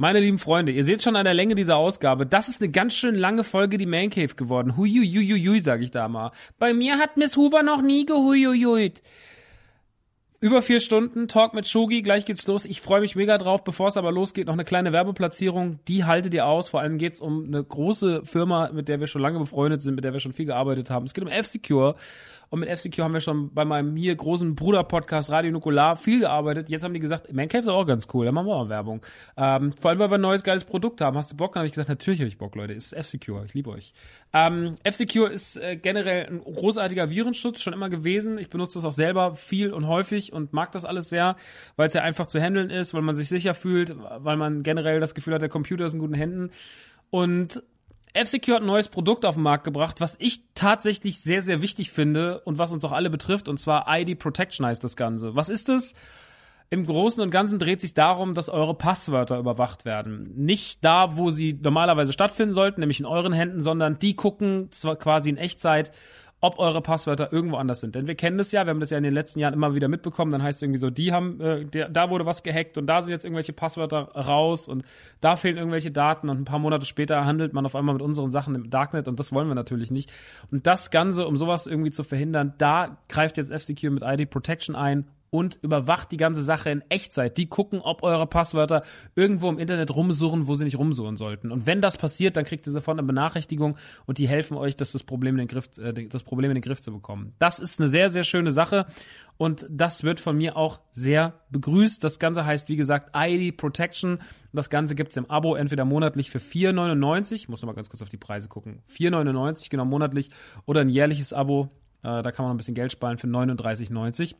Meine lieben Freunde, ihr seht schon an der Länge dieser Ausgabe, das ist eine ganz schön lange Folge die Man Cave geworden. Huiuiuiui, sag ich da mal. Bei mir hat Miss Hoover noch nie gehuiuiuit. Über vier Stunden Talk mit Shogi, gleich geht's los. Ich freue mich mega drauf. Bevor es aber losgeht, noch eine kleine Werbeplatzierung. Die haltet ihr aus. Vor allem geht's um eine große Firma, mit der wir schon lange befreundet sind, mit der wir schon viel gearbeitet haben. Es geht um F-Secure. Und mit F-Secure haben wir schon bei meinem hier großen Bruder-Podcast Radio Nukular viel gearbeitet. Jetzt haben die gesagt, Mancave ist auch ganz cool, da machen wir mal Werbung. Ähm, vor allem, weil wir ein neues geiles Produkt haben. Hast du Bock? Dann habe ich gesagt, natürlich habe ich Bock, Leute. Ist F-Secure. Ich liebe euch. Ähm, F-Secure ist äh, generell ein großartiger Virenschutz, schon immer gewesen. Ich benutze das auch selber viel und häufig und mag das alles sehr, weil es ja einfach zu handeln ist, weil man sich sicher fühlt, weil man generell das Gefühl hat, der Computer ist in guten Händen. Und F-Secure hat ein neues Produkt auf den Markt gebracht, was ich tatsächlich sehr, sehr wichtig finde und was uns auch alle betrifft, und zwar ID Protection heißt das Ganze. Was ist es? Im Großen und Ganzen dreht sich darum, dass eure Passwörter überwacht werden. Nicht da, wo sie normalerweise stattfinden sollten, nämlich in euren Händen, sondern die gucken zwar quasi in Echtzeit, ob eure Passwörter irgendwo anders sind. Denn wir kennen das ja, wir haben das ja in den letzten Jahren immer wieder mitbekommen, dann heißt es irgendwie so, die haben, äh, der, da wurde was gehackt und da sind jetzt irgendwelche Passwörter raus und da fehlen irgendwelche Daten und ein paar Monate später handelt man auf einmal mit unseren Sachen im Darknet und das wollen wir natürlich nicht. Und das Ganze, um sowas irgendwie zu verhindern, da greift jetzt F-Secure mit ID Protection ein und überwacht die ganze Sache in Echtzeit. Die gucken, ob eure Passwörter irgendwo im Internet rumsuchen, wo sie nicht rumsuchen sollten. Und wenn das passiert, dann kriegt ihr sofort eine Benachrichtigung und die helfen euch, dass das Problem in den Griff, äh, das Problem in den Griff zu bekommen. Das ist eine sehr, sehr schöne Sache und das wird von mir auch sehr begrüßt. Das Ganze heißt, wie gesagt, ID Protection. Das Ganze gibt's im Abo entweder monatlich für 4,99, ich muss noch mal ganz kurz auf die Preise gucken, 4,99 genau monatlich oder ein jährliches Abo, äh, da kann man noch ein bisschen Geld sparen für 39,90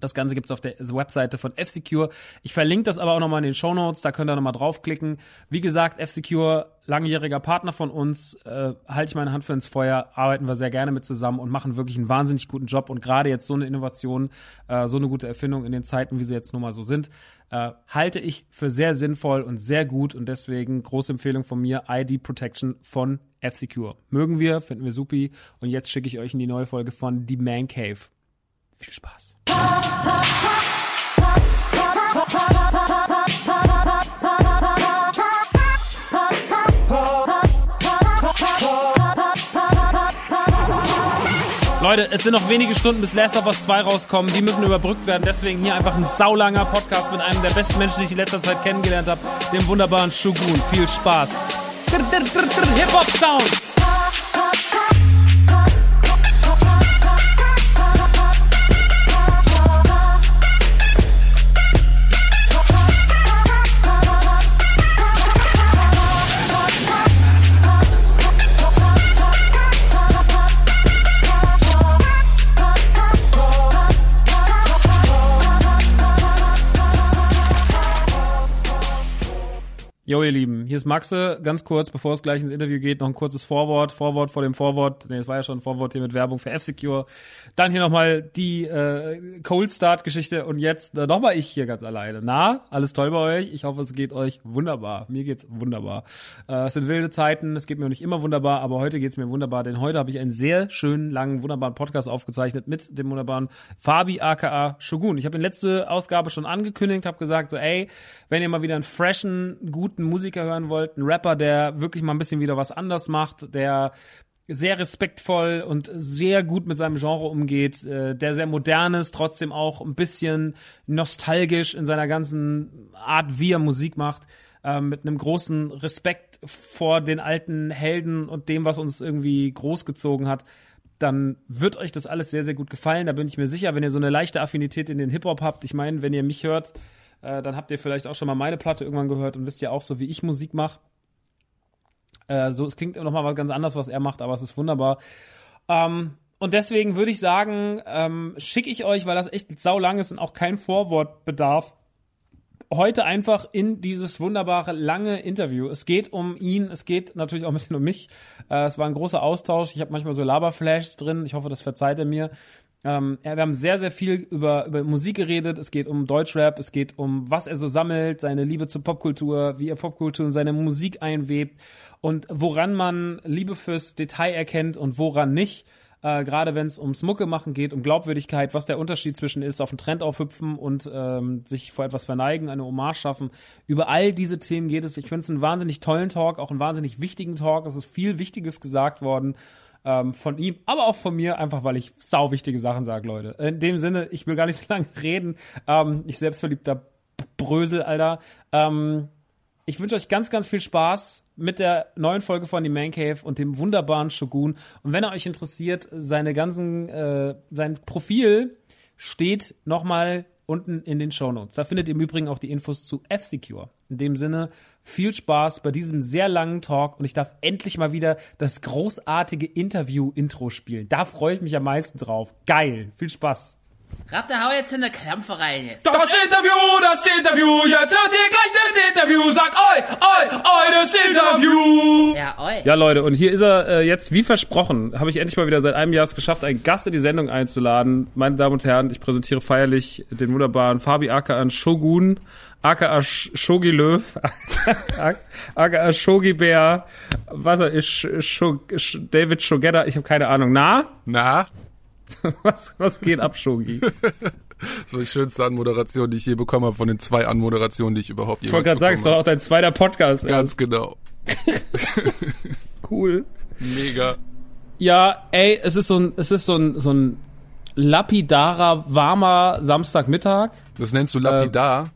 Das Ganze gibt's auf der Webseite von F-Secure. Ich verlinke das aber auch nochmal in den Show Notes, da könnt ihr nochmal draufklicken. Wie gesagt, F-Secure, langjähriger Partner von uns, äh, halte ich meine Hand für ins Feuer, arbeiten wir sehr gerne mit zusammen und machen wirklich einen wahnsinnig guten Job. Und gerade jetzt so eine Innovation, äh, so eine gute Erfindung in den Zeiten, wie sie jetzt nun mal so sind, äh, halte ich für sehr sinnvoll und sehr gut und deswegen große Empfehlung von mir, ID Protection von F-Secure. Mögen wir, finden wir supi und jetzt schicke ich euch in die neue Folge von The Man Cave. Viel Spaß. Leute, es sind noch wenige Stunden bis Last of Us 2 rauskommen. Die müssen überbrückt werden. Deswegen hier einfach ein saulanger Podcast mit einem der besten Menschen, die ich in letzter Zeit kennengelernt habe, dem wunderbaren Shogun. Viel Spaß. Hip-Hop-Sounds. Jo, ihr Lieben, hier ist Maxe. Ganz kurz, bevor es gleich ins Interview geht, noch ein kurzes Vorwort. Vorwort vor dem Vorwort. Nee, es war ja schon ein Vorwort hier mit Werbung für F-Secure. Dann hier nochmal die äh, Cold Start-Geschichte und jetzt äh, nochmal ich hier ganz alleine. Na, alles toll bei euch? Ich hoffe, es geht euch wunderbar. Mir geht's wunderbar. Äh, es sind wilde Zeiten, es geht mir nicht immer wunderbar, aber heute geht's mir wunderbar, denn heute habe ich einen sehr schönen, langen, wunderbaren Podcast aufgezeichnet mit dem wunderbaren Fabi aka Shogun. Ich habe in letzte Ausgabe schon angekündigt, habe gesagt, so ey, wenn ihr mal wieder einen freshen, guten guten Musiker hören wollt, einen Rapper, der wirklich mal ein bisschen wieder was anders macht, der sehr respektvoll und sehr gut mit seinem Genre umgeht, äh, der sehr modern ist, trotzdem auch ein bisschen nostalgisch in seiner ganzen Art, wie er Musik macht, äh, mit einem großen Respekt vor den alten Helden und dem, was uns irgendwie großgezogen hat, dann wird euch das alles sehr, sehr gut gefallen. Da bin ich mir sicher, wenn ihr so eine leichte Affinität in den Hip-Hop habt. Ich meine, wenn ihr mich hört, äh, dann habt ihr vielleicht auch schon mal meine Platte irgendwann gehört und wisst ja auch so, wie ich Musik mache. Äh, so, es klingt noch mal ganz anders, was er macht, aber es ist wunderbar. Ähm, und deswegen würde ich sagen, ähm, schicke ich euch, weil das echt sau lang ist und auch kein Vorwort bedarf, heute einfach in dieses wunderbare lange Interview. Es geht um ihn, es geht natürlich auch ein bisschen um mich. Äh, es war ein großer Austausch. Ich habe manchmal so Laberflashs drin. Ich hoffe, das verzeiht er mir. Ähm, wir haben sehr, sehr viel über, über Musik geredet. Es geht um Deutschrap, es geht um, was er so sammelt, seine Liebe zur Popkultur, wie er Popkultur in seine Musik einwebt und woran man Liebe fürs Detail erkennt und woran nicht. Äh, Gerade wenn es ums Mucke machen geht, um Glaubwürdigkeit, was der Unterschied zwischen ist, auf einen Trend aufhüpfen und ähm, sich vor etwas verneigen, eine Hommage schaffen. Über all diese Themen geht es. Ich finde es einen wahnsinnig tollen Talk, auch einen wahnsinnig wichtigen Talk. Es ist viel Wichtiges gesagt worden ähm, von ihm, aber auch von mir, einfach weil ich sau wichtige Sachen sage, Leute. In dem Sinne, ich will gar nicht so lange reden. Ähm, ich selbstverliebter Brösel, Alter. Ähm, ich wünsche euch ganz, ganz viel Spaß mit der neuen Folge von The Man Cave und dem wunderbaren Shogun. Und wenn er euch interessiert, seine ganzen, äh, sein Profil steht nochmal unten in den Show Notes. Da findet ihr im Übrigen auch die Infos zu F-Secure. In dem Sinne, viel Spaß bei diesem sehr langen Talk und ich darf endlich mal wieder das großartige Interview-Intro spielen. Da freue ich mich am meisten drauf. Geil. Viel Spaß. Ratte, hau jetzt in der Krämpfe rein jetzt. Das Interview, das Interview, jetzt hört ihr gleich das Interview. Sag oi, oi, oi, das Interview. Ja, oi. Ja, Leute, und hier ist er äh, jetzt, wie versprochen, habe ich endlich mal wieder seit einem Jahr es geschafft, einen Gast in die Sendung einzuladen. Meine Damen und Herren, ich präsentiere feierlich den wunderbaren Fabi Aka Shogun, aka Shogi Löw, aka Shogi Bär, was er ist, Shog, David Shogeda, ich habe keine Ahnung. Na? Na? Was, was geht ab, Shogi? so die schönste Anmoderation, die ich je bekommen habe, von den zwei Anmoderationen, die ich überhaupt jemals Ich wollte gerade sagen, es ist doch auch dein zweiter Podcast. Ganz ernst. genau. cool. Mega. Ja, ey, es ist so ein, es ist so ein, so ein lapidarer, warmer Samstagmittag. Das nennst du lapidar?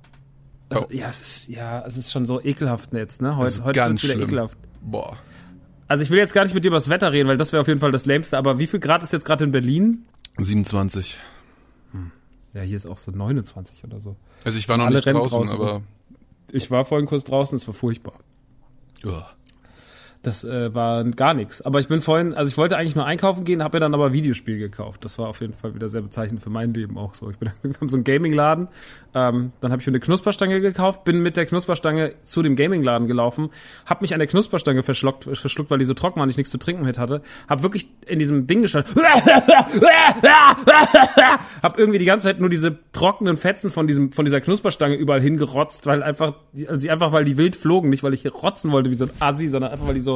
Äh, also, ja, es ist, ja, es ist schon so ekelhaft jetzt, ne? Heute, ist heute ist es wieder schlimm. ekelhaft. Boah. Also ich will jetzt gar nicht mit dir über das Wetter reden, weil das wäre auf jeden Fall das Lämste. Aber wie viel Grad ist jetzt gerade in Berlin? 27. Hm. Ja, hier ist auch so 29 oder so. Also ich war noch nicht draußen, draußen, aber... Ich war vorhin kurz draußen, es war furchtbar. Ja. Das äh, war gar nichts. Aber ich bin vorhin, also ich wollte eigentlich nur einkaufen gehen, habe mir dann aber Videospiel gekauft. Das war auf jeden Fall wieder sehr bezeichnend für mein Leben auch so. Ich bin wir haben so einen Gaming-Laden, ähm, dann habe ich mir eine Knusperstange gekauft, bin mit der Knusperstange zu dem Gaming-Laden gelaufen, habe mich an der Knusperstange verschluckt, verschluckt, weil die so trocken war und ich nichts zu trinken mit hatte, habe wirklich in diesem Ding gestanden, habe irgendwie die ganze Zeit nur diese trockenen Fetzen von diesem von dieser Knusperstange überall hingerotzt, weil einfach, also einfach weil die wild flogen, nicht weil ich hier rotzen wollte wie so ein Assi, sondern einfach weil die so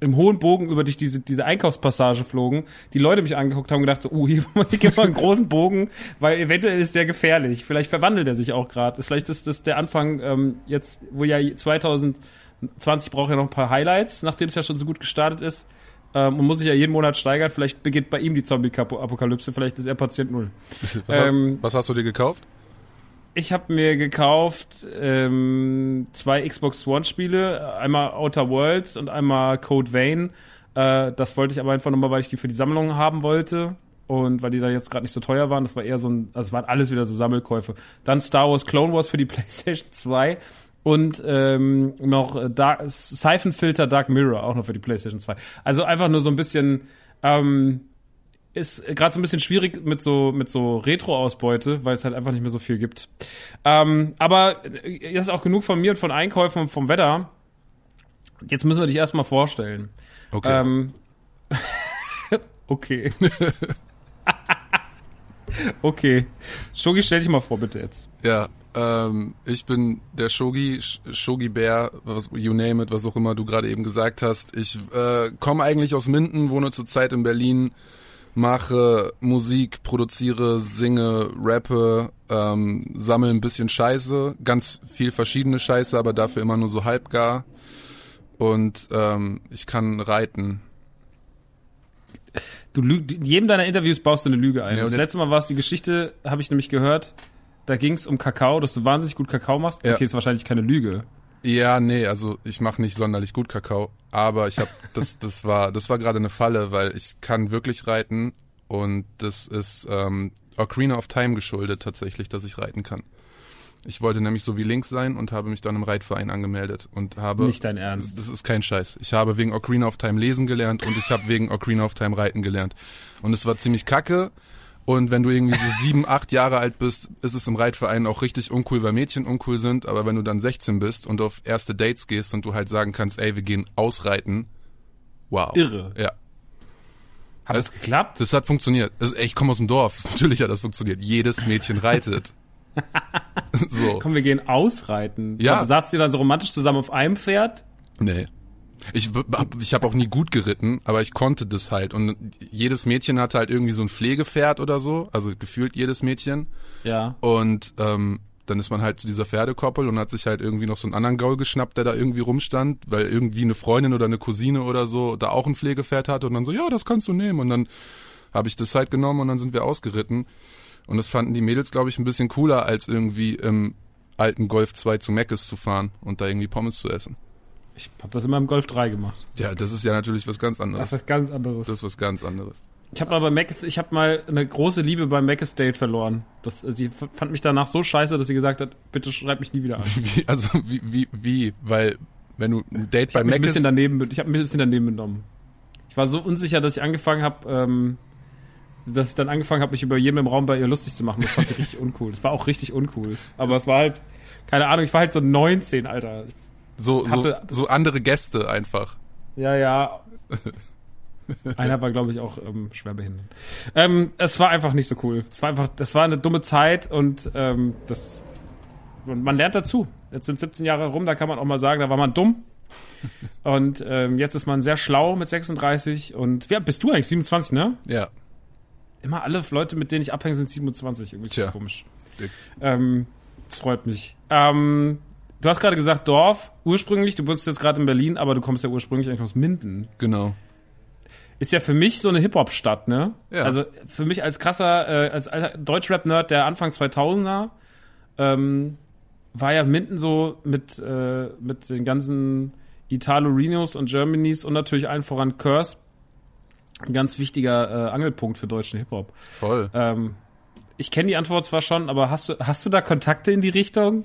im hohen Bogen über dich diese, diese Einkaufspassage flogen, die Leute mich angeguckt haben und gedacht, uh, hier, hier gibt mal einen großen Bogen, weil eventuell ist der gefährlich. Vielleicht verwandelt er sich auch gerade. Vielleicht ist das der Anfang ähm, jetzt, wo ja 2020 braucht ja noch ein paar Highlights, nachdem es ja schon so gut gestartet ist. Ähm, und muss sich ja jeden Monat steigern. Vielleicht beginnt bei ihm die Zombie-Apokalypse, vielleicht ist er Patient Null. Was, Ähm, was hast du dir gekauft? Ich habe mir gekauft ähm, zwei Xbox One Spiele, einmal Outer Worlds und einmal Code Vein. Äh, das wollte ich aber einfach nochmal, weil ich die für die Sammlung haben wollte und weil die da jetzt gerade nicht so teuer waren. Das war eher so ein, also es waren alles wieder so Sammelkäufe. Dann Star Wars Clone Wars für die PlayStation 2 und ähm, noch Dark, Siphon Filter Dark Mirror auch noch für die PlayStation 2. Also einfach nur so ein bisschen ähm, ist gerade so ein bisschen schwierig mit so mit so Retro-Ausbeute, weil es halt einfach nicht mehr so viel gibt. Ähm, aber äh, das ist auch genug von mir und von Einkäufen und vom Wetter. Jetzt müssen wir dich erstmal vorstellen. Okay. Ähm, okay. okay. Shogi, stell dich mal vor, bitte jetzt. Ja, ähm, ich bin der Shogi, Sh- Shogi Bär, was, you name it, was auch immer du gerade eben gesagt hast. Ich äh, komme eigentlich aus Minden, wohne zurzeit in Berlin, mache Musik, produziere, singe, rappe, ähm, sammle ein bisschen Scheiße, ganz viel verschiedene Scheiße, aber dafür immer nur so halbgar. Und ähm, ich kann reiten. Du lüg, in jedem deiner Interviews baust du eine Lüge ein. Ja, das letzte Mal war es die Geschichte, habe ich nämlich gehört, da ging es um Kakao, dass du wahnsinnig gut Kakao machst. Ja. Okay, ist wahrscheinlich keine Lüge. Ja, nee, also ich mache nicht sonderlich gut Kakao, aber ich habe das das war das war gerade eine Falle, weil ich kann wirklich reiten und das ist ähm, Ocarina of Time geschuldet tatsächlich, dass ich reiten kann. Ich wollte nämlich so wie links sein und habe mich dann im Reitverein angemeldet und habe Nicht dein Ernst. Das ist kein Scheiß. Ich habe wegen Ocarina of Time lesen gelernt und ich habe wegen Ocarina of Time reiten gelernt. Und es war ziemlich kacke. Und wenn du irgendwie so sieben, acht Jahre alt bist, ist es im Reitverein auch richtig uncool, weil Mädchen uncool sind. Aber wenn du dann 16 bist und auf erste Dates gehst und du halt sagen kannst, ey, wir gehen ausreiten, wow. Irre. Ja, Hat das geklappt? das hat funktioniert. Das, ey, ich komme aus dem Dorf. Natürlich hat das funktioniert. Jedes Mädchen reitet. so. Komm, wir gehen ausreiten. Ja. Saßt ihr dann so romantisch zusammen auf einem Pferd? Nee. Ich, ich habe auch nie gut geritten, aber ich konnte das halt. Und jedes Mädchen hatte halt irgendwie so ein Pflegepferd oder so, also gefühlt jedes Mädchen. Ja. Und ähm, dann ist man halt zu dieser Pferdekoppel und hat sich halt irgendwie noch so einen anderen Gaul geschnappt, der da irgendwie rumstand, weil irgendwie eine Freundin oder eine Cousine oder so da auch ein Pflegepferd hatte und dann so, ja, das kannst du nehmen. Und dann habe ich das halt genommen und dann sind wir ausgeritten. Und das fanden die Mädels, glaube ich, ein bisschen cooler, als irgendwie im alten Golf 2 zu Meckes zu fahren und da irgendwie Pommes zu essen. Ich habe das immer im Golf 3 gemacht. Ja, das ist ja natürlich was ganz Das anderes. ist was ganz anderes. Das ist was ganz anderes. Ich habe aber Mac, ich habe mal eine große Liebe beim Mac Estate verloren. Das, sie f- fand mich danach so scheiße, dass sie gesagt hat, bitte schreib mich nie wieder an. Wie, also wie, wie, wie, weil wenn du ein Date Ich bei mich ein Mac bisschen daneben, ich habe mich ein bisschen daneben benommen. Ich war so unsicher, dass ich angefangen habe, ähm, dass ich dann angefangen habe, mich über jeden im Raum bei ihr lustig zu machen. Das fand ich richtig uncool. Das war auch richtig uncool. Aber es war halt, keine Ahnung, ich war halt so 19, Alter. So, so, hatte- so andere Gäste einfach. Ja, ja. Einer war, glaube ich, auch ähm, schwerbehindert. Ähm, es war einfach nicht so cool. Es war einfach, das war eine dumme Zeit und ähm, das und man lernt dazu. Jetzt sind 17 Jahre rum, da kann man auch mal sagen, da war man dumm. Und ähm, jetzt ist man sehr schlau mit 36 und wer bist du eigentlich? 27, ne? Ja. Immer alle Leute, mit denen ich abhänge, sind 27. Irgendwie ist das Tja. komisch. Ähm, das freut mich. Ähm, du hast gerade gesagt Dorf, ursprünglich, du wohnst jetzt gerade in Berlin, aber du kommst ja ursprünglich eigentlich aus Minden. Genau. Ist ja für mich so eine Hip-Hop-Stadt, ne? Ja. Also für mich als krasser, äh, als alter Deutschrap-Nerd der Anfang 2000er, ähm, war ja Minden so mit, äh, mit den ganzen Italo-Rinos und Germanys und natürlich allen voran Curse ein ganz wichtiger äh, Angelpunkt für deutschen Hip-Hop. Voll. Ähm, ich kenne die Antwort zwar schon, aber hast du, hast du da Kontakte in die Richtung?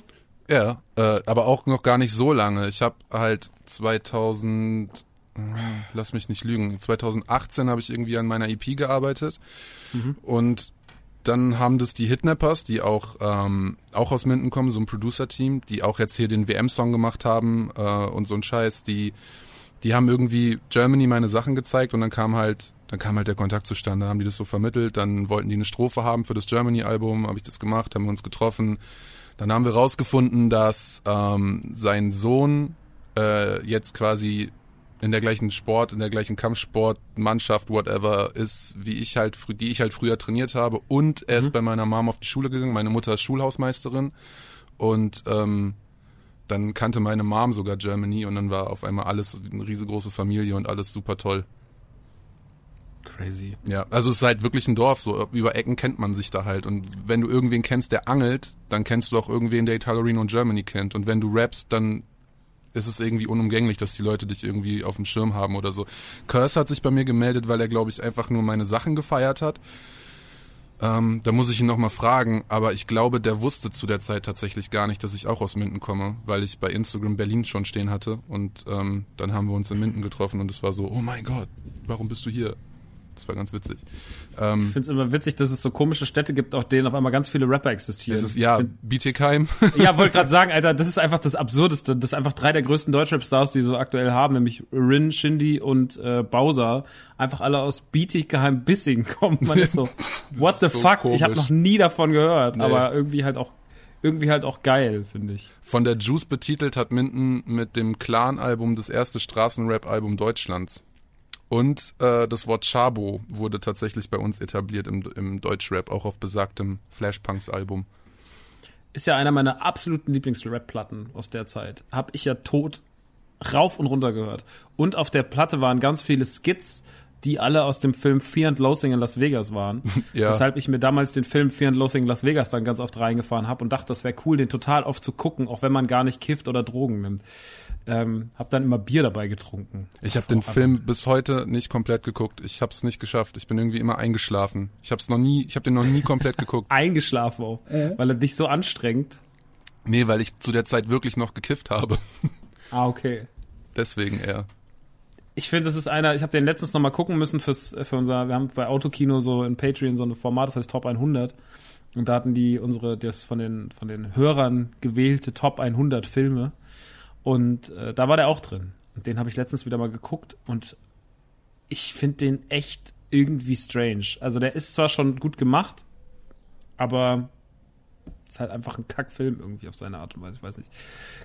Ja, äh, aber auch noch gar nicht so lange. Ich habe halt 2000 lass mich nicht lügen, 2018 habe ich irgendwie an meiner EP gearbeitet. Und dann haben das die Hitnappers, die auch ähm, auch aus Minden kommen, so ein Producer-Team, die auch jetzt hier den WM-Song gemacht haben äh, und so ein Scheiß, die die haben irgendwie Germany meine Sachen gezeigt und dann kam halt dann kam halt der Kontakt zustande, haben die das so vermittelt, dann wollten die eine Strophe haben für das Germany-Album, habe ich das gemacht, haben wir uns getroffen, dann haben wir rausgefunden, dass ähm, sein Sohn äh, jetzt quasi in der gleichen Sport, in der gleichen Kampfsportmannschaft, whatever, ist, wie ich halt, die ich halt früher trainiert habe. Und er ist bei meiner Mom auf die Schule gegangen. Meine Mutter ist Schulhausmeisterin. Und ähm, dann kannte meine Mom sogar Germany und dann war auf einmal alles eine riesengroße Familie und alles super toll. Crazy. Ja, also es ist halt wirklich ein Dorf, so über Ecken kennt man sich da halt. Und wenn du irgendwen kennst, der angelt, dann kennst du auch irgendwen, der Italorino und Germany kennt. Und wenn du rappst, dann ist es irgendwie unumgänglich, dass die Leute dich irgendwie auf dem Schirm haben oder so. Curse hat sich bei mir gemeldet, weil er, glaube ich, einfach nur meine Sachen gefeiert hat. Ähm, da muss ich ihn nochmal fragen, aber ich glaube, der wusste zu der Zeit tatsächlich gar nicht, dass ich auch aus Minden komme, weil ich bei Instagram Berlin schon stehen hatte und ähm, dann haben wir uns in Minden getroffen und es war so, oh mein Gott, warum bist du hier? Das war ganz witzig. Ähm, Ich finde es immer witzig, dass es so komische Städte gibt, auf denen auf einmal ganz viele Rapper existieren. es ist, ja, Bietigheim. ja, wollte gerade sagen, Alter, das ist einfach das Absurdeste. Das ist einfach drei der größten Deutschrap-Stars, die so aktuell haben, nämlich Rin, Shindy und äh, Bowser. Einfach alle aus Bietigheim Bissing kommen. Man ist so, what the so fuck? Ich habe komisch. noch nie davon gehört, Nee. aber irgendwie halt auch irgendwie halt auch geil, finde ich. Von der Juice betitelt hat Minden mit dem Clan-Album das erste Straßenrap-Album Deutschlands. Und äh, das Wort Chabo wurde tatsächlich bei uns etabliert im, im Deutschrap, auch auf besagtem Flashpunks-Album. Ist ja einer meiner absoluten Lieblings-Rap-Platten aus der Zeit. Hab ich ja tot rauf und runter gehört. Und auf der Platte waren ganz viele Skits, die alle aus dem Film Fear and Loathing in Las Vegas waren. Ja. Weshalb ich mir damals den Film Fear and Loathing in Las Vegas dann ganz oft reingefahren habe und dachte, das wäre cool, den total oft zu gucken, auch wenn man gar nicht kifft oder Drogen nimmt. Ähm, hab dann immer Bier dabei getrunken. Ich habe den Film bis heute nicht komplett geguckt. Ich habe es nicht geschafft. Ich bin irgendwie immer eingeschlafen. Ich habe es noch nie, ich habe den noch nie komplett geguckt. eingeschlafen auch, weil er dich so anstrengt. Nee, weil ich zu der Zeit wirklich noch gekifft habe. Ah, okay. Deswegen eher. Ich finde, das ist einer, ich habe den letztens noch mal gucken müssen fürs, für unser, wir haben bei Autokino so in Patreon so ein Format, das heißt Top 100. Und da hatten die unsere, das von den, von den Hörern gewählte Top 100 Filme. Und äh, da war der auch drin. Und den habe ich letztens wieder mal geguckt und ich finde den echt irgendwie strange. Also der ist zwar schon gut gemacht, aber ist halt einfach ein Kackfilm irgendwie auf seine Art und Weise, ich weiß nicht.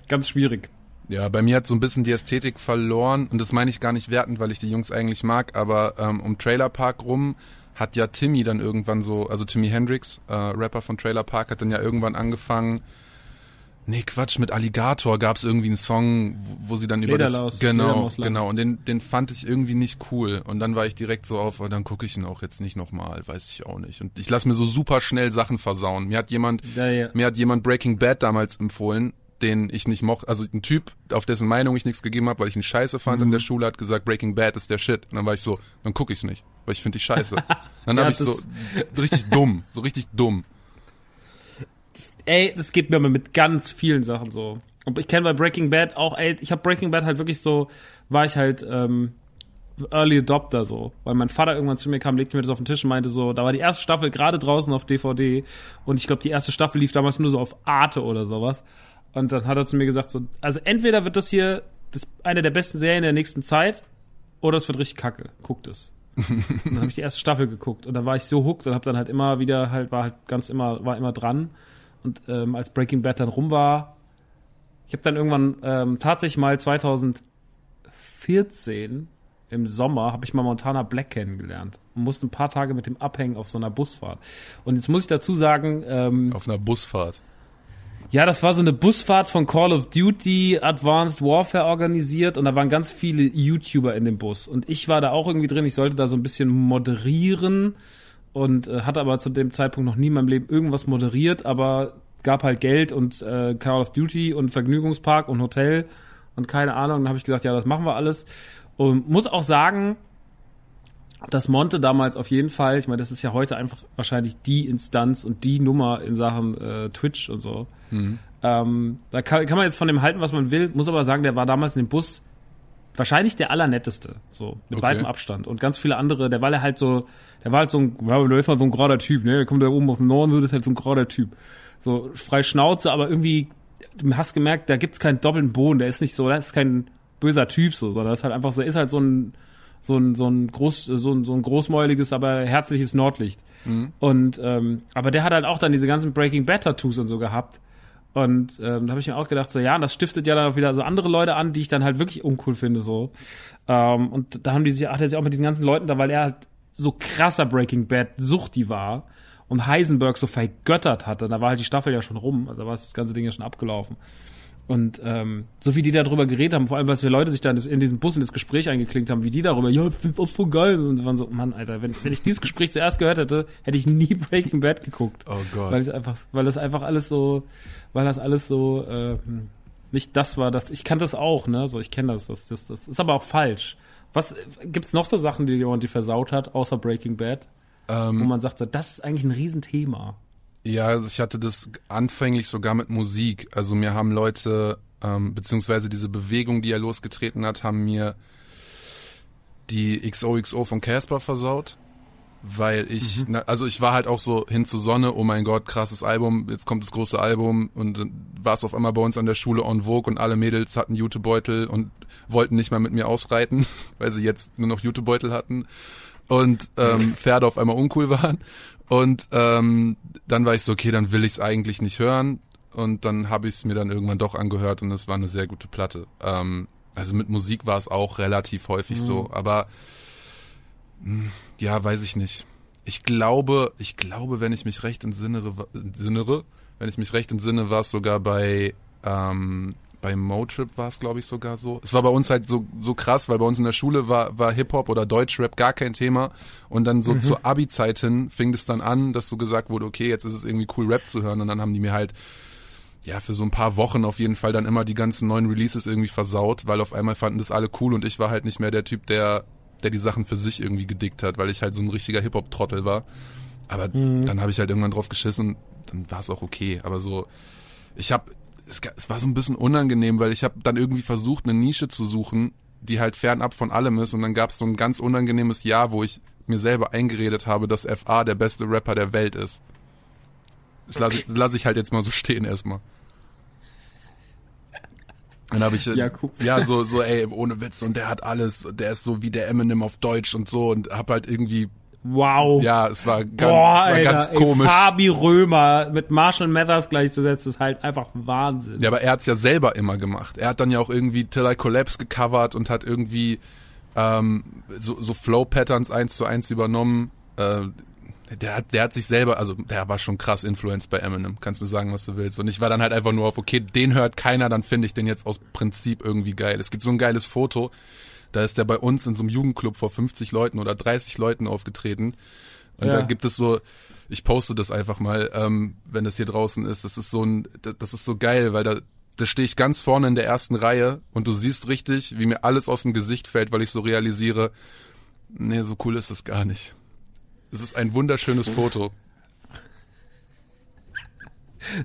Ganz schwierig. Ja, bei mir hat so ein bisschen die Ästhetik verloren und das meine ich gar nicht wertend, weil ich die Jungs eigentlich mag, aber ähm, um Trailer Park rum hat ja Timmy dann irgendwann so, also Timmy Hendrix, äh, Rapper von Trailer Park, hat dann ja irgendwann angefangen, nee Quatsch, mit Alligator gab es irgendwie einen Song, wo, wo sie dann über das, genau, genau, und den, den fand ich irgendwie nicht cool und dann war ich direkt so auf, oh, dann gucke ich ihn auch jetzt nicht nochmal, weiß ich auch nicht und ich lasse mir so super schnell Sachen versauen. Mir hat jemand, Ja, ja. mir hat jemand Breaking Bad damals empfohlen, den ich nicht mochte. Also ein Typ, auf dessen Meinung ich nichts gegeben habe, weil ich ihn scheiße fand Mhm. in der Schule, hat gesagt, Breaking Bad ist der Shit. Und dann war ich so, dann gucke ich's nicht, weil ich finde dich scheiße. Dann Ja, habe ich so richtig dumm, so richtig dumm. Ey, das geht mir aber mit ganz vielen Sachen so. Und ich kenne bei Breaking Bad auch, ey, ich habe Breaking Bad halt wirklich so, war ich halt ähm, Early Adopter so, weil mein Vater irgendwann zu mir kam, legte mir das auf den Tisch und meinte so, da war die erste Staffel gerade draußen auf DVD und ich glaube, die erste Staffel lief damals nur so auf Arte oder sowas. Und dann hat er zu mir gesagt so, also entweder wird das hier das eine der besten Serien der nächsten Zeit oder es wird richtig kacke. Guckt es. Dann habe ich die erste Staffel geguckt und da war ich so hooked und habe dann halt immer wieder halt war halt ganz immer war immer dran und ähm, als Breaking Bad dann rum war, ich habe dann irgendwann ähm, tatsächlich mal 2014 im Sommer habe ich mal Montana Black kennengelernt und musste ein paar Tage mit dem abhängen auf so einer Busfahrt. Und jetzt muss ich dazu sagen, ähm, Auf einer Busfahrt. ja, das war so eine Busfahrt von Call of Duty Advanced Warfare organisiert und da waren ganz viele YouTuber in dem Bus. Und ich war da auch irgendwie drin, ich sollte da so ein bisschen moderieren und äh, hatte aber zu dem Zeitpunkt noch nie in meinem Leben irgendwas moderiert, aber gab halt Geld und äh, Call of Duty und Vergnügungspark und Hotel und keine Ahnung. Dann habe ich gesagt, ja, das machen wir alles. Und muss auch sagen, dass Monte damals auf jeden Fall, ich meine, das ist ja heute einfach wahrscheinlich die Instanz und die Nummer in Sachen äh, Twitch und so. Ähm, da kann, kann man jetzt von dem halten, was man will, muss aber sagen, der war damals in dem Bus wahrscheinlich der allernetteste, so mit Okay. weitem Abstand. Und ganz viele andere, der war halt so, der war halt so ein, ja, der ist halt so ein gerader Typ, ne? Der kommt da oben auf den Norden, wird ist halt so ein gerader Typ. So frei Schnauze, aber irgendwie, du hast gemerkt, da gibt's keinen doppelten Boden, der ist nicht so, das ist kein böser Typ so, sondern das ist halt einfach so, ist halt so ein, so ein, so ein groß, so ein, so ein großmäuliges, aber herzliches Nordlicht. Und ähm, aber der hat halt auch dann diese ganzen Breaking Bad Tattoos und so gehabt. Und ähm, da habe ich mir auch gedacht, so ja, und das stiftet ja dann auch wieder so andere Leute an, die ich dann halt wirklich uncool finde. so. Ähm, und da haben die sich, hat er sich auch mit diesen ganzen Leuten da, weil er halt so krasser Breaking Bad Suchti war und Heisenberg so vergöttert hatte. Da war halt die Staffel ja schon rum, also da war das ganze Ding ja schon abgelaufen. Und ähm, so wie die darüber geredet haben, vor allem, was wir Leute sich dann in diesem Bus in das Gespräch eingeklinkt haben, wie die darüber, ja, das ist auch voll geil. Und waren so, Mann, Alter, wenn, wenn ich dieses Gespräch zuerst gehört hätte, hätte ich nie Breaking Bad geguckt. Oh Gott. Weil es einfach, weil das einfach alles so, weil das alles so äh, nicht das war, das ich kann das auch, ne? So ich kenne das, das, das, das ist aber auch falsch. Was gibt's noch so Sachen, die jemand die versaut hat, außer Breaking Bad, wo Ähm, man sagt, so, das ist eigentlich ein Riesenthema. Ja, also ich hatte das anfänglich sogar mit Musik. Also mir haben Leute, ähm, beziehungsweise diese Bewegung, die er losgetreten hat, haben mir die XOXO von Casper versaut. Weil ich, na, also ich war halt auch so hin zur Sonne, oh mein Gott, krasses Album, jetzt kommt das große Album und dann war es auf einmal bei uns an der Schule en vogue und alle Mädels hatten Jutebeutel und wollten nicht mehr mit mir ausreiten, weil sie jetzt nur noch Jutebeutel hatten und ähm, Pferde auf einmal uncool waren. Und ähm, dann war ich so, okay, dann will ich es eigentlich nicht hören. Und dann habe ich es mir dann irgendwann doch angehört und es war eine sehr gute Platte. Ähm, also mit Musik war es auch relativ häufig so, aber mh, ja, weiß ich nicht. Ich glaube, ich glaube, wenn ich mich recht entsinnere, entsinnere wenn ich mich recht entsinne, war es sogar bei ähm, bei Motrip war es, glaube ich, sogar so. Es war bei uns halt so, so krass, weil bei uns in der Schule war, war Hip-Hop oder Deutschrap gar kein Thema. Und dann so zur Abi-Zeit hin fing es dann an, dass so gesagt wurde, okay, jetzt ist es irgendwie cool, Rap zu hören. Und dann haben die mir halt, ja, für so ein paar Wochen auf jeden Fall dann immer die ganzen neuen Releases irgendwie versaut, weil auf einmal fanden das alle cool und ich war halt nicht mehr der Typ, der, der die Sachen für sich irgendwie gedickt hat, weil ich halt so ein richtiger Hip-Hop-Trottel war. Aber dann habe ich halt irgendwann drauf geschissen, dann war es auch okay. Aber so, ich habe, es, es war so ein bisschen unangenehm, weil ich habe dann irgendwie versucht, eine Nische zu suchen, die halt fernab von allem ist. Und dann gab es so ein ganz unangenehmes Jahr, wo ich mir selber eingeredet habe, dass FA der beste Rapper der Welt ist. Das lasse ich, lass ich halt jetzt mal so stehen erstmal. Dann habe ich Ja, cool. ja so so ey ohne Witz und der hat alles, der ist so wie der Eminem auf Deutsch und so und hab halt irgendwie Wow. ja es war ganz, Boah, es war Alter, ganz ey, komisch. Fabi Römer mit Marshall Mathers gleichzusetzen, ist halt einfach Wahnsinn. Ja, aber er hat's ja selber immer gemacht. Er hat dann ja auch irgendwie Till I Collapse gecovert und hat irgendwie ähm, so, so Flow-Patterns eins zu eins übernommen. Äh, der hat, der hat sich selber, also der war schon krass influenced bei Eminem, kannst mir sagen, was du willst. Und ich war dann halt einfach nur auf, okay, den hört keiner, dann finde ich den jetzt aus Prinzip irgendwie geil. Es gibt so ein geiles Foto, da ist der bei uns in so einem Jugendclub vor 50 Leuten oder 30 Leuten aufgetreten. Und Ja. da gibt es so, ich poste das einfach mal, ähm, wenn das hier draußen ist. Das ist so ein, das- das ist so geil, weil da, da stehe ich ganz vorne in der ersten Reihe und du siehst richtig, wie mir alles aus dem Gesicht fällt, weil ich so realisiere, nee, so cool ist es gar nicht. Es ist ein wunderschönes Foto.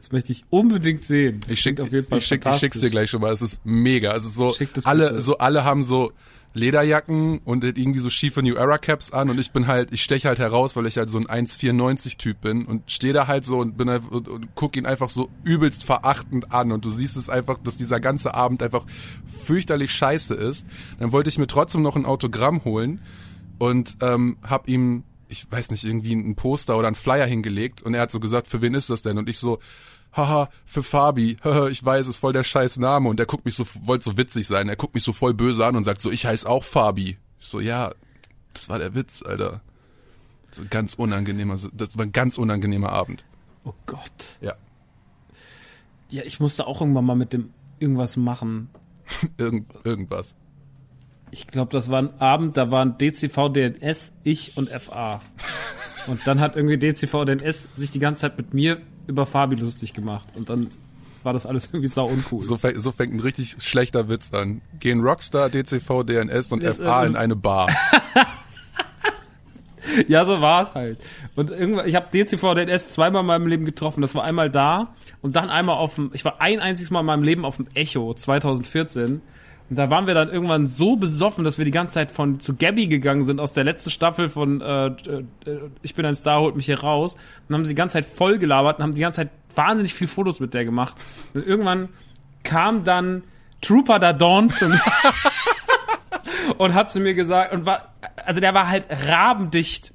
Das möchte ich unbedingt sehen. Das Ich schick, auf jeden Fall ich, schick, ich schick's dir gleich schon mal. Es ist mega. Es ist so, das alle, bitte. so alle haben so Lederjacken und irgendwie so schiefe New Era Caps an und ich bin halt, ich steche halt heraus, weil ich halt so ein 1,94 Typ bin und stehe da halt so und bin halt, und, und guck ihn einfach so übelst verachtend an und du siehst es einfach, dass dieser ganze Abend einfach fürchterlich scheiße ist. Dann wollte ich mir trotzdem noch ein Autogramm holen und ähm, hab ihm, ich weiß nicht, irgendwie ein Poster oder ein Flyer hingelegt und er hat so gesagt, für wen ist das denn? Und ich so, haha, für Fabi, haha, ich weiß, ist voll der scheiß Name und der guckt mich so, wollte so witzig sein, er guckt mich so voll böse an und sagt so, ich heiße auch Fabi. Ich so, ja, das war der Witz, Alter. So ein ganz unangenehmer, das war ein ganz unangenehmer Abend. Oh Gott. Ja, Ja, ich musste auch irgendwann mal mit dem irgendwas machen. Irgend, irgendwas. Ich glaube, das war ein Abend, da waren DCV, DNS, ich und FA. Und dann hat irgendwie DCV, DNS sich die ganze Zeit mit mir über Fabi lustig gemacht. Und dann war das alles irgendwie sau uncool. So, fäng- so fängt ein richtig schlechter Witz an. Gehen Rockstar, DCV, DNS und Das, FA in eine Bar. Ja, so war es halt. Und irgendwann, ich habe DCV DNS zweimal in meinem Leben getroffen. Das war einmal da und dann einmal auf dem, ich war ein einziges Mal in meinem Leben auf dem Echo 2014 Und da waren wir dann irgendwann so besoffen, dass wir die ganze Zeit von zu Gabby gegangen sind aus der letzten Staffel von äh, äh, Ich bin ein Star, holt mich hier raus. Und haben sie die ganze Zeit voll gelabert und haben die ganze Zeit wahnsinnig viel Fotos mit der gemacht. Und irgendwann kam dann Trooper da Dawn zu mir und hat zu mir gesagt, und war, also der war halt rabendicht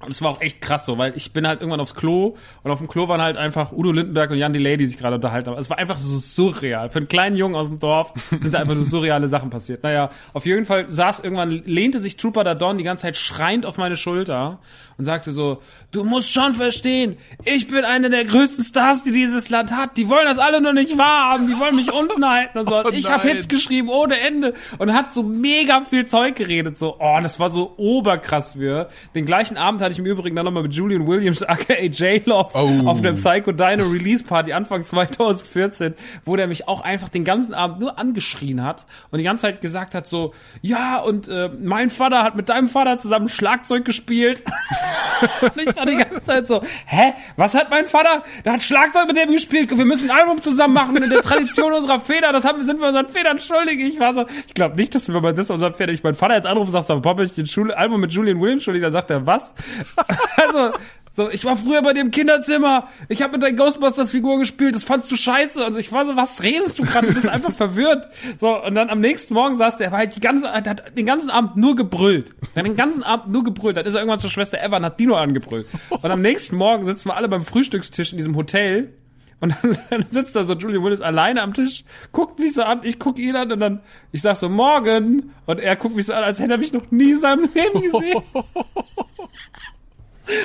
und es war auch echt krass so, weil ich bin halt irgendwann aufs Klo und auf dem Klo waren halt einfach Udo Lindenberg und Jan Delay, die sich gerade unterhalten haben. Es war einfach so surreal. Für einen kleinen Jungen aus dem Dorf sind da einfach nur surreale Sachen passiert. Naja, auf jeden Fall saß irgendwann, lehnte sich Trooper da Don die ganze Zeit schreiend auf meine Schulter und sagte so, du musst schon verstehen, ich bin einer der größten Stars, die dieses Land hat. Die wollen das alle noch nicht wahrhaben, die wollen mich unten halten und so. Oh ich habe. Hits geschrieben ohne Ende und hat so mega viel Zeug geredet. So, oh, das war so oberkrass wir. Den gleichen Abend hatte ich im Übrigen dann nochmal mit Julian Williams, aka J-Love, Oh. auf einer Psycho Dino Release Party Anfang 2014, wo der mich auch einfach den ganzen Abend nur angeschrien hat und die ganze Zeit gesagt hat so, ja, und äh, mein Vater hat mit deinem Vater zusammen Schlagzeug gespielt. und ich war die ganze Zeit so, hä, was hat mein Vater? Der hat Schlagzeug mit dem gespielt, wir müssen ein Album zusammen machen in der Tradition unserer Feder, das haben, sind wir unseren Federn schuldig. Ich war so, ich glaube nicht, dass wir mal das unseren Federn, ich meinen Vater jetzt anrufe und sage, so, Papa, ich den Schul Album mit Julian Williams schuldig, dann sagt er, was? also, so, ich war früher bei dem Kinderzimmer, ich habe mit deinen Ghostbusters-Figur gespielt, das fandst du scheiße. Also ich war so, was redest du gerade? Du bist einfach verwirrt. So, und dann am nächsten Morgen saß der, er war halt die ganze, der hat den ganzen Abend nur gebrüllt. Der hat den ganzen Abend nur gebrüllt. Dann ist er irgendwann zur Schwester Eva und hat Dino angebrüllt. Und am nächsten Morgen sitzen wir alle beim Frühstückstisch in diesem Hotel. Und dann, dann sitzt da so Julian Willis alleine am Tisch, guckt mich so an, ich guck ihn an und dann, ich sag so, morgen. Und er guckt mich so an, als hätte er mich noch nie in seinem Leben gesehen.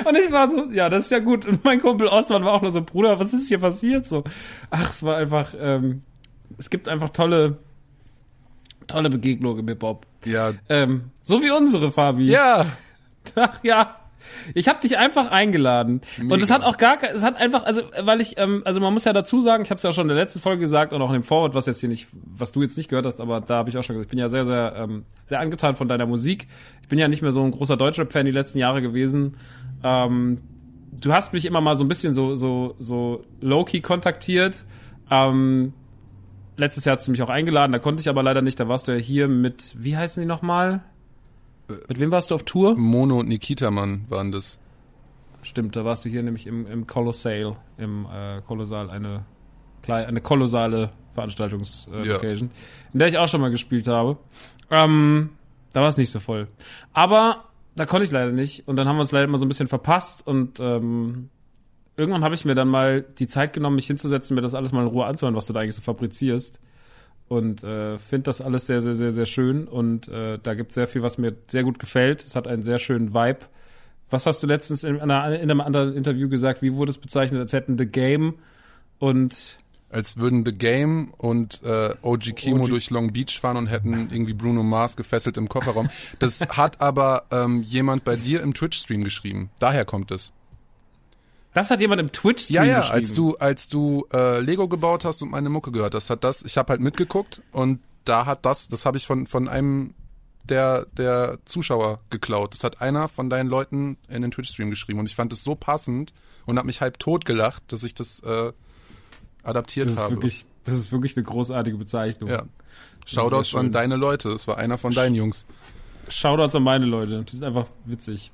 Und ich war so, ja, das ist ja gut. Und mein Kumpel Osman war auch nur so, Bruder, was ist hier passiert? So, ach, es war einfach, ähm, es gibt einfach tolle, tolle Begegnungen mit Bob. Ja. Ähm, so wie unsere, Fabi. Ja. Ach ja. Ich habe dich einfach eingeladen. Und es hat auch gar es hat einfach also weil ich ähm, also man muss ja dazu sagen, ich habe es ja schon in der letzten Folge gesagt und auch in dem Forward, was jetzt hier nicht was du jetzt nicht gehört hast, aber da habe ich auch schon gesagt, ich bin ja sehr sehr ähm, sehr angetan von deiner Musik. Ich bin ja nicht mehr so ein großer Deutschrap Fan die letzten Jahre gewesen. Ähm, du hast mich immer mal so ein bisschen so so so low key kontaktiert. Ähm, letztes Jahr hast du mich auch eingeladen, da konnte ich aber leider nicht, da warst du ja hier mit wie heißen die nochmal? Mit wem warst du auf Tour? Mono und Nikita Mann waren das. Stimmt, da warst du hier nämlich im, im Colossal, im äh, Kolossal, eine, eine kolossale Veranstaltungslocation, äh, Ja. In der ich auch schon mal gespielt habe. Ähm, da war es nicht so voll. Aber da konnte ich leider nicht und dann haben wir uns leider mal so ein bisschen verpasst und ähm, irgendwann habe ich mir dann mal die Zeit genommen, mich hinzusetzen, mir das alles mal in Ruhe anzuhören, was du da eigentlich so fabrizierst. Und äh, finde das alles sehr, sehr, sehr, sehr schön. Und äh, da gibt sehr viel, was mir sehr gut gefällt. Es hat einen sehr schönen Vibe. Was hast du letztens in, einer, in einem anderen Interview gesagt? Wie wurde es bezeichnet, als hätten The Game und Als würden The Game und äh, OG Kimo OG. durch Long Beach fahren und hätten irgendwie Bruno Mars gefesselt im Kofferraum. Das hat aber ähm, jemand bei dir im Twitch-Stream geschrieben. Daher kommt es. Das hat jemand im Twitch-Stream Ja, ja, geschrieben. als du, als du äh, Lego gebaut hast und meine Mucke gehört hast, hat das, ich habe halt mitgeguckt und da hat das, das habe ich von, von einem der, der Zuschauer geklaut. Das hat einer von deinen Leuten in den Twitch-Stream geschrieben und ich fand es so passend und habe mich halb tot gelacht, dass ich das äh, adaptiert das ist habe. wirklich, das ist wirklich eine großartige Bezeichnung. ja. Shoutouts an deine Leute. Es war einer von deinen Jungs. Shoutouts an meine Leute. Die sind einfach witzig.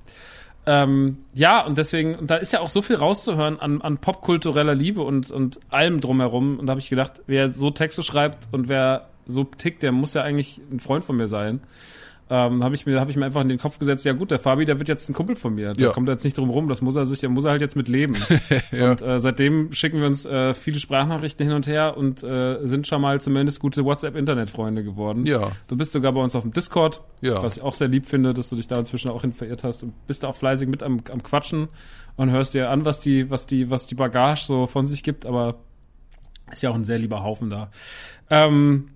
Ähm, ja, und deswegen, und da ist ja auch so viel rauszuhören an, an popkultureller Liebe und, und allem drumherum. Und da habe ich gedacht, wer so Texte schreibt und wer so tickt, der muss ja eigentlich ein Freund von mir sein. Ähm, habe ich mir habe ich mir einfach in den Kopf gesetzt, ja gut, der Fabi, der wird jetzt ein Kumpel von mir. Da Ja. kommt er jetzt nicht drum rum, das muss er sich, der muss er halt jetzt mit leben. Ja. Und äh, seitdem schicken wir uns äh, viele Sprachnachrichten hin und her und äh, sind schon mal zumindest gute WhatsApp-Internet-Freunde geworden. Ja. Du bist sogar bei uns auf dem Discord, Ja. was ich auch sehr lieb finde, dass du dich da inzwischen auch hin verirrt hast und bist da auch fleißig mit am, am Quatschen und hörst dir an, was die, was die, was die Bagage so von sich gibt, aber ist ja auch ein sehr lieber Haufen da. Ähm,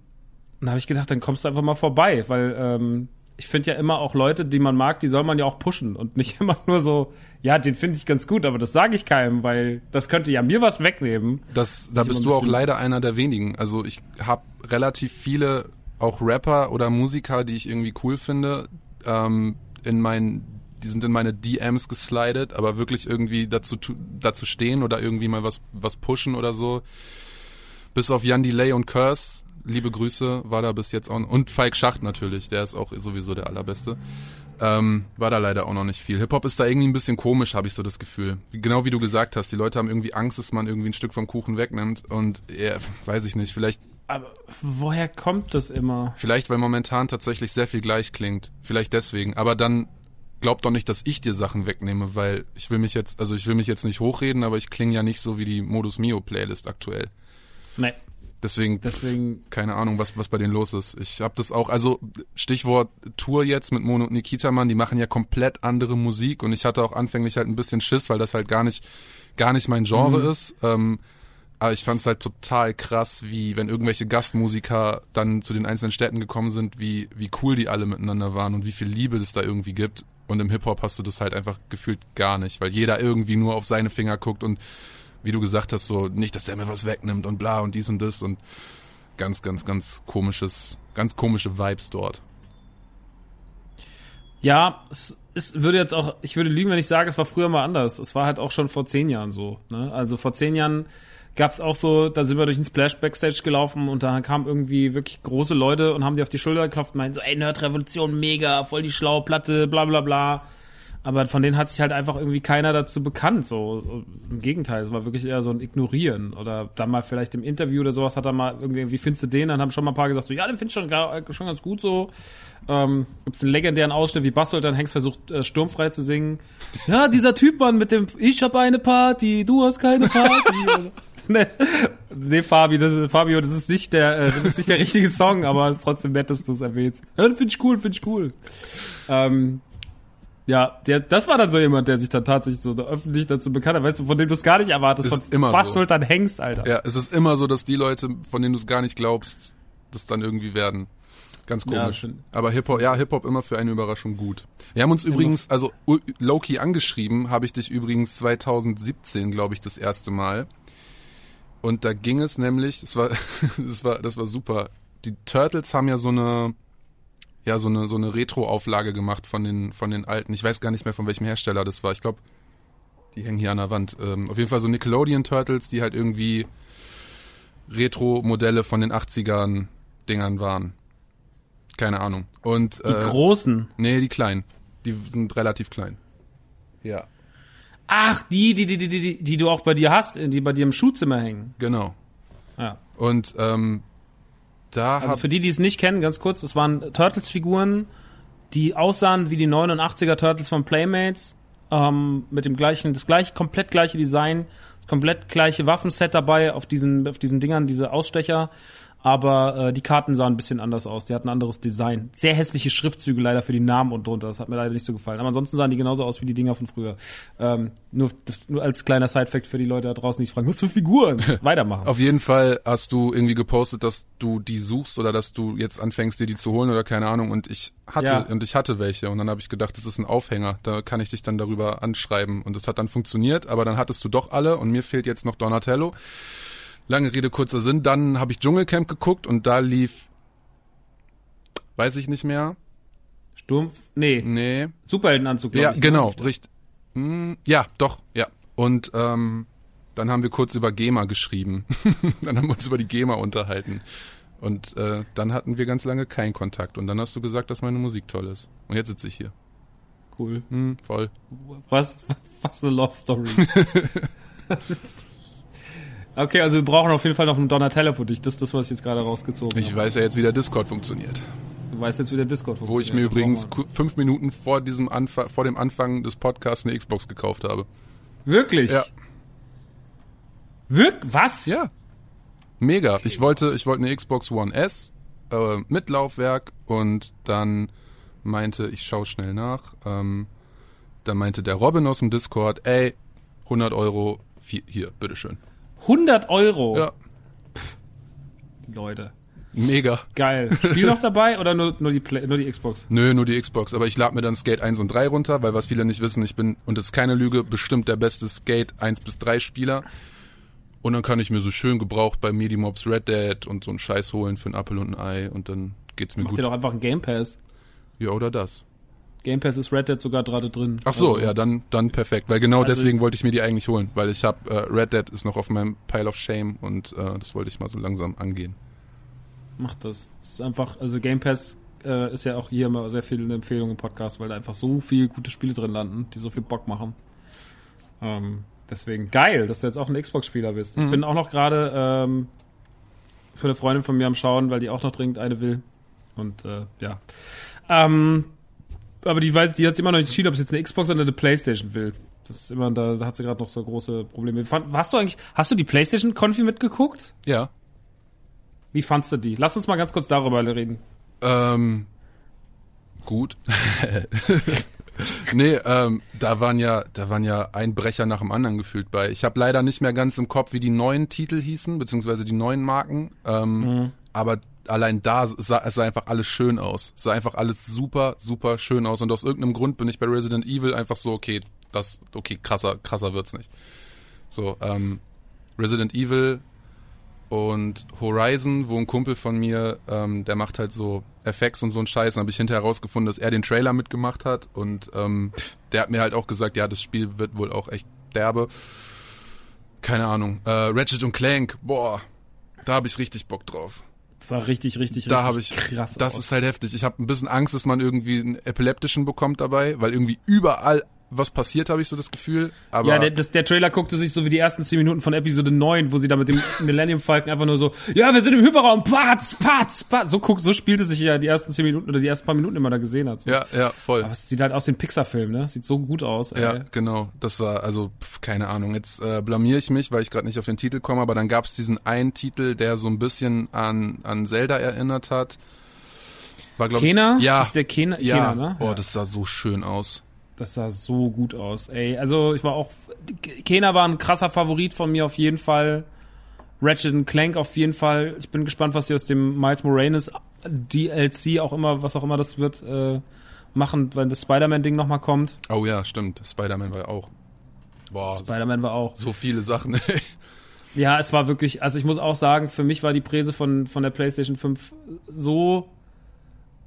dann habe ich gedacht, dann kommst du einfach mal vorbei, weil ähm, ich finde ja immer auch Leute, die man mag, die soll man ja auch pushen und nicht immer nur so, ja, den finde ich ganz gut, aber das sage ich keinem, weil das könnte ja mir was wegnehmen. Das, da Ich bist du auch leider einer der wenigen. Also ich habe relativ viele, auch Rapper oder Musiker, die ich irgendwie cool finde, ähm, in meinen, die sind in meine DMs geslidet, aber wirklich irgendwie dazu, dazu stehen oder irgendwie mal was, was pushen oder so. Bis auf Jan Delay und Curse liebe Grüße, war da bis jetzt auch und Falk Schacht natürlich, der ist auch sowieso der allerbeste. Ähm, war da leider auch noch nicht viel. Hip-Hop ist da irgendwie ein bisschen komisch, habe ich so das Gefühl. Genau wie du gesagt hast, die Leute haben irgendwie Angst, dass man irgendwie ein Stück vom Kuchen wegnimmt und ja, weiß ich nicht, vielleicht Aber woher kommt das immer? Vielleicht, weil momentan tatsächlich sehr viel gleich klingt. Vielleicht deswegen. Aber dann glaub doch nicht, dass ich dir Sachen wegnehme, weil ich will mich jetzt, also ich will mich jetzt nicht hochreden, aber ich klinge ja nicht so wie die Modus Mio Playlist aktuell. Nee. Deswegen, Deswegen, keine Ahnung, was, was bei denen los ist. Ich habe das auch, also Stichwort Tour jetzt mit Mono und Nikita Mann, die machen ja komplett andere Musik und ich hatte auch anfänglich halt ein bisschen Schiss, weil das halt gar nicht, gar nicht mein Genre ist. Ähm, aber ich fand es halt total krass, wie wenn irgendwelche Gastmusiker dann zu den einzelnen Städten gekommen sind, wie, wie cool die alle miteinander waren und wie viel Liebe es da irgendwie gibt. Und im Hip-Hop hast du das halt einfach gefühlt gar nicht, weil jeder irgendwie nur auf seine Finger guckt und wie du gesagt hast, so nicht, dass der mir was wegnimmt und bla und dies und das und ganz, ganz, ganz komisches, ganz komische Vibes dort. ja, es, es würde jetzt auch, ich würde lügen, wenn ich sage, es war früher mal anders. Es war halt auch schon vor zehn Jahren so. Ne? Also vor zehn Jahren gab's auch so, da sind wir durch den Splash Backstage gelaufen und da kamen irgendwie wirklich große Leute und haben die auf die Schulter geklopft und meinten so, ey, Nerd-Revolution, mega, voll die schlaue Platte, bla bla bla. Aber von denen hat sich halt einfach irgendwie keiner dazu bekannt. So, so im Gegenteil, es war wirklich eher so ein Ignorieren. Oder dann mal vielleicht im Interview oder sowas hat er mal irgendwie, wie findest du den? Dann haben schon mal ein paar gesagt, so, ja, den findest du schon, gar- schon ganz gut so. Ähm, gibt's einen legendären Ausschnitt, wie Basselt dann Hengst versucht, äh, sturmfrei zu singen. Ja, dieser Typ, Mann, mit dem Ich hab eine Party, du hast keine Party. Nee, nee, Fabi, das Fabio, das ist nicht der, äh, das ist nicht der richtige Song, aber es ist trotzdem nett, dass du es erwähnst. Ja, finde ich cool, finde ich cool. Ähm, ja, der, das war dann so jemand, der sich dann tatsächlich so öffentlich dazu bekannt hat, weißt du, von dem du es gar nicht erwartest, Ist von immer Bas so. Sultan Hengst, Alter. Ja, es ist immer so, dass die Leute, von denen du es gar nicht glaubst, das dann irgendwie werden. Ganz Ja, komisch. stimmt. Aber Hip-Hop, ja, Hip-Hop immer für eine Überraschung gut. Wir haben uns übrigens, also Loki angeschrieben, habe ich dich übrigens 2017, glaube ich, das erste Mal. Und da ging es nämlich, es war, das war, das war super. Die Turtles haben ja so eine, ja, so eine, so eine Retro-Auflage gemacht von den, von den alten. Ich weiß gar nicht mehr, von welchem Hersteller das war. Ich glaube, die hängen hier an der Wand. Ähm, auf jeden Fall so Nickelodeon Turtles, die halt irgendwie Retro-Modelle von den 80ern Dingern waren. Keine Ahnung. Und, Die äh, großen. nee, die kleinen. Die sind relativ klein. Ja. Ach, die, die, die, die, die, die du auch bei dir hast, die bei dir im Schuhzimmer hängen. Genau. Ja. Und, ähm, da Also für die, die es nicht kennen, ganz kurz, es waren Turtles-Figuren, die aussahen wie die 89er Turtles von Playmates, ähm, mit dem gleichen, das gleiche, komplett gleiche Design, das komplett gleiche Waffenset dabei auf diesen, auf diesen Dingern, diese Ausstecher. Aber äh, die Karten sahen ein bisschen anders aus. Die hatten ein anderes Design. Sehr hässliche Schriftzüge leider für die Namen und drunter. Das hat mir leider nicht so gefallen. Aber ansonsten sahen die genauso aus wie die Dinger von früher. Ähm, nur, nur als kleiner Sidefact für die Leute da draußen, die sich fragen, was für Figuren? Weitermachen. Auf jeden Fall hast du irgendwie gepostet, dass du die suchst oder dass du jetzt anfängst, dir die zu holen oder keine Ahnung. Und ich hatte Ja. und ich hatte welche und dann habe ich gedacht, das ist ein Aufhänger. Da kann ich dich dann darüber anschreiben und das hat dann funktioniert. Aber dann hattest du doch alle und mir fehlt jetzt noch Donatello. Lange Rede kurzer Sinn. Dann habe ich Dschungelcamp geguckt und da lief, weiß ich nicht mehr. Sturm? Nee, Nee, Superheldenanzug, ja, ich. ne? genau, richtig. Hm, ja, doch, ja. Und ähm, dann haben wir kurz über GEMA geschrieben. dann haben wir uns über die GEMA unterhalten. Und äh, dann hatten wir ganz lange keinen Kontakt. Und dann hast du gesagt, dass meine Musik toll ist. Und jetzt sitze ich hier. Cool. Hm, voll. Was, was eine Love Story. okay, also wir brauchen auf jeden Fall noch einen Donatello für dich. Das ist das, was ich jetzt gerade rausgezogen Ich habe. weiß ja jetzt, wie der Discord funktioniert. Du weißt jetzt, wie der Discord Wo funktioniert. ich mir Da übrigens fünf Minuten vor diesem vor dem Anfang des Podcasts eine Xbox gekauft habe. wir- Wirklich? Ja. Wirk was? Ja. Mega. Ich wollte, ich wollte eine Xbox One S äh, mit Laufwerk und dann meinte, ich schaue schnell nach. Ähm, dann meinte der Robin aus dem Discord, ey, 100 Euro, hier, bitteschön. 100 Euro. Ja, Leute. mega. Geil. Spiel noch dabei oder nur, nur, die Play, nur die Xbox? Nö, nur die Xbox. Aber ich lade mir dann Skate 1 und 3 runter, weil was viele nicht wissen, ich bin, und das ist keine Lüge, bestimmt der beste Skate 1 bis 3 Spieler. Und dann kann ich mir so schön gebraucht bei Medimobs Red Dead und so einen Scheiß holen für ein Apfel und ein Ei und dann geht's mir Mach gut. dir doch einfach einen Game Pass. Ja, oder das. Game Pass ist Red Dead sogar gerade drin. Ach so, Also, ja, dann, dann perfekt. Weil genau Also deswegen wollte ich mir die eigentlich holen. Weil ich habe äh, Red Dead ist noch auf meinem Pile of Shame und äh, das wollte ich mal so langsam angehen. Macht das. Es ist einfach, also Game Pass äh, ist ja auch hier immer sehr viel eine Empfehlung im Podcast, weil da einfach so viele gute Spiele drin landen, die so viel Bock machen. Ähm, deswegen geil, dass du jetzt auch ein Xbox-Spieler bist. Ich bin auch noch gerade ähm, für eine Freundin von mir am Schauen, weil die auch noch dringend eine will. Und äh, ja. Ähm, aber die weiß, die hat sich immer noch nicht entschieden, ob sie jetzt eine Xbox oder eine Playstation will. Das ist immer, da, da hat sie gerade noch so große Probleme. Fand, hast du eigentlich, hast du die Playstation Konfi mitgeguckt? Ja. Wie fandst du die? Lass uns mal ganz kurz darüber reden. Ähm, gut. nee, ähm, da waren ja, da waren ja ein Brecher nach dem anderen gefühlt bei. Ich habe leider nicht mehr ganz im Kopf, wie die neuen Titel hießen, beziehungsweise die neuen Marken. Ähm, Aber allein da sah es sah einfach alles schön aus. Es sah einfach alles super, super schön aus. Und aus irgendeinem Grund bin ich bei Resident Evil einfach so, okay, das, okay, krasser, krasser wird's nicht. So, ähm, Resident Evil und Horizon, wo ein Kumpel von mir, ähm, der macht halt so FX und so ein Scheiß. Dann habe ich hinterher herausgefunden, dass er den Trailer mitgemacht hat und ähm, der hat mir halt auch gesagt, ja, das Spiel wird wohl auch echt derbe. Keine Ahnung. Äh, Ratchet und Clank, boah, da habe ich richtig Bock drauf. Das sah richtig, richtig, Da richtig ich, krass das aus. ist halt heftig. Ich habe ein bisschen Angst, dass man irgendwie einen epileptischen bekommt dabei, weil irgendwie überall was passiert, habe ich so das Gefühl. Aber ja, der, das, der Trailer guckte sich so wie die ersten 10 Minuten von Episode 9, wo sie da mit dem Millennium Falcon einfach nur so, ja, wir sind im Hyperraum, patz, patz, patz. So guckt, so spielte sich ja die ersten 10 Minuten oder die ersten paar Minuten immer da gesehen hat. So. ja, ja, voll. Aber es sieht halt aus wie ein Pixar-Film, ne? Sieht so gut aus, ey. Ja, genau. Das war, also, pf, keine Ahnung. Jetzt äh, blamier ich mich, weil ich gerade nicht auf den Titel komme, aber dann gab es diesen einen Titel, der so ein bisschen an, an Zelda erinnert hat. War, glaub Kena? ich. Ja. Ist der Kena, ja. Kena, ne? Oh, Ja. das sah so schön aus. Das sah so gut aus, ey. Also ich war auch. Kena war ein krasser Favorit von mir auf jeden Fall. Ratchet Clank auf jeden Fall. Ich bin gespannt, was sie aus dem Miles Morales DLC auch immer, was auch immer das wird, äh, machen, wenn das Spider-Man-Ding nochmal kommt. Oh ja, stimmt. Spider-Man war ja auch. Boah, Spider-Man war auch. so viele Sachen. ey. Ja, es war wirklich, also ich muss auch sagen, für mich war die Präse von, von der PlayStation 5 so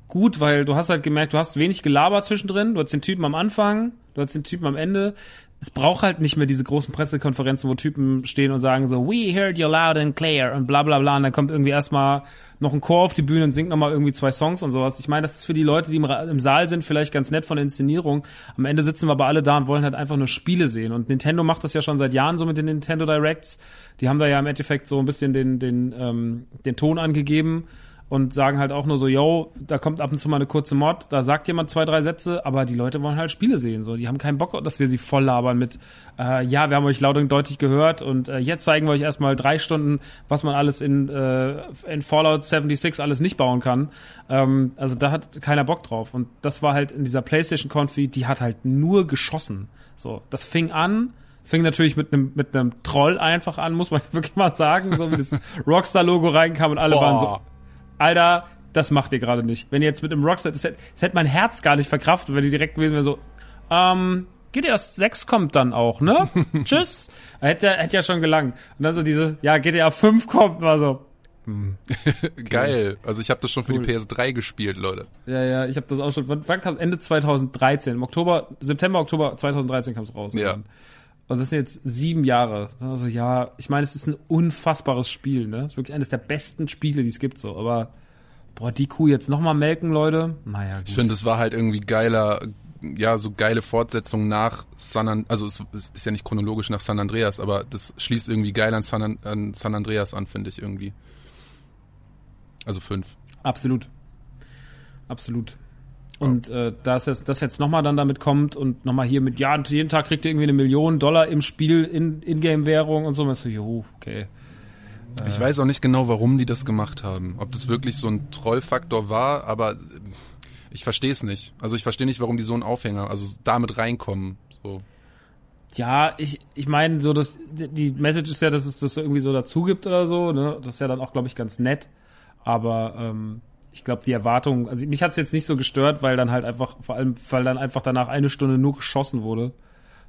gut, weil du hast halt gemerkt, du hast wenig gelabert zwischendrin, du hast den Typen am Anfang, du hast den Typen am Ende. Es braucht halt nicht mehr diese großen Pressekonferenzen, wo Typen stehen und sagen so, we heard you loud and clear und bla bla bla und dann kommt irgendwie erstmal noch ein Chor auf die Bühne und singt nochmal irgendwie zwei Songs und sowas. Ich meine, das ist für die Leute, die im, im Saal sind, vielleicht ganz nett von der Inszenierung. Am Ende sitzen wir aber alle da und wollen halt einfach nur Spiele sehen. Und Nintendo macht das ja schon seit Jahren so mit den Nintendo Directs. Die haben da ja im Endeffekt so ein bisschen den, den, ähm, den Ton angegeben und sagen halt auch nur so, yo, da kommt ab und zu mal eine kurze Mod, da sagt jemand zwei, drei Sätze, aber die Leute wollen halt Spiele sehen, so, die haben keinen Bock, dass wir sie voll labern mit, äh, ja, wir haben euch laut und deutlich gehört und äh, jetzt zeigen wir euch erstmal drei Stunden, was man alles in, äh, in Fallout 76 alles nicht bauen kann. Ähm, also da hat keiner Bock drauf und das war halt in dieser PlayStation Confi, die hat halt nur geschossen, so, das fing an, es fing natürlich mit einem mit einem Troll einfach an, muss man wirklich mal sagen, so wie das Rockstar-Logo reinkam und alle waren so, Boah. Alter, das macht ihr gerade nicht. Wenn ihr jetzt mit dem Rockstar, das hätte, das hätte mein Herz gar nicht verkraftet, wenn die direkt gewesen wäre so, ähm, GTA 6 kommt dann auch, ne? Tschüss. Hätte, ja- hätte ja schon gelangt. Und dann so dieses, ja, GTA 5 kommt, war so, Geil. Also ich habe das schon für Cool. die PS3 gespielt, Leute. ja, ja, ich habe das auch schon, wann, wann kam Ende 2013, im Oktober, September, Oktober 2013 kam es raus. Ja. irgendwann. Und das sind jetzt sieben Jahre. Also ja, ich meine, es ist ein unfassbares Spiel, ne? Es ist wirklich eines der besten Spiele, die es gibt, so. Aber, boah, die Kuh jetzt nochmal melken, Leute? Naja, gut. Ich finde, es war halt irgendwie geiler, ja, so geile Fortsetzung nach San An also es, es ist ja nicht chronologisch nach San Andreas, aber das schließt irgendwie geil an San, An an San Andreas an, finde ich irgendwie. Also fünf. Absolut. Absolut. Und äh, dass jetzt, das jetzt nochmal dann damit kommt und nochmal hier mit, ja, und jeden Tag kriegt ihr irgendwie eine Million Dollar im Spiel in Ingame-Währung und so. Und so, jo, okay. Ich weiß auch nicht genau, warum die das gemacht haben. Ob das wirklich so ein Trollfaktor war, aber ich verstehe es nicht. Also ich verstehe nicht, warum die so einen Aufhänger, also damit reinkommen. So. Ja, ich, ich meine, so das, die Message ist ja, dass es das so irgendwie so dazu gibt oder so, ne? Das ist ja dann auch, glaube ich, ganz nett. Aber ähm, ich glaube, die Erwartung, also mich hat's jetzt nicht so gestört, weil dann halt einfach, vor allem, weil dann einfach danach eine Stunde nur geschossen wurde.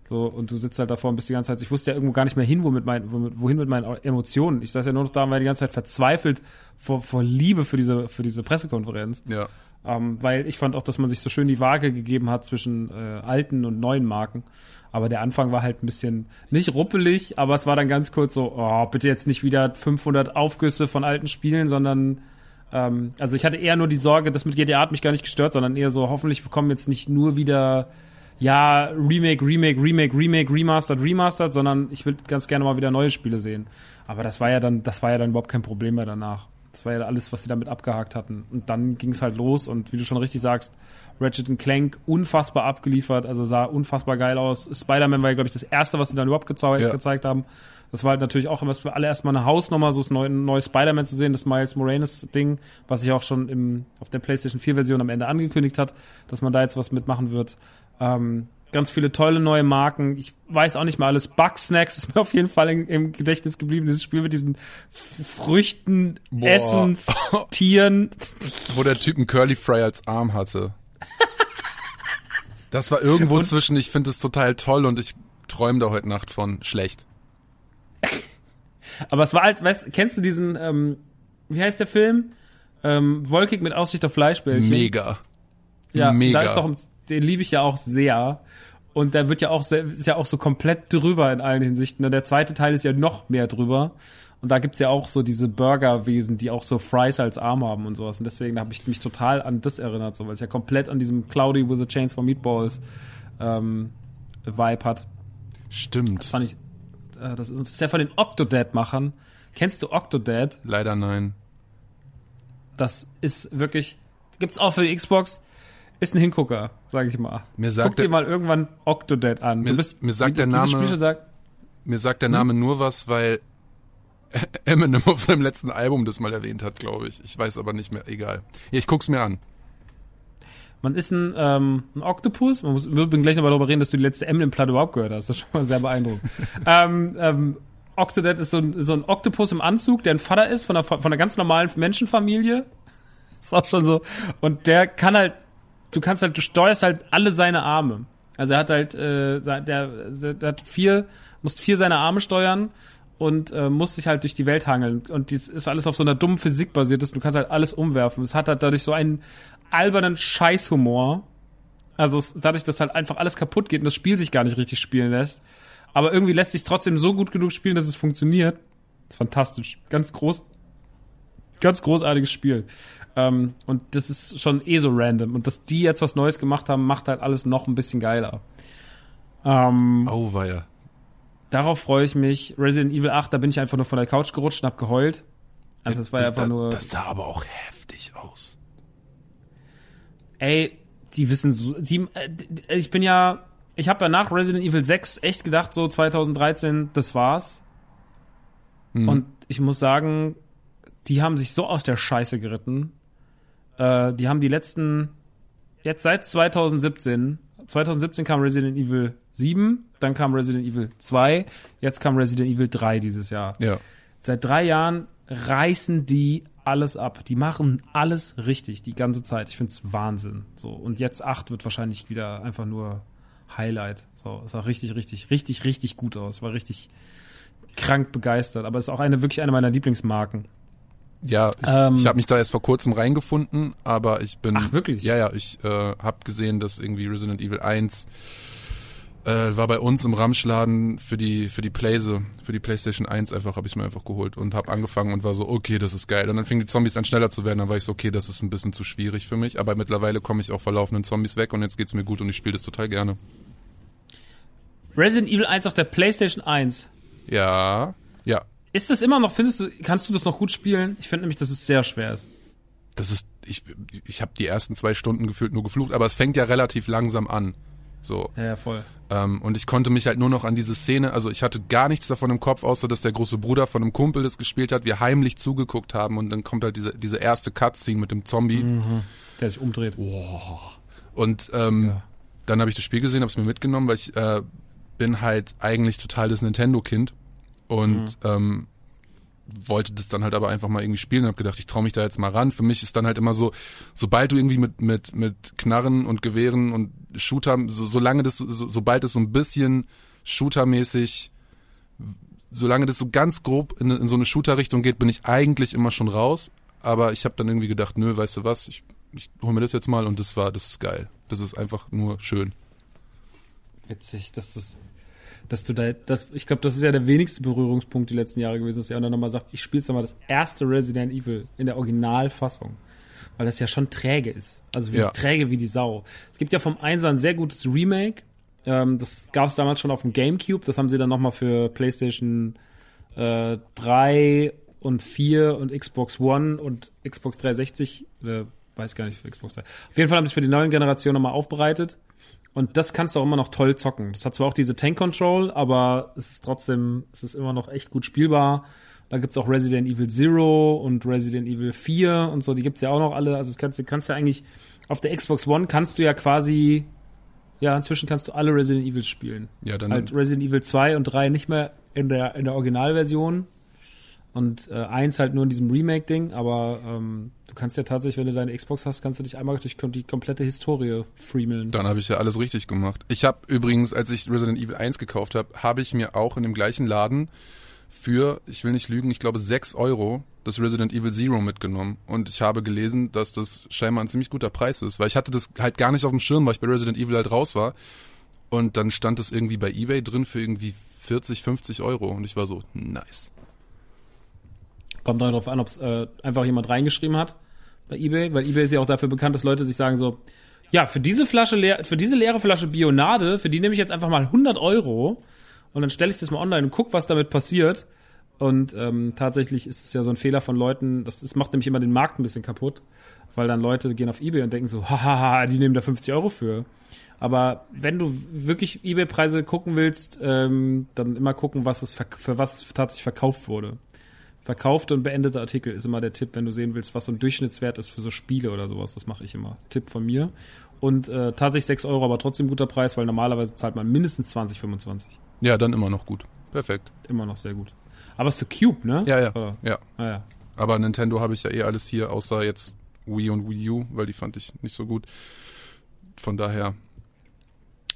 So, und du sitzt halt davor und bist die ganze Zeit, ich wusste ja irgendwo gar nicht mehr hin, womit mein, womit, wohin mit meinen Emotionen. Ich saß ja nur noch da und war die ganze Zeit verzweifelt vor, vor Liebe für diese, für diese Pressekonferenz. Ja. Ähm, weil ich fand auch, dass man sich so schön die Waage gegeben hat zwischen äh, alten und neuen Marken. Aber der Anfang war halt ein bisschen nicht ruppelig, aber es war dann ganz kurz so, oh, bitte jetzt nicht wieder 500 Aufgüsse von alten Spielen, sondern Ähm, also ich hatte eher nur die Sorge, das mit GTA hat mich gar nicht gestört, sondern eher so, hoffentlich bekommen jetzt nicht nur wieder ja, Remake, Remake, Remake, Remake, Remastered, Remastered, sondern ich will ganz gerne mal wieder neue Spiele sehen. Aber das war ja dann, das war ja dann überhaupt kein Problem mehr danach. Das war ja alles, was sie damit abgehakt hatten. Und dann ging es halt los und wie du schon richtig sagst, Ratchet Clank unfassbar abgeliefert, also sah unfassbar geil aus. Spider-Man war ja, glaube ich, das erste, was sie dann überhaupt gezei ja. gezeigt haben. Das war halt natürlich auch immer für alle erstmal eine Hausnummer, so das neue, neue Spider-Man zu sehen, das Miles Moranis-Ding, was sich auch schon im, auf der PlayStation 4-Version am Ende angekündigt hat, dass man da jetzt was mitmachen wird. Ähm, ganz viele tolle neue Marken. Ich weiß auch nicht mal alles. Bugsnacks ist mir auf jeden Fall im, im Gedächtnis geblieben. Dieses Spiel mit diesen Früchten, Boah. Essens, Tieren. Wo der Typ einen Curly Fry als Arm hatte. Das war irgendwo und, zwischen, ich finde es total toll und ich träume da heute Nacht von schlecht. Aber es war halt, weißt, kennst du diesen, ähm, wie heißt der Film? Ähm, Wolkig mit Aussicht auf Fleischbällchen. Mega. Ja, Mega. da ist doch den liebe ich ja auch sehr. Und der wird ja auch, ist ja auch so komplett drüber in allen Hinsichten. Und der zweite Teil ist ja noch mehr drüber. Und da gibt's ja auch so diese Burgerwesen, die auch so Fries als Arm haben und sowas. Und deswegen habe ich mich total an das erinnert, so, weil es ja komplett an diesem Cloudy with the Chains for Meatballs ähm, Vibe hat. Stimmt. Das fand ich, äh, das, ist, das ist ja von den Octodad-Machern. Kennst du Octodad? Leider nein. Das ist wirklich, gibt's auch für die Xbox ist ein Hingucker, sage ich mal. Mir sagt Guck dir mal irgendwann Octodad an. Mir, bist, mir sagt der Name. Sagt, mir sagt der Name hm? nur was, weil Eminem auf seinem letzten Album das mal erwähnt hat, glaube ich. Ich weiß aber nicht mehr. Egal. Ja, ich guck's mir an. Man ist ein, ähm, ein Oktopus. Man muss, wir müssen gleich nochmal darüber reden, dass du die letzte Eminem-Platte überhaupt gehört hast. Das ist schon mal sehr beeindruckend. ähm, ähm, Octodad ist so ein, so ein Oktopus im Anzug, der ein Vater ist von einer, von einer ganz normalen Menschenfamilie. Ist auch schon so. Und der kann halt du kannst halt, du steuerst halt alle seine Arme. Also er hat halt, äh, der, der, der hat vier, musst vier seiner Arme steuern und äh, muss sich halt durch die Welt hangeln. Und das ist alles auf so einer dummen Physik basiert. Du kannst halt alles umwerfen. Es hat halt dadurch so einen albernen Scheißhumor. Also es, dadurch, dass halt einfach alles kaputt geht und das Spiel sich gar nicht richtig spielen lässt. Aber irgendwie lässt sich trotzdem so gut genug spielen, dass es funktioniert. Das ist fantastisch. Ganz groß. Ganz großartiges Spiel. Ähm, und das ist schon eh so random. Und dass die jetzt was Neues gemacht haben, macht halt alles noch ein bisschen geiler. Ähm, oh, war ja. Darauf freue ich mich. Resident Evil 8, da bin ich einfach nur von der Couch gerutscht und hab geheult. Also das war ja einfach nur. Das sah aber auch heftig aus. Ey, die wissen so. Die, äh, ich bin ja. Ich habe ja nach Resident Evil 6 echt gedacht, so 2013, das war's. Hm. Und ich muss sagen, die haben sich so aus der Scheiße geritten. Äh, die haben die letzten, jetzt seit 2017, 2017 kam Resident Evil 7, dann kam Resident Evil 2, jetzt kam Resident Evil 3 dieses Jahr. Ja. Seit drei Jahren reißen die alles ab. Die machen alles richtig die ganze Zeit. Ich find's Wahnsinn. So und jetzt 8 wird wahrscheinlich wieder einfach nur Highlight. So, es sah richtig, richtig, richtig, richtig gut aus. War richtig krank begeistert. Aber ist auch eine wirklich eine meiner Lieblingsmarken. Ja, ich, ähm, ich habe mich da erst vor kurzem reingefunden, aber ich bin. Ach, wirklich? Ja, ja, ich äh, habe gesehen, dass irgendwie Resident Evil 1 äh, war bei uns im Ramschladen für die für die Playse, für die PlayStation 1 einfach habe ich mir einfach geholt und habe angefangen und war so, okay, das ist geil. Und dann fingen die Zombies an schneller zu werden, dann war ich so, okay, das ist ein bisschen zu schwierig für mich, aber mittlerweile komme ich auch vor laufenden Zombies weg und jetzt geht's mir gut und ich spiele das total gerne. Resident Evil 1 auf der PlayStation 1. Ja, ja. Ist das immer noch, findest du, kannst du das noch gut spielen? Ich finde nämlich, dass es sehr schwer ist. Das ist, ich, ich habe die ersten zwei Stunden gefühlt nur geflucht, aber es fängt ja relativ langsam an. So. Ja, ja voll. Ähm, und ich konnte mich halt nur noch an diese Szene, also ich hatte gar nichts davon im Kopf, außer dass der große Bruder von einem Kumpel das gespielt hat, wir heimlich zugeguckt haben und dann kommt halt diese, diese erste Cutscene mit dem Zombie. Mhm. Der sich umdreht. Wow. Und ähm, ja. dann habe ich das Spiel gesehen, habe es mir mitgenommen, weil ich äh, bin halt eigentlich total das Nintendo-Kind und mhm. ähm, wollte das dann halt aber einfach mal irgendwie spielen und habe gedacht, ich traue mich da jetzt mal ran. Für mich ist dann halt immer so, sobald du irgendwie mit mit mit Knarren und Gewehren und Shooter, so, solange das, so, sobald es so ein bisschen Shootermäßig, solange das so ganz grob in, in so eine Shooter-Richtung geht, bin ich eigentlich immer schon raus. Aber ich habe dann irgendwie gedacht, nö, weißt du was, ich, ich hol mir das jetzt mal und das war, das ist geil. Das ist einfach nur schön. Witzig, dass das dass du da, das, ich glaube, das ist ja der wenigste Berührungspunkt die letzten Jahre gewesen, dass er dann nochmal sagt, ich spiele jetzt nochmal das erste Resident Evil in der Originalfassung. Weil das ja schon träge ist. Also wie Ja. träge wie die Sau. Es gibt ja vom Einser ein sehr gutes Remake. Ähm, das gab es damals schon auf dem Gamecube. Das haben sie dann nochmal für PlayStation äh, 3 und 4 und Xbox One und Xbox 360, oder weiß gar nicht für Xbox 3. Auf jeden Fall haben sie es für die neuen Generationen nochmal aufbereitet. Und das kannst du auch immer noch toll zocken. Das hat zwar auch diese Tank Control, aber es ist trotzdem, es ist immer noch echt gut spielbar. Da gibt's auch Resident Evil Zero und Resident Evil 4 und so, die gibt's ja auch noch alle. Also das kannst du kannst ja eigentlich auf der Xbox One kannst du ja quasi ja, inzwischen kannst du alle Resident Evils spielen. Ja, dann Halt Resident Evil 2 und 3 nicht mehr in der in der Originalversion und äh, 1 halt nur in diesem Remake-Ding, aber ähm, du kannst ja tatsächlich, wenn du deine Xbox hast, kannst du dich einmal durch die komplette Historie freemeln. Dann habe ich ja alles richtig gemacht. Ich habe übrigens, als ich Resident Evil 1 gekauft habe, habe ich mir auch in dem gleichen Laden für, ich will nicht lügen, ich glaube 6 Euro das Resident Evil Zero mitgenommen. Und ich habe gelesen, dass das scheinbar ein ziemlich guter Preis ist, weil ich hatte das halt gar nicht auf dem Schirm, weil ich bei Resident Evil halt raus war. Und dann stand es irgendwie bei Ebay drin für irgendwie 40, 50 Euro. Und ich war so, nice. Kommt darauf an, ob es äh, einfach jemand reingeschrieben hat bei eBay, weil eBay ist ja auch dafür bekannt, dass Leute sich sagen so, ja, für diese Flasche leer, für diese leere Flasche Bionade, für die nehme ich jetzt einfach mal 100 Euro und dann stelle ich das mal online und guck, was damit passiert. Und ähm, tatsächlich ist es ja so ein Fehler von Leuten, das ist, macht nämlich immer den Markt ein bisschen kaputt, weil dann Leute gehen auf eBay und denken so, hahaha, die nehmen da 50 Euro für. Aber wenn du wirklich eBay-Preise gucken willst, ähm, dann immer gucken, was es für was tatsächlich verkauft wurde. Verkaufte und beendete Artikel ist immer der Tipp, wenn du sehen willst, was so ein Durchschnittswert ist für so Spiele oder sowas. Das mache ich immer. Tipp von mir. Und äh, tatsächlich 6 Euro, aber trotzdem guter Preis, weil normalerweise zahlt man mindestens 20, 25. Ja, dann immer noch gut. Perfekt. Immer noch sehr gut. Aber es ist für Cube, ne? Ja, ja. Oder? Ja. Ah, ja. Aber Nintendo habe ich ja eh alles hier, außer jetzt Wii und Wii U, weil die fand ich nicht so gut. Von daher,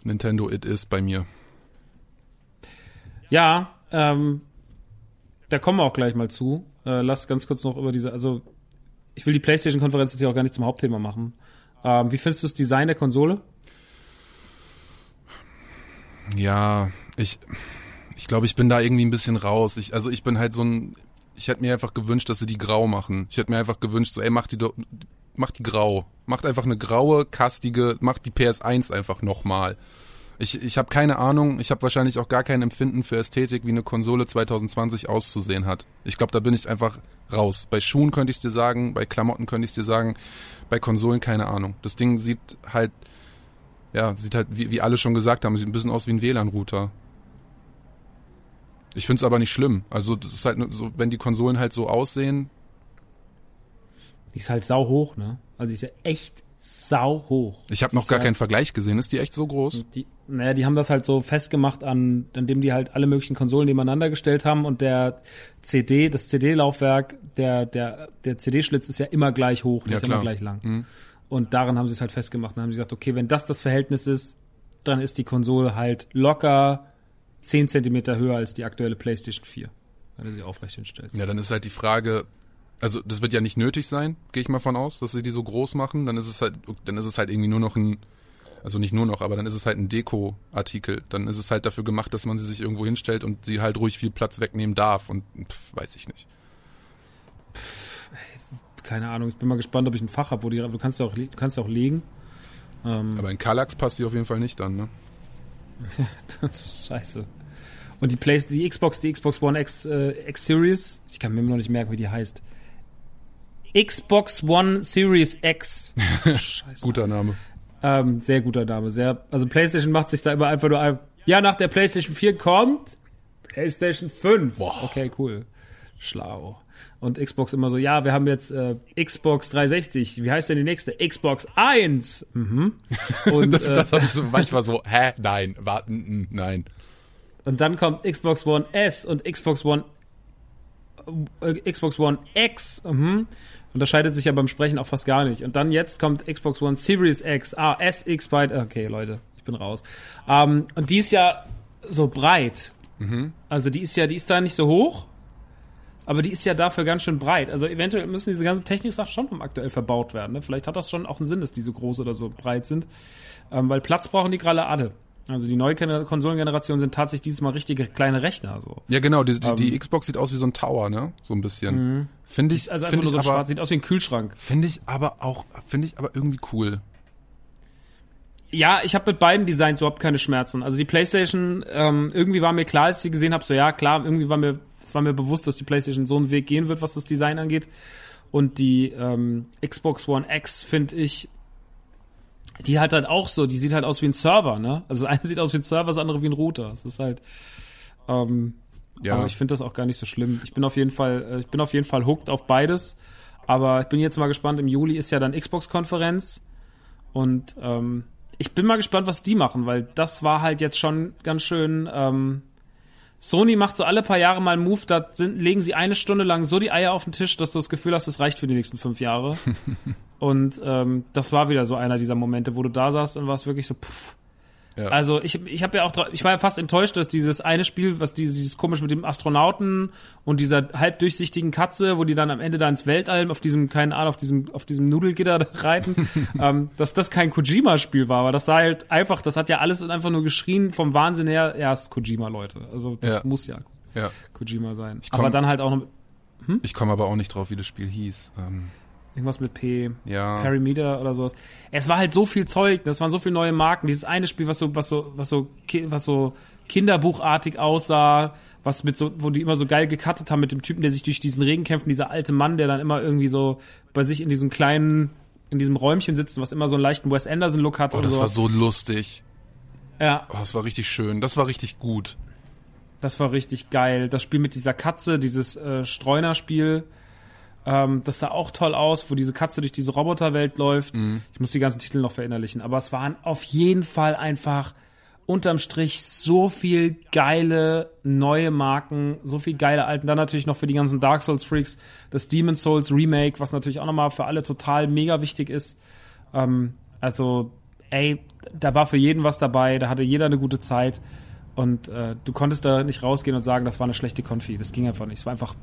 Nintendo it is bei mir. Ja, ähm, da kommen wir auch gleich mal zu. Äh, lass ganz kurz noch über diese, also ich will die PlayStation-Konferenz jetzt hier auch gar nicht zum Hauptthema machen. Ähm, wie findest du das Design der Konsole? Ja, ich, ich glaube, ich bin da irgendwie ein bisschen raus. Ich, also ich bin halt so ein, ich hätte mir einfach gewünscht, dass sie die grau machen. Ich hätte mir einfach gewünscht, so, ey, mach die mach die grau. Macht einfach eine graue, kastige, macht die PS1 einfach nochmal. Ich, ich habe keine Ahnung, ich habe wahrscheinlich auch gar kein Empfinden für Ästhetik, wie eine Konsole 2020 auszusehen hat. Ich glaube, da bin ich einfach raus. Bei Schuhen könnte ich dir sagen, bei Klamotten könnte ich dir sagen, bei Konsolen keine Ahnung. Das Ding sieht halt, ja, sieht halt, wie, wie alle schon gesagt haben, sieht ein bisschen aus wie ein WLAN-Router. Ich find's aber nicht schlimm. Also das ist halt so, wenn die Konsolen halt so aussehen, Die ist halt sau hoch, ne? Also die ist ja echt sau hoch. ich habe noch gar ja- keinen Vergleich gesehen. Ist die echt so groß? Die, naja, die haben das halt so festgemacht an, an dem die halt alle möglichen Konsolen nebeneinander gestellt haben und der CD, das CD-Laufwerk, der, der, der CD-Schlitz ist ja immer gleich hoch, der Ja, ist immer gleich lang. Mhm. Und daran haben sie es halt festgemacht. Dann haben sie gesagt, okay, wenn das das Verhältnis ist, dann ist die Konsole halt locker 10 Zentimeter höher als die aktuelle PlayStation 4, wenn du sie aufrecht hinstellst. Ja, dann ist halt die Frage, also das wird ja nicht nötig sein, gehe ich mal von aus, dass sie die so groß machen. Dann ist es halt, dann ist es halt irgendwie nur noch ein, also nicht nur noch, aber dann ist es halt ein Deko-Artikel. Dann ist es halt dafür gemacht, dass man sie sich irgendwo hinstellt und sie halt ruhig viel Platz wegnehmen darf. Und pff, weiß ich nicht. Keine Ahnung, ich bin mal gespannt, ob ich ein Fach habe, wo die, du kannst ja auch, du kannst ja auch legen. Ähm, Aber in Kallax passt die auf jeden Fall nicht dann, ne? Das ist scheiße. Und die, Play die Xbox, die Xbox One X, äh, X Series, ich kann mir immer noch nicht merken, wie die heißt. Xbox One Series X. Scheiße. Guter Name. Ähm, sehr guter Name. Sehr, also PlayStation macht sich da immer einfach nur ein. Ja, nach der PlayStation 4 kommt PlayStation 5. Boah. Okay, cool. Schlau. Und Xbox immer so, ja, wir haben jetzt äh, Xbox 360. Wie heißt denn die nächste? Xbox 1. Mhm. Und, Das, äh, das habe ich so manchmal so, hä? Nein, warten, nein. Und dann kommt Xbox One S und Xbox One äh, Xbox One X. Mhm. Unterscheidet sich ja beim Sprechen auch fast gar nicht. Und dann jetzt kommt Xbox One Series X. Ah, S, X, Byte. Okay, Leute, ich bin raus. Ähm, und die ist ja so breit. Also die ist ja, die ist da nicht so hoch, aber die ist ja dafür ganz schön breit. Also eventuell müssen diese ganzen Technik-Sachen schon aktuell verbaut werden. Ne? Vielleicht hat das schon auch einen Sinn, dass die so groß oder so breit sind. Ähm, weil Platz brauchen die gerade alle. Also die neue Kon- Konsolengeneration sind tatsächlich dieses Mal richtige kleine Rechner. So. Ja, genau, die, die, die Xbox sieht aus wie so ein Tower, ne? So ein bisschen. Finde ich, Also einfach nur so aber, schwarz, sieht aus wie ein Kühlschrank. finde ich aber auch, finde ich aber irgendwie cool. Ja, ich habe mit beiden Designs überhaupt keine Schmerzen. Also die PlayStation, ähm, irgendwie war mir klar, als ich sie gesehen habe, so ja klar, irgendwie war mir, es war mir bewusst, dass die PlayStation so einen Weg gehen wird, was das Design angeht. Und die ähm, Xbox One X finde ich, die halt halt auch so, die sieht halt aus wie ein Server, ne? Also das eine sieht aus wie ein Server, das andere wie ein Router. Es ist halt, ähm, Ja, aber ich finde das auch gar nicht so schlimm. Ich bin auf jeden Fall, äh, ich bin auf jeden Fall hooked auf beides. Aber ich bin jetzt mal gespannt. Im Juli ist ja dann Xbox-Konferenz und ähm, ich bin mal gespannt, was die machen, weil das war halt jetzt schon ganz schön. Ähm, Sony macht so alle paar Jahre mal einen Move, da sind, legen sie eine Stunde lang so die Eier auf den Tisch, dass du das Gefühl hast, das reicht für die nächsten fünf Jahre. und ähm, das war wieder so einer dieser Momente, wo du da saßt und warst wirklich so, pff, ja. also ich, ich habe ja auch, ich war ja fast enttäuscht, dass dieses eine Spiel, was dieses, dieses komisch mit dem Astronauten und dieser halb durchsichtigen Katze, wo die dann am Ende da ins Weltall auf diesem, keine Ahnung, auf diesem, auf diesem Nudelgitter reiten, ähm, dass das kein Kojima-Spiel war, aber das sah halt einfach, das hat ja alles einfach nur geschrien vom Wahnsinn her, ja, ist Kojima, Leute. Also das Ja. muss ja ja. Kojima sein. komm- Aber dann halt auch noch Ich komme aber auch nicht drauf, wie das Spiel hieß. Ähm, irgendwas mit P. ja. Harry Meter oder sowas. Es war halt so viel Zeug, das waren so viele neue Marken. Dieses eine Spiel, was so, was so, was so, was so Kinderbuchartig aussah, was mit so, wo die immer so geil gecuttet haben mit dem Typen, der sich durch diesen Regen kämpft, dieser alte Mann, der dann immer irgendwie so bei sich in diesem kleinen, in diesem Räumchen sitzt, was immer so einen leichten Wes Anderson-Look hat Oh, das war so. lustig. Ja, Oh, das war richtig schön. Das war richtig gut. das war richtig geil. Das Spiel mit dieser Katze, dieses äh, Streunerspiel, ähm, das sah auch toll aus, wo diese Katze durch diese Roboterwelt läuft. Ich muss die ganzen Titel noch verinnerlichen, aber es waren auf jeden Fall einfach unterm Strich so viel geile neue Marken, so viel geile alten. Dann natürlich noch für die ganzen Dark Souls Freaks das Demon Souls Remake, was natürlich auch nochmal für alle total mega wichtig ist. Ähm, also, ey, da war für jeden was dabei, da hatte jeder eine gute Zeit. Und äh, du konntest da nicht rausgehen und sagen, das war eine schlechte Konfi. Das ging einfach nicht. Es war einfach,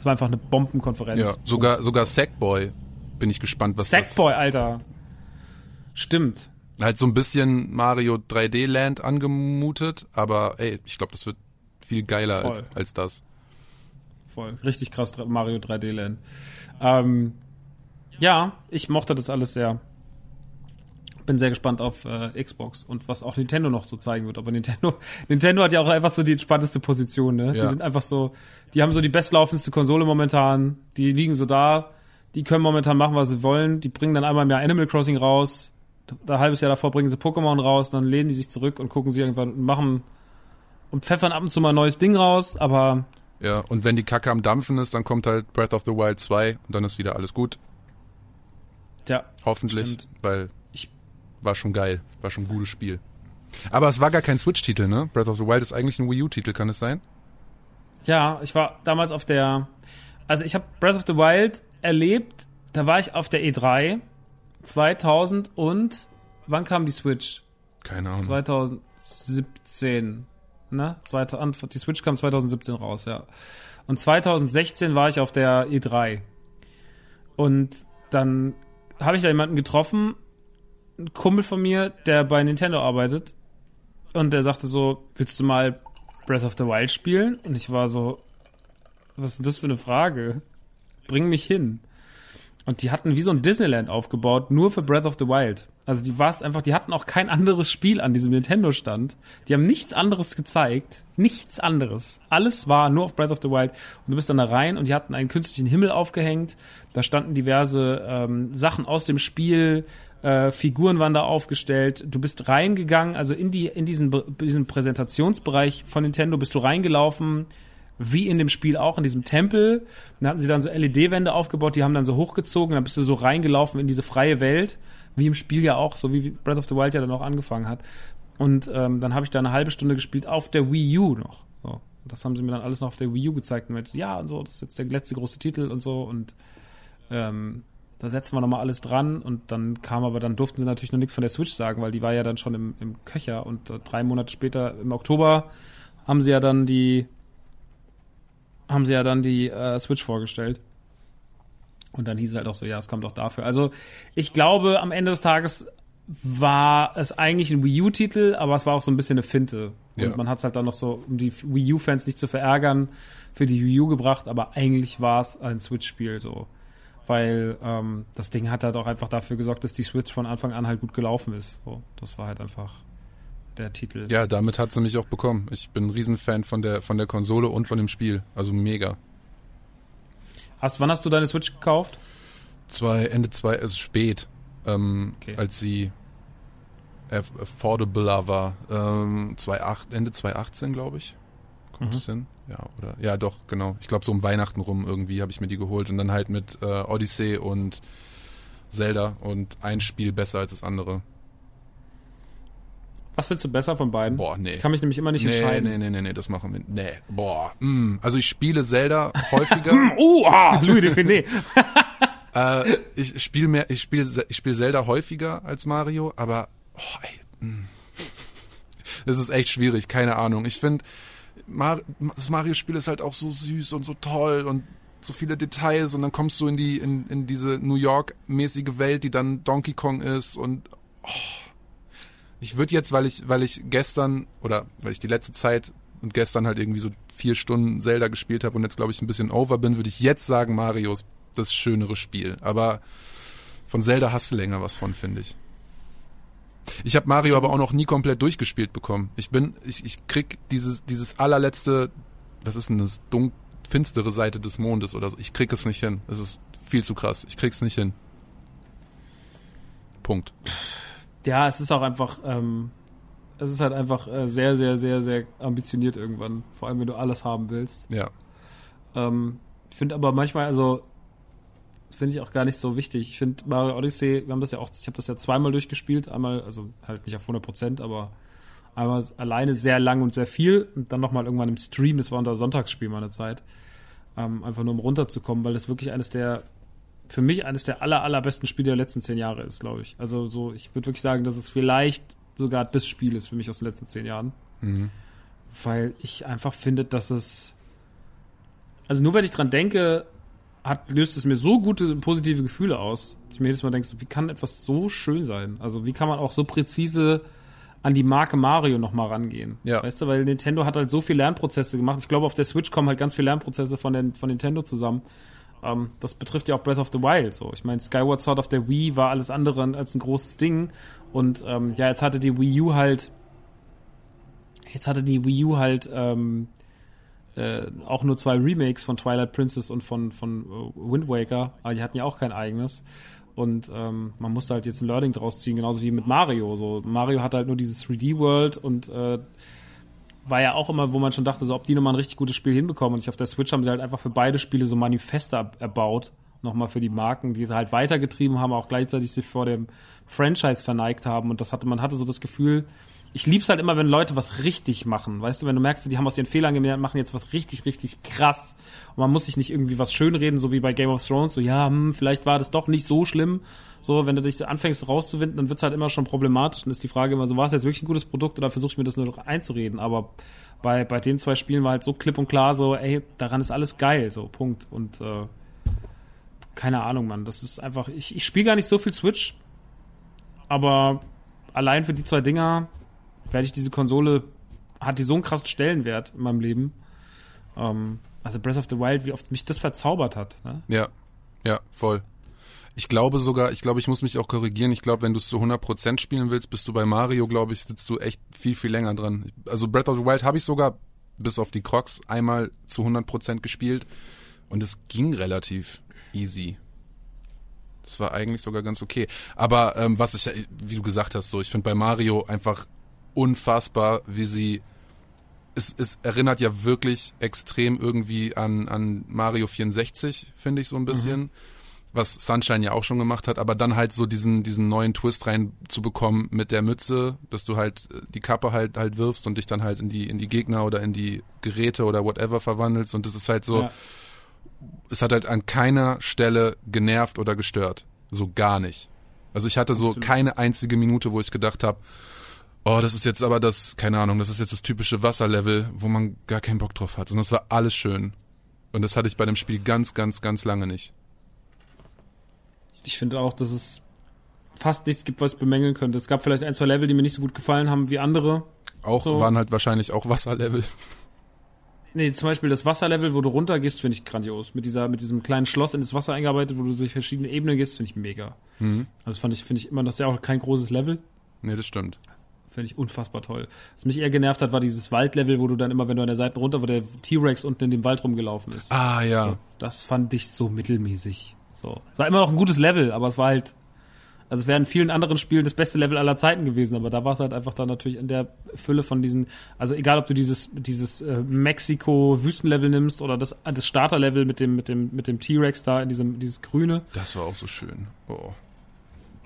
es war einfach eine Bombenkonferenz. Ja, sogar, sogar Sackboy bin ich gespannt, was das Sackboy, Alter. Stimmt. halt so ein bisschen Mario 3D Land angemutet, aber ey, ich glaube, das wird viel geiler Voll. als, als das. Voll. Richtig krass, Mario 3D Land. Ähm, ja, ich mochte das alles sehr. Bin sehr gespannt auf äh, Xbox und was auch Nintendo noch so zeigen wird. Aber Nintendo, Nintendo hat ja auch einfach so die entspannteste Position, ne? Die Ja. sind einfach so, die haben so die bestlaufendste Konsole momentan. Die liegen so da. Die können momentan machen, was sie wollen. Die bringen dann einmal im Jahr Animal Crossing raus. Da ein halbes Jahr davor bringen sie Pokémon raus. Dann lehnen die sich zurück und gucken sie irgendwann und machen und pfeffern ab und zu mal ein neues Ding raus. Aber Ja, und wenn die Kacke am Dampfen ist, dann kommt halt Breath of the Wild 2 und dann ist wieder alles gut. ja, Hoffentlich, Stimmt. weil war schon geil, war schon ein gutes Spiel. Aber es war gar kein Switch-Titel, ne? Breath of the Wild ist eigentlich ein Wii U-Titel, kann es sein? Ja, ich war damals auf der, also ich habe Breath of the Wild erlebt, da war ich auf der E3 2000 und wann kam die Switch? Keine Ahnung. 2017, ne? 2000, die Switch kam 2017 raus, ja. Und 2016 war ich auf der E3. Und dann habe ich da jemanden getroffen, ein Kumpel von mir, der bei Nintendo arbeitet. Und der sagte so, willst du mal Breath of the Wild spielen? Und ich war so, was ist denn das für eine Frage? Bring mich hin. Und die hatten wie so ein Disneyland aufgebaut, nur für Breath of the Wild. Also die war's einfach, die hatten auch kein anderes Spiel an diesem Nintendo-Stand. Die haben nichts anderes gezeigt. Nichts anderes. Alles war nur auf Breath of the Wild. Und du bist dann da rein und die hatten einen künstlichen Himmel aufgehängt. Da standen diverse ähm, Sachen aus dem Spiel, äh, Figuren waren da aufgestellt. Du bist reingegangen, also in die in diesen, diesen Präsentationsbereich von Nintendo bist du reingelaufen, wie in dem Spiel auch, in diesem Tempel. Dann hatten sie dann so LED-Wände aufgebaut, die haben dann so hochgezogen, dann bist du so reingelaufen in diese freie Welt, wie im Spiel ja auch, so wie Breath of the Wild ja dann auch angefangen hat. Und ähm, dann habe ich da eine halbe Stunde gespielt auf der Wii U noch. So. Das haben sie mir dann alles noch auf der Wii U gezeigt und meinte, ja, und so, das ist jetzt der letzte große Titel und so und ähm, da setzen wir nochmal alles dran und dann kam aber, dann durften sie natürlich noch nichts von der Switch sagen, weil die war ja dann schon im, im Köcher und äh, drei Monate später, im Oktober, haben sie ja dann die, haben sie ja dann die äh, Switch vorgestellt. Und dann hieß es halt auch so, ja, es kommt auch dafür. Also ich glaube, am Ende des Tages war es eigentlich ein Wii U-Titel, aber es war auch so ein bisschen eine Finte. Und Ja. man hat es halt dann noch so, um die Wii U-Fans nicht zu verärgern, für die Wii U gebracht, aber eigentlich war es ein Switch-Spiel so. Weil ähm, das Ding hat halt auch einfach dafür gesorgt, dass die Switch von Anfang an halt gut gelaufen ist. So, das war halt einfach der Titel. Ja, damit hat sie mich auch bekommen. Ich bin ein Riesenfan von der, von der Konsole und von dem Spiel. Also mega. Hast, wann hast du deine Switch gekauft? Zwei, Ende zwei, also spät, ähm, Okay. als sie aff- affordabler war. Ähm, 2008, Ende 2018, glaube ich. Kommt es hin? Ja, oder? Ja, doch, genau. Ich glaube, so um Weihnachten rum irgendwie habe ich mir die geholt und dann halt mit äh, Odyssey und Zelda und ein Spiel besser als das andere. Was findest du besser von beiden? Boah, nee. Ich kann mich nämlich immer nicht nee, entscheiden. nee, nee, nee, nee, das machen wir. Nee, boah. Mm. Also ich spiele Zelda häufiger. Oh, ah, Louis Define. Äh, ich spiele mehr, ich spiele, ich spiele Zelda häufiger als Mario, aber oh, ey, mm. das ist echt schwierig, keine Ahnung. Ich finde, Mar das Mario-Spiel ist halt auch so süß und so toll und so viele Details und dann kommst du in die in, in diese New York-mäßige Welt, die dann Donkey Kong ist und oh. ich würde jetzt, weil ich weil ich gestern oder weil ich die letzte Zeit und gestern halt irgendwie so vier Stunden Zelda gespielt habe und jetzt glaube ich ein bisschen over bin, würde ich jetzt sagen Mario ist das schönere Spiel. Aber von Zelda hast du länger was von, finde ich. Ich habe Mario aber auch noch nie komplett durchgespielt bekommen. Ich bin, ich, ich krieg dieses, dieses allerletzte, was ist denn das, dunk, finstere Seite des Mondes oder so. Ich krieg es nicht hin. Es ist viel zu krass. Ich krieg's nicht hin. Punkt. Ja, es ist auch einfach, ähm, es ist halt einfach äh, sehr, sehr, sehr, sehr ambitioniert irgendwann. Vor allem, wenn du alles haben willst. Ja. Ähm, ich finde aber manchmal, also finde ich auch gar nicht so wichtig. Ich finde Mario Odyssey, wir haben das ja auch, ich habe das ja zweimal durchgespielt, einmal, also halt nicht auf 100 Prozent, aber einmal alleine sehr lang und sehr viel und dann nochmal irgendwann im Stream, das war unser Sonntagsspiel meine Zeit, ähm, einfach nur um runterzukommen, weil das wirklich eines der, für mich eines der aller, allerbesten Spiele der letzten zehn Jahre ist, glaube ich. Also so, ich würde wirklich sagen, dass es vielleicht sogar das Spiel ist für mich aus den letzten zehn Jahren. Weil ich einfach finde, dass es also nur wenn ich dran denke, hat, löst es mir so gute positive Gefühle aus, dass ich mir jedes Mal denke, wie kann etwas so schön sein? Also wie kann man auch so präzise an die Marke Mario nochmal rangehen? Ja. Weißt du, weil Nintendo hat halt so viele Lernprozesse gemacht. Ich glaube, auf der Switch kommen halt ganz viele Lernprozesse von, den, von Nintendo zusammen. Ähm, das betrifft ja auch Breath of the Wild so. Ich meine, Skyward Sword auf der Wii war alles andere als ein großes Ding. Und ähm, ja, jetzt hatte die Wii U halt jetzt hatte die Wii U halt ähm, äh, auch nur zwei Remakes von Twilight Princess und von, von äh, Wind Waker, aber die hatten ja auch kein eigenes. Und ähm, man musste halt jetzt ein Learning draus ziehen, genauso wie mit Mario. So, Mario hatte halt nur dieses 3D-World und äh, war ja auch immer, wo man schon dachte, so, ob die nochmal ein richtig gutes Spiel hinbekommen. Und ich auf der Switch haben sie halt einfach für beide Spiele so Manifeste erbaut. Nochmal für die Marken, die sie halt weitergetrieben haben, auch gleichzeitig sich vor dem Franchise verneigt haben. Und das hatte, man hatte so das Gefühl, ich lieb's halt immer, wenn Leute was richtig machen. Weißt du, wenn du merkst, die haben aus ihren Fehlern gelernt, machen jetzt was richtig, richtig krass. Und man muss sich nicht irgendwie was schönreden, so wie bei Game of Thrones, so, ja, hm, vielleicht war das doch nicht so schlimm. So, wenn du dich anfängst rauszuwinden, dann wird's halt immer schon problematisch. Und ist die Frage immer so, war es jetzt wirklich ein gutes Produkt oder versuche ich mir das nur noch einzureden? Aber bei, bei den zwei Spielen war halt so klipp und klar so, ey, daran ist alles geil, so, Punkt. Und, äh, keine Ahnung, Mann, das ist einfach, ich, ich spiele gar nicht so viel Switch, aber allein für die zwei Dinger werde ich diese Konsole, hat die so einen krassen Stellenwert in meinem Leben. Ähm, also Breath of the Wild, wie oft mich das verzaubert hat. Ne? Ja, ja, voll. Ich glaube sogar, ich glaube, ich muss mich auch korrigieren. Ich glaube, wenn du es zu 100% spielen willst, bist du bei Mario, glaube ich, sitzt du echt viel, viel länger dran. Also Breath of the Wild habe ich sogar, bis auf die Crocs, einmal zu 100% gespielt. Und es ging relativ easy. Das war eigentlich sogar ganz okay. Aber ähm, was ich, wie du gesagt hast, so, ich finde bei Mario einfach unfassbar, wie sie es, es erinnert ja wirklich extrem irgendwie an, an Mario 64, finde ich so ein bisschen. Was Sunshine ja auch schon gemacht hat, aber dann halt so diesen, diesen neuen Twist reinzubekommen mit der Mütze, dass du halt äh, die Kappe halt halt wirfst und dich dann halt in die, in die Gegner oder in die Geräte oder whatever verwandelst. Und das ist halt so, Ja. es hat halt an keiner Stelle genervt oder gestört. So gar nicht. Also ich hatte so Absolut. keine einzige Minute, wo ich gedacht habe, oh, das ist jetzt aber das, keine Ahnung, das ist jetzt das typische Wasserlevel, wo man gar keinen Bock drauf hat. Und das war alles schön. Und das hatte ich bei dem Spiel ganz, ganz, ganz lange nicht. Ich finde auch, dass es fast nichts gibt, was ich bemängeln könnte. Es gab vielleicht ein, zwei Level, die mir nicht so gut gefallen haben wie andere. Auch So. waren halt wahrscheinlich auch Wasserlevel. Nee, zum Beispiel das Wasserlevel, wo du runtergehst, finde ich grandios. Mit dieser, mit diesem kleinen Schloss in das Wasser eingearbeitet, wo du durch verschiedene Ebenen gehst, finde ich mega. Mhm. Also das fand ich, finde ich immer, das ist ja auch kein großes Level. Nee, das stimmt. Finde ich unfassbar toll. Was mich eher genervt hat, war dieses Waldlevel, wo du dann immer, wenn du an der Seite runter, wo der T-Rex unten in dem Wald rumgelaufen ist. Ah, ja. Das fand ich so mittelmäßig. So. Es war immer noch ein gutes Level, aber es war halt, also es wäre in vielen anderen Spielen das beste Level aller Zeiten gewesen, aber da war es halt einfach dann natürlich in der Fülle von diesen, also egal ob du dieses, dieses äh, Mexiko-Wüstenlevel nimmst oder das, das Starterlevel mit dem, mit dem, mit dem T-Rex da in diesem, dieses Grüne, Das war auch so schön. Oh.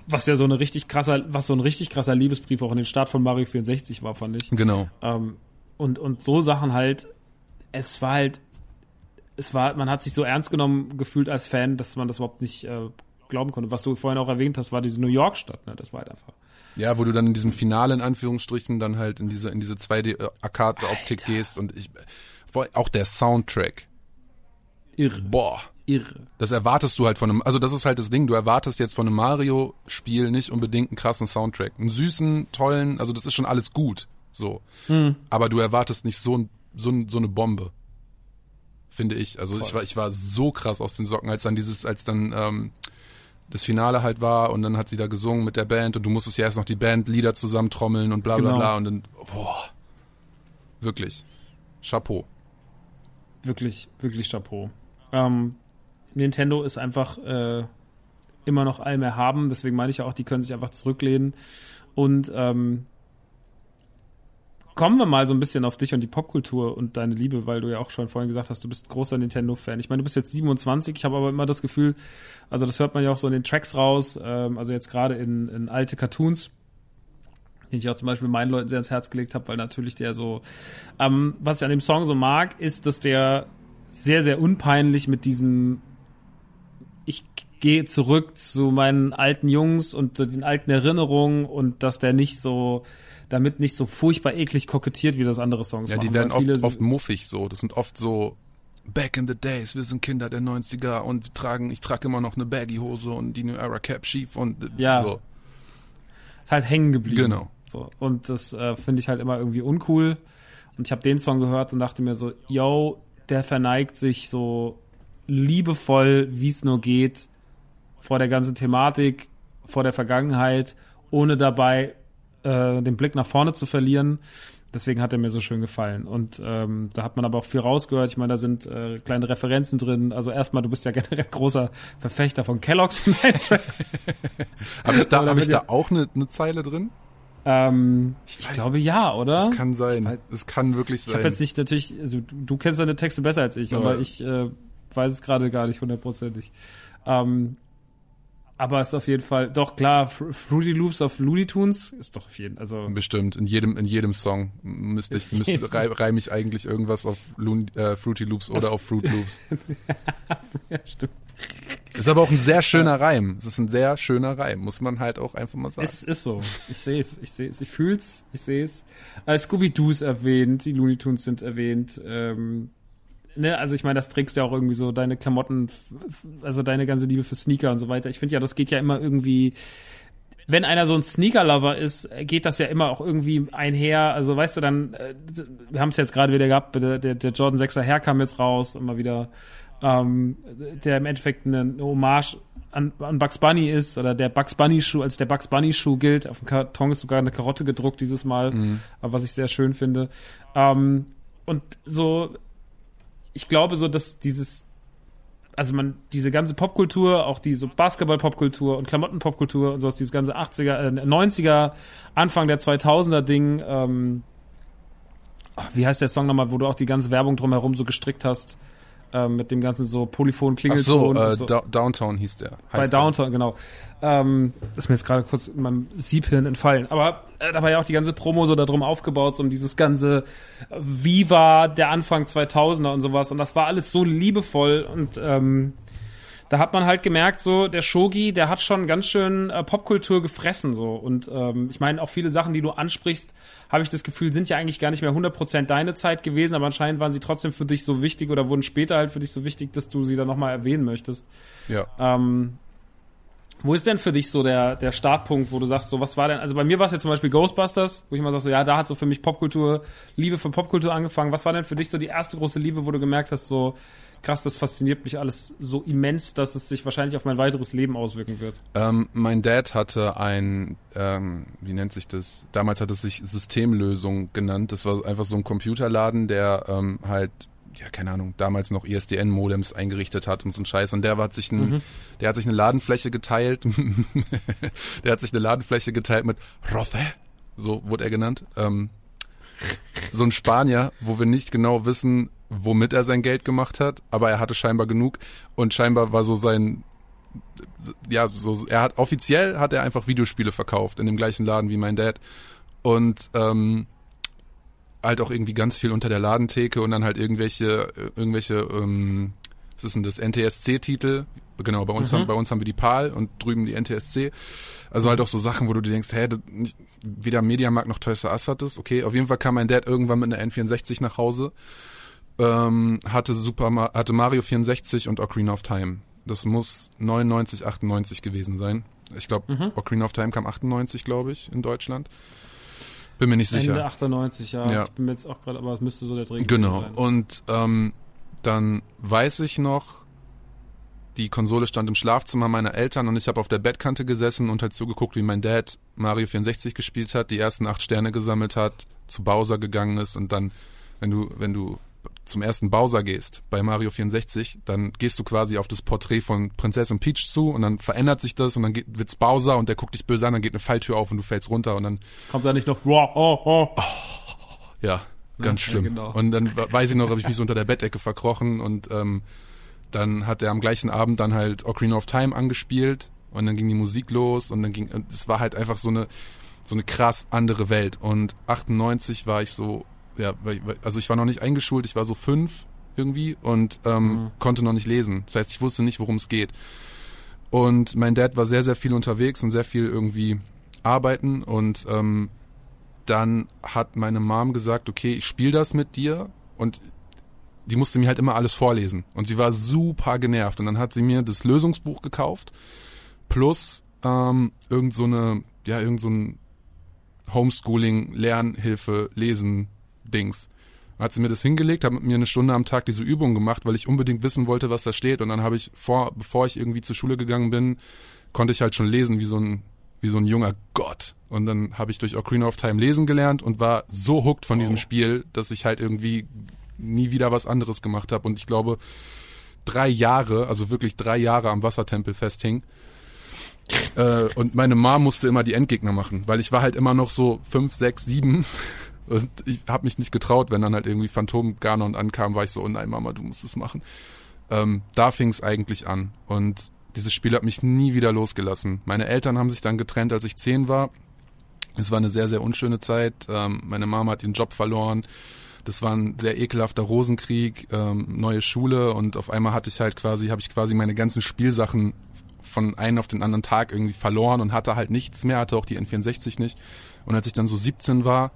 Was ja so eine richtig krasser, was so ein richtig krasser Liebesbrief auch in den Start von Mario 64 war, fand ich. Genau. Ähm, und, und so Sachen halt, es war halt, es war, man hat sich so ernst genommen gefühlt als Fan, dass man das überhaupt nicht äh, glauben konnte. Was du vorhin auch erwähnt hast, war diese New York-Stadt, ne? Das war halt einfach. Ja, wo du dann in diesem Finale in Anführungsstrichen dann halt in diese in diese 2D Arcade Optik gehst und ich vor- auch der Soundtrack. Irre. Boah, Irre. das erwartest du halt von einem also das ist halt das Ding, du erwartest jetzt von einem Mario Spiel nicht unbedingt einen krassen Soundtrack, einen süßen, tollen, also das ist schon alles gut, so. Aber du erwartest nicht so so, so eine Bombe. Finde ich. Also ich war ich war so krass aus den Socken, als dann dieses als dann ähm, das Finale halt war und dann hat sie da gesungen mit der Band und du musstest ja erst noch die Bandlieder zusammentrommeln und bla bla Genau. bla und dann, boah, wirklich, Chapeau. Wirklich, wirklich Chapeau. Ähm, Nintendo ist einfach äh, immer noch allem erhaben, deswegen meine ich ja auch, die können sich einfach zurücklehnen. Und ähm, kommen wir mal so ein bisschen auf dich und die Popkultur und deine Liebe, weil du ja auch schon vorhin gesagt hast, du bist großer Nintendo-Fan. Ich meine, du bist jetzt 27, ich habe aber immer das Gefühl, also das hört man ja auch so in den Tracks raus, ähm, also jetzt gerade in, in alte Cartoons, den ich auch zum Beispiel meinen Leuten sehr ins Herz gelegt habe, weil natürlich der so, ähm, was ich an dem Song so mag, ist, dass der sehr, sehr unpeinlich mit diesem ich gehe zurück zu meinen alten Jungs und zu den alten Erinnerungen und dass der nicht so damit nicht so furchtbar eklig kokettiert, wie das andere Songs Ja, machen. die werden oft, oft muffig so. Das sind oft so Back in the days, wir sind Kinder der 90er und tragen, ich trage immer noch eine Baggy-Hose und die New Era Cap schief und Ja. so. ist halt hängen geblieben. Genau. So. Und das äh, finde ich halt immer irgendwie uncool. Und ich habe den Song gehört und dachte mir so, yo, der verneigt sich so liebevoll, wie es nur geht, vor der ganzen Thematik, vor der Vergangenheit, ohne dabei äh, den Blick nach vorne zu verlieren. Deswegen hat er mir so schön gefallen. Und ähm, da hat man aber auch viel rausgehört. Ich meine, da sind äh, kleine Referenzen drin. Also erstmal, du bist ja generell großer Verfechter von Kellogg's. Habe ich da, hab ich da auch eine ne Zeile drin? ähm, ich, weiß- glaube ja, oder? Das kann sein. Das kann wirklich Ich habe sein. jetzt nicht natürlich, also du, du kennst deine Texte besser als ich, Aber- aber ich äh, weiß es gerade gar nicht hundertprozentig. Ähm, aber es ist auf jeden Fall, doch klar, Fr Fruity Loops auf Looney Tunes ist doch auf jeden also Bestimmt. In jedem, in jedem Song müsste ich, müsste, rei- reime ich eigentlich irgendwas auf Loon, äh, Fruity Loops oder auf Fruit Loops. ja, stimmt. Ist aber auch ein sehr schöner Reim. Es ist ein sehr schöner Reim, muss man halt auch einfach mal sagen. Es ist so. Ich sehe es, ich sehe es, ich fühl's, ich sehe es. Äh, Scooby-Doo ist erwähnt, die Looney Tunes sind erwähnt. Ähm, ne, also ich meine, das trägst ja auch irgendwie so deine Klamotten, also deine ganze Liebe für Sneaker und so weiter. Ich finde ja, das geht ja immer irgendwie. Wenn einer so ein Sneaker-Lover ist, geht das ja immer auch irgendwie einher. Also weißt du, dann, äh, wir haben es jetzt gerade wieder gehabt, der, der, Jordan 6er Herr kam jetzt raus, immer wieder, ähm, der im Endeffekt eine, Hommage an, an Bugs Bunny ist, oder der Bugs Bunny Schuh, als der Bugs Bunny Schuh gilt. Auf dem Karton ist sogar eine Karotte gedruckt dieses Mal, was ich sehr schön finde. Ähm, und so, ich glaube so, dass dieses, also man, diese ganze Popkultur, auch diese Basketball-Popkultur und Klamotten-Popkultur und sowas, dieses ganze 80er, äh, 90er, Anfang der 2000er Ding, ähm, ach, wie heißt der Song nochmal, wo du auch die ganze Werbung drumherum so gestrickt hast, ähm, mit dem ganzen so polyphon Ach Klingelton so, äh, so. Downtown hieß der. Bei heißt der. Downtown, genau. Ähm, das ist mir jetzt gerade kurz in meinem Siebhirn entfallen. Aber äh, da war ja auch die ganze Promo so darum aufgebaut, so um dieses ganze Viva der Anfang 2000er und sowas. Und das war alles so liebevoll und ähm, da hat man halt gemerkt, so der Shogi, der hat schon ganz schön äh, Popkultur gefressen so und ähm, ich meine auch viele Sachen, die du ansprichst, habe ich das Gefühl, sind ja eigentlich gar nicht mehr 100% deine Zeit gewesen, aber anscheinend waren sie trotzdem für dich so wichtig oder wurden später halt für dich so wichtig, dass du sie dann nochmal erwähnen möchtest. Ja. Ähm, Wo ist denn für dich so der, der Startpunkt, wo du sagst, so was war denn, also bei mir war es ja zum Beispiel Ghostbusters, wo ich mal sag so, ja, da hat so für mich Popkultur, Liebe für Popkultur angefangen. Was war denn für dich so die erste große Liebe, wo du gemerkt hast, so krass, das fasziniert mich alles so immens, dass es sich wahrscheinlich auf mein weiteres Leben auswirken wird? Ähm, mein Dad hatte ein, ähm, wie nennt sich das? Damals hat es sich Systemlösung genannt. Das war einfach so ein Computerladen, der ähm, halt ja, keine Ahnung, damals noch ISDN-Modems eingerichtet hat und so ein Scheiß. Und der hat sich ein, mhm. der hat sich eine Ladenfläche geteilt. der hat sich eine Ladenfläche geteilt mit Rothe, so wurde er genannt. Ähm, so ein Spanier, wo wir nicht genau wissen, womit er sein Geld gemacht hat, aber er hatte scheinbar genug und scheinbar war so sein ja, so er hat offiziell hat er einfach Videospiele verkauft in dem gleichen Laden wie mein Dad und ähm, halt auch irgendwie ganz viel unter der Ladentheke und dann halt irgendwelche, äh, irgendwelche, ähm, was ist denn das, NTSC-Titel. Genau, bei uns, mhm. haben, bei uns haben wir die PAL und drüben die NTSC. Also halt auch so Sachen, wo du dir denkst, hä, nicht, weder Mediamarkt noch Toys R Us hat das. Okay, auf jeden Fall kam mein Dad irgendwann mit einer N64 nach Hause, ähm, hatte Super, hatte Mario 64 und Ocarina of Time. Das muss 99, 98 gewesen sein. Ich glaube, mhm. Ocarina of Time kam 98, glaube ich, in Deutschland. Bin mir nicht sicher. Ende 98, ja. ja. Ich bin mir jetzt auch gerade, aber es müsste so der Dreh Genau. sein. Und ähm, dann weiß ich noch, die Konsole stand im Schlafzimmer meiner Eltern und ich habe auf der Bettkante gesessen und halt zugeguckt, wie mein Dad Mario 64 gespielt hat, die ersten acht Sterne gesammelt hat, zu Bowser gegangen ist und dann, wenn du, wenn du zum ersten Bowser gehst bei Mario 64, dann gehst du quasi auf das Porträt von Prinzessin Peach zu und dann verändert sich das und dann geht, wird's Bowser und der guckt dich böse an, dann geht eine Falltür auf und du fällst runter und dann kommt da nicht noch oh, oh, oh. ja, ganz ja, schlimm. Ja, genau. Und dann weiß ich noch, habe ich mich so unter der Bettdecke verkrochen und ähm, dann hat er am gleichen Abend dann halt Ocarina of Time angespielt und dann ging die Musik los und dann ging es war halt einfach so eine so eine krass andere Welt und 98 war ich so ja, also ich war noch nicht eingeschult, ich war so fünf irgendwie und ähm, mhm. konnte noch nicht lesen. Das heißt, ich wusste nicht, worum es geht. Und mein Dad war sehr, sehr viel unterwegs und sehr viel irgendwie arbeiten und ähm, dann hat meine Mom gesagt, okay, ich spiele das mit dir und die musste mir halt immer alles vorlesen und sie war super genervt und dann hat sie mir das Lösungsbuch gekauft plus ähm, irgend so eine ja irgend so ein Homeschooling Lernhilfe lesen Dings. Hat sie mir das hingelegt, hat mit mir eine Stunde am Tag diese Übung gemacht, weil ich unbedingt wissen wollte, was da steht. Und dann habe ich vor, bevor ich irgendwie zur Schule gegangen bin, konnte ich halt schon lesen wie so ein, wie so ein junger Gott. Und dann habe ich durch Ocarina of Time lesen gelernt und war so hooked von oh. diesem Spiel, dass ich halt irgendwie nie wieder was anderes gemacht habe. Und ich glaube, drei Jahre, also wirklich drei Jahre am Wassertempel festhing. Äh, und meine Mom musste immer die Endgegner machen, weil ich war halt immer noch so fünf, sechs, sieben und ich habe mich nicht getraut, wenn dann halt irgendwie Phantom Ganon ankam, war ich so, oh nein, Mama, du musst es machen. Ähm, da fing es eigentlich an. Und dieses Spiel hat mich nie wieder losgelassen. Meine Eltern haben sich dann getrennt, als ich zehn war. Es war eine sehr, sehr unschöne Zeit. Ähm, meine Mama hat ihren Job verloren. Das war ein sehr ekelhafter Rosenkrieg, ähm, neue Schule und auf einmal hatte ich halt quasi, habe ich quasi meine ganzen Spielsachen von einem auf den anderen Tag irgendwie verloren und hatte halt nichts mehr, hatte auch die N64 nicht. Und als ich dann so 17 war,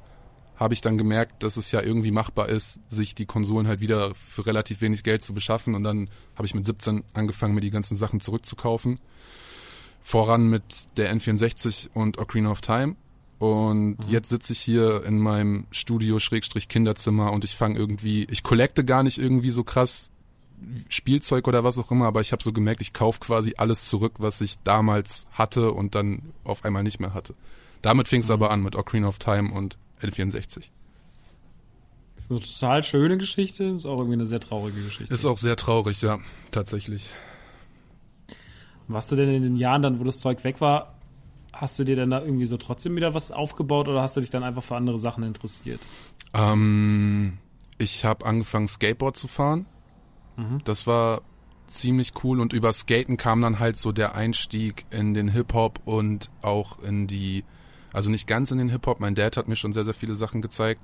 habe ich dann gemerkt, dass es ja irgendwie machbar ist, sich die Konsolen halt wieder für relativ wenig Geld zu beschaffen. Und dann habe ich mit 17 angefangen, mir die ganzen Sachen zurückzukaufen. Voran mit der N64 und Ocarina of Time. Und mhm. jetzt sitze ich hier in meinem Studio Schrägstrich Kinderzimmer und ich fange irgendwie, ich collecte gar nicht irgendwie so krass Spielzeug oder was auch immer, aber ich habe so gemerkt, ich kaufe quasi alles zurück, was ich damals hatte und dann auf einmal nicht mehr hatte. Damit fing es mhm. aber an mit Ocarina of Time und N64. Das ist eine total schöne Geschichte, ist auch irgendwie eine sehr traurige Geschichte. Ist auch sehr traurig, ja, tatsächlich. Warst du denn in den Jahren dann, wo das Zeug weg war, hast du dir dann da irgendwie so trotzdem wieder was aufgebaut oder hast du dich dann einfach für andere Sachen interessiert? Ähm, ich habe angefangen Skateboard zu fahren. Mhm. Das war ziemlich cool und über Skaten kam dann halt so der Einstieg in den Hip-Hop und auch in die also nicht ganz in den Hip-Hop. Mein Dad hat mir schon sehr, sehr viele Sachen gezeigt.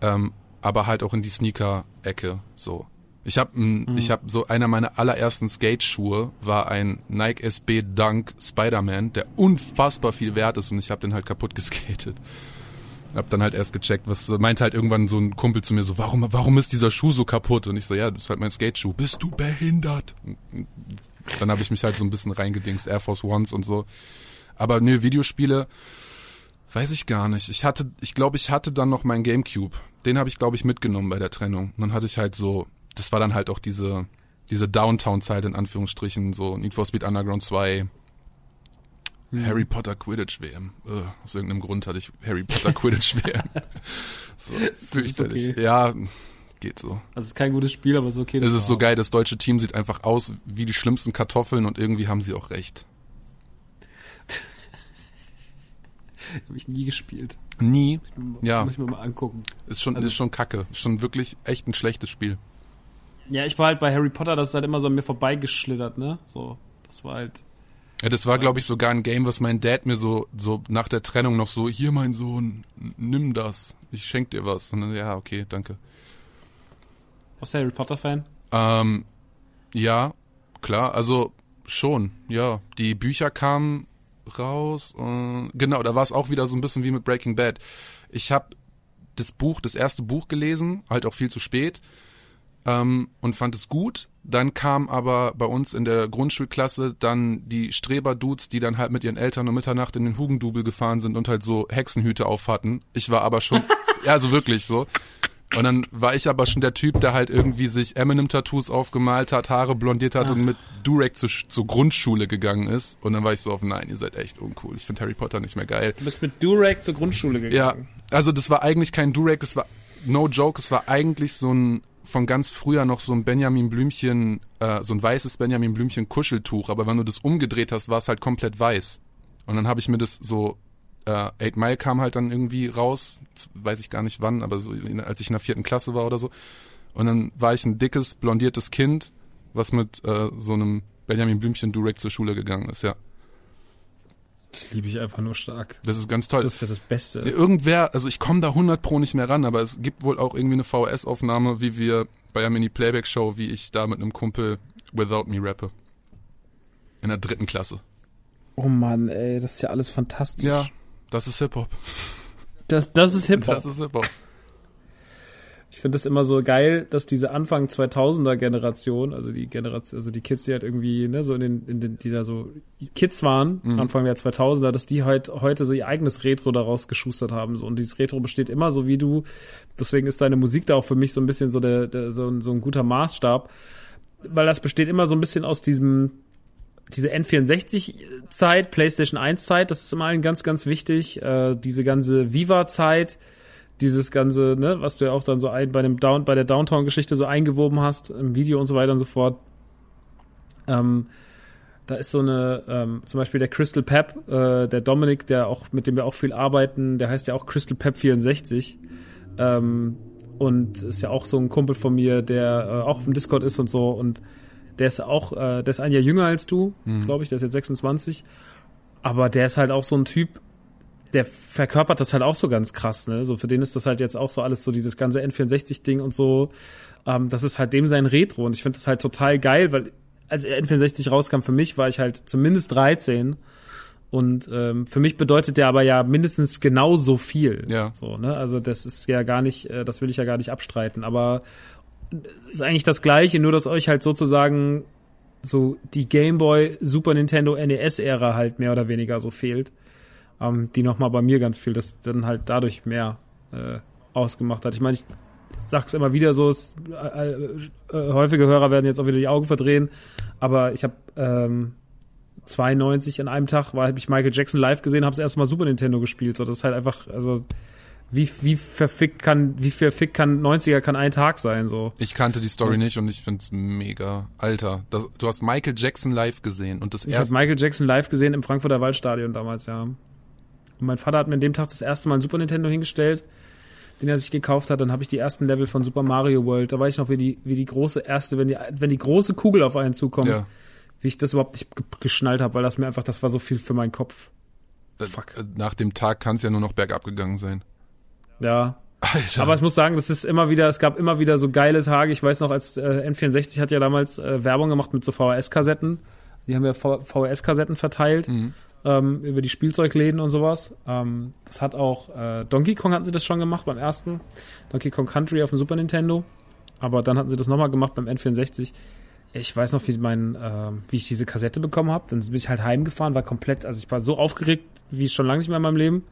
Ähm, aber halt auch in die Sneaker-Ecke. So. Ich habe mhm. ich habe so einer meiner allerersten Skate-Schuhe war ein Nike SB Dunk Spider-Man, der unfassbar viel wert ist und ich habe den halt kaputt geskatet. hab dann halt erst gecheckt, was meinte halt irgendwann so ein Kumpel zu mir so, warum, warum ist dieser Schuh so kaputt? Und ich so, ja, das ist halt mein Skateschuh. Bist du behindert? Und dann habe ich mich halt so ein bisschen reingedingst, Air Force Ones und so. Aber nö, Videospiele, weiß ich gar nicht. Ich hatte, ich glaube, ich hatte dann noch meinen Gamecube. Den habe ich, glaube ich, mitgenommen bei der Trennung. Und dann hatte ich halt so, das war dann halt auch diese, diese Downtown-Zeit in Anführungsstrichen, so Need for Speed Underground 2, Harry Potter Quidditch WM. Ugh, aus irgendeinem Grund hatte ich Harry Potter Quidditch WM. so, fürchterlich. okay. Ja, geht so. Also es ist kein gutes Spiel, aber es ist okay. Es ist so geil, das deutsche Team sieht einfach aus wie die schlimmsten Kartoffeln und irgendwie haben sie auch recht. Habe ich nie gespielt. Nie. Ja. Muss ich mir mal angucken. Ist schon, Also- ist schon kacke. Ist schon wirklich echt ein schlechtes Spiel. Ja, ich war halt bei Harry Potter, das ist halt immer so an mir vorbeigeschlittert, ne? So, das war halt. Ja, das war, glaube ich, sogar ein Game, was mein Dad mir so, so nach der Trennung noch so, hier mein Sohn, nimm das. Ich schenk dir was. Und dann, ja, okay, danke. Warst du Harry Potter-Fan? Ähm, ja, klar, also schon, ja. Die Bücher kamen raus. Und, genau, da war es auch wieder so ein bisschen wie mit Breaking Bad. Ich habe das Buch, das erste Buch gelesen, halt auch viel zu spät, ähm, und fand es gut. Dann kam aber bei uns in der Grundschulklasse dann die Streber-Dudes, die dann halt mit ihren Eltern um Mitternacht in den Hugendubel gefahren sind und halt so Hexenhüte auf hatten. Ich war aber schon, ja, so wirklich so. Und dann war ich aber schon der Typ, der halt irgendwie sich Eminem-Tattoos aufgemalt hat, Haare blondiert hat und mit Durek zur, zur Grundschule gegangen ist. Und dann war ich so auf, nein, ihr seid echt uncool. Ich finde Harry Potter nicht mehr geil. Du bist mit Durek zur Grundschule Ja, gegangen. also das war eigentlich kein Durek, es war no joke, es war eigentlich so ein von ganz früher noch so ein Benjamin Blümchen, äh, so ein weißes Benjamin Blümchen Kuscheltuch, aber wenn du das umgedreht hast, war es halt komplett weiß. Und dann habe ich mir das so äh, Eight Mile kam halt dann irgendwie raus, weiß ich gar nicht wann, aber so in, als ich in der vierten Klasse war oder so. Und dann war ich ein dickes, blondiertes Kind, was mit äh, so einem Benjamin Blümchen Durek zur Schule gegangen ist, ja. Das liebe ich einfach nur stark. Das ist ganz toll. Das ist ja das Beste. Irgendwer, also ich komme da 100 pro nicht mehr ran, aber es gibt wohl auch irgendwie eine VHS-Aufnahme, wie wir bei der Mini-Playback-Show, wie ich da mit einem Kumpel Without Me rappe. In der dritten Klasse. Oh Mann, ey, das ist ja alles fantastisch. Ja, das ist Hip-Hop. Das, das ist Hip-Hop. Das ist Hip-Hop. Ich finde das immer so geil, dass diese Anfang 2000er Generation, also die Generation, also die Kids, die halt irgendwie, ne, so in den, in den, die da so Kids waren, Anfang der 2000er, dass die halt heute so ihr eigenes Retro daraus geschustert haben, so. Und dieses Retro besteht immer so wie du. Deswegen ist deine Musik da auch für mich so ein bisschen so der, der so, ein- so ein guter Maßstab. Weil das besteht immer so ein bisschen aus diesem, diese N64-Zeit, PlayStation 1-Zeit, das ist immer allen ganz, ganz wichtig. Äh, diese ganze Viva-Zeit, dieses ganze, ne, was du ja auch dann so ein, bei dem Down, bei der Downtown-Geschichte so eingewoben hast, im Video und so weiter und so fort. Ähm, da ist so eine, ähm, zum Beispiel der Crystal Pep, äh, der Dominik, der auch, mit dem wir auch viel arbeiten, der heißt ja auch Crystal Pep 64. Ähm, und ist ja auch so ein Kumpel von mir, der äh, auch auf dem Discord ist und so. Und der ist auch, äh, der ist ein Jahr jünger als du, glaube ich, der ist jetzt 26. Aber der ist halt auch so ein Typ, der verkörpert das halt auch so ganz krass, ne? So für den ist das halt jetzt auch so alles so dieses ganze N64-Ding und so. Ähm, das ist halt dem sein Retro und ich finde das halt total geil, weil als N64 rauskam für mich, war ich halt zumindest 13 und ähm, für mich bedeutet der aber ja mindestens genauso viel. Ja. So, ne? Also das ist ja gar nicht, äh, das will ich ja gar nicht abstreiten, aber ist eigentlich das Gleiche, nur dass euch halt sozusagen so die Gameboy, Super Nintendo, NES-Ära halt mehr oder weniger so fehlt ähm, die nochmal bei mir ganz viel, das dann halt dadurch mehr äh, ausgemacht hat. Ich meine, ich sag's immer wieder so, es, äh, äh, häufige Hörer werden jetzt auch wieder die Augen verdrehen, aber ich habe ähm, 92 an einem Tag war habe ich Michael Jackson live gesehen, habe das erste Mal Super Nintendo gespielt. So, das ist halt einfach, also wie wie verfickt kann, wie verfickt kann 90er kann ein Tag sein so. Ich kannte die Story nicht und ich find's mega. Alter, das, du hast Michael Jackson live gesehen und das Ich habe. Michael Jackson live gesehen im Frankfurter Waldstadion damals, ja. Und mein Vater hat mir an dem Tag das erste Mal ein Super Nintendo hingestellt, den er sich gekauft hat. Dann habe ich die ersten Level von Super Mario World. Da weiß ich noch, wie die, wie die große erste, wenn die, wenn die große Kugel auf einen zukommt, Ja. wie ich das überhaupt nicht ge- geschnallt habe, weil das mir einfach, das war so viel für meinen Kopf. Fuck. Nach dem Tag kann's ja nur noch bergab gegangen sein. Ja. Alter. Aber ich muss sagen, das ist immer wieder, es gab immer wieder so geile Tage. Ich weiß noch, als äh, N64 hat ja damals äh, Werbung gemacht mit so VHS-Kassetten. Die haben ja VHS-Kassetten verteilt. Mhm. ähm, über die Spielzeugläden und sowas. Ähm, das hat auch äh, Donkey Kong hatten sie das schon gemacht beim ersten Donkey Kong Country auf dem Super Nintendo, aber dann hatten sie das nochmal gemacht beim N64. Ich weiß noch, wie mein, äh, wie ich diese Kassette bekommen habe. Dann bin ich halt heimgefahren, war komplett, also ich war so aufgeregt wie schon lange nicht mehr in meinem Leben.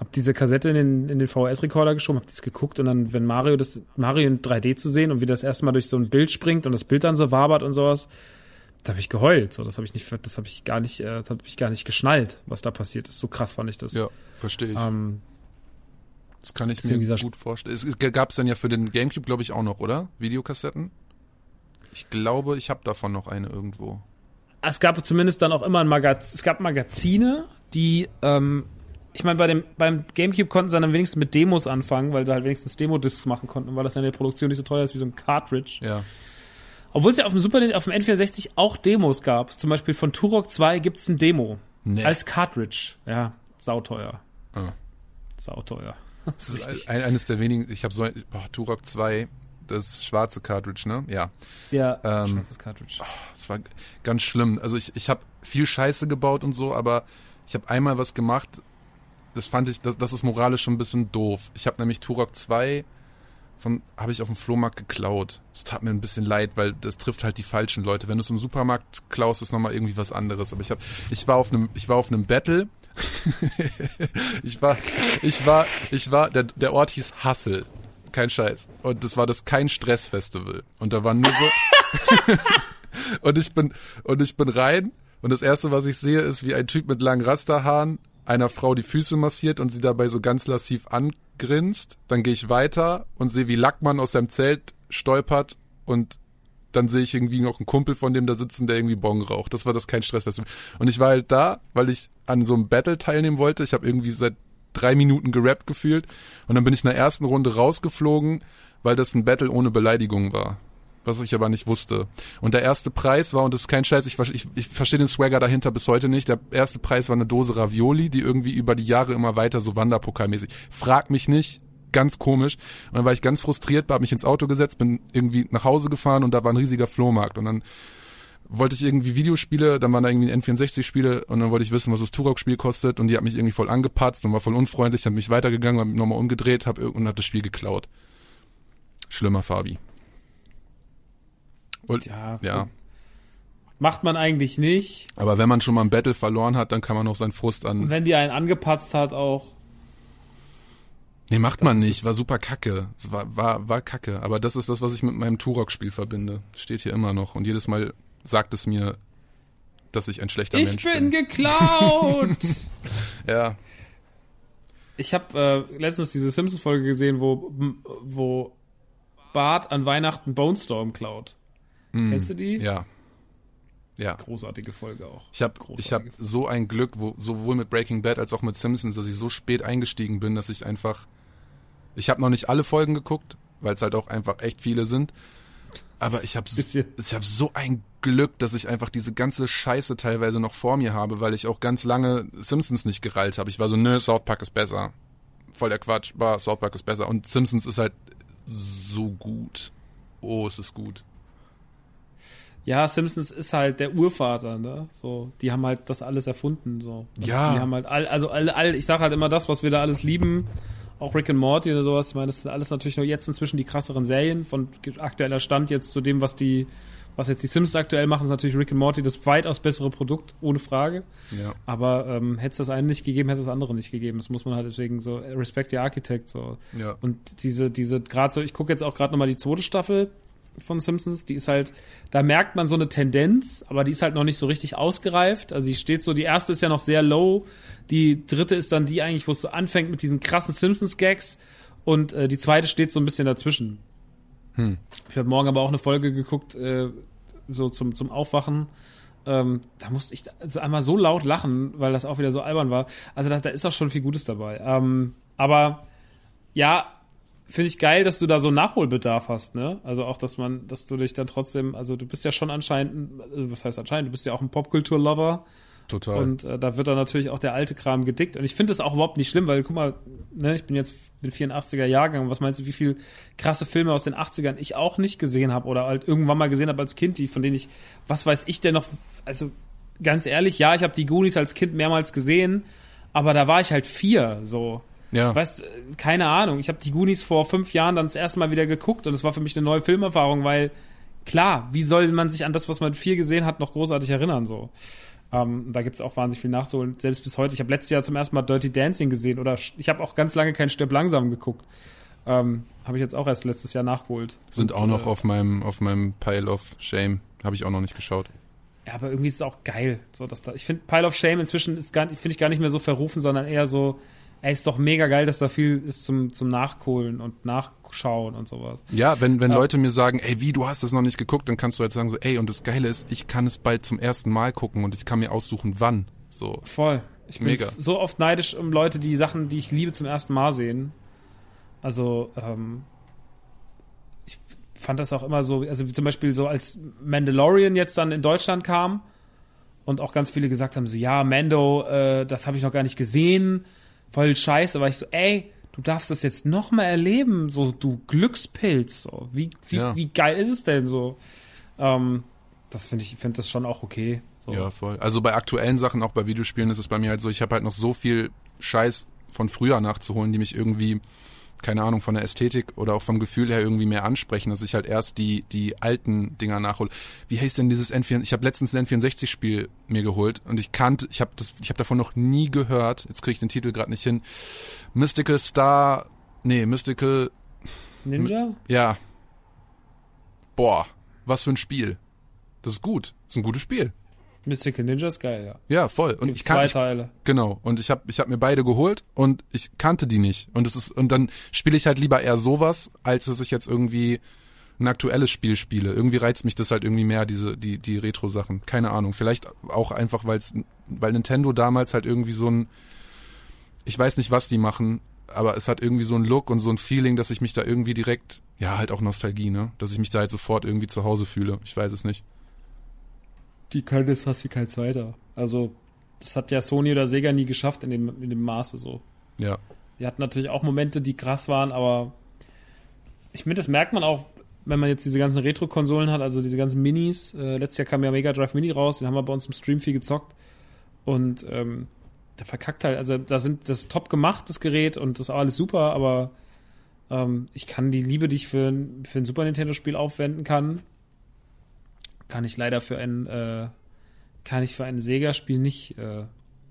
Hab diese Kassette in den, in den VHS-Rekorder geschoben, hab das geguckt und dann, wenn Mario das, Mario in 3D zu sehen und wie das erste Mal durch so ein Bild springt und das Bild dann so wabert und sowas, da habe ich geheult. So, das habe ich nicht, das habe ich gar nicht, äh, das habe ich gar nicht geschnallt, was da passiert ist. So krass fand ich das. Ja, verstehe ich. Ähm, das kann ich mir gut vorstellen. Es gab es dann ja für den Gamecube, glaube ich, auch noch, oder? Videokassetten? Ich glaube, ich habe davon noch eine irgendwo. es gab zumindest dann auch immer ein Magazin, es gab Magazine, die, ähm, ich meine, bei dem, beim Gamecube konnten sie dann wenigstens mit Demos anfangen, weil sie halt wenigstens Demo-Discs machen konnten, weil das ja in der Produktion nicht so teuer ist wie so ein Cartridge. Ja. Obwohl es ja auf dem Super auf dem N64 auch Demos gab. Zum Beispiel von Turok 2 gibt's ein Demo. Nee. Als Cartridge. Ja, sauteuer. Ah. Sauteuer. Das ist ein, eines der wenigen, ich habe so, boah, Turok 2, das schwarze Cartridge, ne? Ja. Ja, Ähm, schwarzes Cartridge. Das war ganz schlimm. Also ich, ich habe viel Scheiße gebaut und so, aber ich habe einmal was gemacht, das fand ich, das, das ist moralisch schon ein bisschen doof. Ich habe nämlich Turok 2 von, habe ich auf dem Flohmarkt geklaut. Es tat mir ein bisschen leid, weil das trifft halt die falschen Leute. Wenn du es im Supermarkt klaust, ist nochmal irgendwie was anderes. Aber ich habe, ich war auf einem, ich war auf einem Battle. ich war, ich war, ich war, der, der Ort hieß Hassel. Kein Scheiß. Und das war das kein Stress-Festival. Und da waren nur so, und ich bin, und ich bin rein. Und das erste, was ich sehe, ist, wie ein Typ mit langen Rasterhaaren einer Frau die Füße massiert und sie dabei so ganz lassiv angrinst. Dann gehe ich weiter und sehe, wie Lackmann aus seinem Zelt stolpert und dann sehe ich irgendwie noch einen Kumpel von dem da sitzen, der irgendwie Bong raucht. Das war das kein Stressfestival. Und ich war halt da, weil ich an so einem Battle teilnehmen wollte. Ich habe irgendwie seit drei Minuten gerappt gefühlt. Und dann bin ich in der ersten Runde rausgeflogen, weil das ein Battle ohne Beleidigung war. Was ich aber nicht wusste. Und der erste Preis war, und das ist kein Scheiß, ich, ich, ich verstehe den Swagger dahinter bis heute nicht. Der erste Preis war eine Dose Ravioli, die irgendwie über die Jahre immer weiter so Wanderpokalmäßig. Frag mich nicht, ganz komisch. Und dann war ich ganz frustriert, habe mich ins Auto gesetzt, bin irgendwie nach Hause gefahren und da war ein riesiger Flohmarkt. Und dann wollte ich irgendwie Videospiele, dann waren da irgendwie N64-Spiele und dann wollte ich wissen, was das Turok-Spiel kostet und die hat mich irgendwie voll angepatzt und war voll unfreundlich, hat mich weitergegangen, hab mich nochmal umgedreht hab, und hat das Spiel geklaut. Schlimmer Fabi. Und, Ja, ja. Macht man eigentlich nicht. Aber wenn man schon mal ein Battle verloren hat, dann kann man auch seinen Frust Und an. wenn die einen angepatzt hat, auch. Nee, macht man nicht. War super kacke. War, war, war kacke. Aber das ist das, was ich mit meinem Turok-Spiel verbinde. Steht hier immer noch. Und jedes Mal sagt es mir, dass ich ein schlechter Ich Mensch bin bin. geklaut! Ja. ich habe äh, letztens diese Simpsons-Folge gesehen, wo, wo Bart an Weihnachten Bone Storm klaut. Kennst du die? Mm, Ja. Ja. Großartige Folge auch. Ich habe hab so ein Glück, wo, sowohl mit Breaking Bad als auch mit Simpsons, dass ich so spät eingestiegen bin, dass ich einfach. Ich habe noch nicht alle Folgen geguckt, weil es halt auch einfach echt viele sind. Aber ich habe ich hab so ein Glück, dass ich einfach diese ganze Scheiße teilweise noch vor mir habe, weil ich auch ganz lange Simpsons nicht gerallt habe. Ich war so, nö, South Park ist besser. Voll der Quatsch, war South Park ist besser. Und Simpsons ist halt so gut. Oh, es ist gut. Ja, Simpsons ist halt der Urvater, ne? So, die haben halt das alles erfunden, so. Und Ja. Die haben halt all, also all, all, ich sag halt immer das, was wir da alles lieben, auch Rick and Morty oder sowas. Ich meine, das sind alles natürlich nur jetzt inzwischen die krasseren Serien von aktueller Stand jetzt zu dem, was die, was jetzt die Simpsons aktuell machen, ist natürlich Rick and Morty das weitaus bessere Produkt, ohne Frage. Ja. Aber ähm, hätte es das eine nicht gegeben, hätte es das andere nicht gegeben. Das muss man halt deswegen so äh, Respect the Architect so. Ja. Und diese, diese, gerade so, ich gucke jetzt auch gerade nochmal die zweite Staffel von Simpsons, die ist halt, da merkt man so eine Tendenz, aber die ist halt noch nicht so richtig ausgereift. Also die steht so, die erste ist ja noch sehr low, die dritte ist dann die eigentlich, wo es so anfängt mit diesen krassen Simpsons-Gags und äh, die zweite steht so ein bisschen dazwischen. Ich habe morgen aber auch eine Folge geguckt, äh, so zum, zum Aufwachen. Ähm, da musste ich also einmal so laut lachen, weil das auch wieder so albern war. Also da, da ist auch schon viel Gutes dabei. Ähm, aber ja, finde ich geil, dass du da so Nachholbedarf hast, ne? Also auch, dass man, dass du dich dann trotzdem, also du bist ja schon anscheinend, also was heißt anscheinend, du bist ja auch ein Popkultur-Lover Total. und äh, da wird dann natürlich auch der alte Kram gedickt. Und ich finde das auch überhaupt nicht schlimm, weil guck mal, ne, ich bin jetzt bin 84er Jahrgang. Was meinst du, wie viel krasse Filme aus den 80ern ich auch nicht gesehen habe oder halt irgendwann mal gesehen habe als Kind, die von denen ich, was weiß ich denn noch, also ganz ehrlich, ja, ich habe die Goonies als Kind mehrmals gesehen, aber da war ich halt vier, so. Ja. Weißt, keine Ahnung. Ich habe die Goonies vor fünf Jahren dann das erste Mal wieder geguckt und es war für mich eine neue Filmerfahrung, weil klar, wie soll man sich an das, was man vier gesehen hat, noch großartig erinnern so? Ähm, da gibt's auch wahnsinnig viel nachzuholen. Selbst bis heute. Ich habe letztes Jahr zum ersten Mal Dirty Dancing gesehen oder ich habe auch ganz lange kein Stirb langsam geguckt. Ähm, habe ich jetzt auch erst letztes Jahr nachgeholt. Sind Und, auch noch äh, auf meinem, auf meinem Pile of Shame. Habe ich auch noch nicht geschaut. Ja, aber irgendwie ist es auch geil, so dass da. Ich finde Pile of Shame inzwischen ist gar finde ich gar nicht mehr so verrufen, sondern eher so, ey, ist doch mega geil, dass da viel ist zum zum Nachholen und Nachschauen und sowas. Ja, wenn, wenn Ja. Leute mir sagen, ey, wie, du hast das noch nicht geguckt, dann kannst du halt sagen so, ey, und das Geile ist, ich kann es bald zum ersten Mal gucken und ich kann mir aussuchen, wann. So. Voll. Ich bin Mega. so oft neidisch um Leute, die Sachen, die ich liebe, zum ersten Mal sehen. Also, ähm, ich fand das auch immer so, also wie zum Beispiel so als Mandalorian jetzt dann in Deutschland kam und auch ganz viele gesagt haben, so, ja, Mando, äh, das habe ich noch gar nicht gesehen, voll scheiße, war ich so, ey, du darfst das jetzt noch mal erleben, so, du Glückspilz, so, wie, wie, Ja. wie geil ist es denn so? Ähm, das finde ich, ich finde das schon auch okay. So. Ja, voll. Also bei aktuellen Sachen, auch bei Videospielen, ist es bei mir halt so, ich habe halt noch so viel Scheiß von früher nachzuholen, die mich irgendwie, keine Ahnung, von der Ästhetik oder auch vom Gefühl her irgendwie mehr ansprechen, dass ich halt erst die, die alten Dinger nachhole. Wie heißt denn dieses N4, ich habe letztens ein N64-Spiel mir geholt und ich kannte, ich habe das, ich habe davon noch nie gehört, jetzt kriege ich den Titel gerade nicht hin. Mystical Star, nee, Mystical, Ninja? ja. Boah, was für ein Spiel. Das ist gut, das ist ein gutes Spiel. Mystical Ninja ist geil, ja. Ja, voll. Und Gibt ich kann, zwei ich, Teile. Genau. Und ich habe ich hab mir beide geholt und ich kannte die nicht. Und es ist und dann spiele ich halt lieber eher sowas, als dass ich jetzt irgendwie ein aktuelles Spiel spiele. Irgendwie reizt mich das halt irgendwie mehr diese die die Retro Sachen. Keine Ahnung. Vielleicht auch einfach weil's weil Nintendo damals halt irgendwie so ein ich weiß nicht, was die machen, aber es hat irgendwie so ein Look und so ein Feeling, dass ich mich da irgendwie direkt ja, halt auch Nostalgie, ne? Dass ich mich da halt sofort irgendwie zu Hause fühle. Ich weiß es nicht. Die können das fast wie kein zweiter. Also, das hat ja Sony oder Sega nie geschafft in dem, in dem Maße so. Ja. Die hatten natürlich auch Momente, die krass waren, aber ich finde, das merkt man auch, wenn man jetzt diese ganzen Retro-Konsolen hat, also diese ganzen Minis. Äh, letztes Jahr kam ja Mega Drive Mini raus, den haben wir bei uns im Stream viel gezockt. Und ähm, der verkackt halt, also da sind das top gemacht, das Gerät, und das ist alles super, aber ähm, ich kann die Liebe, die ich für, für ein Super Nintendo-Spiel aufwenden kann, kann ich leider für ein, äh, kann ich für ein Sega-Spiel nicht äh,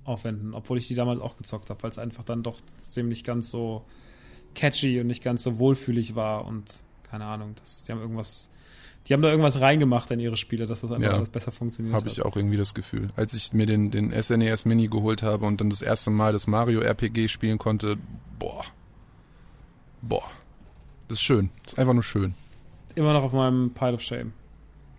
aufwenden, obwohl ich die damals auch gezockt habe, weil es einfach dann doch ziemlich ganz so catchy und nicht ganz so wohlfühlig war und keine Ahnung, das, die haben irgendwas, die haben da irgendwas reingemacht in ihre Spiele, dass das einfach Ja. besser funktioniert Habe ich auch irgendwie das Gefühl. Als ich mir den, den SNES Mini geholt habe und dann das erste Mal das Mario RPG spielen konnte, boah. Boah. Das ist schön. Das ist einfach nur schön. Immer noch auf meinem Pile of Shame.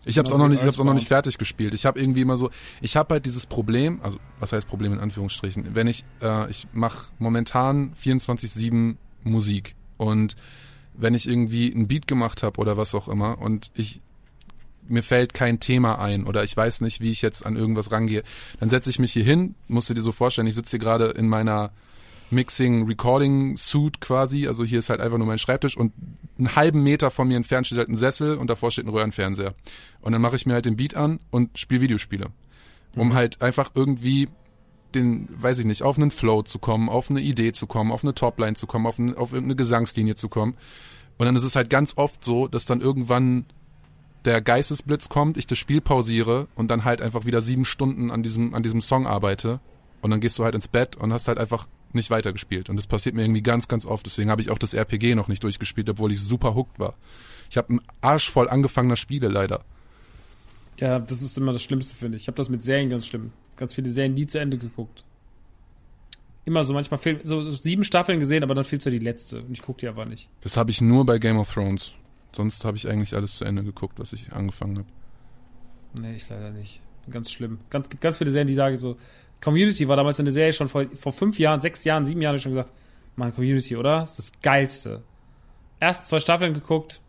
Ich habe es auch noch nicht, ich hab's auch noch nicht fertig gespielt. Ich habe irgendwie immer so, ich habe halt dieses Problem, also was heißt Problem in Anführungsstrichen, wenn ich, äh, ich mache momentan 24/7 Musik und wenn ich irgendwie ein Beat gemacht habe oder was auch immer und ich mir fällt kein Thema ein oder ich weiß nicht, wie ich jetzt an irgendwas rangehe, dann setze ich mich hier hin, musst du dir so vorstellen, ich sitze hier gerade in meiner Mixing Recording Suit quasi, also hier ist halt einfach nur mein Schreibtisch und einen halben Meter von mir entfernt steht halt ein Sessel und davor steht ein Röhrenfernseher. Und dann mache ich mir halt den Beat an und spiele Videospiele. Um halt einfach irgendwie den, weiß ich nicht, auf einen Flow zu kommen, auf eine Idee zu kommen, auf eine Topline zu kommen, auf, eine, auf irgendeine Gesangslinie zu kommen. Und dann ist es halt ganz oft so, dass dann irgendwann der Geistesblitz kommt, ich das Spiel pausiere und dann halt einfach wieder sieben Stunden an diesem, an diesem Song arbeite. Und dann gehst du halt ins Bett und hast halt einfach nicht weitergespielt. Und das passiert mir irgendwie ganz, ganz oft. Deswegen habe ich auch das RPG noch nicht durchgespielt, obwohl ich super hooked war. Ich habe einen Arsch voll angefangener Spiele leider. Ja, das ist immer das Schlimmste, finde ich. Ich habe das mit Serien ganz schlimm. Ganz viele Serien nie zu Ende geguckt. Immer so, manchmal fehlen, so sieben Staffeln gesehen, aber dann fehlt so die letzte. Und ich gucke die aber nicht. Das habe ich nur bei Game of Thrones. Sonst habe ich eigentlich alles zu Ende geguckt, was ich angefangen habe. Nee, ich leider nicht. Ganz schlimm. Ganz, ganz viele Serien, die sagen so, Community war damals eine Serie schon vor, vor fünf Jahren, sechs Jahren, sieben Jahren schon gesagt, Mann, Community, oder? Das ist das Geilste. Erst zwei Staffeln geguckt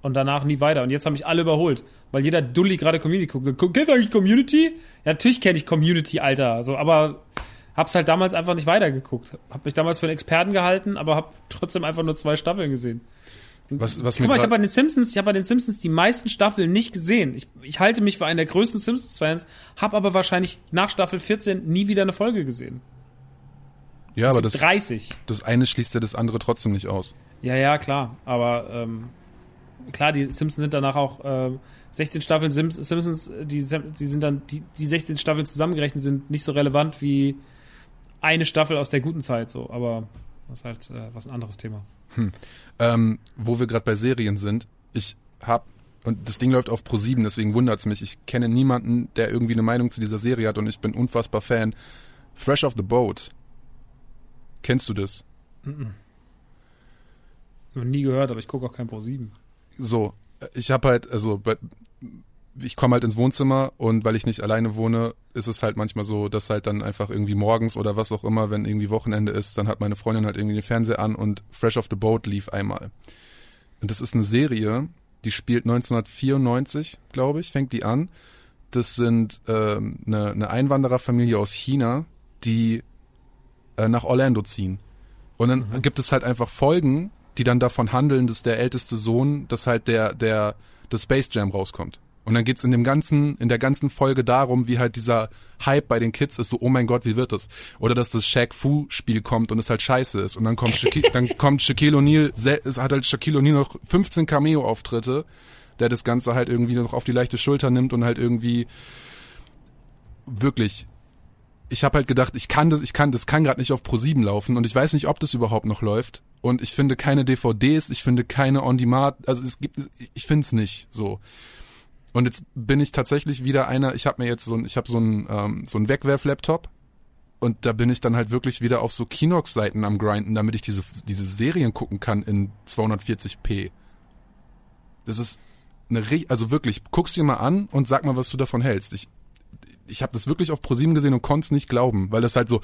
und danach nie weiter. Und jetzt haben mich alle überholt, weil jeder Dulli gerade Community guckt. Gu- Kennst du eigentlich Community? Ja, natürlich kenne ich Community, Alter. So, aber hab's halt damals einfach nicht weitergeguckt. Hab mich damals für einen Experten gehalten, aber hab trotzdem einfach nur zwei Staffeln gesehen. Was, was Guck mal, ich habe bei den Simpsons, ich habe bei den Simpsons die meisten Staffeln nicht gesehen. Ich, ich halte mich für einen der größten Simpsons-Fans, habe aber wahrscheinlich nach Staffel 14 nie wieder eine Folge gesehen. ja, aber das, 30. das eine schließt ja das andere trotzdem nicht aus. Ja, ja, klar. Aber ähm, klar, die Simpsons sind danach auch ähm, 16 Staffeln Sims Simpsons, die, die sind dann, die, die 16 Staffeln zusammengerechnet sind nicht so relevant wie eine Staffel aus der guten Zeit, so, aber das ist halt äh, was ein anderes Thema. Ähm, wo wir gerade bei Serien sind, ich hab und das Ding läuft auf Pro 7, deswegen wundert's mich. Ich kenne niemanden, der irgendwie eine Meinung zu dieser Serie hat und ich bin unfassbar Fan. Fresh off the Boat. Kennst du das? Noch nie gehört, aber ich gucke auch kein Pro 7. So, ich habe halt, also bei- ich komme halt ins Wohnzimmer und weil ich nicht alleine wohne, ist es halt manchmal so, dass halt dann einfach irgendwie morgens oder was auch immer, wenn irgendwie Wochenende ist, dann hat meine Freundin halt irgendwie den Fernseher an und Fresh off the Boat lief einmal. Und das ist eine Serie, die spielt 1994, glaube ich, fängt die an. Das sind ähm, eine, eine Einwandererfamilie aus China, die äh, nach Orlando ziehen. Und dann gibt es halt einfach Folgen, die dann davon handeln, dass der älteste Sohn, dass halt der, der, das Space Jam rauskommt. Und dann geht's in dem ganzen, in der ganzen Folge darum, wie halt dieser Hype bei den Kids ist, so, oh mein Gott, wie wird das? Oder dass das Shaq Fu Spiel kommt und es halt scheiße ist. Und dann kommt Shaquille, dann kommt Shaquille O'Neal, es hat halt Shaquille O'Neal noch 15 Cameo-Auftritte, der das Ganze halt irgendwie noch auf die leichte Schulter nimmt und halt irgendwie wirklich ich habe halt gedacht, ich kann das, ich kann, das kann gerade nicht auf Pro 7 laufen und ich weiß nicht, ob das überhaupt noch läuft. Und ich finde keine DVDs, ich finde keine On-Demand, also es gibt, ich finde es nicht so. Und jetzt bin ich tatsächlich wieder einer, ich habe mir jetzt so ein, ich habe so ein, ähm, so ein Wegwerf-Laptop und da bin ich dann halt wirklich wieder auf so Kinox-Seiten am Grinden, damit ich diese, diese Serien gucken kann in 240p. Das ist eine, also wirklich, guck's dir mal an und sag mal, was du davon hältst. Ich, ich habe das wirklich auf ProSieben gesehen und konnte es nicht glauben, weil das halt so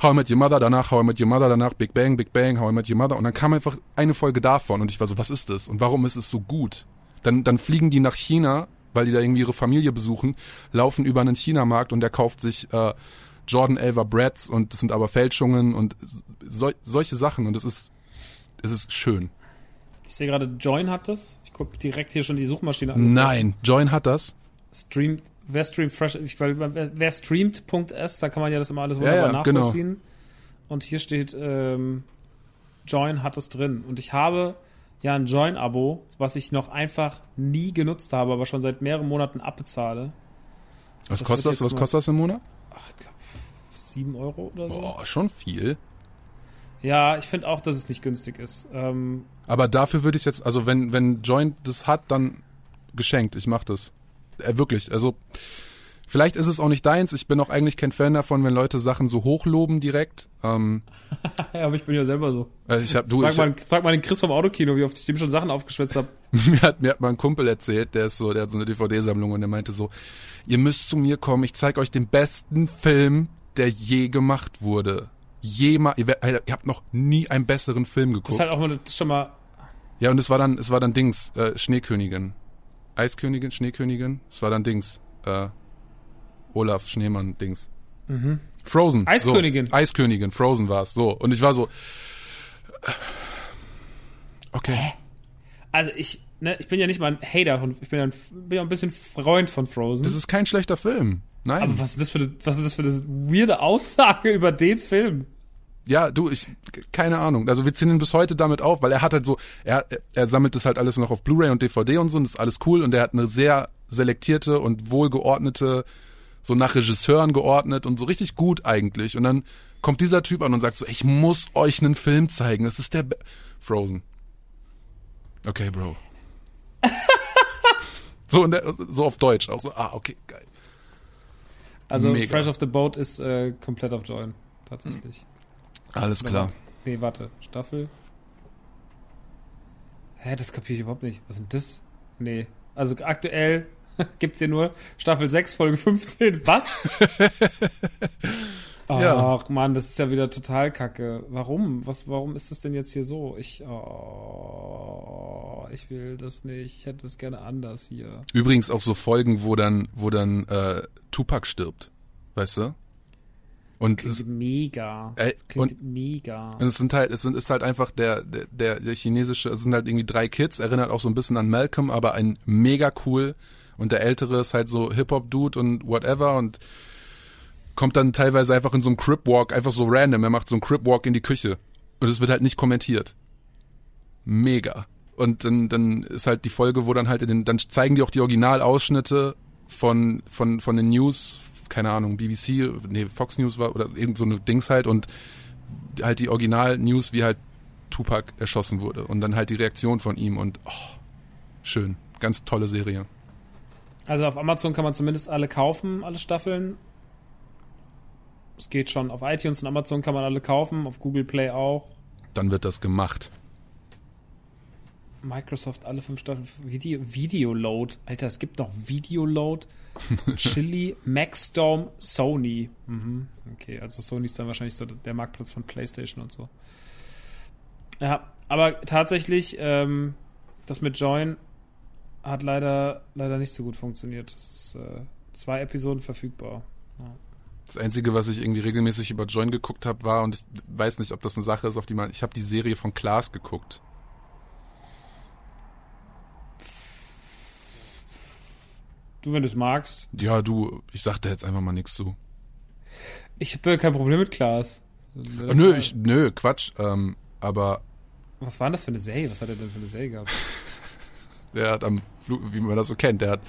How I Met Your Mother, danach How I Met Your Mother, danach Big Bang, Big Bang, How I Met Your Mother und dann kam einfach eine Folge davon und ich war so, was ist das und warum ist es so gut? Dann, dann fliegen die nach China, weil die da irgendwie ihre Familie besuchen, laufen über einen Chinamarkt und der kauft sich äh, Jordan Elver Brads und das sind aber Fälschungen und so, solche Sachen und es ist, es ist schön. Ich sehe gerade, Join hat das. Ich gucke direkt hier schon die Suchmaschine an. Nein, Join hat das. Streamt, wer streamt fresh, ich, weil, wer, streamt.s, da kann man ja das immer alles Ja, wunderbar ja, genau. nachvollziehen. Und hier steht, ähm, Join hat es drin. Und ich habe ja ein Join-Abo, was ich noch einfach nie genutzt habe, aber schon seit mehreren Monaten abbezahle. Was Das kostet das? Was kostet das im Monat? Ach, ich glaube, 7 Euro oder so. Boah, schon viel. Ja, ich finde auch, dass es nicht günstig ist. Ähm, Aber dafür würde ich jetzt, also wenn, wenn Joint das hat, dann geschenkt. Ich mach das. Äh, wirklich. Also, vielleicht ist es auch nicht deins. Ich bin auch eigentlich kein Fan davon, wenn Leute Sachen so hochloben direkt. Ähm, ja, aber ich bin ja selber so. äh, ich hab, du, Frag ich mal, hab, frag mal den Chris vom Autokino, wie oft ich dem schon Sachen aufgeschwätzt habe. mir hat, mir hat mal ein Kumpel erzählt, der ist so, der hat so eine DVD-Sammlung und der meinte so, ihr müsst zu mir kommen, ich zeig euch den besten Film, der je gemacht wurde. Jemals, ihr, ihr habt noch nie einen besseren Film Das geguckt. ist halt auch mal, das schon mal, Ja, und es war dann, es war dann Dings, äh, Schneekönigin. Eiskönigin, Schneekönigin, es war dann Dings, äh, Olaf Schneemann, Dings. Frozen. Mhm. Eiskönigin. So, Eiskönigin, Frozen war's, so. Und ich war so, okay. also ich, ne, ich bin ja nicht mal ein Hater von, ich bin ja ein, bin ja ein bisschen Freund von Frozen. Das ist kein schlechter Film. Nein. aber was ist das für eine, was ist das für eine weirde Aussage über den Film? Ja, du, ich, keine Ahnung. Also wir ziehen ihn bis heute damit auf, weil er hat halt so, er, er- er sammelt das halt alles noch auf Blu-ray und DVD und so und das ist alles cool und er hat eine sehr selektierte und wohlgeordnete, so nach Regisseuren geordnet und so richtig gut eigentlich. Und dann kommt dieser Typ an und sagt so, ich muss euch einen Film zeigen. Das ist der Be Frozen. Okay, Bro. so, der, so auf Deutsch auch so, ah, okay, geil. Also Mega. Fresh of the Boat ist äh, komplett auf Join, tatsächlich. Alles klar. Nee, warte, Staffel. Hä, das kapiere ich überhaupt nicht. Was ist denn das? Nee. Also aktuell gibt's hier nur Staffel 6, Folge 15. Was? Ach Ja. man, das ist ja wieder total kacke. Warum? Was, warum ist das denn jetzt hier so? Ich, oh, ich will das nicht. Ich hätte es gerne anders hier. Übrigens auch so Folgen, wo dann, wo dann äh, Tupac stirbt, weißt du? Und Klingt es, mega. Das klingt und- mega. und es sind halt, es sind, ist halt einfach der, der, der chinesische, es sind halt irgendwie drei Kids, erinnert auch so ein bisschen an Malcolm, aber ein mega cool. Und der ältere ist halt so Hip-Hop-Dude und whatever und kommt dann teilweise einfach in so einem Crip-Walk, einfach so random. Er macht so einen Crip-Walk in die Küche. Und es wird halt nicht kommentiert. Mega. Und dann, dann ist halt die Folge, wo dann halt in den, dann zeigen die auch die Originalausschnitte von, von, von den News, keine Ahnung, BBC, nee, Fox News war, oder irgend so eine Dings halt und halt die Original-News, wie halt Tupac erschossen wurde. Und dann halt die Reaktion von ihm und, oh, schön. Ganz tolle Serie. Also auf Amazon kann man zumindest alle kaufen, alle Staffeln. Es geht schon. Auf iTunes und Amazon kann man alle kaufen, auf Google Play auch. Dann wird das gemacht. Microsoft alle fünf Staffeln. Video, Videoload. Alter, es gibt noch Videoload. Chili, Maxdome, Sony. Mhm. Okay, also Sony ist dann wahrscheinlich so der Marktplatz von PlayStation und so. Ja, aber tatsächlich, ähm, das mit Join hat leider, leider nicht so gut funktioniert. Es ist äh, zwei Episoden verfügbar. Das Einzige, was ich irgendwie regelmäßig über Join geguckt habe, war, und ich weiß nicht, ob das eine Sache ist, auf die man, ich habe die Serie von Klaas geguckt. Du, wenn du es magst. Ja, du, ich sag da jetzt einfach mal nichts zu. Ich habe kein Problem mit Klaas. Äh, nö, ich, nö, Quatsch. Ähm, aber Was war denn das für eine Serie? Was hat er denn für eine Serie gehabt? der hat am Flug, wie man das so kennt, der hat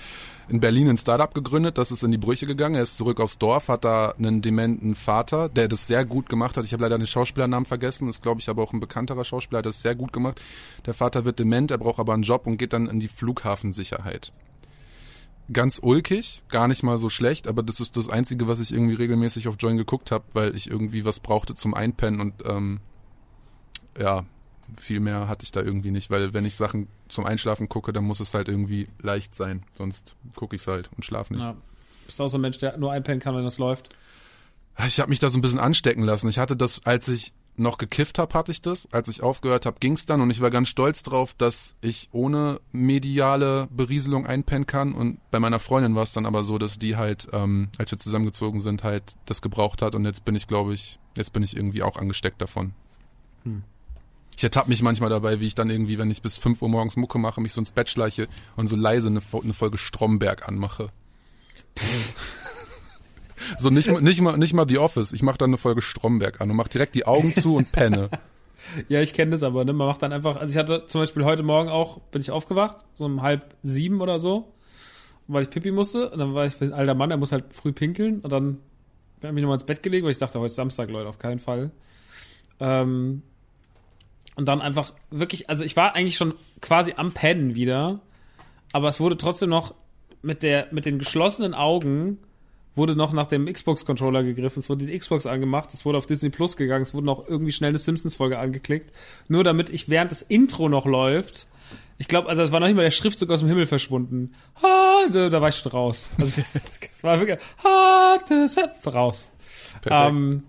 in Berlin ein Startup gegründet, das ist in die Brüche gegangen. Er ist zurück aufs Dorf, hat da einen dementen Vater, der das sehr gut gemacht hat. Ich habe leider den Schauspielernamen vergessen, ist glaube ich aber auch ein bekannterer Schauspieler, hat das sehr gut gemacht. Der Vater wird dement, er braucht aber einen Job und geht dann in die Flughafensicherheit. Ganz ulkig, gar nicht mal so schlecht, aber das ist das Einzige, was ich irgendwie regelmäßig auf Join geguckt habe, weil ich irgendwie was brauchte zum Einpennen und ähm, ja, viel mehr hatte ich da irgendwie nicht, weil wenn ich Sachen zum Einschlafen gucke, dann muss es halt irgendwie leicht sein, sonst gucke ich es halt und schlafe nicht. Ja. Bist du auch so ein Mensch, der nur einpennen kann, wenn das läuft? Ich habe mich da so ein bisschen anstecken lassen. Ich hatte das, als ich noch gekifft habe, hatte ich das. Als ich aufgehört habe, ging's dann und ich war ganz stolz drauf, dass ich ohne mediale Berieselung einpennen kann. Und bei meiner Freundin war es dann aber so, dass die halt, ähm, als wir zusammengezogen sind, halt das gebraucht hat und jetzt bin ich, glaube ich, jetzt bin ich irgendwie auch angesteckt davon. Ich ertappe mich manchmal dabei, wie ich dann irgendwie, wenn ich bis 5 Uhr morgens Mucke mache, mich so ins Bett schleiche und so leise eine, eine Folge Stromberg anmache. so nicht, mal- nicht, mal, nicht mal The Office. Ich mache dann eine Folge Stromberg an und mache direkt die Augen zu und penne. Ja, ich kenne das aber, ne? Man macht dann einfach, also ich hatte zum Beispiel heute Morgen auch, bin ich aufgewacht, so um halb sieben oder so, weil ich Pipi musste. Und dann war ich ein alter Mann, der muss halt früh pinkeln. Und dann bin ich mich nochmal ins Bett gelegt, weil ich dachte, heute ist Samstag, Leute, auf keinen Fall. Ähm, und dann einfach wirklich, also ich war eigentlich schon quasi am Pennen wieder, aber es wurde trotzdem noch mit der, mit den geschlossenen Augen wurde noch nach dem Xbox-Controller gegriffen, es wurde die Xbox angemacht, es wurde auf Disney Plus gegangen, es wurde noch irgendwie schnell eine Simpsons-Folge angeklickt, nur damit ich während das Intro noch läuft, ich glaube, also es war noch nicht mal der Schriftzug aus dem Himmel verschwunden. Ha, da, da war ich schon raus. Also es war wirklich ha, das raus. Ähm,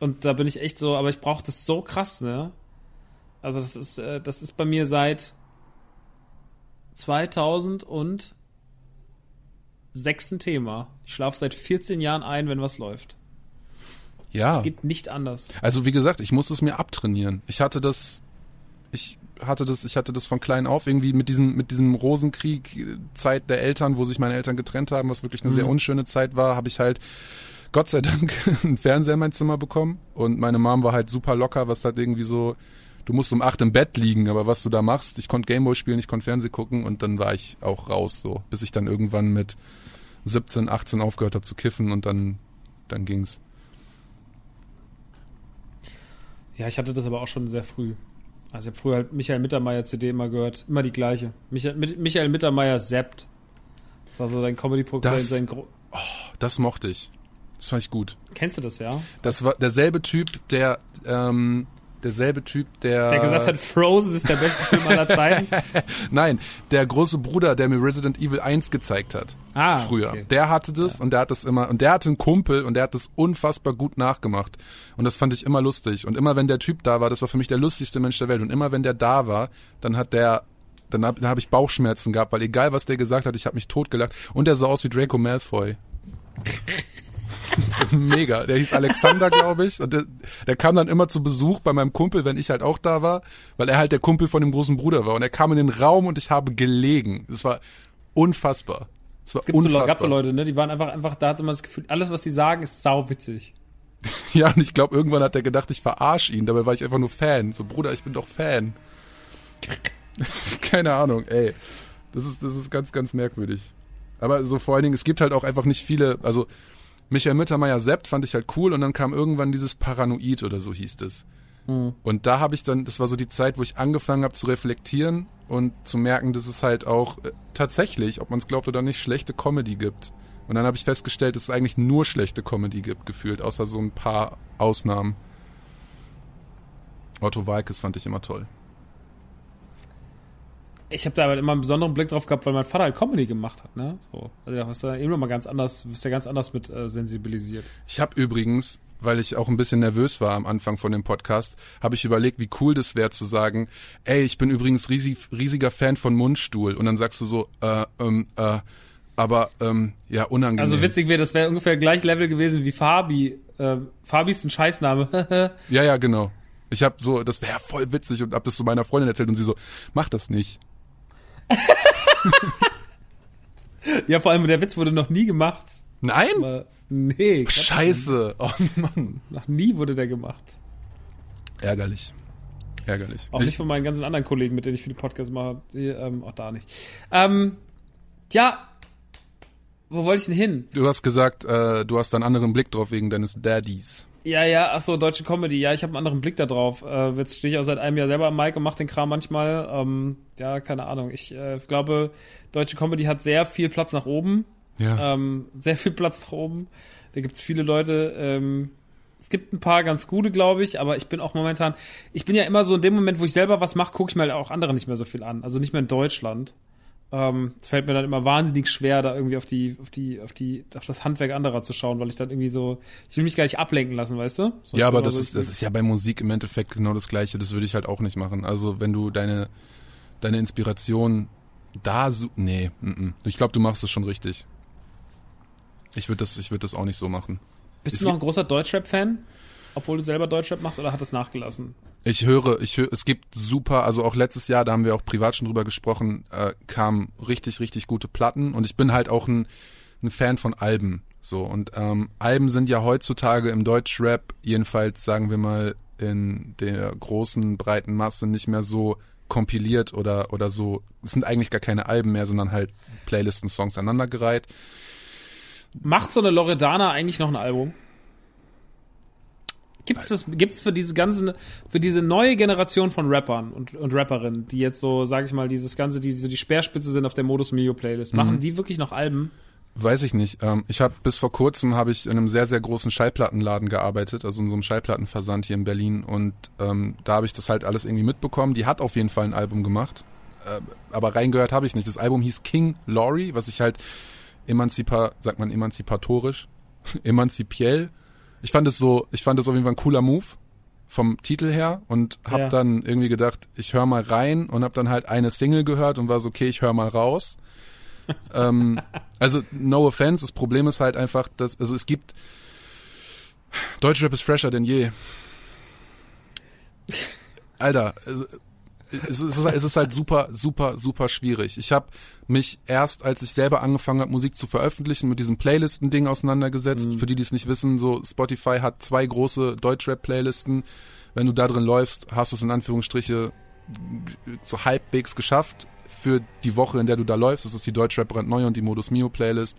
und da bin ich echt so, aber ich brauche das so krass, ne? Also das ist, äh, das ist bei mir seit 2000 und sechsten Thema. Ich schlafe seit 14 Jahren ein, wenn was läuft. ja. Es geht nicht anders. Also wie gesagt, ich muss es mir abtrainieren. Ich hatte das, ich hatte das, ich hatte das von klein auf irgendwie mit diesem, mit diesem Rosenkrieg Zeit der Eltern, wo sich meine Eltern getrennt haben, was wirklich eine sehr unschöne Zeit war, habe ich halt Gott sei Dank einen Fernseher in mein Zimmer bekommen und meine Mom war halt super locker, was halt irgendwie so, du musst um acht im Bett liegen, aber was du da machst, ich konnte Gameboy spielen, ich konnte Fernseh gucken und dann war ich auch raus so, bis ich dann irgendwann mit 17, 18 aufgehört habe zu kiffen und dann, dann ging's. Ja, ich hatte das aber auch schon sehr früh. Also ich habe früher halt Michael Mittermeier CD immer gehört. Immer die gleiche. Michael, Michael Mittermeier zappt. Das war so sein Comedy-Programm. Das- Sein Gro Das mochte ich. Das fand ich gut. Kennst du das, ja? Das war derselbe Typ, der, ähm, derselbe Typ, der. Der gesagt hat, Frozen ist der beste Film aller Zeiten. Nein, der große Bruder, der mir Resident Evil 1 gezeigt hat. Ah, früher. okay. Der hatte das und der hat das immer, und der hatte einen Kumpel und der hat das unfassbar gut nachgemacht. Und das fand ich immer lustig. Und immer wenn der Typ da war, das war für mich der lustigste Mensch der Welt. Und immer wenn der da war, dann hat der, dann habe hab ich Bauchschmerzen gehabt, weil egal was der gesagt hat, ich habe mich totgelacht. Und der sah aus wie Draco Malfoy. Mega. Der hieß Alexander, glaube ich. Und der, der kam dann immer zu Besuch bei meinem Kumpel, wenn ich halt auch da war, weil er halt der Kumpel von dem großen Bruder war. Und er kam in den Raum und ich habe gelegen. Das war unfassbar. Das war Es gibt so, unfassbar. Leute- gab so Leute, ne? Die waren einfach, einfach, da hat man das Gefühl, alles, was die sagen, ist sau witzig. Ja, und ich glaube, irgendwann hat er gedacht, ich verarsch ihn. Dabei war ich einfach nur Fan. So, Bruder, ich bin doch Fan. Keine Ahnung, ey. Das ist, das ist ganz, ganz merkwürdig. Aber so vor allen Dingen, es gibt halt auch einfach nicht viele, also Michael Mittermeier Sept fand ich halt cool und dann kam irgendwann dieses Paranoid oder so hieß es. Und da habe ich dann, das war so die Zeit, wo ich angefangen habe zu reflektieren und zu merken, dass es halt auch äh, tatsächlich, ob man es glaubt oder nicht, schlechte Comedy gibt. Und dann habe ich festgestellt, dass es eigentlich nur schlechte Comedy gibt, gefühlt, außer so ein paar Ausnahmen. Otto Walkes fand ich immer toll. Ich habe da aber immer einen besonderen Blick drauf gehabt, weil mein Vater halt Comedy gemacht hat, ne? So. Also da ist ja eben noch mal ganz anders, wirst ja ganz anders mit äh, sensibilisiert. Ich habe übrigens, weil ich auch ein bisschen nervös war am Anfang von dem Podcast, habe ich überlegt, wie cool das wäre zu sagen, ey, ich bin übrigens riesig, riesiger Fan von Mundstuhl. Und dann sagst du so, äh, ähm, äh, aber ähm, ja, unangenehm. Also witzig wäre, das wäre ungefähr gleich Level gewesen wie Fabi. Äh, Fabi ist ein Scheißname. Ja, ja, genau. Ich habe so, das wäre voll witzig und hab das zu meiner Freundin erzählt und sie so, mach das nicht. Ja, vor allem der Witz wurde noch nie gemacht. Nein? Aber nee. Scheiße. Oh Mann. noch nie wurde der gemacht. Ärgerlich. Ärgerlich. Auch Ich- nicht von meinen ganzen anderen Kollegen, mit denen ich viele Podcasts mache. Die, ähm, auch da nicht. Ähm, ja, wo wollte ich denn hin? Du hast gesagt, äh, du hast einen anderen Blick drauf wegen deines Daddys. Ja, ja, ach so, deutsche Comedy. Ja, ich habe einen anderen Blick da drauf. Äh, jetzt stehe ich auch seit einem Jahr selber am Mic und mache den Kram manchmal. Ähm, ja, keine Ahnung. Ich äh, glaube, deutsche Comedy hat sehr viel Platz nach oben. Ja. Ähm, sehr viel Platz nach oben. Da gibt's viele Leute. Ähm, es gibt ein paar ganz gute, glaube ich, aber ich bin auch momentan, ich bin ja immer so in dem Moment, wo ich selber was mache, gucke ich mir halt auch andere nicht mehr so viel an. Also nicht mehr in Deutschland. Ähm, es fällt mir dann immer wahnsinnig schwer, da irgendwie auf die, auf die, auf die, auf das Handwerk anderer zu schauen, weil ich dann irgendwie so, ich will mich gar nicht ablenken lassen, weißt du? So, Ja, aber immer das so- ist, das ist ja bei Musik im Endeffekt genau das Gleiche. Das würde ich halt auch nicht machen. Also wenn du deine, deine Inspiration da so, nee, mm, mm. ich glaube, du machst es schon richtig. Ich würde das, ich würde das auch nicht so machen. Bist es du noch ein großer Deutschrap-Fan? Obwohl du selber Deutschrap machst oder hat das nachgelassen? Ich höre, ich höre, es gibt super, also auch letztes Jahr, da haben wir auch privat schon drüber gesprochen, äh, kamen richtig, richtig gute Platten und ich bin halt auch ein, ein Fan von Alben. So und ähm, Alben sind ja heutzutage im Deutschrap, jedenfalls sagen wir mal in der großen breiten Masse nicht mehr so kompiliert oder oder so. Es sind eigentlich gar keine Alben mehr, sondern halt Playlisten, Songs aneinandergereiht. Macht so eine Loredana eigentlich noch ein Album? Gibt's das, gibt's für diese ganzen, für diese neue Generation von Rappern und, und Rapperinnen, die jetzt so, sag ich mal, dieses ganze, die so die Speerspitze sind auf der Modus Mio Playlist, machen die wirklich noch Alben? Weiß ich nicht. Ähm, ich habe bis vor kurzem habe ich in einem sehr sehr großen Schallplattenladen gearbeitet, also in so einem Schallplattenversand hier in Berlin und ähm, da habe ich das halt alles irgendwie mitbekommen. Die hat auf jeden Fall ein Album gemacht, äh, aber reingehört habe ich nicht. Das Album hieß King Laurie, was ich halt emanzipa, sagt man emanzipatorisch, emanzipiell. Ich fand es so, ich fand es auf jeden Fall ein cooler Move vom Titel her und habe Ja. dann irgendwie gedacht, ich höre mal rein und habe dann halt eine Single gehört und war so, okay, ich höre mal raus. ähm, also no offense, das Problem ist halt einfach, dass also es gibt Deutschrap ist fresher denn je. Alter, also, es ist, es ist halt super, super, super schwierig. Ich habe mich erst, als ich selber angefangen habe, Musik zu veröffentlichen, mit diesem Playlisten-Ding auseinandergesetzt. Für die, die es nicht wissen, so Spotify hat zwei große Deutschrap-Playlisten. Wenn du da drin läufst, hast du es in Anführungsstriche so halbwegs geschafft für die Woche, in der du da läufst. Das ist die Deutschrap brandneue und die Modus Mio Playlist.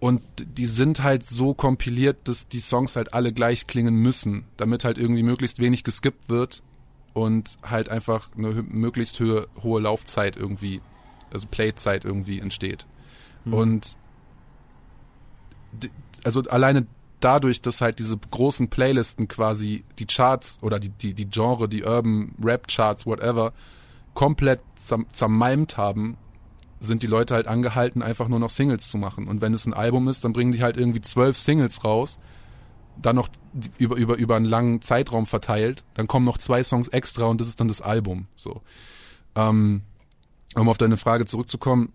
Und die sind halt so kompiliert, dass die Songs halt alle gleich klingen müssen, damit halt irgendwie möglichst wenig geskippt wird und halt einfach eine möglichst hohe, hohe Laufzeit irgendwie, also Playzeit irgendwie entsteht. Und d- also alleine dadurch, dass halt diese großen Playlisten quasi die Charts oder die, die, die Genre, die Urban Rap Charts, whatever, komplett zerm zermalmt haben, sind die Leute halt angehalten, einfach nur noch Singles zu machen. Und wenn es ein Album ist, dann bringen die halt irgendwie zwölf Singles raus, dann noch über, über, über einen langen Zeitraum verteilt, dann kommen noch zwei Songs extra und das ist dann das Album. So. Ähm, um auf deine Frage zurückzukommen,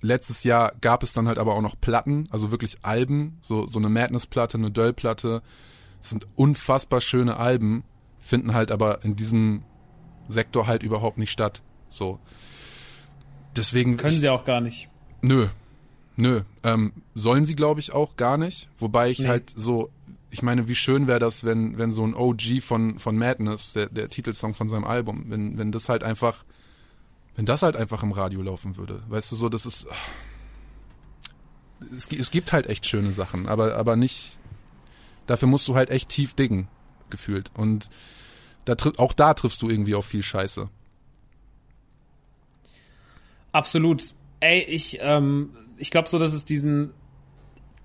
letztes Jahr gab es dann halt aber auch noch Platten, also wirklich Alben, so, so eine Madness-Platte, eine Döll-Platte. Das sind unfassbar schöne Alben, finden halt aber in diesem Sektor halt überhaupt nicht statt. So. Deswegen. Können ich, sie auch gar nicht. Nö. Nö. Ähm, sollen sie, glaube ich, auch gar nicht. Wobei ich Nee. halt so, ich meine, wie schön wäre das, wenn, wenn so ein OG von, von Madness, der, der Titelsong von seinem Album, wenn, wenn das halt einfach, wenn das halt einfach im Radio laufen würde. Weißt du, so, das ist. Es, es gibt halt echt schöne Sachen, aber, aber nicht. Dafür musst du halt echt tief diggen, gefühlt. Und da, auch da triffst du irgendwie auf viel Scheiße. Absolut. Ey, ich, ähm, ich glaube so, dass es diesen,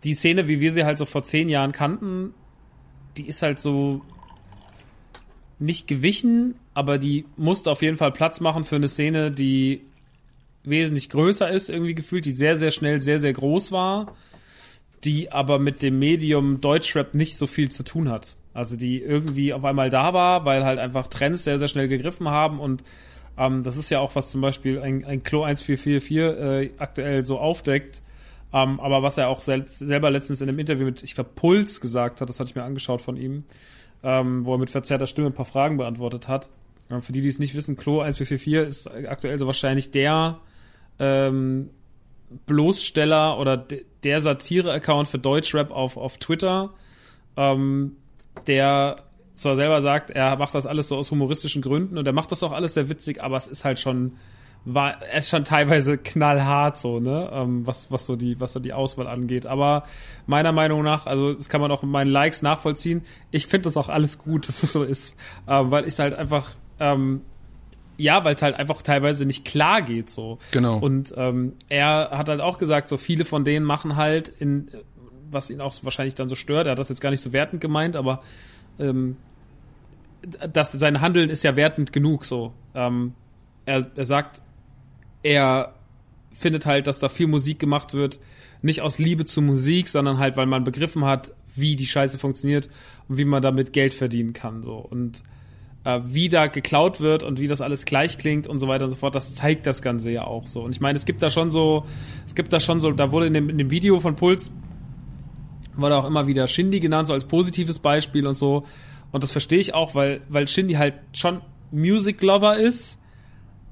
die Szene, wie wir sie halt so vor zehn Jahren kannten, die ist halt so nicht gewichen, aber die musste auf jeden Fall Platz machen für eine Szene, die wesentlich größer ist, irgendwie gefühlt, die sehr, sehr schnell sehr, sehr groß war, die aber mit dem Medium Deutschrap nicht so viel zu tun hat. Also die irgendwie auf einmal da war, weil halt einfach Trends sehr, sehr schnell gegriffen haben und ähm, das ist ja auch, was zum Beispiel ein, ein Klo 1444 äh, aktuell so aufdeckt. Ähm, aber was er auch sel selber letztens in einem Interview mit, ich glaube, Puls gesagt hat, das hatte ich mir angeschaut von ihm, ähm, wo er mit verzerrter Stimme ein paar Fragen beantwortet hat. Ähm, für die, die es nicht wissen, Klo 1444 ist aktuell so wahrscheinlich der ähm, Bloßsteller oder de der Satire-Account für Deutschrap auf, auf Twitter, ähm, der zwar selber sagt, er macht das alles so aus humoristischen Gründen und er macht das auch alles sehr witzig, aber es ist halt schon, war, er ist schon teilweise knallhart so, ne, ähm, was, was so die, was so die Auswahl angeht. Aber meiner Meinung nach, also das kann man auch in meinen Likes nachvollziehen. Ich finde das auch alles gut, dass es so ist, ähm, weil ich halt einfach, ähm, ja, weil es halt einfach teilweise nicht klar geht so. Genau. Und ähm, er hat halt auch gesagt, so viele von denen machen halt in, was ihn auch wahrscheinlich dann so stört, er hat das jetzt gar nicht so wertend gemeint, aber ähm, das, sein Handeln ist ja wertend genug so. Ähm, er, er sagt, er findet halt, dass da viel Musik gemacht wird, nicht aus Liebe zur Musik, sondern halt, weil man begriffen hat, wie die Scheiße funktioniert und wie man damit Geld verdienen kann. So. Und äh, wie da geklaut wird und wie das alles gleich klingt und so weiter und so fort, das zeigt das Ganze ja auch so. Und ich meine, es gibt da schon so, es gibt da schon so, da wurde in dem, in dem Video von Puls, wurde auch immer wieder Shindy genannt, so als positives Beispiel und so. Und das verstehe ich auch, weil, weil Shindy halt schon Music Lover ist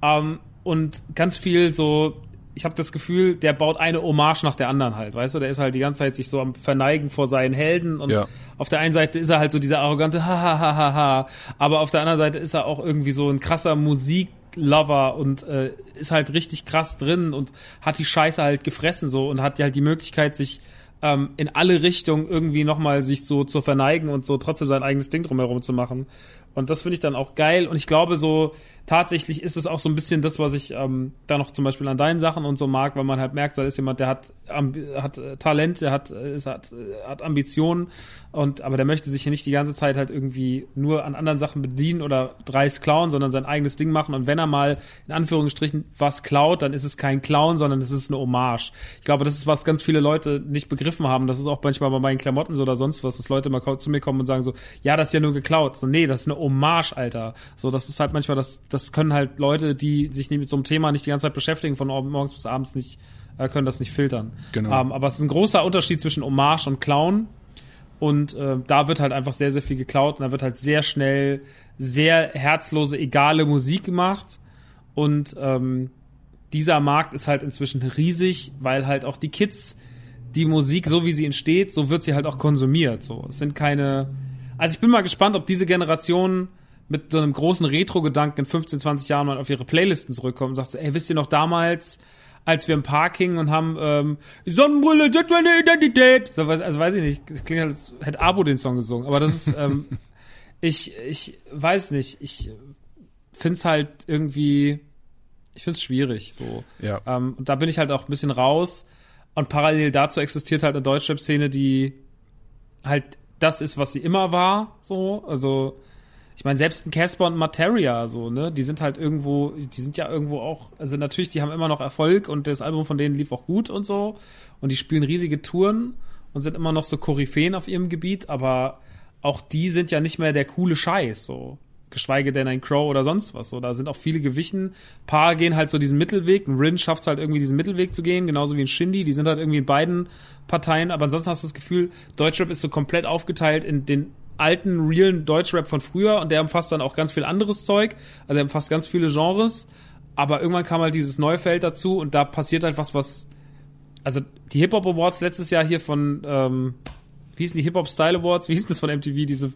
ähm, und ganz viel so, ich habe das Gefühl, der baut eine Hommage nach der anderen halt, weißt du? Der ist halt die ganze Zeit sich so am Verneigen vor seinen Helden und Ja. auf der einen Seite ist er halt so dieser arrogante ha ha ha ha ha, aber auf der anderen Seite ist er auch irgendwie so ein krasser Musiklover und äh, ist halt richtig krass drin und hat die Scheiße halt gefressen so und hat halt die Möglichkeit sich ähm, in alle Richtungen irgendwie nochmal sich so zu verneigen und so trotzdem sein eigenes Ding drumherum zu machen. Und das finde ich dann auch geil. Und ich glaube, so tatsächlich ist es auch so ein bisschen das, was ich ähm, da noch zum Beispiel an deinen Sachen und so mag, weil man halt merkt, da ist jemand, der hat, hat äh, Talent, der hat, äh, ist, hat, äh, hat Ambitionen und aber der möchte sich ja nicht die ganze Zeit halt irgendwie nur an anderen Sachen bedienen oder dreist klauen, sondern sein eigenes Ding machen. Und wenn er mal in Anführungsstrichen was klaut, dann ist es kein Clown, sondern es ist eine Hommage. Ich glaube, das ist, was ganz viele Leute nicht begriffen haben. Das ist auch manchmal bei meinen Klamotten so oder sonst was, dass Leute mal zu mir kommen und sagen so, ja, das ist ja nur geklaut. So, nee, das ist eine Hommage, Alter. So, das ist halt manchmal, das, das können halt Leute, die sich mit so einem Thema nicht die ganze Zeit beschäftigen, von morgens bis abends nicht, äh, können das nicht filtern. Genau. Ähm, aber es ist ein großer Unterschied zwischen Hommage und Clown. Und äh, da wird halt einfach sehr, sehr viel geklaut und da wird halt sehr schnell sehr herzlose, egale Musik gemacht. Und ähm, dieser Markt ist halt inzwischen riesig, weil halt auch die Kids die Musik, so wie sie entsteht, so wird sie halt auch konsumiert. So, es sind keine. Also ich bin mal gespannt, ob diese Generation mit so einem großen Retro-Gedanken in 15, 20 Jahren mal auf ihre Playlisten zurückkommt und sagt so, ey, wisst ihr noch damals, als wir im Park hingen und haben ähm, Sonnenbrille, das ist meine Identität. So, also weiß ich nicht, es klingt halt, als hätte Abo den Song gesungen, aber das ist, ähm, ich, ich weiß nicht, ich find's halt irgendwie, ich find's schwierig, so. Ja. Ähm, und da bin ich halt auch ein bisschen raus. Und parallel dazu existiert halt eine Deutschrap-Szene, die halt das ist, was sie immer war, so. Also, ich meine, selbst ein Casper und Materia, so, ne, die sind halt irgendwo, die sind ja irgendwo auch, also natürlich, die haben immer noch Erfolg und das Album von denen lief auch gut und so. Und die spielen riesige Touren und sind immer noch so Koryphäen auf ihrem Gebiet, aber auch die sind ja nicht mehr der coole Scheiß, so. geschweige denn ein Crow oder sonst was. So, da sind auch viele gewichen. Paar gehen halt so diesen Mittelweg. Ein Rin schafft es halt irgendwie diesen Mittelweg zu gehen, genauso wie ein Shindy. Die sind halt irgendwie in beiden Parteien. Aber ansonsten hast du das Gefühl, Deutschrap ist so komplett aufgeteilt in den alten, realen Deutschrap von früher und der umfasst dann auch ganz viel anderes Zeug. Also er umfasst ganz viele Genres. Aber irgendwann kam halt dieses neue Feld dazu und da passiert halt was, was. Also die Hip-Hop Awards letztes Jahr hier von, ähm, wie hießen die Hip-Hop Style Awards? Wie hieß das von MTV? Diese,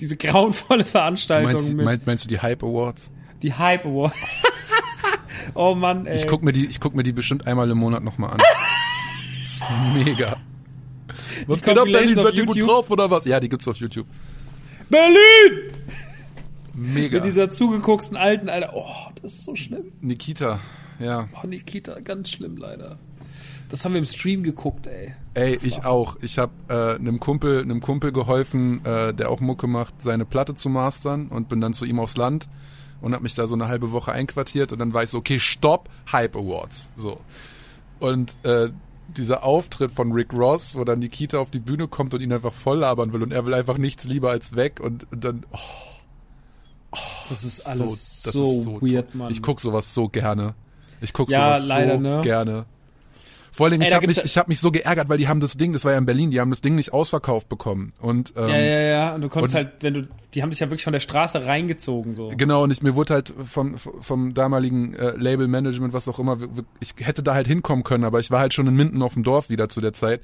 diese grauenvolle Veranstaltung Meinst, mit meinst, meinst du die Hype Awards? die Hype Awards. oh Mann, ey. Ich guck mir die, ich guck mir die bestimmt einmal im Monat nochmal an. Mega. Was geht ab, Berlin? Seid ihr gut drauf oder was? Ja, die gibt's auf YouTube. Berlin! Mega. Mit dieser zugegucksten alten, Alter. Oh, das ist so schlimm. Nikita, ja. Oh, Nikita, ganz schlimm leider. Das haben wir im Stream geguckt, ey. Ey, ich auch. Ich habe äh, einem Kumpel, einem Kumpel geholfen, äh, der auch Mucke macht, seine Platte zu mastern und bin dann zu ihm aufs Land und habe mich da so eine halbe Woche einquartiert und dann war ich so, okay, stopp, Hype Awards, so. Und äh, dieser Auftritt von Rick Ross, wo dann Nikita auf die Bühne kommt und ihn einfach voll labern will und er will einfach nichts lieber als weg und, und dann oh, Das ist so, alles das so, ist so weird. Mann. Ich guck sowas so gerne. Ich guck Ja, sowas leider, so ne? gerne. Vor allen Dingen, Ey, ich habe mich, ich hab mich so geärgert, weil die haben das Ding, das war ja in Berlin, die haben das Ding nicht ausverkauft bekommen. Und ähm, Ja, ja, ja. Und du konntest und halt, wenn du, die haben dich ja wirklich von der Straße reingezogen, so. Genau, und ich, mir wurde halt vom, vom damaligen äh, Label-Management, was auch immer, ich hätte da halt hinkommen können, aber ich war halt schon in Minden auf dem Dorf wieder zu der Zeit.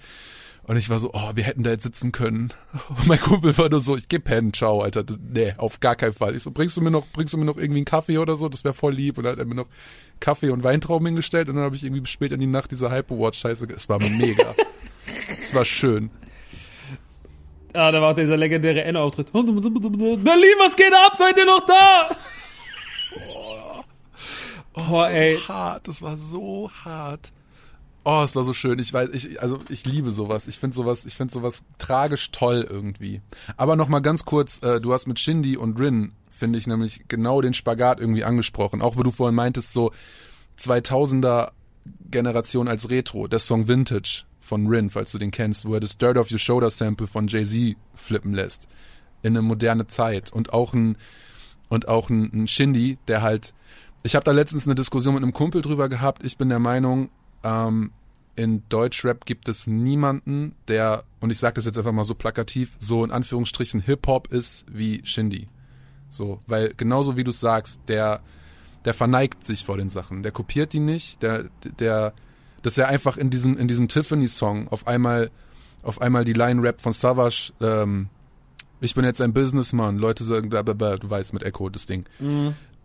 Und ich war so, oh, wir hätten da jetzt sitzen können. Und mein Kumpel war nur so, ich geh pennen, ciao, Alter. Das, nee, auf gar keinen Fall. Ich so, bringst du mir noch, bringst du mir noch irgendwie einen Kaffee oder so? Das wäre voll lieb. Und dann hat er mir noch Kaffee und Weintrauben hingestellt und dann habe ich irgendwie bis spät in die Nacht diese Hyperwatch-Scheiße. ge- Es war mega. es war schön. Ah, da war auch dieser legendäre Enno-Auftritt. Berlin, was geht ab? Seid ihr noch da? Oh, Oh, das ey. war so hart, das war so hart. Oh, es war so schön. Ich weiß, ich, also ich liebe sowas. Ich finde sowas, ich finde sowas tragisch toll irgendwie. Aber noch mal ganz kurz, äh, du hast mit Shindy und Rin, finde ich nämlich genau den Spagat irgendwie angesprochen. Auch wo du vorhin meintest, so 2000er Generation als Retro, der Song Vintage von Rin, falls du den kennst, wo er das Dirt of Your Shoulder Sample von Jay-Z flippen lässt. In eine moderne Zeit. Und auch ein, und auch ein, ein Shindy, der halt, ich habe da letztens eine Diskussion mit einem Kumpel drüber gehabt. Ich bin der Meinung, ähm, in Deutschrap gibt es niemanden, der, und ich sage das jetzt einfach mal so plakativ, so in Anführungsstrichen Hip-Hop ist wie Shindy. So, weil genauso wie du sagst, der, der verneigt sich vor den Sachen, der kopiert die nicht, der, der, dass er einfach in diesem, in diesem Tiffany-Song auf einmal, auf einmal die Line-Rap von Savage, ähm, ich bin jetzt ein Businessman, Leute sagen, bla, bla, bla, du weißt mit Echo das Ding.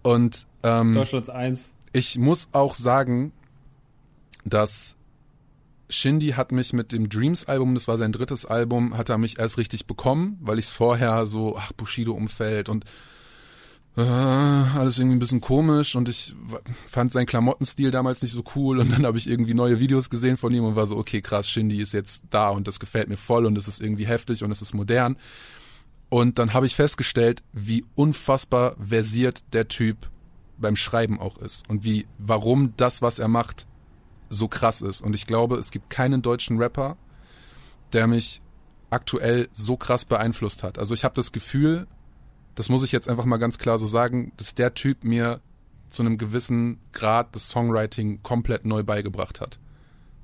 Und ähm, Deutschlands eins. ich muss auch sagen, dass Shindy hat mich mit dem Dreams-Album, das war sein drittes Album, hat er mich erst richtig bekommen, weil ich es vorher so, ach, Bushido-Umfeld und äh, alles irgendwie ein bisschen komisch und ich fand seinen Klamottenstil damals nicht so cool und dann habe ich irgendwie neue Videos gesehen von ihm und war so, okay, krass, Shindy ist jetzt da und das gefällt mir voll und es ist irgendwie heftig und es ist modern. Und dann habe ich festgestellt, wie unfassbar versiert der Typ beim Schreiben auch ist und wie, warum das, was er macht, so krass ist. Und ich glaube, es gibt keinen deutschen Rapper, der mich aktuell so krass beeinflusst hat. Also ich habe das Gefühl, das muss ich jetzt einfach mal ganz klar so sagen, dass der Typ mir zu einem gewissen Grad das Songwriting komplett neu beigebracht hat.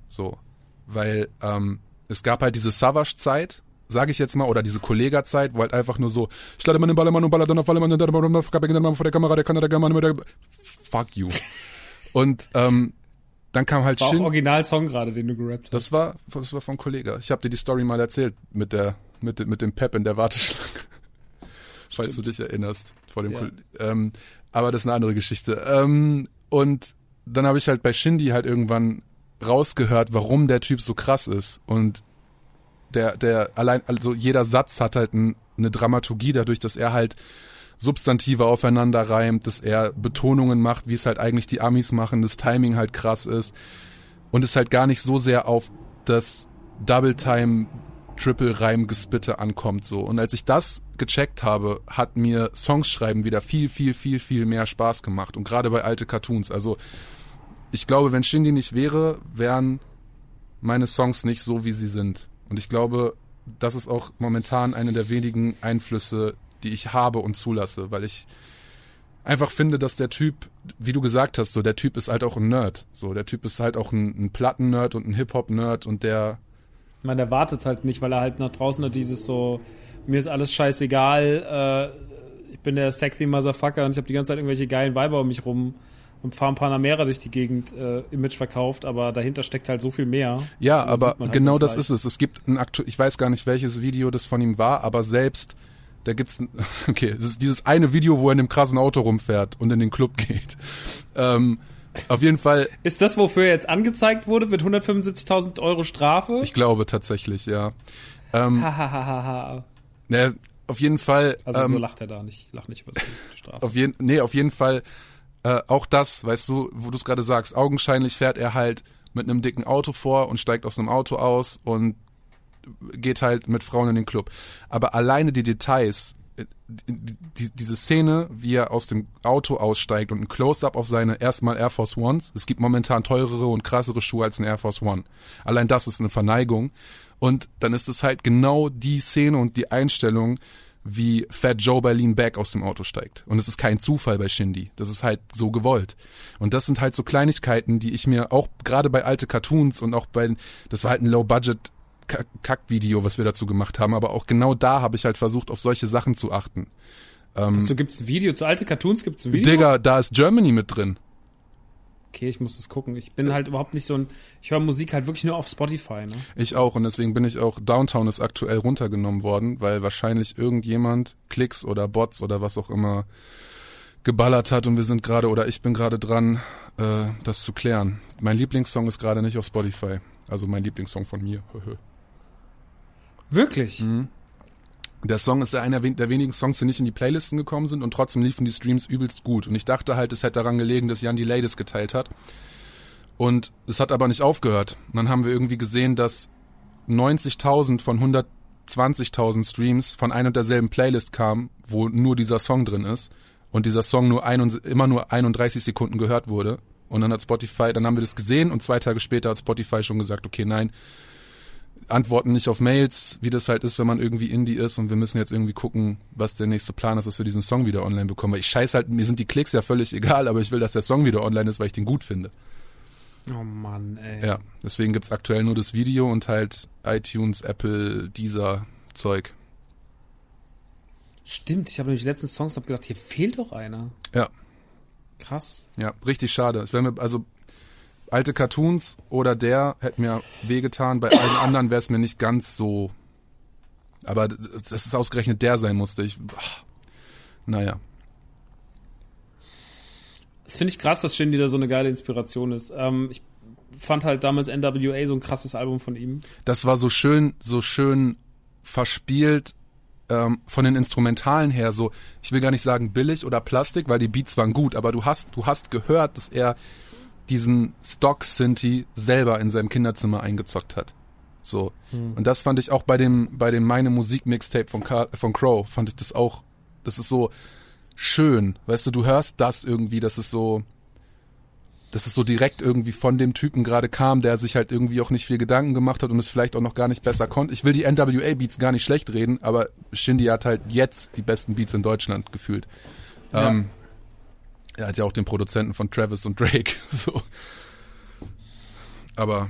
So, weil ähm, es gab halt diese Savage-Zeit, sage ich jetzt mal, oder diese Kollega-Zeit, wo halt einfach nur so, ich lade meinen Ballermann und Ballermann auf Ballermann vor der Kamera, der kann der Kamera, der fuck you. Und ähm, dann kam halt War Shin. Original-Song gerade, den du gerappt hast. Das war, das war vom Kollege. Ich habe dir die Story mal erzählt mit der, mit, dem- mit dem Pep in der Warteschlange. Falls du dich erinnerst. Vor dem Ja. Ähm, aber das ist eine andere Geschichte. Ähm, und dann habe ich halt bei Shindy halt irgendwann rausgehört, warum der Typ so krass ist. Und der, der allein, also jeder Satz hat halt ein, eine Dramaturgie dadurch, dass er halt Substantive aufeinander reimt, dass er Betonungen macht, wie es halt eigentlich die Amis machen, das Timing halt krass ist. Und es halt gar nicht so sehr auf das Double Time Triple Reim Gespitte ankommt so. Und als ich das gecheckt habe, hat mir Songs schreiben wieder viel viel viel viel mehr Spaß gemacht. Und gerade bei alte Cartoons, also ich glaube, wenn Shindy nicht wäre, wären meine Songs nicht so wie sie sind. Und ich glaube, das ist auch momentan einer der wenigen Einflüsse, die ich habe und zulasse, weil ich einfach finde, dass der Typ, wie du gesagt hast, so der Typ ist halt auch ein Nerd. So, der Typ ist halt auch ein, ein Platten-Nerd und ein Hip-Hop-Nerd und der. Ich meine, der wartet halt nicht, weil er halt nach draußen hat dieses so, mir ist alles scheißegal, äh, ich bin der sexy Motherfucker und ich habe die ganze Zeit irgendwelche geilen Weiber um mich rum und fahre ein Panamera durch die Gegend äh, Image verkauft, aber dahinter steckt halt so viel mehr. Ja, aber halt genau das ist es. Es gibt ein aktu ich weiß gar nicht, welches Video das von ihm war, aber selbst da gibt's ein, okay, es ist dieses eine Video, wo er in einem krassen Auto rumfährt und in den Club geht. Ähm, auf jeden Fall, Ist das, wofür er jetzt angezeigt wurde, mit 175.000 Euro Strafe? ich glaube tatsächlich, ja. Ähm, Hahaha. ne, auf jeden Fall, Also ähm, so lacht er da nicht, lacht nicht über die Strafe. auf jeden, nee, auf jeden Fall äh, auch das, weißt du, wo du es gerade sagst, augenscheinlich fährt er halt mit einem dicken Auto vor und steigt aus einem Auto aus und geht halt mit Frauen in den Club. Aber alleine die Details, äh, die, die, diese Szene, wie er aus dem Auto aussteigt und ein Close-up auf seine erstmal Air Force Ones. Es gibt momentan teurere und krassere Schuhe als ein Air Force One. Allein das ist eine Verneigung. Und dann ist es halt genau die Szene und die Einstellung, wie Fat Joe bei Lean Back aus dem Auto steigt. Und es ist kein Zufall bei Shindy. Das ist halt so gewollt. Und das sind halt so Kleinigkeiten, die ich mir auch gerade bei alte Cartoons und auch bei, das war halt ein Low-Budget Kackvideo, was wir dazu gemacht haben, aber auch genau da habe ich halt versucht, auf solche Sachen zu achten. so gibt's ein Video, zu alte Cartoons gibt's ein Video? Digga, da ist Germany mit drin. Okay, ich muss es gucken. Ich bin halt überhaupt nicht so ein, ich höre Musik halt wirklich nur auf Spotify, ne? Ich auch und deswegen bin ich auch, Downtown ist aktuell runtergenommen worden, weil wahrscheinlich irgendjemand Klicks oder Bots oder was auch immer geballert hat und wir sind gerade oder ich bin gerade dran, äh, das zu klären. Mein Lieblingssong ist gerade nicht auf Spotify. Also mein Lieblingssong von mir. Wirklich? Mhm. Der Song ist einer der wenigen Songs, die nicht in die Playlisten gekommen sind und trotzdem liefen die Streams übelst gut. Und ich dachte halt, es hätte daran gelegen, dass Jan die Ladies geteilt hat. Und es hat aber nicht aufgehört. Und dann haben wir irgendwie gesehen, dass 90.000 von 120.000 Streams von einer und derselben Playlist kamen, wo nur dieser Song drin ist. Und dieser Song nur ein, immer nur 31 Sekunden gehört wurde. Und dann hat Spotify, dann haben wir das gesehen und zwei Tage später hat Spotify schon gesagt, okay, nein, antworten nicht auf Mails, wie das halt ist, wenn man irgendwie Indie ist und wir müssen jetzt irgendwie gucken, was der nächste Plan ist, dass wir diesen Song wieder online bekommen. Weil ich scheiß halt, mir sind die Klicks ja völlig egal, aber ich will, dass der Song wieder online ist, weil ich den gut finde. Oh Mann, ey. Ja, deswegen gibt's aktuell nur das Video und halt iTunes, Apple, dieser Zeug. Stimmt, ich habe nämlich letzten Songs hab gedacht, hier fehlt doch einer. Ja, Krass. ja, richtig schade. Es wäre mir, also alte Cartoons oder der hätte mir wehgetan, bei allen anderen wäre es mir nicht ganz so. Aber dass es ausgerechnet der sein musste. Ich, ach, naja. Das finde ich krass, dass Shindy da so eine geile Inspiration ist. Ähm, ich fand halt damals NWA so ein krasses Album von ihm. das war so schön, so schön verspielt ähm, von den Instrumentalen her. So, ich will gar nicht sagen billig oder Plastik, weil die Beats waren gut, aber du hast, du hast gehört, dass er diesen Stock Synthi selber in seinem Kinderzimmer eingezockt hat. So. Und das fand ich auch bei dem, bei dem Meine Musik Mixtape von, von Crow, fand ich das auch, das ist so schön. Weißt du, du hörst das irgendwie, das ist so, dass es so direkt irgendwie von dem Typen gerade kam, der sich halt irgendwie auch nicht viel Gedanken gemacht hat und es vielleicht auch noch gar nicht besser konnte. Ich will die NWA-Beats gar nicht schlecht reden, aber Shindy hat halt jetzt die besten Beats in Deutschland gefühlt. Ja. Ähm, er hat ja auch den Produzenten von Travis und Drake. So. Aber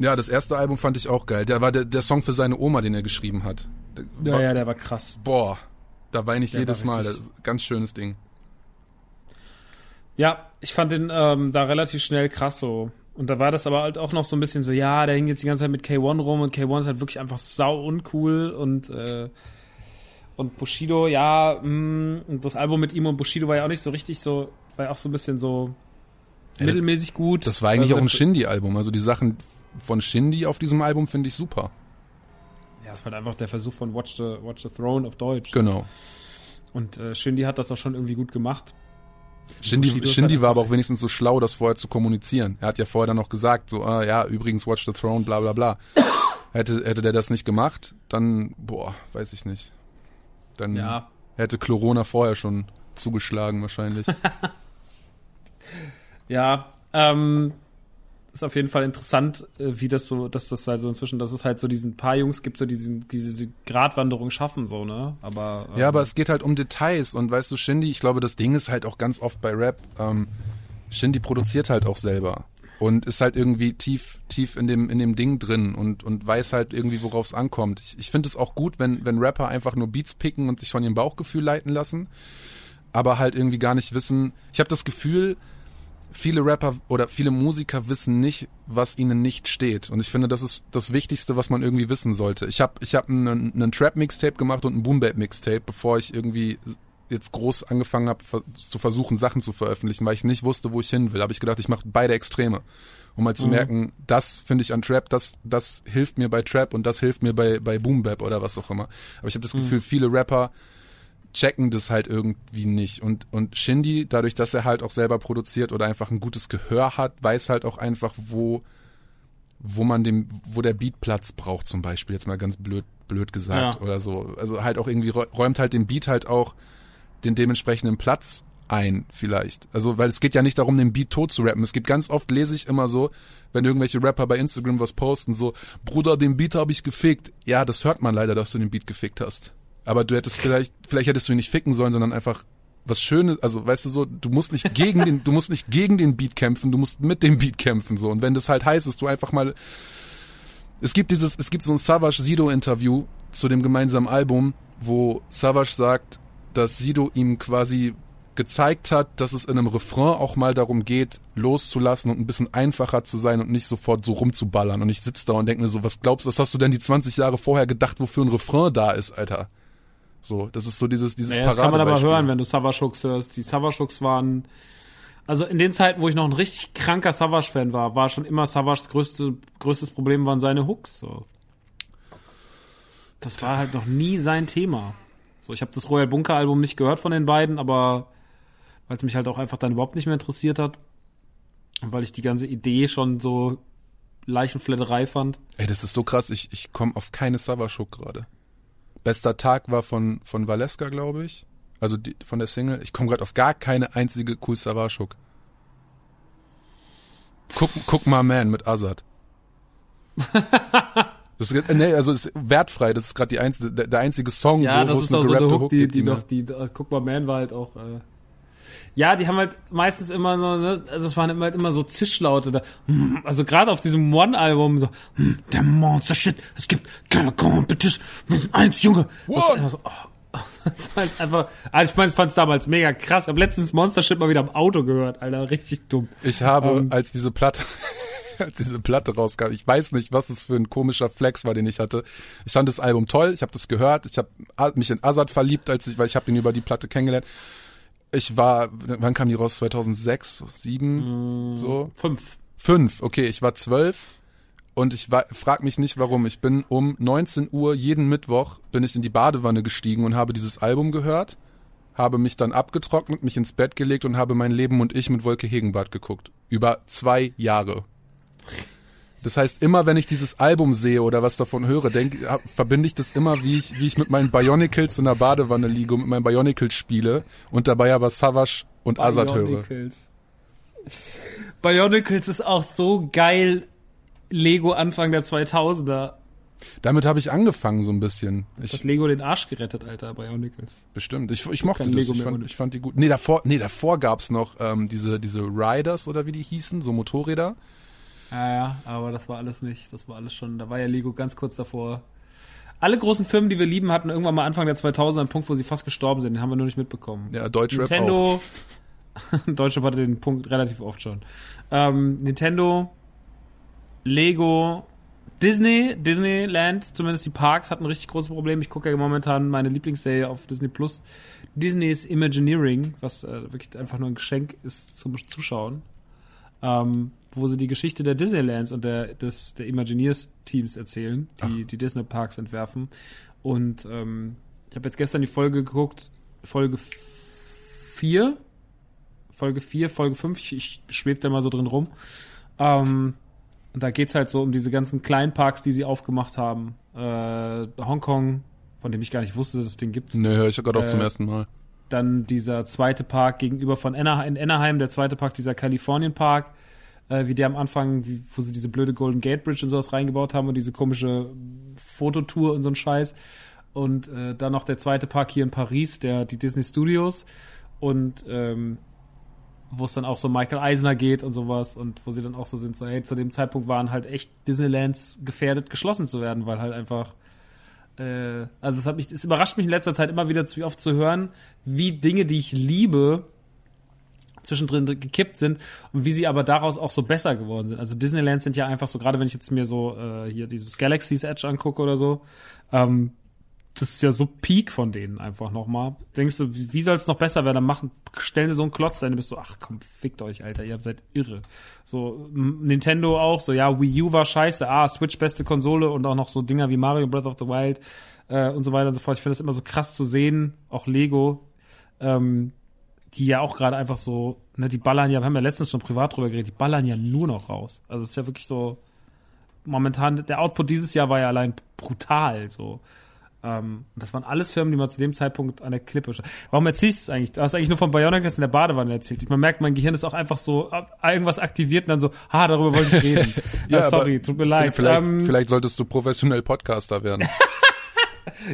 ja, das erste Album fand ich auch geil. Der war der, der Song für seine Oma, den er geschrieben hat. Ja, War- ja, der war krass. Boah, da weine ich Der jedes Mal. ganz schönes Ding. Ja, ich fand den ähm, da relativ schnell krass so. Und da war das aber halt auch noch so ein bisschen so, ja, der hing jetzt die ganze Zeit mit K1 rum und K1 ist halt wirklich einfach sau uncool und äh, und Bushido, ja, mh, und das Album mit ihm und Bushido war ja auch nicht so richtig so, war ja auch so ein bisschen so das- mittelmäßig gut. Das war eigentlich Also, auch ein Shindy-Album. Also die Sachen von Shindy auf diesem Album finde ich super. Ja, es war einfach der Versuch von Watch the, Watch the Throne auf Deutsch. Genau. Und äh, Shindy hat das auch schon irgendwie gut gemacht. Shindy, Shindy halt war aber auch wenigstens so schlau, das vorher zu kommunizieren. Er hat ja vorher dann noch gesagt, so, ah, ja, übrigens Watch the Throne, bla bla bla. hätte, hätte der das nicht gemacht, dann, boah, weiß ich nicht. Dann Ja. hätte Corona vorher schon zugeschlagen wahrscheinlich. Ja, ähm, ist auf jeden Fall interessant, äh, wie das so, dass das halt so inzwischen, dass es halt so diesen paar Jungs gibt, so diesen, diese Gratwanderung schaffen, so, ne? Aber. Ähm, ja, aber es geht halt um Details und weißt du, Shindy, ich glaube, das Ding ist halt auch ganz oft bei Rap, ähm, Shindy produziert halt auch selber und ist halt irgendwie tief, tief in dem, in dem Ding drin und, und weiß halt irgendwie, worauf es ankommt. Ich, ich finde es auch gut, wenn, wenn Rapper einfach nur Beats picken und sich von ihrem Bauchgefühl leiten lassen, aber halt irgendwie gar nicht wissen. Ich habe das Gefühl, viele Rapper oder viele Musiker wissen nicht, was ihnen nicht steht. Und ich finde, das ist das Wichtigste, was man irgendwie wissen sollte. Ich habe ich hab einen, einen Trap-Mixtape gemacht und ein Boom-Bap-Mixtape, bevor ich irgendwie jetzt groß angefangen habe zu versuchen, Sachen zu veröffentlichen, weil ich nicht wusste, wo ich hin will. Habe ich gedacht, ich mache beide Extreme. Um mal zu mhm. merken, das finde ich an Trap, das, das hilft mir bei Trap und das hilft mir bei, bei Boom Bap oder was auch immer. Aber ich habe das mhm. Gefühl, viele Rapper checken das halt irgendwie nicht. Und, und Shindy, dadurch, dass er halt auch selber produziert oder einfach ein gutes Gehör hat, weiß halt auch einfach, wo, wo man dem, wo der Beat Platz braucht, zum Beispiel, jetzt mal ganz blöd, blöd gesagt ja. oder so. Also halt auch irgendwie räumt halt den Beat halt auch den dementsprechenden Platz ein, vielleicht. Also, weil es geht ja nicht darum, den Beat tot zu rappen. Es gibt ganz oft, lese ich immer so, wenn irgendwelche Rapper bei Instagram was posten, so, Bruder, den Beat habe ich gefickt. Ja, das hört man leider, dass du den Beat gefickt hast. Aber du hättest vielleicht, vielleicht hättest du ihn nicht ficken sollen, sondern einfach was Schönes, also weißt du so, du musst nicht gegen den, du musst nicht gegen den Beat kämpfen, du musst mit dem Beat kämpfen so. Und wenn das halt heißt, dass du einfach mal, es gibt dieses, es gibt so ein Savage Sido Interview zu dem gemeinsamen Album, wo Savage sagt, dass Sido ihm quasi gezeigt hat, dass es in einem Refrain auch mal darum geht, loszulassen und ein bisschen einfacher zu sein und nicht sofort so rumzuballern. Und ich sitze da und denke mir so, was glaubst du, was hast du denn die 20 Jahre vorher gedacht, wofür ein Refrain da ist, Alter? So, das ist so dieses, dieses naja, Das kann man aber hören, wenn du Savage Hooks hörst. Die Savage Hooks waren, also in den Zeiten, wo ich noch ein richtig kranker Savage-Fan war, war schon immer Savages größte, größtes Problem waren seine Hooks, so. Das war halt noch nie sein Thema. So, ich habe das Royal Bunker Album nicht gehört von den beiden, aber weil es mich halt auch einfach dann überhaupt nicht mehr interessiert hat. Und weil ich die ganze Idee schon so Leichenfledderei fand. Ey, das ist so krass. Ich, ich komme auf keine Savage Hook gerade. Bester Tag war von, von Valeska, glaube ich. Also die, von der Single. Ich komme gerade auf gar keine einzige Cool Savage Hook. Guck, guck mal Man mit Azad. Das ist, nee, also ist wertfrei, das ist gerade die einzige, der, der, einzige Song, ja, wo, wo es eine gerappte so Hook, Hook die, gibt. Die, die doch, die, die, guck mal, Man war halt auch, äh, ja, die haben halt meistens immer so, ne, also es waren halt immer so Zischlaute da. Hm, also gerade auf diesem One-Album so, hm, der Monster Shit, es gibt keine Competition, wir sind eins, Junge. Das, so, oh, das ist halt einfach, also ich meine, ich fand es damals mega krass. Ich habe letztens Monster Shit mal wieder im Auto gehört, Alter, richtig dumm. Ich habe, um, ähm, als diese Platte, als diese Platte rauskam, ich weiß nicht, was es für ein komischer Flex war, den ich hatte. Ich fand das Album toll, ich habe das gehört, ich habe mich in Azad verliebt, als ich, weil ich habe ihn über die Platte kennengelernt ich war, wann kam die raus? 2006, 7, mm, so? Fünf. Fünf, okay, ich war zwölf und ich war, frag mich nicht warum. Ich bin um 19 Uhr jeden Mittwoch bin ich in die Badewanne gestiegen und habe dieses Album gehört, habe mich dann abgetrocknet, mich ins Bett gelegt und habe mein Leben und ich mit Wolke Hegenbart geguckt. Über zwei Jahre. Das heißt, immer wenn ich dieses Album sehe oder was davon höre, denk, verbinde ich das immer, wie ich, wie ich mit meinen Bionicles in der Badewanne liege und mit meinen Bionicles spiele und dabei aber Savage und Azad höre. Bionicles ist auch so geil Lego Anfang der 2000er. Damit habe ich angefangen so ein bisschen. Ich hat Lego den Arsch gerettet, Alter, Bionicles. Bestimmt. Ich, ich mochte das. Ich fand, ich fand, die gut. Nee, davor, nee, davor gab's noch ähm, diese, diese Riders oder wie die hießen, so Motorräder. Ja, ja, aber das war alles nicht. Das war alles schon, da war ja Lego ganz kurz davor. Alle großen Firmen, die wir lieben, hatten irgendwann mal Anfang der 2000er einen Punkt, wo sie fast gestorben sind. Den haben wir nur nicht mitbekommen. Ja, Deutschrap Nintendo, Deutschrap hatte den Punkt relativ oft schon. Ähm, Nintendo, Lego, Disney, Disneyland, zumindest die Parks hatten ein richtig großes Problem. Ich gucke ja momentan meine Lieblingsserie auf Disney Plus. Disney's Imagineering, was äh, wirklich einfach nur ein Geschenk ist zum Zuschauen. Ähm, wo sie die Geschichte der Disneylands und der, des, der Imagineers-Teams erzählen, die Ach. die Disney-Parks entwerfen. Und ähm, ich habe jetzt gestern die Folge geguckt, Folge 4, Folge 4, Folge 5, ich, ich schwebe da mal so drin rum. Ähm, und da geht's halt so um diese ganzen kleinen Parks, die sie aufgemacht haben. Äh, Hongkong, von dem ich gar nicht wusste, dass es den gibt. Nee, höre ich gerade auch äh, zum ersten Mal. Dann dieser zweite Park gegenüber von Anaheim, in Anaheim, der zweite Park, dieser Kalifornien Park äh, wie der am Anfang, wie, wo sie diese blöde Golden Gate Bridge und sowas reingebaut haben und diese komische Fototour und so ein Scheiß. Und äh, dann noch der zweite Park hier in Paris, der die Disney Studios und ähm, wo es dann auch so Michael Eisner geht und sowas und wo sie dann auch so sind, so hey, zu dem Zeitpunkt waren halt echt Disneylands gefährdet, geschlossen zu werden, weil halt einfach äh, also es hat mich, es überrascht mich in letzter Zeit immer wieder zu oft zu hören, wie Dinge, die ich liebe, zwischendrin gekippt sind und wie sie aber daraus auch so besser geworden sind. Also Disneyland sind ja einfach so, gerade wenn ich jetzt mir so äh, hier dieses Galaxy's Edge angucke oder so, ähm, das ist ja so Peak von denen einfach nochmal. Denkst du, wie, soll es noch besser werden? Dann machen, stellen sie so einen Klotz du bist so, ach komm, fickt euch, Alter, ihr seid irre. So, Nintendo auch, so, ja, Wii U war scheiße, ah, Switch beste Konsole und auch noch so Dinger wie Mario Breath of the Wild äh, und so weiter und so fort. Ich finde das immer so krass zu sehen, auch Lego, ähm, die ja auch gerade einfach so, ne, die ballern ja, wir haben ja letztens schon privat drüber geredet, die ballern ja nur noch raus. Also es ist ja wirklich so, momentan, der Output dieses Jahr war ja allein brutal, so. Ähm, das waren alles Firmen, die man zu dem Zeitpunkt an der Klippe Warum erzähl ich das eigentlich? Du hast eigentlich nur von Bionicus in der Badewanne erzählt. Man merkt, mein Gehirn ist auch einfach so, irgendwas aktiviert und dann so, ha, darüber wollte ich reden. ja, sorry, tut mir leid. Vielleicht, ähm, vielleicht solltest du professionell Podcaster werden.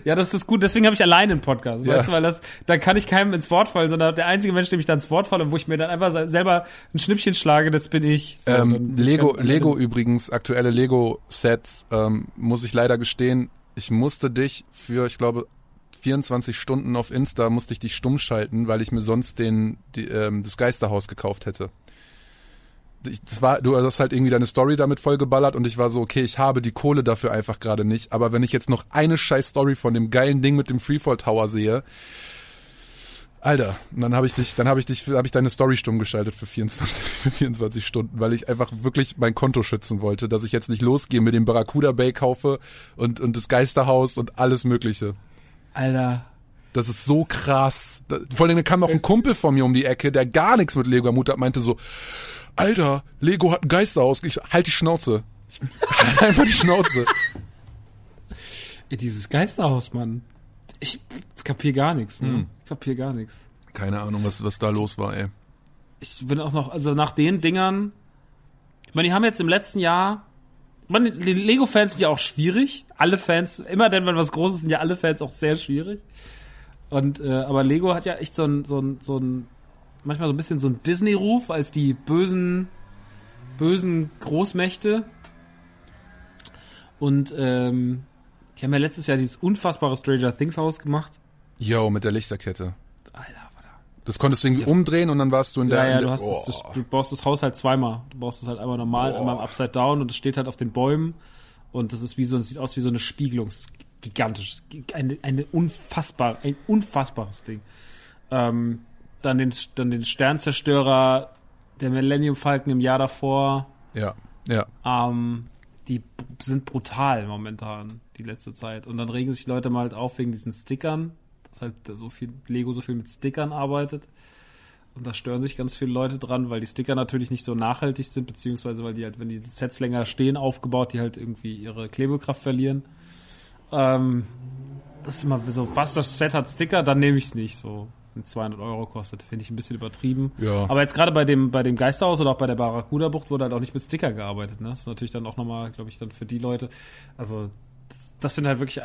ja, das ist gut. Deswegen habe ich alleine einen Podcast. Ja. Weißt du, weil das, da kann ich keinem ins Wort fallen, sondern der einzige Mensch, dem ich dann ins Wort falle und wo ich mir dann einfach selber ein Schnippchen schlage, das bin ich. So, ähm, Lego, Lego übrigens, aktuelle Lego-Sets, ähm, muss ich leider gestehen, ich musste dich für, ich glaube, 24 Stunden auf Insta musste ich dich stumm schalten, weil ich mir sonst den, die, ähm, das Geisterhaus gekauft hätte. Das war, du hast halt irgendwie deine Story damit vollgeballert und ich war so, okay, ich habe die Kohle dafür einfach gerade nicht. Aber wenn ich jetzt noch eine scheiß Story von dem geilen Ding mit dem Freefall Tower sehe, Alter, und dann habe ich dich, dann habe ich dich, habe ich deine Story stumm geschaltet für 24, für 24 Stunden, weil ich einfach wirklich mein Konto schützen wollte, dass ich jetzt nicht losgehe, mit dem Barracuda Bay kaufe und und das Geisterhaus und alles Mögliche. Alter. Das ist so krass. Vor allem kam noch ein Kumpel von mir um die Ecke, der gar nichts mit Lego am hat, meinte so, Alter, Lego hat ein Geisterhaus. Ich halt die Schnauze. Ich, halt einfach die Schnauze. Dieses Geisterhaus, Mann. Ich kapier gar nichts, ne? Hm. Ich kapier gar nichts. Keine Ahnung, was, was da los war, ey. Ich bin auch noch, also nach den Dingern, ich meine, die haben jetzt im letzten Jahr, die Lego-Fans sind ja auch schwierig. Alle Fans, immer denn, wenn was Großes sind ja alle Fans auch sehr schwierig. Und, äh, aber Lego hat ja echt so ein, so ein, so ein, manchmal so ein bisschen so ein Disney-Ruf als die bösen, bösen Großmächte. Und, ähm, die haben ja letztes Jahr dieses unfassbare Stranger Things Haus gemacht. Yo, mit der Lichterkette. Alter, Alter. Das konntest du irgendwie ja. umdrehen und dann warst du in der. Ja, ja, du, hast oh. das, das, du baust das Haus halt zweimal. Du baust es halt einmal normal, oh. einmal Upside Down und es steht halt auf den Bäumen. Und das ist wie so, es sieht aus wie so eine Spiegelung. gigantisch. Eine, eine unfassbar, ein unfassbares Ding. Ähm, dann den, dann den Sternzerstörer, der Millennium Falcon im Jahr davor. Ja, ja. Ähm, die sind brutal momentan, die letzte Zeit. Und dann regen sich Leute mal halt auf wegen diesen Stickern, dass halt so viel Lego so viel mit Stickern arbeitet. Und da stören sich ganz viele Leute dran, weil die Sticker natürlich nicht so nachhaltig sind, beziehungsweise weil die halt, wenn die Sets länger stehen, aufgebaut, die halt irgendwie ihre Klebekraft verlieren. Ähm, das ist immer so, was das Set hat Sticker, dann nehme ich es nicht so. 200 Euro kostet. Finde ich ein bisschen übertrieben. Ja. Aber jetzt gerade bei dem, bei dem Geisterhaus oder auch bei der Barracuda-Bucht wurde halt auch nicht mit Sticker gearbeitet. Ne? Das ist natürlich dann auch nochmal, glaube ich, dann für die Leute. Also, das, das, sind halt wirklich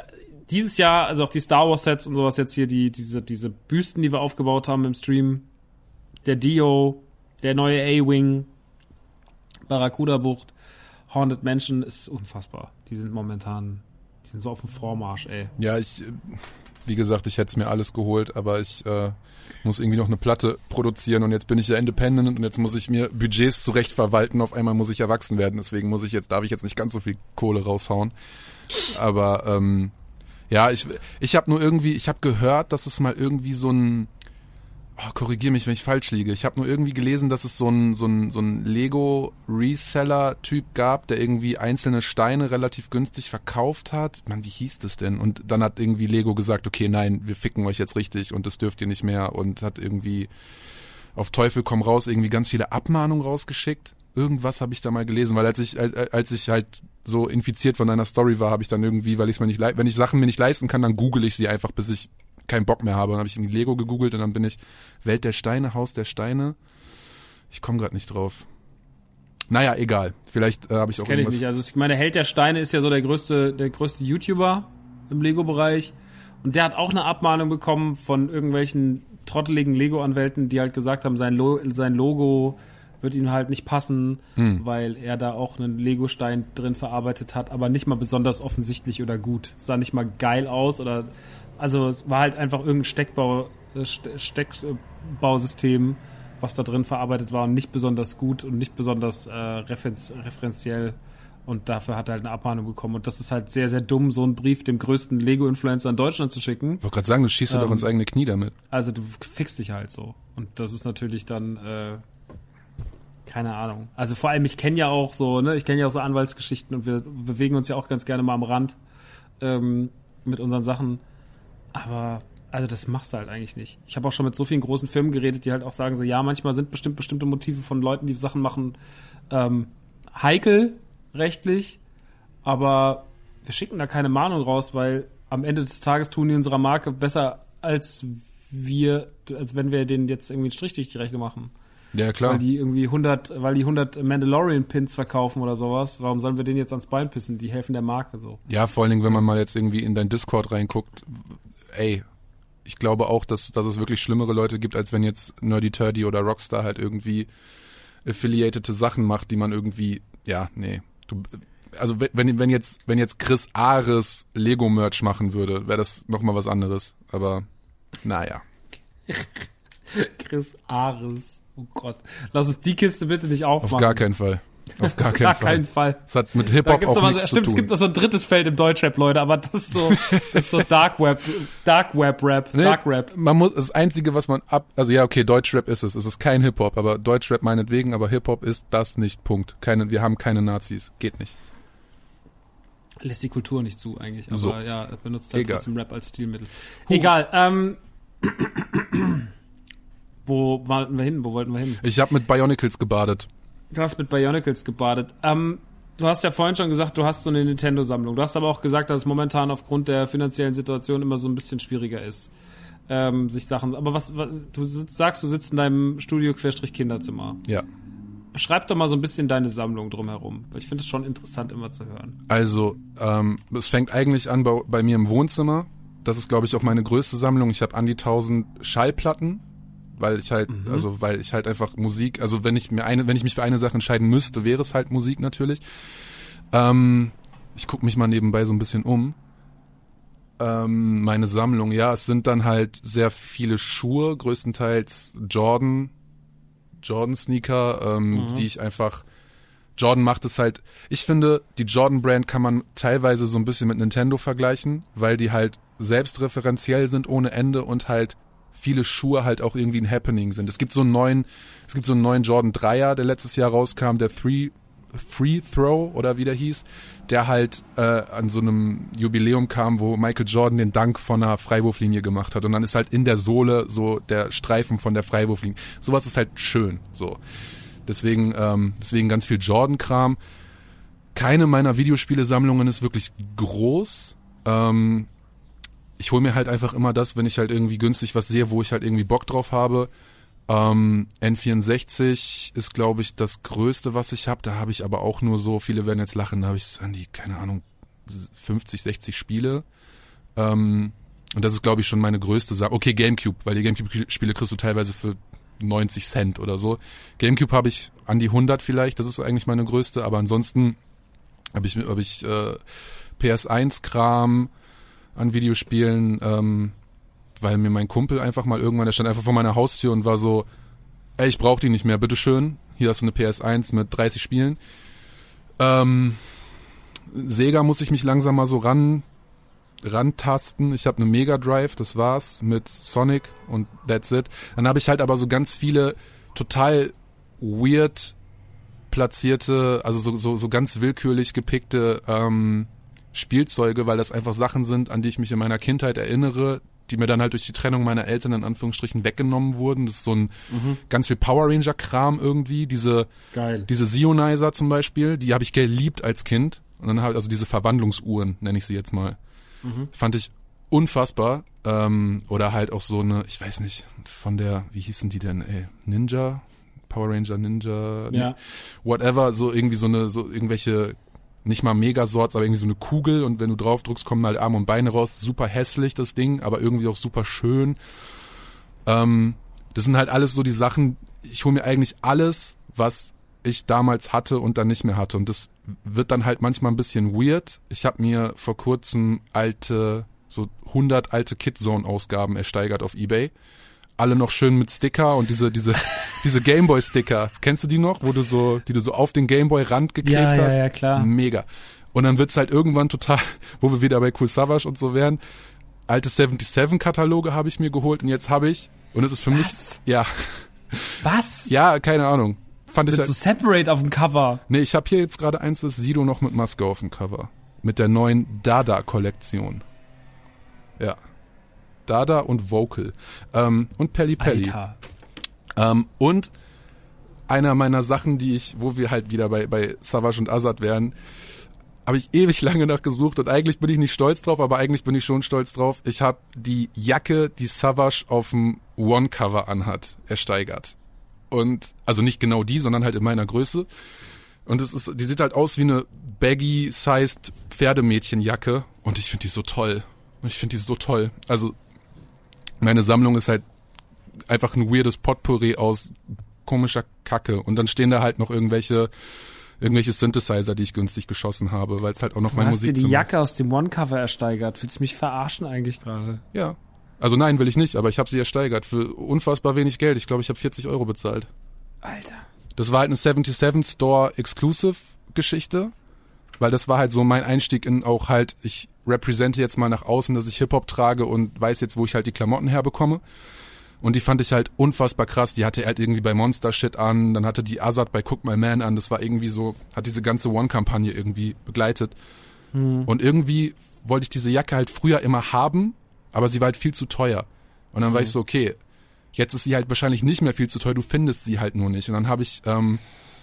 dieses Jahr, also auch die Star Wars-Sets und sowas jetzt hier, die, diese, diese Büsten, die wir aufgebaut haben im Stream. Der Dio, der neue A-Wing, Barracuda-Bucht, Haunted Mansion ist unfassbar. Die sind momentan, die sind so auf dem Vormarsch, ey. Ja, ich wie gesagt, ich hätte es mir alles geholt, aber ich äh, muss irgendwie noch eine Platte produzieren und jetzt bin ich ja independent und jetzt muss ich mir Budgets zurecht verwalten. Auf einmal muss ich erwachsen werden, deswegen muss ich jetzt, darf ich jetzt nicht ganz so viel Kohle raushauen. Aber ähm, ja, ich, ich habe nur irgendwie, ich habe gehört, dass es mal irgendwie so ein oh, korrigier mich, wenn ich falsch liege. Ich habe nur irgendwie gelesen, dass es so ein, so ein, so ein Lego-Reseller-Typ gab, der irgendwie einzelne Steine relativ günstig verkauft hat. Mann, wie hieß das denn? Und dann hat irgendwie Lego gesagt, okay, nein, wir ficken euch jetzt richtig und das dürft ihr nicht mehr und hat irgendwie auf Teufel komm raus irgendwie ganz viele Abmahnungen rausgeschickt. Irgendwas habe ich da mal gelesen, weil als ich als ich halt so infiziert von deiner Story war, habe ich dann irgendwie, weil ich mir nicht wenn ich Sachen mir nicht leisten kann, dann google ich sie einfach, bis ich keinen Bock mehr habe. Dann habe ich irgendwie Lego gegoogelt und dann bin ich Welt der Steine, Haus der Steine. Ich komme gerade nicht drauf. Naja, egal. Vielleicht äh, habe ich Das auch kenne ich nicht. Also ich meine, Held der Steine ist ja so der größte, der größte YouTuber im Lego-Bereich. Und der hat auch eine Abmahnung bekommen von irgendwelchen trotteligen Lego-Anwälten, die halt gesagt haben, sein, Lo sein Logo wird ihm halt nicht passen, Hm. weil er da auch einen Lego-Stein drin verarbeitet hat, aber nicht mal besonders offensichtlich oder gut. Sah nicht mal geil aus oder also es war halt einfach irgendein Steckbau, äh, Ste- Steckbausystem, was da drin verarbeitet war und nicht besonders gut und nicht besonders äh, referenz referenziell. Und dafür hat er halt eine Abmahnung bekommen. Und das ist halt sehr, sehr dumm, so einen Brief dem größten Lego-Influencer in Deutschland zu schicken. Ich wollte gerade sagen, du schießt dir doch Ähm, ins eigene Knie damit. Also du fixst dich halt so. Und das ist natürlich dann, äh, keine Ahnung. Also vor allem, ich kenne ja auch so, ne, ich kenne ja auch so Anwaltsgeschichten und wir bewegen uns ja auch ganz gerne mal am Rand ähm, mit unseren Sachen. Aber also das machst du halt eigentlich nicht. Ich habe auch schon mit so vielen großen Firmen geredet, die halt auch sagen so, ja, manchmal sind bestimmt bestimmte Motive von Leuten, die Sachen machen, ähm, heikel rechtlich, aber wir schicken da keine Mahnung raus, weil am Ende des Tages tun die unserer Marke besser als wir, als wenn wir denen jetzt irgendwie einen Strich durch die Rechnung machen. Ja, klar. Weil die irgendwie 100, weil die 100 Mandalorian-Pins verkaufen oder sowas. Warum sollen wir denen jetzt ans Bein pissen? Die helfen der Marke so. Ja, vor allen Dingen, wenn man mal jetzt irgendwie in dein Discord reinguckt, ey, ich glaube auch, dass, dass es wirklich schlimmere Leute gibt, als wenn jetzt Nerdy Turdy oder Rockstar halt irgendwie affiliatete Sachen macht, die man irgendwie, ja, nee. Du, also wenn, wenn jetzt, wenn jetzt Chris Ares Lego-Merch machen würde, wäre das nochmal was anderes. Aber naja. Chris Ares. Oh Gott. Lass uns die Kiste bitte nicht aufmachen. Auf gar keinen Fall. Auf gar keinen gar Fall. keinen Fall. Es hat mit Hip-Hop auch nichts stimmt, zu es gibt noch so ein drittes Feld im Deutschrap, Leute, aber das ist so, das ist so Dark Web, Dark Web Rap, Nee, Dark Rap. Man muss, das Einzige, was man ab, also ja, okay, Deutschrap ist es. Es ist kein Hip-Hop, aber Deutschrap meinetwegen, aber Hip-Hop ist das nicht. Punkt. Keine, wir haben keine Nazis. Geht nicht. Lässt die Kultur nicht zu, eigentlich. Aber So. ja, benutzt halt Egal. trotzdem Rap als Stilmittel. Egal, ähm, wo wollten wir hin? Wo wollten wir hin? Ich habe mit Bionicles gebadet. Du hast mit Bionicles gebadet. Ähm, du hast ja vorhin schon gesagt, du hast so eine Nintendo-Sammlung. Du hast aber auch gesagt, dass es momentan aufgrund der finanziellen Situation immer so ein bisschen schwieriger ist, ähm, sich Sachen. Aber was, was du sitzt, sagst, du sitzt in deinem Studio-Kinderzimmer. Ja. Beschreib doch mal so ein bisschen deine Sammlung drumherum, weil ich finde es schon interessant immer zu hören. Also, ähm, es fängt eigentlich an bei, bei mir im Wohnzimmer. Das ist, glaube ich, auch meine größte Sammlung. Ich habe an die 1000 Schallplatten, weil ich halt, also weil ich halt einfach Musik, also wenn ich mir eine, wenn ich mich für eine Sache entscheiden müsste, wäre es halt Musik natürlich. Ähm, ich gucke mich mal nebenbei so ein bisschen um. Ähm, meine Sammlung, ja, es sind dann halt sehr viele Schuhe, größtenteils Jordan, Jordan Sneaker, ähm, die ich einfach Jordan macht es halt, ich finde, die Jordan Brand kann man teilweise so ein bisschen mit Nintendo vergleichen, weil die halt selbstreferenziell sind ohne Ende und halt viele Schuhe halt auch irgendwie ein Happening sind. Es gibt so einen neuen, es gibt so einen neuen Jordan 3er, der letztes Jahr rauskam, der Three, Free Throw oder wie der hieß, der halt äh, an so einem Jubiläum kam, wo Michael Jordan den Dank von einer Freiwurflinie gemacht hat und dann ist halt in der Sohle so der Streifen von der Freiwurflinie. Sowas ist halt schön, so. Deswegen, ähm, deswegen ganz viel Jordan-Kram. Keine meiner Videospielesammlungen ist wirklich groß. Ähm, ich hole mir halt einfach immer das, wenn ich halt irgendwie günstig was sehe, wo ich halt irgendwie Bock drauf habe. Ähm, N64 ist, glaube ich, das Größte, was ich habe. Da habe ich aber auch nur so, viele werden jetzt lachen, da habe ich an die, keine Ahnung, 50, 60 Spiele. Ähm, und das ist, glaube ich, schon meine größte Sache. Okay, Gamecube, weil die Gamecube-Spiele kriegst du teilweise für 90 Cent oder so. Gamecube habe ich an die 100 vielleicht, das ist eigentlich meine größte, aber ansonsten habe ich, hab ich äh, PS1-Kram an Videospielen, ähm, weil mir mein Kumpel einfach mal irgendwann, der stand einfach vor meiner Haustür und war so, ey, ich brauche die nicht mehr, bitteschön, hier hast du eine PS1 mit 30 Spielen. Ähm, Sega muss ich mich langsam mal so ran rantasten. Ich habe eine Mega Drive, das war's mit Sonic und that's it. Dann habe ich halt aber so ganz viele total weird platzierte, also so, so, so ganz willkürlich gepickte ähm, Spielzeuge, weil das einfach Sachen sind, an die ich mich in meiner Kindheit erinnere, die mir dann halt durch die Trennung meiner Eltern in Anführungsstrichen weggenommen wurden. Das ist so ein ganz viel Power Ranger Kram irgendwie. Diese Geil. diese Sionizer zum Beispiel, die habe ich geliebt als Kind. Und dann halt, also diese Verwandlungsuhren, nenne ich sie jetzt mal. Fand ich unfassbar. Ähm, oder halt auch so eine, ich weiß nicht, von der, wie hießen die denn, ey, Ninja? Power Ranger Ninja, Ja. whatever, so irgendwie so eine, so irgendwelche, nicht mal Megasorts, aber irgendwie so eine Kugel und wenn du drauf drückst, kommen halt Arme und Beine raus. Super hässlich, das Ding, aber irgendwie auch super schön. Ähm, das sind halt alles so die Sachen, ich hole mir eigentlich alles, was ich damals hatte und dann nicht mehr hatte. Und das wird dann halt manchmal ein bisschen weird. Ich habe mir vor kurzem alte, so 100 alte Kidzone-Ausgaben ersteigert auf Ebay. Alle noch schön mit Sticker und diese, diese, diese Gameboy-Sticker. Kennst du die noch, wo du so, die du so auf den Gameboy-Rand geklebt Ja, ja, hast? ja, klar. Mega. Und dann wird's halt irgendwann total, wo wir wieder bei Cool Savage und so wären, alte 77-Kataloge habe ich mir geholt und jetzt habe ich, und es ist für mich, Was? ja, Was? ja, keine Ahnung. Fand ich Mit halt, so Separate auf dem Cover. Nee, ich habe hier jetzt gerade eins, das Sido noch mit Maske auf dem Cover. Mit der neuen Dada-Kollektion. Ja. Dada und Vocal. Ähm, und Pelli Pelli. Alter. Ähm, und einer meiner Sachen, die ich, wo wir halt wieder bei, bei Savage und Azad wären, habe ich ewig lange nachgesucht und eigentlich bin ich nicht stolz drauf, aber eigentlich bin ich schon stolz drauf. Ich habe die Jacke, die Savage auf dem One-Cover anhat, ersteigert. Und, also nicht genau die, sondern halt in meiner Größe. Und es ist, die sieht halt aus wie eine baggy-sized Pferdemädchenjacke und ich finde die so toll. Und ich finde die so toll. Also, meine Sammlung ist halt einfach ein weirdes Potpourri aus komischer Kacke. Und dann stehen da halt noch irgendwelche, irgendwelche Synthesizer, die ich günstig geschossen habe, weil es halt auch noch Du mein hast dir die Jacke aus dem One-Cover ersteigert. Willst du mich verarschen eigentlich gerade? ist. Ja. Also nein, will ich nicht, aber ich habe sie ersteigert für unfassbar wenig Geld. Ich glaube, ich habe 40 Euro bezahlt. Alter. Das war halt eine 77 Store Exclusive Geschichte, weil das war halt so mein Einstieg in auch halt, ich represente jetzt mal nach außen, dass ich Hip-Hop trage und weiß jetzt, wo ich halt die Klamotten herbekomme. Und die fand ich halt unfassbar krass. Die hatte er halt irgendwie bei Monster Shit an, dann hatte die Azad bei Cook My Man an. Das war irgendwie so, hat diese ganze One-Kampagne irgendwie begleitet. Und irgendwie wollte ich diese Jacke halt früher immer haben, aber sie war halt viel zu teuer. Und dann war ich so, okay, jetzt ist sie halt wahrscheinlich nicht mehr viel zu teuer, du findest sie halt nur nicht. Und dann habe ich, ähm,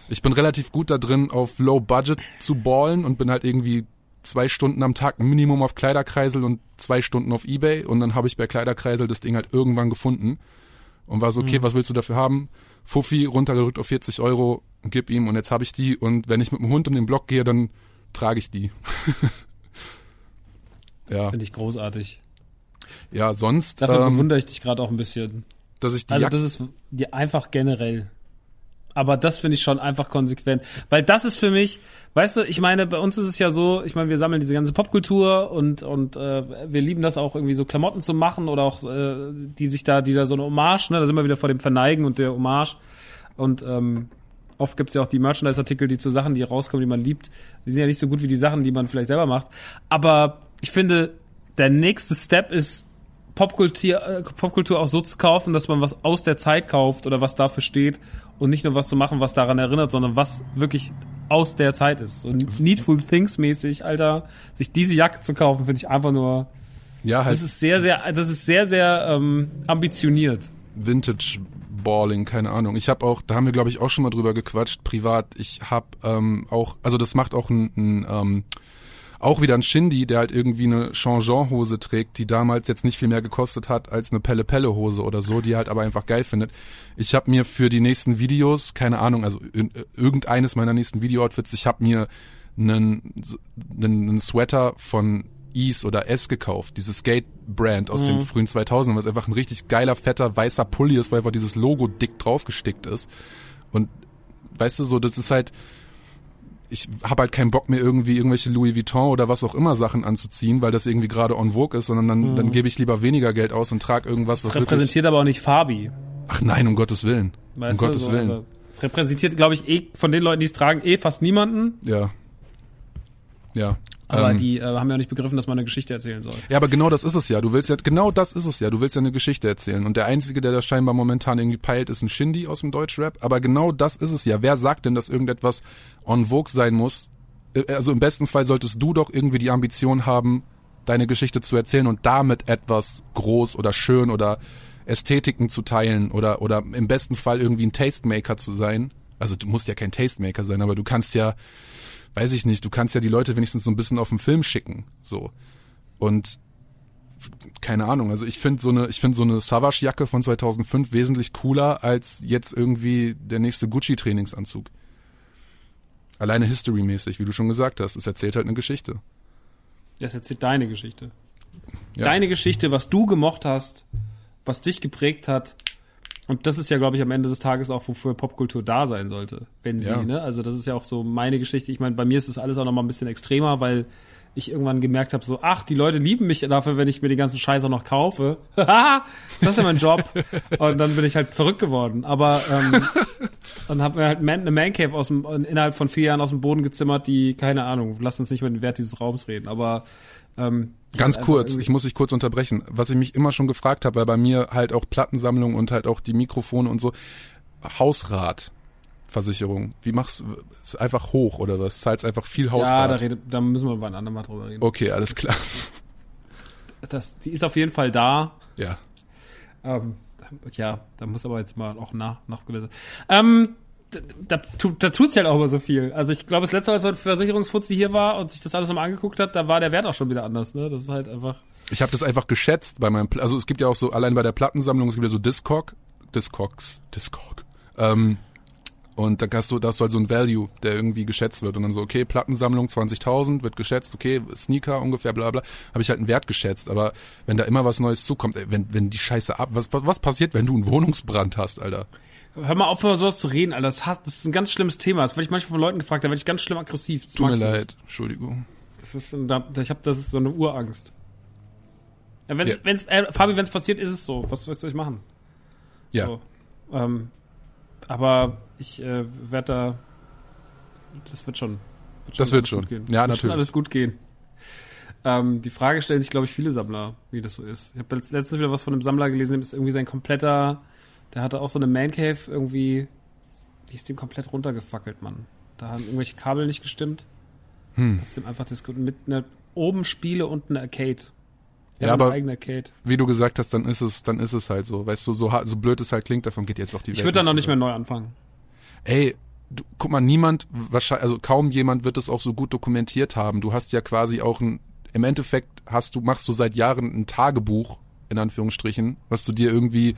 ich bin relativ gut da drin, auf Low Budget zu ballen und bin halt irgendwie zwei Stunden am Tag Minimum auf Kleiderkreisel und zwei Stunden auf Ebay. Und dann habe ich bei Kleiderkreisel das Ding halt irgendwann gefunden und war so, okay, was willst du dafür haben? Fuffi runtergerückt auf 40 Euro, gib ihm und jetzt habe ich die. Und wenn ich mit dem Hund um den Block gehe, dann trage ich die. ja, Finde ich großartig. ja, sonst, Dafür ähm, bewundere ich dich gerade auch ein bisschen. dass ich die Also Jacke das ist die einfach generell. Aber das finde ich schon einfach konsequent. Weil das ist für mich, weißt du, ich meine, bei uns ist es ja so, ich meine, wir sammeln diese ganze Popkultur und, und äh, wir lieben das auch irgendwie so Klamotten zu machen oder auch äh, die sich da, die da so eine Hommage, ne, da sind wir wieder vor dem Verneigen und der Hommage. Und ähm, oft gibt's ja auch die Merchandise-Artikel, die zu Sachen, die rauskommen, die man liebt. Die sind ja nicht so gut wie die Sachen, die man vielleicht selber macht. Aber ich finde, der nächste Step ist, Popkultur, äh, Popkultur auch so zu kaufen, dass man was aus der Zeit kauft oder was dafür steht und nicht nur was zu machen, was daran erinnert, sondern was wirklich aus der Zeit ist. So Needful Things mäßig, Alter, sich diese Jacke zu kaufen, finde ich einfach nur, ja halt das ist sehr, sehr, das ist sehr, sehr ähm, ambitioniert. Vintage Balling, keine Ahnung. Ich habe auch, da haben wir glaube ich auch schon mal drüber gequatscht, privat. Ich habe ähm, auch, also das macht auch ein, ein ähm, auch wieder ein Shindy, der halt irgendwie eine Changeant-Hose trägt, die damals jetzt nicht viel mehr gekostet hat als eine Pelle-Pelle-Hose oder so, die halt aber einfach geil findet. Ich habe mir für die nächsten Videos, keine Ahnung, also in, irgendeines meiner nächsten Video-Outfits, ich habe mir einen, einen, einen Sweater von Ease oder S gekauft, dieses Skate-Brand aus den frühen 2000ern, was einfach ein richtig geiler, fetter, weißer Pulli ist, weil einfach dieses Logo dick draufgestickt ist. Und weißt du, so, das ist halt, ich habe halt keinen Bock mehr irgendwie irgendwelche Louis Vuitton oder was auch immer Sachen anzuziehen, weil das irgendwie gerade on vogue ist, sondern dann, dann gebe ich lieber weniger Geld aus und trage irgendwas, Das was repräsentiert aber auch nicht Fabi. Ach nein, um Gottes Willen. Weißt um? Gottes So, Willen. Also, es repräsentiert, glaube ich, eh von den Leuten, die es tragen, eh fast niemanden. Ja. Ja. Aber ähm, die äh, haben ja nicht begriffen, dass man eine Geschichte erzählen soll. Ja, aber genau das ist es ja. Du willst ja, genau das ist es ja. Du willst ja eine Geschichte erzählen. Und der Einzige, der das scheinbar momentan irgendwie peilt, ist ein Shindy aus dem Deutschrap. Aber genau das ist es ja. Wer sagt denn, dass irgendetwas on vogue sein muss? Äh, Also im besten Fall solltest du doch irgendwie die Ambition haben, deine Geschichte zu erzählen und damit etwas groß oder schön oder Ästhetiken zu teilen oder, oder im besten Fall irgendwie ein Tastemaker zu sein. Also du musst ja kein Tastemaker sein, aber du kannst ja, weiß ich nicht, du kannst ja die Leute wenigstens so ein bisschen auf den Film schicken, so. Und keine Ahnung. Also ich finde so eine, ich finde so eine Savage-Jacke von 2005 wesentlich cooler als jetzt irgendwie der nächste Gucci-Trainingsanzug. Alleine history-mäßig, wie du schon gesagt hast. Es erzählt halt eine Geschichte. Das erzählt deine Geschichte. Ja. Deine Geschichte, was du gemocht hast, was dich geprägt hat. Und das ist ja, glaube ich, am Ende des Tages auch, wofür Popkultur da sein sollte, wenn sie, Ja. ne? Also das ist ja auch so meine Geschichte. Ich meine, bei mir ist das alles auch noch mal ein bisschen extremer, weil ich irgendwann gemerkt habe, so, ach, die Leute lieben mich dafür, wenn ich mir den ganzen Scheiß auch noch kaufe. Haha, das ist ja mein Job. Und dann bin ich halt verrückt geworden. Aber ähm, dann hab mir halt Man, eine Mancave aus dem, innerhalb von vier Jahren aus dem Boden gezimmert, die, keine Ahnung, lass uns nicht über den Wert dieses Raums reden. Aber ähm, Ganz kurz, ich muss dich kurz unterbrechen. Was ich mich immer schon gefragt habe, weil bei mir halt auch Plattensammlung und halt auch die Mikrofone und so, Hausratversicherung, wie machst du, ist einfach hoch oder was? Zahlst einfach viel Ja, Hausrat? da, redet, da müssen wir wann anderem mal drüber reden. okay, alles klar. Das, die ist auf jeden Fall da. Ja. Ähm, ja, da muss aber jetzt mal auch nach, nachgelesen. Ähm, da, da, tu- da tut's halt auch immer so viel. Also ich glaube, das letzte Mal, als ein Versicherungsfuzzi hier war und sich das alles nochmal angeguckt hat, da war der Wert auch schon wieder anders. Ne? Das ist halt einfach. Ich habe das einfach geschätzt bei meinem, Pla- also es gibt ja auch so, allein bei der Plattensammlung, es gibt ja so Discog, Discogs, Discog. Ähm, und da hast du, da hast du halt so ein Value, der irgendwie geschätzt wird. Und dann so, okay, Plattensammlung 20.000 wird geschätzt, okay, Sneaker ungefähr, bla bla, habe ich halt einen Wert geschätzt. Aber wenn da immer was Neues zukommt, ey, wenn, wenn die Scheiße ab, was, was passiert, wenn du einen Wohnungsbrand hast, Alter? Hör mal auf, über sowas zu reden, Alter. Das, hat, das ist ein ganz schlimmes Thema. Das werde ich manchmal von Leuten gefragt, da werde ich ganz schlimm aggressiv. Das Tut mir leid, Entschuldigung. Das ist, ich hab, das ist so eine Urangst. Ja, wenn's, Ja. wenn's, äh, Fabi, wenn es passiert, ist es so. Was, was soll ich machen? Ja, So. Ähm, aber ich äh, werde da. Das wird schon. Das wird schon. Gehen. Ja, wird natürlich. Schon alles gut gehen. Ähm, die Frage stellen sich, glaube ich, viele Sammler, wie das so ist. Ich habe letztens wieder was von einem Sammler gelesen, dem ist irgendwie sein kompletter. Der hatte auch so eine Man Cave irgendwie. Die ist dem komplett runtergefackelt, Mann. Da haben irgendwelche Kabel nicht gestimmt. Hm. Sind einfach das mit einer oben Spiele und eine Arcade. Der Ja, aber- wie du gesagt hast, dann ist es, dann ist es halt so. Weißt du, so, so blöd es halt klingt, davon geht jetzt auch die Ich Welt würde da noch nicht mehr neu anfangen. Ey, du, guck mal, niemand, wahrscheinlich, also kaum jemand wird es auch so gut dokumentiert haben. Du hast ja quasi auch ein, im Endeffekt hast du, machst du seit Jahren ein Tagebuch, in Anführungsstrichen, was du dir irgendwie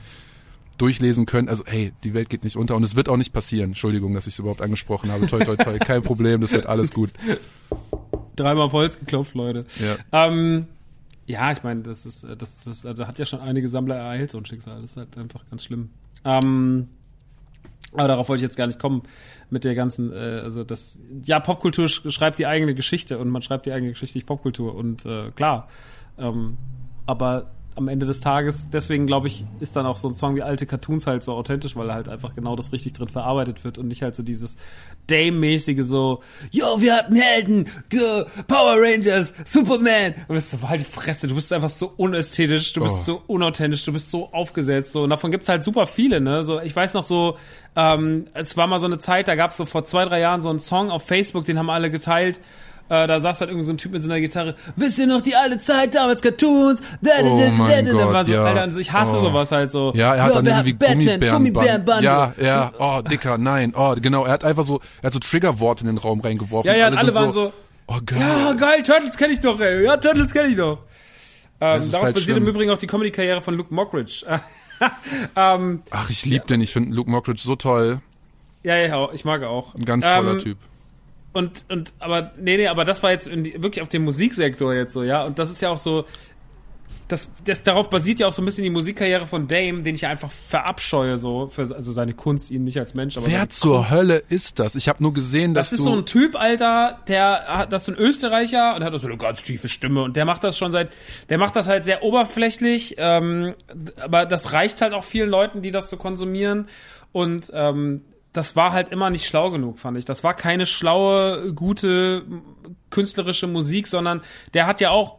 durchlesen können. Also, hey, die Welt geht nicht unter und es wird auch nicht passieren. Entschuldigung, dass ich es überhaupt angesprochen habe. Toi, toi, toi, kein Problem, das wird alles gut. Dreimal auf Holz geklopft, Leute. Ja. Ähm, ja, ich meine, das ist, äh, das, das, da hat ja schon einige Sammler ereilt, so ein Schicksal. Das ist halt einfach ganz schlimm. Ähm, aber darauf wollte ich jetzt gar nicht kommen mit der ganzen, äh, also das, ja, Popkultur sch schreibt die eigene Geschichte und man schreibt die eigene Geschichte durch Popkultur und äh, klar. Ähm, aber am Ende des Tages, deswegen glaube ich, ist dann auch so ein Song wie alte Cartoons halt so authentisch, weil er halt einfach genau das richtig drin verarbeitet wird und nicht halt so dieses Dame-mäßige so, yo, wir hatten Helden, Power Rangers, Superman. Und bist so, halt die Fresse, du bist einfach so unästhetisch, du bist Oh. so unauthentisch, du bist so aufgesetzt, so. Und davon gibt's halt super viele, ne, so, ich weiß noch so, ähm, es war mal so eine Zeit, da gab's so vor zwei, drei Jahren so einen Song auf Facebook, den haben alle geteilt, äh, da saß halt irgendwie so ein Typ mit so einer Gitarre. Wisst ihr noch die alte Zeit damals Cartoons? Da, da, Oh da, da, mein da, da. Gott, war so, ja. Alter, also ich hasse Oh. sowas halt so. Ja, er hat dann wir irgendwie Batman, Gummibären. Gummibärenbande. Ja, ja, oh, Dicker, nein, oh, genau, er hat einfach so, er hat so Triggerworte in den Raum reingeworfen. Ja, ja, alle sind waren so, oh geil. ja, geil, Turtles kenne ich doch, ey. Ja, Turtles kenne ich doch. Ähm, darauf halt basiert im schlimm. Übrigen auch die Comedy-Karriere von Luke Mockridge. ähm, Ach, ich lieb den, ich finde Luke Mockridge so toll, ja, ja, ich mag auch. ein ganz toller ähm, Typ. Und, und, aber, nee, nee, aber das war jetzt die, wirklich auf dem Musiksektor jetzt so, ja. Und das ist ja auch so, das, das, darauf basiert ja auch so ein bisschen die Musikkarriere von Dame, den ich einfach verabscheue, so, für, also seine Kunst, ihn nicht als Mensch, aber Wer zur Kunst. Hölle ist das? Ich habe nur gesehen, dass Das ist so ein Typ, Alter, der hat, das ist ein Österreicher und hat so eine ganz tiefe Stimme und der macht das schon seit, der macht das halt sehr oberflächlich, ähm, aber das reicht halt auch vielen Leuten, die das so konsumieren und ähm, das war halt immer nicht schlau genug, fand ich. Das war keine schlaue, gute künstlerische Musik, sondern der hat ja auch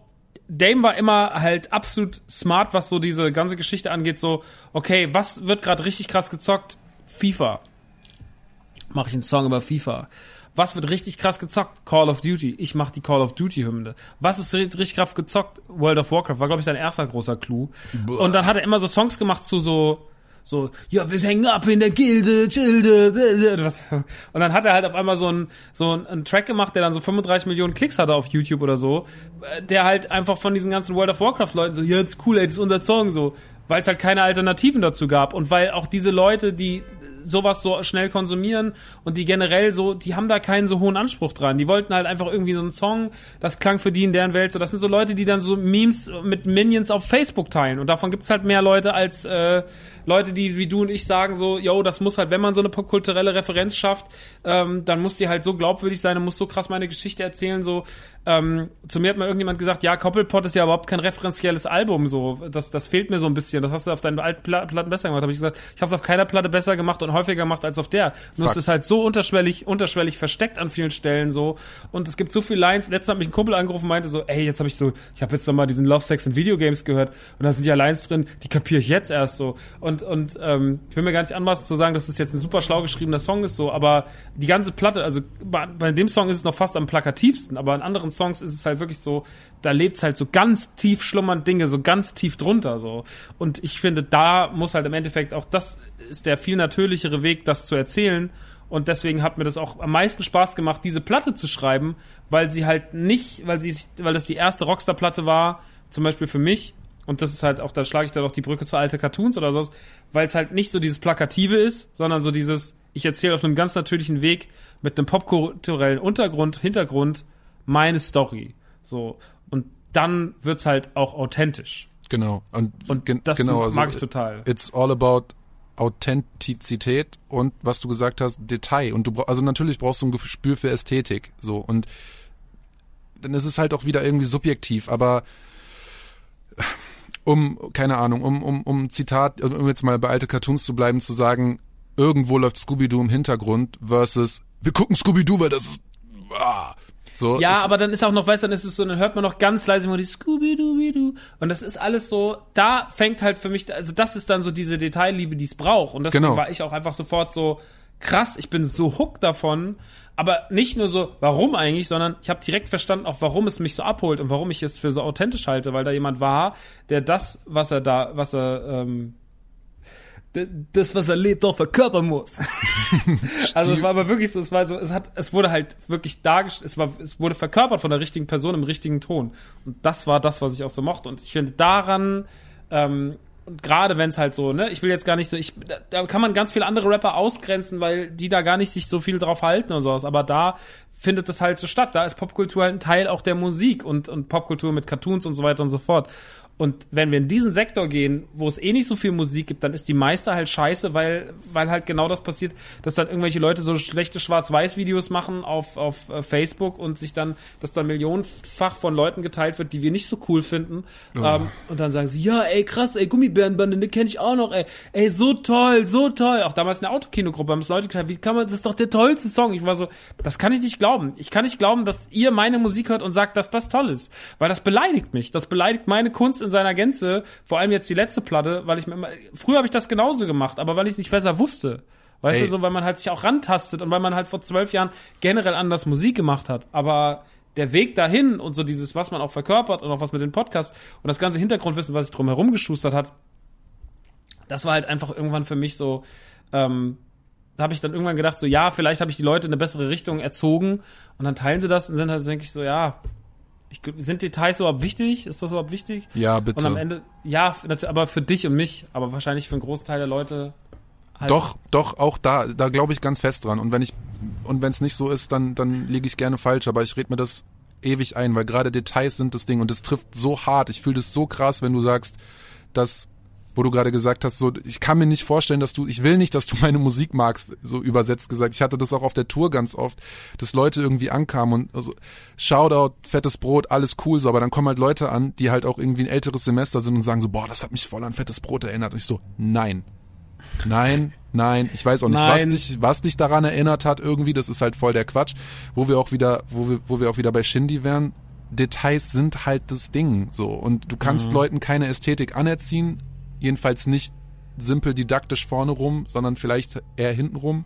Dame war immer halt absolut smart, was so diese ganze Geschichte angeht. So, okay, was wird gerade richtig krass gezockt? FIFA mache ich einen Song über FIFA. Was wird richtig krass gezockt? Call of Duty. Ich mache die Call of Duty Hymne. Was ist ri- richtig krass gezockt? World of Warcraft war glaube ich sein erster großer Clou. Und dann hat er immer so Songs gemacht zu so so, ja, wir hängen ab in der Gilde, Gilde, was. Und dann hat er halt auf einmal so einen, so einen, Track gemacht, der dann so 35 Millionen Klicks hatte auf YouTube oder so, äh, der halt einfach von diesen ganzen World of Warcraft Leuten so, ja, jetzt cool, ey, das ist unser Song, so, weil es halt keine Alternativen dazu gab und weil auch diese Leute, die sowas so schnell konsumieren und die generell so, die haben da keinen so hohen Anspruch dran. Die wollten halt einfach irgendwie so einen Song, das klang für die in deren Welt so. Das sind so Leute, die dann so Memes mit Minions auf Facebook teilen und davon gibt's halt mehr Leute als äh, Leute, die wie du und ich sagen so, yo, das muss halt, wenn man so eine popkulturelle Referenz schafft, ähm, dann muss die halt so glaubwürdig sein, dann muss so krass meine Geschichte erzählen, so. Ähm, zu mir hat mal irgendjemand gesagt, ja, Koppelpot ist ja überhaupt kein referenzielles Album, so. Das, das fehlt mir so ein bisschen. Das hast du auf deinen alten Pla Platten besser gemacht. Habe ich gesagt, ich habe es auf keiner Platte besser gemacht und häufiger gemacht als auf der. Nur es ist halt so unterschwellig, unterschwellig versteckt an vielen Stellen so. Und es gibt so viele Lines. Letztens hat mich ein Kumpel angerufen und meinte so, ey, jetzt habe ich so, ich habe jetzt noch mal diesen Love, Sex und Videogames gehört und da sind ja Lines drin, die kapiere ich jetzt erst so. Und, und ähm, ich will mir gar nicht anmaßen zu sagen, dass das jetzt ein super schlau geschriebener Song ist so, aber die ganze Platte, also bei, bei dem Song ist es noch fast am plakativsten, aber in anderen Songs ist es halt wirklich so, da lebt's halt so ganz tief schlummern Dinge, so ganz tief drunter so. Und ich finde, da muss halt im Endeffekt auch das ist der viel natürlichere Weg, das zu erzählen. Und deswegen hat mir das auch am meisten Spaß gemacht, diese Platte zu schreiben, weil sie halt nicht, weil sie, weil das die erste Rockstar-Platte war, zum Beispiel für mich. Und das ist halt auch, da schlage ich dann auch die Brücke zu alte Cartoons oder sowas, weil es halt nicht so dieses Plakative ist, sondern so dieses, ich erzähle auf einem ganz natürlichen Weg mit einem popkulturellen Untergrund, Hintergrund meine Story. So. Dann wird's halt auch authentisch. Genau. Und, Und gen- das genau, also mag ich total. It's all about Authentizität und was du gesagt hast, Detail. Und du brauchst, also natürlich brauchst du ein Gespür für Ästhetik. So. Und dann ist es halt auch wieder irgendwie subjektiv, aber um, keine Ahnung, um, um, um Zitat, um jetzt mal bei alte Cartoons zu bleiben, zu sagen, irgendwo läuft Scooby-Doo im Hintergrund versus wir gucken Scooby-Doo, weil das ist ah, so. Ja, aber dann ist auch noch, weißt du, dann ist es so, dann hört man noch ganz leise immer die Scooby-Doo-Doo. Und das ist alles so, da fängt halt für mich, also das ist dann so diese Detailliebe, die es braucht. Und deswegen Genau. war ich auch einfach sofort so, krass, ich bin so hooked davon. Aber nicht nur so, warum eigentlich, sondern ich habe direkt verstanden, auch warum es mich so abholt und warum ich es für so authentisch halte, weil da jemand war, der das, was er da, was er, ähm, das, was er lebt, auch verkörpern muss. also es war aber wirklich so, es war so, es hat, es wurde halt wirklich dargestellt, es war, es wurde verkörpert von der richtigen Person im richtigen Ton. Und das war das, was ich auch so mochte. Und ich finde daran, ähm, und gerade wenn es halt so, ne, ich will jetzt gar nicht so, ich, da, da kann man ganz viele andere Rapper ausgrenzen, weil die da gar nicht sich so viel drauf halten und sowas. Aber da findet das halt so statt. Da ist Popkultur halt ein Teil auch der Musik und, und Popkultur mit Cartoons und so weiter und so fort. Und wenn wir in diesen Sektor gehen, wo es eh nicht so viel Musik gibt, dann ist die meiste halt scheiße, weil, weil halt genau das passiert, dass dann irgendwelche Leute so schlechte Schwarz-Weiß-Videos machen auf, auf äh, Facebook und sich dann, dass dann millionenfach von Leuten geteilt wird, die wir nicht so cool finden. Ähm, und dann sagen sie, ja, ey, krass, ey, Gummibärenbande, ne, kenne ich auch noch, ey, ey, so toll, so toll. Auch damals in der Autokinogruppe haben es Leute gesagt, wie kann man, das ist doch der tollste Song. Ich war so, das kann ich nicht glauben. Ich kann nicht glauben, dass ihr meine Musik hört und sagt, dass das toll ist. Weil das beleidigt mich. Das beleidigt meine Kunst in seiner Gänze. Vor allem jetzt die letzte Platte, weil ich mir immer, früher habe ich das genauso gemacht, aber weil ich es nicht besser wusste. Weißt Ey. du, so, weil man halt sich auch rantastet und weil man halt vor zwölf Jahren generell anders Musik gemacht hat. Aber der Weg dahin und so dieses, was man auch verkörpert und auch was mit den Podcasts und das ganze Hintergrundwissen, was sich drumherum geschustert hat, das war halt einfach irgendwann für mich so, ähm, da habe ich dann irgendwann gedacht, so ja, vielleicht habe ich die Leute in eine bessere Richtung erzogen und dann teilen sie das und sind halt, denke ich so, ja, ich, sind Details überhaupt wichtig? Ist das überhaupt wichtig? ja, bitte. Und am Ende, ja, aber für dich und mich, aber wahrscheinlich für einen Großteil der Leute halt. Doch, doch, auch da, da glaube ich ganz fest dran. Und wenn ich, und wenn es nicht so ist, dann, dann liege ich gerne falsch, aber ich rede mir das ewig ein, weil gerade Details sind das Ding und es trifft so hart. Ich fühle das so krass, wenn du sagst, dass, wo du gerade gesagt hast, so, ich kann mir nicht vorstellen, dass du, ich will nicht, dass du meine Musik magst, so übersetzt gesagt. Ich hatte das auch auf der Tour ganz oft, dass Leute irgendwie ankamen und also, Shoutout, fettes Brot, alles cool, so, aber dann kommen halt Leute an, die halt auch irgendwie ein älteres Semester sind und sagen so, boah, das hat mich voll an fettes Brot erinnert. Und ich so, nein, Nein, nein, ich weiß auch nicht, was dich, was dich daran erinnert hat irgendwie, das ist halt voll der Quatsch. Wo wir auch wieder, wo wir, wo wir auch wieder bei Shindy wären, Details sind halt das Ding, so. Und du kannst Mhm. Leuten keine Ästhetik anerziehen, jedenfalls nicht simpel didaktisch vorne rum, sondern vielleicht eher hinten rum.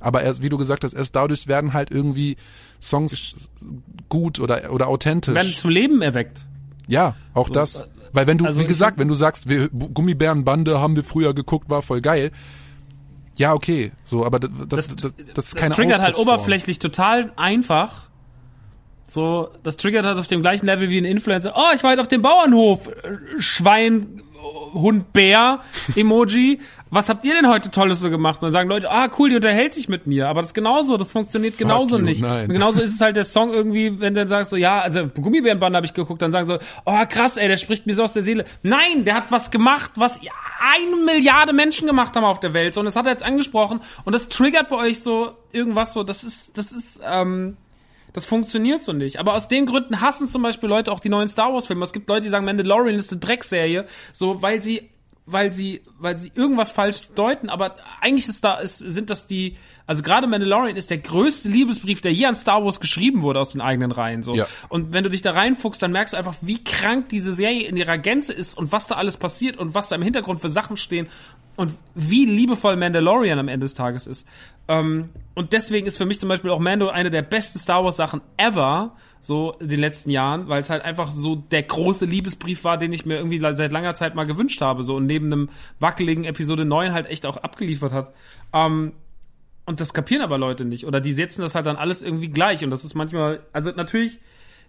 Aber erst, wie du gesagt hast, erst dadurch werden halt irgendwie Songs gut oder, oder authentisch. werden zum Leben erweckt. ja, auch So, das. Weil wenn du, Also wie gesagt, wenn du sagst, wir, Gummibärenbande haben wir früher geguckt, war voll geil. Ja, okay, so, aber das, das, das, das, ist das keine triggert halt oberflächlich total einfach. So, das triggert halt auf dem gleichen Level wie ein Influencer. Oh, ich war halt auf dem Bauernhof. Äh, Schwein, äh, Hund, Bär, Emoji. Was habt ihr denn heute Tolles so gemacht? Und dann sagen Leute, ah, cool, die unterhält sich mit mir. Aber das ist genauso, das funktioniert genauso you, nicht. nein. Und genauso ist es halt der Song irgendwie, wenn du dann sagst so, ja, also Gummibärenband habe ich geguckt, dann sagen so, oh krass, ey, der spricht mir so aus der Seele. Nein, der hat was gemacht, was eine Milliarde Menschen gemacht haben auf der Welt. So, und das hat er jetzt angesprochen. Und das triggert bei euch so irgendwas so, das ist, das ist, ähm, das funktioniert so nicht. Aber aus den Gründen hassen zum Beispiel Leute auch die neuen Star Wars Filme. Es gibt Leute, die sagen, Mandalorian ist eine Dreckserie, so, weil sie, weil sie, weil sie irgendwas falsch deuten. Aber eigentlich ist da, ist, sind das die, also gerade Mandalorian ist der größte Liebesbrief, der je an Star Wars geschrieben wurde aus den eigenen Reihen, so. Ja. Und wenn du dich da reinfuchst, dann merkst du einfach, wie krank diese Serie in ihrer Gänze ist und was da alles passiert und was da im Hintergrund für Sachen stehen und wie liebevoll Mandalorian am Ende des Tages ist. Ähm, und deswegen ist für mich zum Beispiel auch Mando eine der besten Star Wars Sachen ever, so in den letzten Jahren, weil es halt einfach so der große Liebesbrief war, den ich mir irgendwie seit langer Zeit mal gewünscht habe, so und neben einem wackeligen Episode 9 halt echt auch abgeliefert hat. Ähm, und das kapieren aber Leute nicht. Oder die setzen das halt dann alles irgendwie gleich. Und das ist manchmal, also natürlich,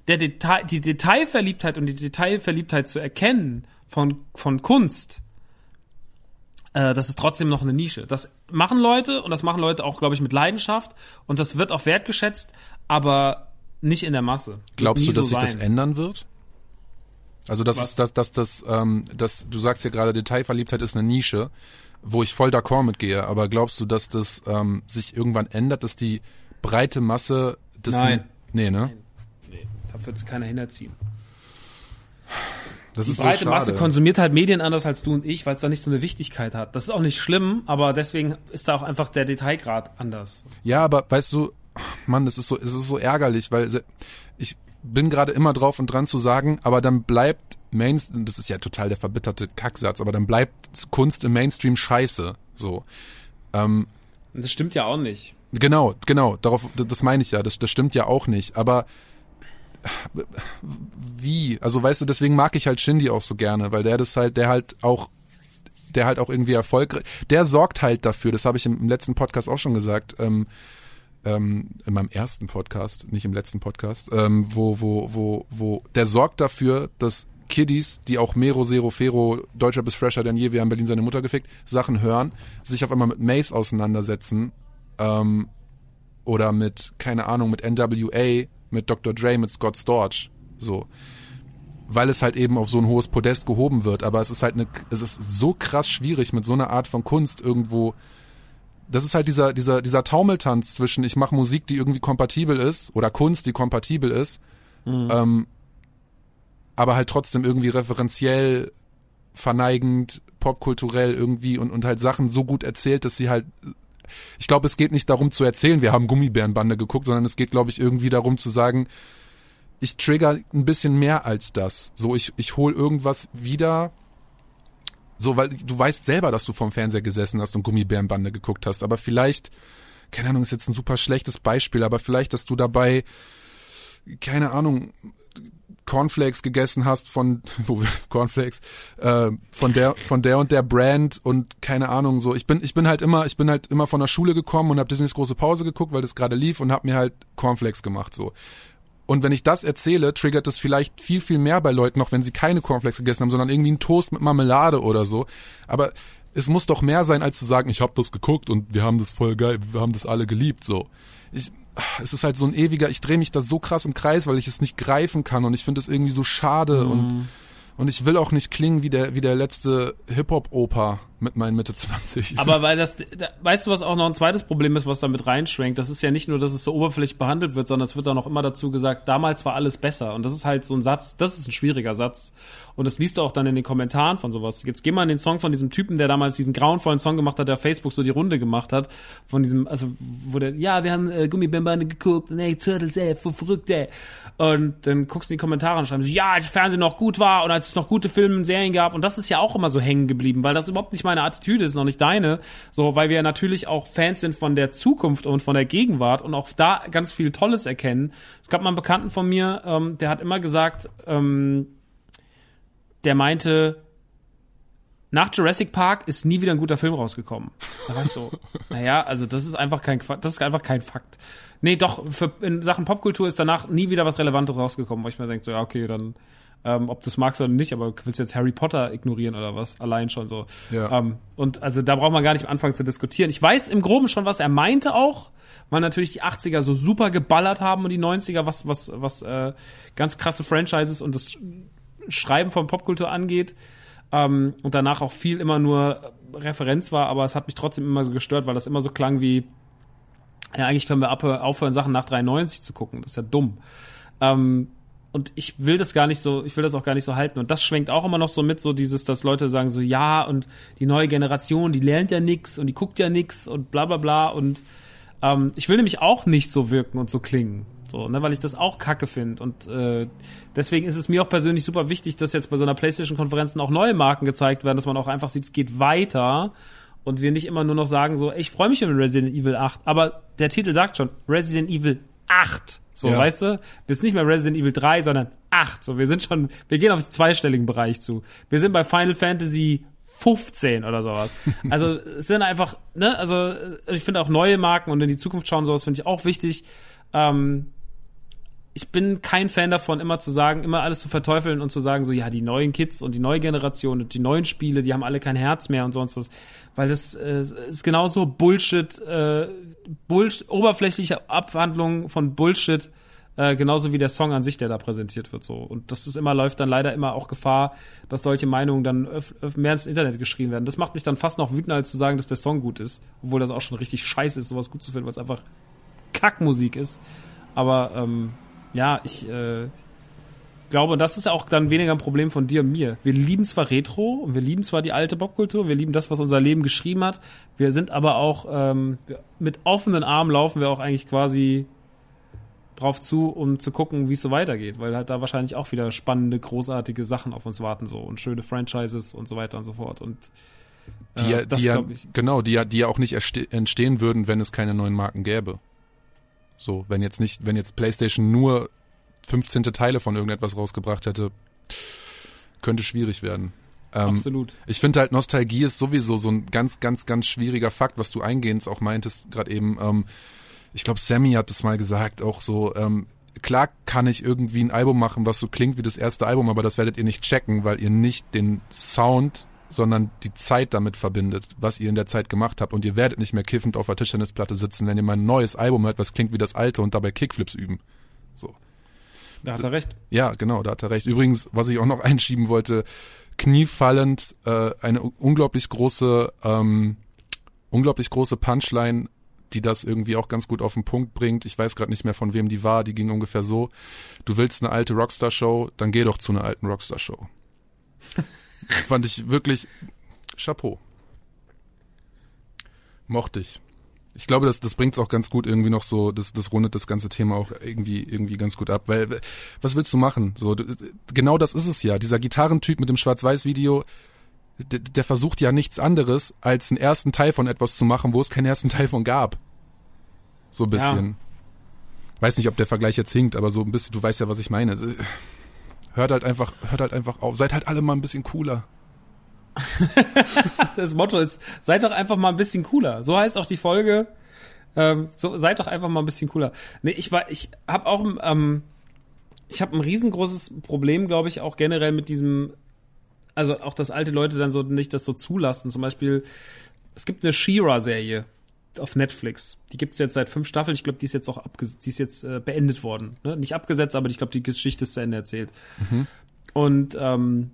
der Detail, die Detailverliebtheit und die Detailverliebtheit zu erkennen von, von Kunst, äh, das ist trotzdem noch eine Nische. Das machen Leute und das machen Leute auch, glaube ich, mit Leidenschaft. Und das wird auch wertgeschätzt, aber nicht in der Masse. Glaubst du, dass so sich das sein. ändern wird? Also das Was? ist das, das, das, ähm, das, du sagst ja gerade, Detailverliebtheit ist eine Nische, wo ich voll d'accord mitgehe, aber glaubst du, dass das ähm, sich irgendwann ändert, dass die breite Masse das Nein. Nee, ne? Nee, da wird es keiner hinerziehen. Das Die ist breite so. Masse konsumiert halt Medien anders als du und ich, weil es da nicht so eine Wichtigkeit hat. Das ist auch nicht schlimm, aber deswegen ist da auch einfach der Detailgrad anders. Ja, aber weißt du, Mann, das ist so, es ist so ärgerlich, weil ich bin gerade immer drauf und dran zu sagen, aber dann bleibt Mainstream, das ist ja total der verbitterte Kacksatz, aber dann bleibt Kunst im Mainstream scheiße, so. Ähm, das stimmt ja auch nicht. Genau, genau, darauf, das meine ich ja, das, das stimmt ja auch nicht, aber wie? Also weißt du, deswegen mag ich halt Shindy auch so gerne, weil der das halt, der halt auch, der halt auch irgendwie erfolgreich, der sorgt halt dafür, das habe ich im, letzten Podcast auch schon gesagt, ähm, ähm, in meinem ersten Podcast, nicht im letzten Podcast, ähm, wo, wo, wo, wo, der sorgt dafür, dass Kiddies, die auch Mero, Zero, Fero, Deutscher bis Fresher denn je, wir haben Berlin seine Mutter gefickt, Sachen hören, sich auf einmal mit Mace auseinandersetzen, ähm, oder mit, keine Ahnung, mit NWA, mit Dr. Dre, mit Scott Storch, so. Weil es halt eben auf so ein hohes Podest gehoben wird, aber es ist halt eine, es ist so krass schwierig mit so einer Art von Kunst irgendwo, das ist halt dieser, dieser, dieser Taumeltanz zwischen ich mache Musik, die irgendwie kompatibel ist, oder Kunst, die kompatibel ist, ähm, aber halt trotzdem irgendwie referenziell, verneigend, popkulturell irgendwie und, und halt Sachen so gut erzählt, dass sie halt ich glaube, es geht nicht darum zu erzählen, wir haben Gummibärenbande geguckt, sondern es geht, glaube ich, irgendwie darum zu sagen, ich trigger ein bisschen mehr als das. So, ich, ich hol irgendwas wieder. So, weil du weißt selber, dass du vorm Fernseher gesessen hast und Gummibärenbande geguckt hast, aber vielleicht, keine Ahnung, ist jetzt ein super schlechtes Beispiel, aber vielleicht, dass du dabei, keine Ahnung, Cornflakes gegessen hast von wo Cornflakes äh, von der von der und der Brand und keine Ahnung so. Ich bin ich bin halt immer ich bin halt immer von der Schule gekommen und habe Disneys große Pause geguckt weil das gerade lief und habe mir halt Cornflakes gemacht so. Und wenn ich das erzähle triggert das vielleicht viel viel mehr bei Leuten noch wenn sie keine Cornflakes gegessen haben sondern irgendwie einen Toast mit Marmelade oder so. Aber es muss doch mehr sein als zu sagen ich habe das geguckt und wir haben das voll geil wir haben das alle geliebt so. Ich es ist halt so ein ewiger, ich drehe mich da so krass im Kreis, weil ich es nicht greifen kann und ich finde es irgendwie so schade und und ich will auch nicht klingen wie der wie der letzte Hip Hop Opa mit meinen Mitte 20. Aber weil das, da, weißt du, was auch noch ein zweites Problem ist, was damit reinschwenkt? Das ist ja nicht nur, dass es so oberflächlich behandelt wird, sondern es wird auch noch immer dazu gesagt, damals war alles besser. Und das ist halt so ein Satz, das ist ein schwieriger Satz. Und das liest du auch dann in den Kommentaren von sowas. Jetzt geh mal in den Song von diesem Typen, der damals diesen grauenvollen Song gemacht hat, der auf Facebook so die Runde gemacht hat. Von diesem, also, wo der, ja, wir haben äh, Gummibämbande geguckt ey, Turtles, ey, voll verrückt, ey. Und dann guckst du in die Kommentare und schreiben, so, ja, als Fernsehen noch gut war und als es noch gute Filme und Serien gab. Und das ist ja auch immer so hängen geblieben, weil das überhaupt nicht meine Attitüde ist, noch nicht deine. So, weil wir natürlich auch Fans sind von der Zukunft und von der Gegenwart und auch da ganz viel Tolles erkennen. Es gab mal einen Bekannten von mir, ähm, der hat immer gesagt, ähm, der meinte, nach Jurassic Park ist nie wieder ein guter Film rausgekommen. Da war ich so, naja, also das ist einfach kein, das ist einfach kein Fakt. Nee, doch, für, in Sachen Popkultur ist danach nie wieder was Relevantes rausgekommen, wo ich mir denke, so, ja, okay, dann, ähm, ob du es magst oder nicht, aber willst du jetzt Harry Potter ignorieren oder was? Allein schon so. Ja. Ähm, und also da braucht man gar nicht anfangen zu diskutieren. Ich weiß im Groben schon, was er meinte auch, weil natürlich die 80er so super geballert haben und die 90er, was, was, was äh, ganz krasse Franchises und das Schreiben von Popkultur angeht. Ähm, und danach auch viel immer nur Referenz war, aber es hat mich trotzdem immer so gestört, weil das immer so klang wie, ja, eigentlich können wir ab, aufhören, Sachen nach 93 zu gucken. Das ist ja dumm. Ähm, und ich will das gar nicht so, ich will das auch gar nicht so halten. Und das schwenkt auch immer noch so mit, so dieses, dass Leute sagen so, ja, und die neue Generation, die lernt ja nix und die guckt ja nix und bla bla bla. Und ähm, ich will nämlich auch nicht so wirken und so klingen. So, ne, weil ich das auch kacke finde. Und äh, deswegen ist es mir auch persönlich super wichtig, dass jetzt bei so einer Playstation-Konferenz auch neue Marken gezeigt werden, dass man auch einfach sieht, es geht weiter und wir nicht immer nur noch sagen, so, ey, ich freue mich über Resident Evil 8, aber der Titel sagt schon, Resident Evil 8. So, Ja. weißt du? Wir sind nicht mehr Resident Evil 3, sondern 8. So, wir sind schon, wir gehen auf den zweistelligen Bereich zu. Wir sind bei Final Fantasy 15 oder sowas. Also, es sind einfach, ne, also, ich finde auch neue Marken und in die Zukunft schauen, sowas finde ich auch wichtig. Ähm, ich bin kein Fan davon, immer zu sagen, immer alles zu verteufeln und zu sagen, so, ja, die neuen Kids und die neue Generation und die neuen Spiele, die haben alle kein Herz mehr und sonst was. Weil das äh, ist genauso Bullshit, äh, Bullshit, oberflächliche Abhandlung von Bullshit, äh, genauso wie der Song an sich, der da präsentiert wird, so. Und das ist immer, läuft dann leider immer auch Gefahr, dass solche Meinungen dann mehr ins Internet geschrien werden. Das macht mich dann fast noch wütender, als zu sagen, dass der Song gut ist. Obwohl das auch schon richtig scheiße ist, sowas gut zu finden, weil es einfach Kackmusik ist. Aber ähm, ja, ich äh, glaube, das ist auch dann weniger ein Problem von dir und mir. Wir lieben zwar Retro und wir lieben zwar die alte Popkultur, wir lieben das, was unser Leben geschrieben hat. Wir sind aber auch ähm, mit offenen Armen laufen wir auch eigentlich quasi drauf zu, um zu gucken, wie es so weitergeht, weil halt da wahrscheinlich auch wieder spannende, großartige Sachen auf uns warten so und schöne Franchises und so weiter und so fort und Die, ja, äh, das die ja, ich. genau, die ja, die ja auch nicht entstehen würden, wenn es keine neuen Marken gäbe. So, wenn jetzt nicht, wenn jetzt PlayStation nur 15. Teile von irgendetwas rausgebracht hätte, könnte schwierig werden. Ähm, Absolut. Ich finde halt, Nostalgie ist sowieso so ein ganz, ganz, ganz schwieriger Fakt, was du eingehend auch meintest, gerade eben. Ähm, ich glaube, Sammy hat das mal gesagt, auch so, ähm, klar kann ich irgendwie ein Album machen, was so klingt wie das erste Album, aber das werdet ihr nicht checken, weil ihr nicht den Sound, sondern die Zeit damit verbindet, was ihr in der Zeit gemacht habt. Und ihr werdet nicht mehr kiffend auf der Tischtennisplatte sitzen, wenn ihr mal ein neues Album hört, was klingt wie das alte und dabei Kickflips üben. So. Da hat er recht. Ja, genau, da hat er recht. Übrigens, was ich auch noch einschieben wollte, kniefallend, äh, eine unglaublich große, ähm, unglaublich große Punchline, die das irgendwie auch ganz gut auf den Punkt bringt. Ich weiß gerade nicht mehr, von wem die war. Die ging ungefähr so: Du willst eine alte Rockstar-Show, dann geh doch zu einer alten Rockstar-Show. Fand ich wirklich Chapeau. Mochte ich. Ich glaube, das, das bringt es auch ganz gut irgendwie noch so, das, das rundet das ganze Thema auch irgendwie, irgendwie ganz gut ab. Weil, was willst du machen? So, genau das ist es ja. Dieser Gitarrentyp mit dem Schwarz-Weiß-Video, der, der versucht ja nichts anderes, als einen ersten Teil von etwas zu machen, wo es keinen ersten Teil von gab. So ein bisschen. Weiß nicht, ob der Vergleich jetzt hinkt, aber so ein bisschen, du weißt ja, was ich meine. Hört halt einfach, hört halt einfach auf. Seid halt alle mal ein bisschen cooler. Das Motto ist, seid doch einfach mal ein bisschen cooler. So heißt auch die Folge. Ähm, so, seid doch einfach mal ein bisschen cooler. Nee, ich war, ich habe auch, ähm, ich habe ein riesengroßes Problem, glaube ich, auch generell mit diesem, also auch, dass alte Leute dann so nicht das so zulassen. Zum Beispiel, es gibt eine She-Ra-Serie auf Netflix. Die gibt's jetzt seit fünf Staffeln. Ich glaube, die ist jetzt auch abges die ist jetzt äh, beendet worden. Ne? Nicht abgesetzt, aber ich glaube, die Geschichte ist zu Ende erzählt. Und ähm,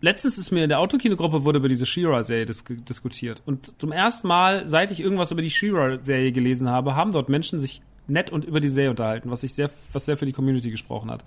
letztens ist mir in der Autokinogruppe wurde über diese She-Ra-Serie dis diskutiert. Und zum ersten Mal, seit ich irgendwas über die She-Ra-Serie gelesen habe, haben dort Menschen sich nett und über die Serie unterhalten, was sich sehr, was sehr für die Community gesprochen hat.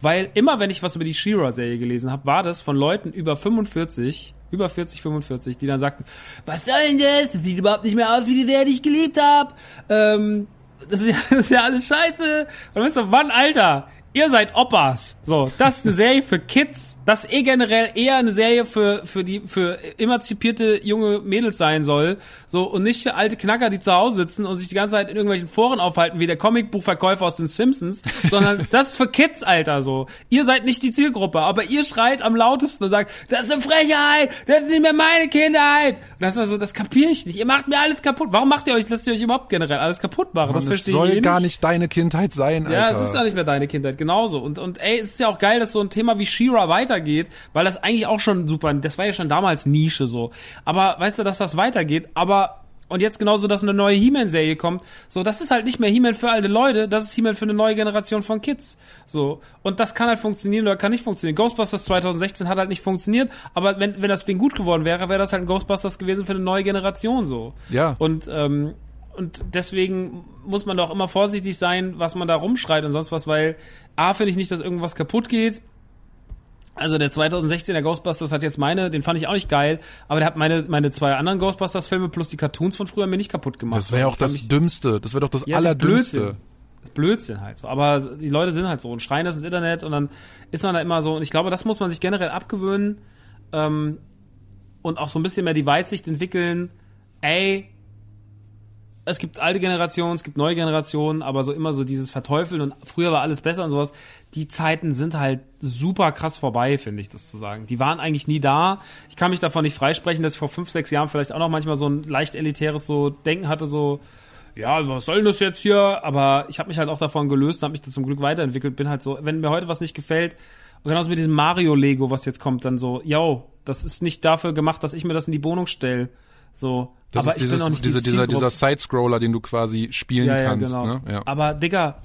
Weil immer, wenn ich was über die She-Ra-Serie gelesen habe, war das von Leuten über 45, über 40, 45, die dann sagten, was soll denn das? Das sieht überhaupt nicht mehr aus wie die Serie, die ich geliebt habe. Ähm, das ist, ja, das ist ja alles scheiße. Und dann bist du, Mann, Alter, ihr seid Oppas. So, das ist eine Serie für Kids. Das eh generell eher eine Serie für für die für emanzipierte junge Mädels sein soll. So und nicht für alte Knacker, die zu Hause sitzen und sich die ganze Zeit in irgendwelchen Foren aufhalten, wie der Comicbuchverkäufer aus den Simpsons, sondern das ist für Kids, Alter. So, ihr seid nicht die Zielgruppe, aber ihr schreit am lautesten und sagt, das ist eine Frechheit, das ist nicht mehr meine Kindheit. Und das war so, das kapiere ich nicht. Ihr macht mir alles kaputt. Warum macht ihr euch, lasst ihr euch überhaupt generell alles kaputt machen? das Und es verstehe soll ich eh gar nicht. nicht deine Kindheit sein, Alter. Ja, es ist ja nicht mehr deine Kindheit, genauso. Und, und ey, es ist ja auch geil, dass so ein Thema wie She-Ra weitergeht, weil das eigentlich auch schon super, das war ja schon damals Nische so. Aber weißt du, dass das weitergeht, aber und jetzt genauso, dass eine neue He-Man-Serie kommt. So, das ist halt nicht mehr He-Man für alte Leute, das ist He-Man für eine neue Generation von Kids. So. Und das kann halt funktionieren oder kann nicht funktionieren. Ghostbusters 2016 hat halt nicht funktioniert, aber wenn, wenn das Ding gut geworden wäre, wäre das halt ein Ghostbusters gewesen für eine neue Generation, so. Ja. Und, ähm, und deswegen muss man doch immer vorsichtig sein, was man da rumschreit und sonst was, weil A, finde ich nicht, dass irgendwas kaputt geht. Also der 2016er Ghostbusters hat jetzt meine, den fand ich auch nicht geil, aber der hat meine, meine zwei anderen Ghostbusters-Filme plus die Cartoons von früher mir nicht kaputt gemacht. Das wäre auch das mich- Dümmste. Das wäre doch das Ja, das Allerdümmste. Blödsinn. Das ist Blödsinn halt so. Aber die Leute sind halt so und schreien das ins Internet und dann ist man da immer so. Und ich glaube, das muss man sich generell abgewöhnen ähm, und auch so ein bisschen mehr die Weitsicht entwickeln. Ey, es gibt alte Generationen, es gibt neue Generationen, aber so immer so dieses Verteufeln und früher war alles besser und sowas. Die Zeiten sind halt super krass vorbei, finde ich, das zu sagen. Die waren eigentlich nie da. Ich kann mich davon nicht freisprechen, dass ich vor fünf, sechs Jahren vielleicht auch noch manchmal so ein leicht elitäres so Denken hatte, so, ja, was soll denn das jetzt hier? Aber ich habe mich halt auch davon gelöst und habe mich da zum Glück weiterentwickelt. Bin halt so, wenn mir heute was nicht gefällt, und genauso mit diesem Mario-Lego, was jetzt kommt, dann so, yo, das ist nicht dafür gemacht, dass ich mir das in die Wohnung stell. So, Das aber ist ich dieses, nicht diese, die dieser, dieser Sidescroller, den du quasi spielen ja, ja, kannst. genau. Ne? Ja. Aber Digga,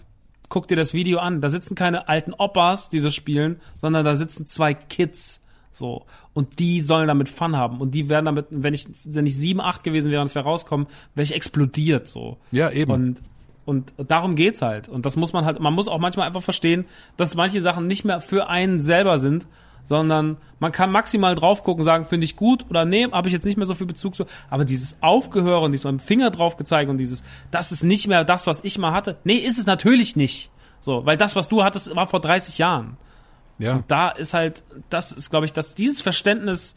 guck dir das Video an. Da sitzen keine alten Oppas, die das spielen, sondern da sitzen zwei Kids. So. Und die sollen damit Fun haben. Und die werden damit, wenn ich, wenn ich sieben, acht gewesen wäre und es wäre rauskommen, wäre ich explodiert, so. ja, eben. Und, und darum geht's halt. Und das muss man halt, man muss auch manchmal einfach verstehen, dass manche Sachen nicht mehr für einen selber sind, sondern man kann maximal drauf gucken, sagen, finde ich gut oder nee, habe ich jetzt nicht mehr so viel Bezug zu. Aber dieses Aufgehören und dieses mit dem Finger drauf gezeigt und dieses, das ist nicht mehr das, was ich mal hatte. Nee, ist es natürlich nicht. So, weil das, was du hattest, war vor 30 Jahren. ja. Da ist halt, das ist, glaube ich, dass dieses Verständnis,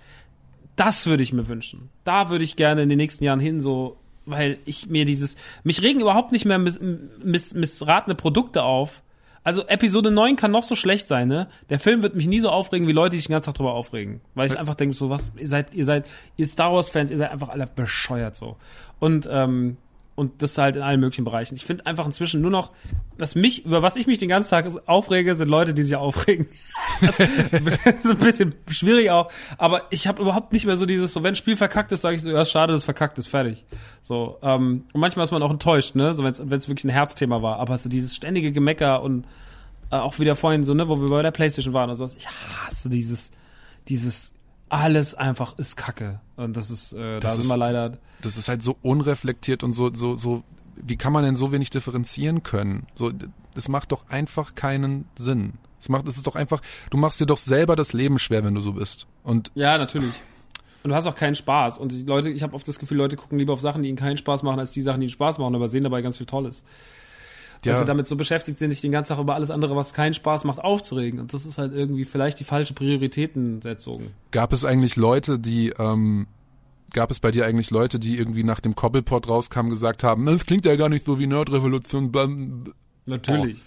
das würde ich mir wünschen. Da würde ich gerne in den nächsten Jahren hin, so, weil ich mir dieses, mich regen überhaupt nicht mehr miss, miss, missratene Produkte auf. Also Episode 9 kann noch so schlecht sein, ne? Der Film wird mich nie so aufregen, wie Leute, die sich den ganzen Tag drüber aufregen. Weil ich einfach denke, so was, ihr seid, ihr seid, ihr Star Wars-Fans, ihr seid einfach alle bescheuert so. Und, ähm, und das halt in allen möglichen Bereichen. Ich finde einfach inzwischen nur noch, was mich, über was ich mich den ganzen Tag aufrege, sind Leute, die sich aufregen. ist ein bisschen schwierig auch, aber ich habe überhaupt nicht mehr so dieses, so wenn ein Spiel verkackt ist, sage ich so, ja, schade, das verkackt ist, fertig. So, ähm, und manchmal ist man auch enttäuscht, ne, so wenn es wirklich ein Herzthema war, aber so dieses ständige Gemecker und äh, auch wieder vorhin so, ne, wo wir bei der Playstation waren und sowas, ich hasse dieses, dieses alles einfach ist Kacke und das ist, äh, da Das sind ist- wir leider, das ist halt so unreflektiert und so, so, so, wie kann man denn so wenig differenzieren können? So, das macht doch einfach keinen Sinn. Es macht, es ist doch einfach, du machst dir doch selber das Leben schwer, wenn du so bist. Und Ja, natürlich. Und du hast auch keinen Spaß. Und die Leute, ich habe oft das Gefühl, Leute gucken lieber auf Sachen, die ihnen keinen Spaß machen, als die Sachen, die ihnen Spaß machen, aber sehen dabei ganz viel Tolles. Weil ja, sie damit so beschäftigt sind, sich den ganzen Tag über alles andere, was keinen Spaß macht, aufzuregen. Und das ist halt irgendwie vielleicht die falsche Prioritätensetzung. gab es eigentlich Leute, die, ähm, gab es bei dir eigentlich Leute, die irgendwie nach dem Cobblepot rauskamen, gesagt haben, das klingt ja gar nicht so wie Nerdrevolution. bam." Natürlich.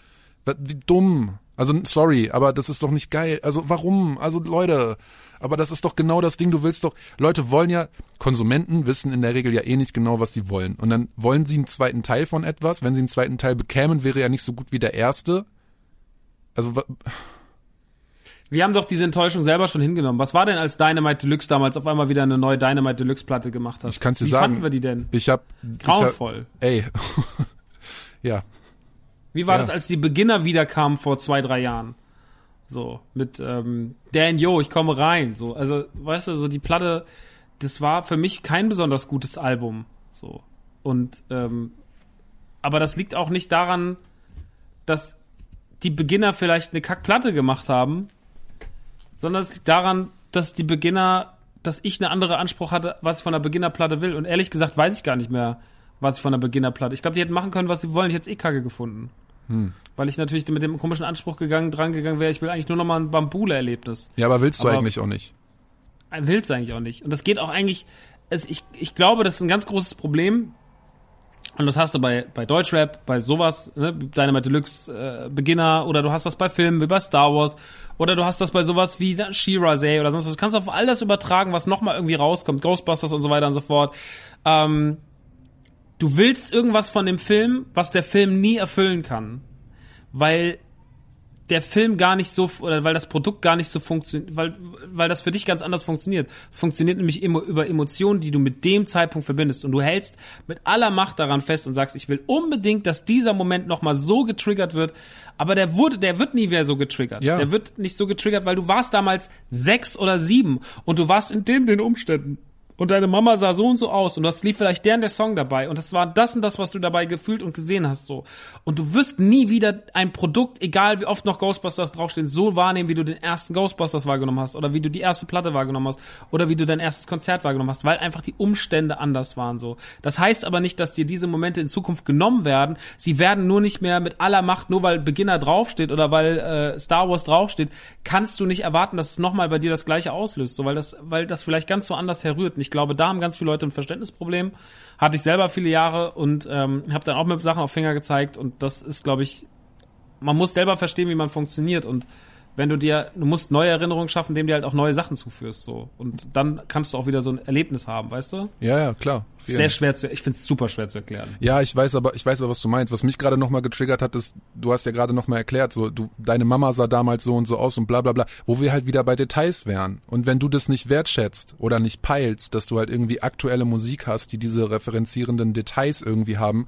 Wa- Wie dumm. Also sorry, aber das ist doch nicht geil. Also warum? Also Leute, aber das ist doch genau das Ding. Du willst doch, Leute wollen ja, Konsumenten wissen in der Regel ja eh nicht genau, was sie wollen. Und dann wollen sie einen zweiten Teil von etwas. Wenn sie einen zweiten Teil bekämen, wäre er nicht so gut wie der erste. Also Wir haben doch diese Enttäuschung selber schon hingenommen. Was war denn, als Dynamite Deluxe damals auf einmal wieder eine neue Dynamite Deluxe Platte gemacht hat? Ich kann's dir Wie sagen. fanden wir die denn? ich hab, ich hab Grauenvoll. ey, ja, Wie war Ja. das, als die Beginner wiederkamen vor zwei, drei Jahren? So, mit ähm, Dan Yo, ich komme rein. So, also, weißt du, so die Platte, das war für mich kein besonders gutes Album. So. Und ähm, aber das liegt auch nicht daran, dass die Beginner vielleicht eine Kackplatte gemacht haben, sondern es liegt daran, dass die Beginner, dass ich eine andere Anspruch hatte, was ich von der Beginnerplatte will. Und ehrlich gesagt weiß ich gar nicht mehr, was ich von der Beginnerplatte. Ich glaube, die hätten machen können, was sie wollen. Ich hätte eh Kacke gefunden. Weil ich natürlich mit dem komischen Anspruch gegangen, dran gegangen wäre, ich will eigentlich nur noch mal ein Bambule-Erlebnis. Ja, aber willst du Aber- eigentlich auch nicht. Will's eigentlich auch nicht. Und das geht auch eigentlich, es, ich, ich glaube, das ist ein ganz großes Problem. Und das hast du bei, bei Deutschrap, bei sowas, ne, Dynamite Deluxe äh, Beginner, oder du hast das bei Filmen wie bei Star Wars, oder du hast das bei sowas wie She-Ra oder sonst was. Du kannst auf all das übertragen, was nochmal irgendwie rauskommt, Ghostbusters und so weiter und so fort. Ähm, du willst irgendwas von dem Film, was der Film nie erfüllen kann. Weil der Film gar nicht so, oder weil das Produkt gar nicht so funktioniert, weil, weil das für dich ganz anders funktioniert. Es funktioniert nämlich immer über Emotionen, die du mit dem Zeitpunkt verbindest. Und du hältst mit aller Macht daran fest und sagst, ich will unbedingt, dass dieser Moment nochmal so getriggert wird. Aber der wurde, der wird nie mehr so getriggert. Ja. Der wird nicht so getriggert, weil du warst damals sechs oder sieben und du warst in den, den Umständen. Und deine Mama sah so und so aus und das lief vielleicht deren der Song dabei und das war das und das, was du dabei gefühlt und gesehen hast so. Und du wirst nie wieder ein Produkt, egal wie oft noch Ghostbusters draufstehen, so wahrnehmen, wie du den ersten Ghostbusters wahrgenommen hast oder wie du die erste Platte wahrgenommen hast oder wie du dein erstes Konzert wahrgenommen hast, weil einfach die Umstände anders waren so. Das heißt aber nicht, dass dir diese Momente in Zukunft genommen werden. Sie werden nur nicht mehr mit aller Macht, nur weil Beginner draufsteht oder weil äh, Star Wars draufsteht, kannst du nicht erwarten, dass es nochmal bei dir das gleiche auslöst, so weil das, weil das vielleicht ganz so anders herrührt. Und ich glaube, da haben ganz viele Leute ein Verständnisproblem. Hatte ich selber viele Jahre und ähm, habe dann auch mit Sachen auf Finger gezeigt und das ist, glaube ich, man muss selber verstehen, wie man funktioniert und wenn du dir, du musst neue Erinnerungen schaffen, indem du halt auch neue Sachen zuführst, so. Und dann kannst du auch wieder so ein Erlebnis haben, weißt du? Ja, ja, klar. Sehr schwer zu, ich finde es super schwer zu erklären. Ja, ich weiß aber, ich weiß aber, was du meinst. Was mich gerade nochmal getriggert hat, ist, du hast ja gerade nochmal erklärt, so, du, deine Mama sah damals so und so aus und bla bla bla, wo wir halt wieder bei Details wären. Und wenn du das nicht wertschätzt oder nicht peilst, dass du halt irgendwie aktuelle Musik hast, die diese referenzierenden Details irgendwie haben,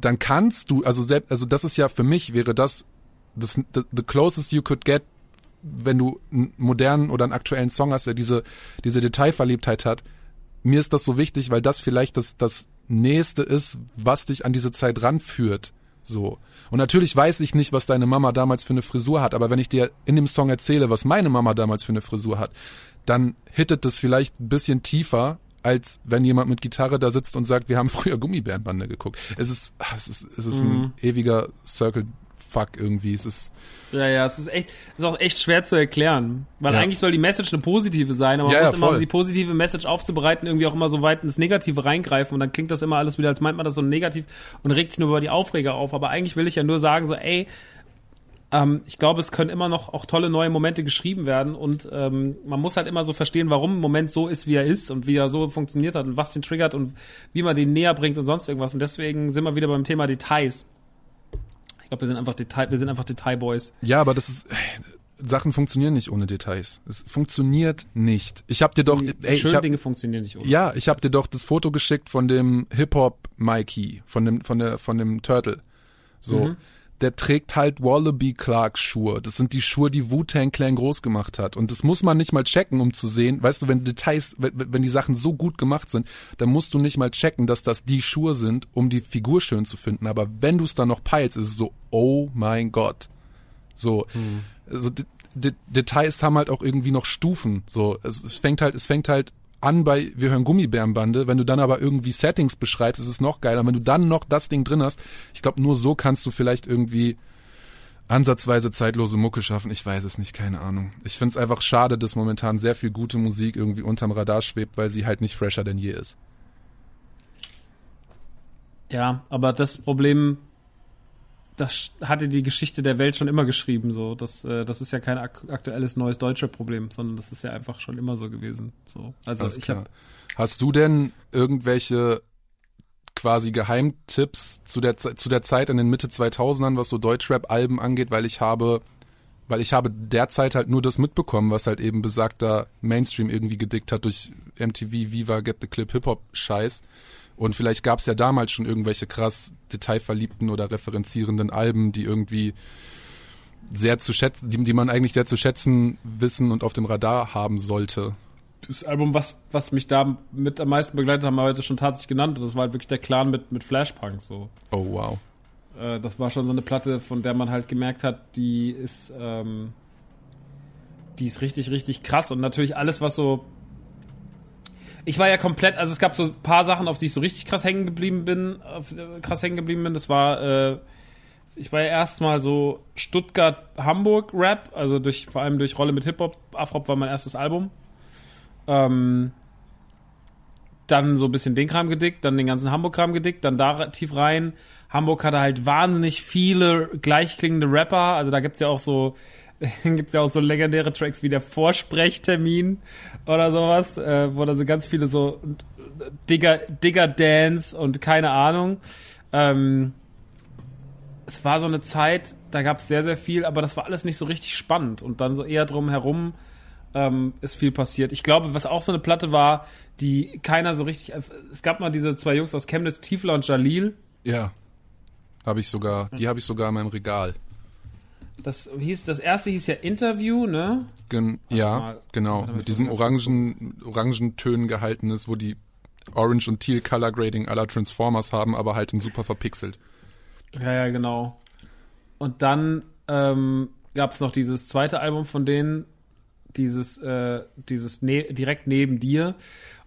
dann kannst du, also selbst, also das ist ja für mich wäre das, das the, the closest you could get, wenn du einen modernen oder einen aktuellen Song hast, der diese, diese Detailverliebtheit hat, mir ist das so wichtig, weil das vielleicht das, das Nächste ist, was dich an diese Zeit ranführt. So. Und natürlich weiß ich nicht, was deine Mama damals für eine Frisur hat, aber wenn ich dir in dem Song erzähle, was meine Mama damals für eine Frisur hat, dann hittet das vielleicht ein bisschen tiefer, als wenn jemand mit Gitarre da sitzt und sagt, wir haben früher Gummibärenbande geguckt. Es ist, es ist, es ist ein ewiger Circle Fuck irgendwie. Es ist, Ja, ja, es ist echt, es ist auch echt schwer zu erklären. Weil Ja. eigentlich soll die Message eine positive sein, aber man Ja, ja, muss immer, voll. um die positive Message aufzubereiten, irgendwie auch immer so weit ins Negative reingreifen und dann klingt das immer alles wieder, als meint man das so negativ und regt sich nur über die Aufreger auf. Aber eigentlich will ich ja nur sagen, so, ey, ähm, ich glaube, es können immer noch auch tolle neue Momente geschrieben werden und ähm, man muss halt immer so verstehen, warum ein Moment so ist, wie er ist und wie er so funktioniert hat und was den triggert und wie man den näher bringt und sonst irgendwas. Und deswegen sind wir wieder beim Thema Details. Ich glaube, wir sind einfach Detail, wir sind einfach Detailboys. ja, aber das ist, Sachen funktionieren nicht ohne Details. Es funktioniert nicht. Ich hab dir doch, ey, ich Schöne hab, Dinge funktionieren nicht ohne. Ja, ich habe dir doch das Foto geschickt von dem Hip Hop Mikey, von dem von der von dem Turtle. So, Mhm. Der trägt halt Wallaby Clark Schuhe. Das sind die Schuhe, die Wu-Tang Clan groß gemacht hat und das muss man nicht mal checken, um zu sehen, weißt du, wenn Details, wenn, wenn die Sachen so gut gemacht sind, dann musst du nicht mal checken, dass das die Schuhe sind, um die Figur schön zu finden, aber wenn du es dann noch peilst, ist es so, oh mein Gott. So, also D D Details haben halt auch irgendwie noch Stufen. So, es, es fängt halt, es fängt halt an bei, wir hören Gummibärenbande, wenn du dann aber irgendwie Settings beschreibst, ist es noch geiler. Wenn du dann noch das Ding drin hast, ich glaube, nur so kannst du vielleicht irgendwie ansatzweise zeitlose Mucke schaffen. Ich weiß es nicht, keine Ahnung. Ich find's einfach schade, dass momentan sehr viel gute Musik irgendwie unterm Radar schwebt, weil sie halt nicht fresher denn je ist. Ja, aber das Problem, das hatte die Geschichte der Welt schon immer geschrieben. So, das, äh, das ist ja kein ak aktuelles neues deutsche Problem, sondern das ist ja einfach schon immer so gewesen. So, also Alles ich habe Hast du denn irgendwelche quasi Geheimtipps zu der, zu der Zeit in den Mitte 2000ern, was so Deutschrap-Alben angeht, weil ich habe, weil ich habe derzeit halt nur das mitbekommen, was halt eben besagter Mainstream irgendwie gedickt hat durch MTV, Viva, Get the Clip, Hip-Hop-Scheiß. Und vielleicht gab es ja damals schon irgendwelche krass detailverliebten oder referenzierenden Alben, die irgendwie sehr zu schätzen, die, die man eigentlich sehr zu schätzen wissen und auf dem Radar haben sollte. das Album, was, was mich da mit am meisten begleitet haben wir heute schon tatsächlich genannt. Das war halt wirklich der Clan mit, mit Flashpunk. So. Oh wow. Äh, das war schon so eine Platte, von der man halt gemerkt hat, die ist, ähm, die ist richtig, richtig krass. Und natürlich alles, was so. Ich war ja komplett, also es gab so ein paar Sachen, auf die ich so richtig krass hängen geblieben bin, auf, äh, krass hängen geblieben bin. Das war, äh, ich war ja erstmal so Stuttgart-Hamburg-Rap, also durch, vor allem durch Rolle mit Hip-Hop. Afrop war mein erstes Album. Ähm, dann so ein bisschen den Kram gedickt, dann den ganzen Hamburg-Kram gedickt, dann da tief rein. Hamburg hatte halt wahnsinnig viele gleichklingende Rapper, also da gibt's ja auch so, gibt's ja auch so legendäre Tracks wie der Vorsprechtermin oder sowas, äh, wo da so ganz viele so Digger, Digger Dance und keine Ahnung. Ähm, es war so eine Zeit, da gab's sehr, sehr viel, aber das war alles nicht so richtig spannend und dann so eher drum herum ähm, ist viel passiert. Ich glaube, was auch so eine Platte war, die keiner so richtig. Es gab mal diese zwei Jungs aus Chemnitz, Tiefler und Jalil. Ja. Habe ich sogar, die habe ich sogar in meinem Regal. Das hieß, das erste hieß ja Interview, ne? Gen ja, mal. genau. Mit diesem orangen, Orangentönen gehalten ist, wo die Orange und Teal Color Grading aller Transformers haben, aber halt in super verpixelt. Ja, ja, genau. Und dann ähm, gab es noch dieses zweite Album von denen, dieses, äh, dieses ne direkt neben dir.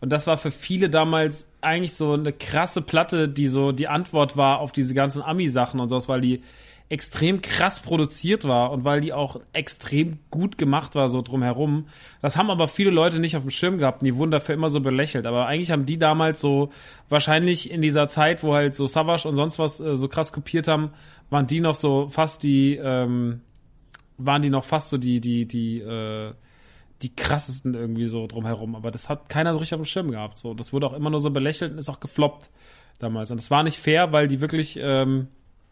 Und das war für viele damals eigentlich so eine krasse Platte, die so die Antwort war auf diese ganzen Ami-Sachen und sowas, weil die extrem krass produziert war und weil die auch extrem gut gemacht war, so drumherum. Das haben aber viele Leute nicht auf dem Schirm gehabt und die wurden dafür immer so belächelt. Aber eigentlich haben die damals so, wahrscheinlich in dieser Zeit, wo halt so Savage und sonst was äh, so krass kopiert haben, waren die noch so fast die, ähm, waren die noch fast so die, die, die, äh, die krassesten irgendwie so drumherum. Aber das hat keiner so richtig auf dem Schirm gehabt. So, das wurde auch immer nur so belächelt und ist auch gefloppt damals. Und das war nicht fair, weil die wirklich, ähm,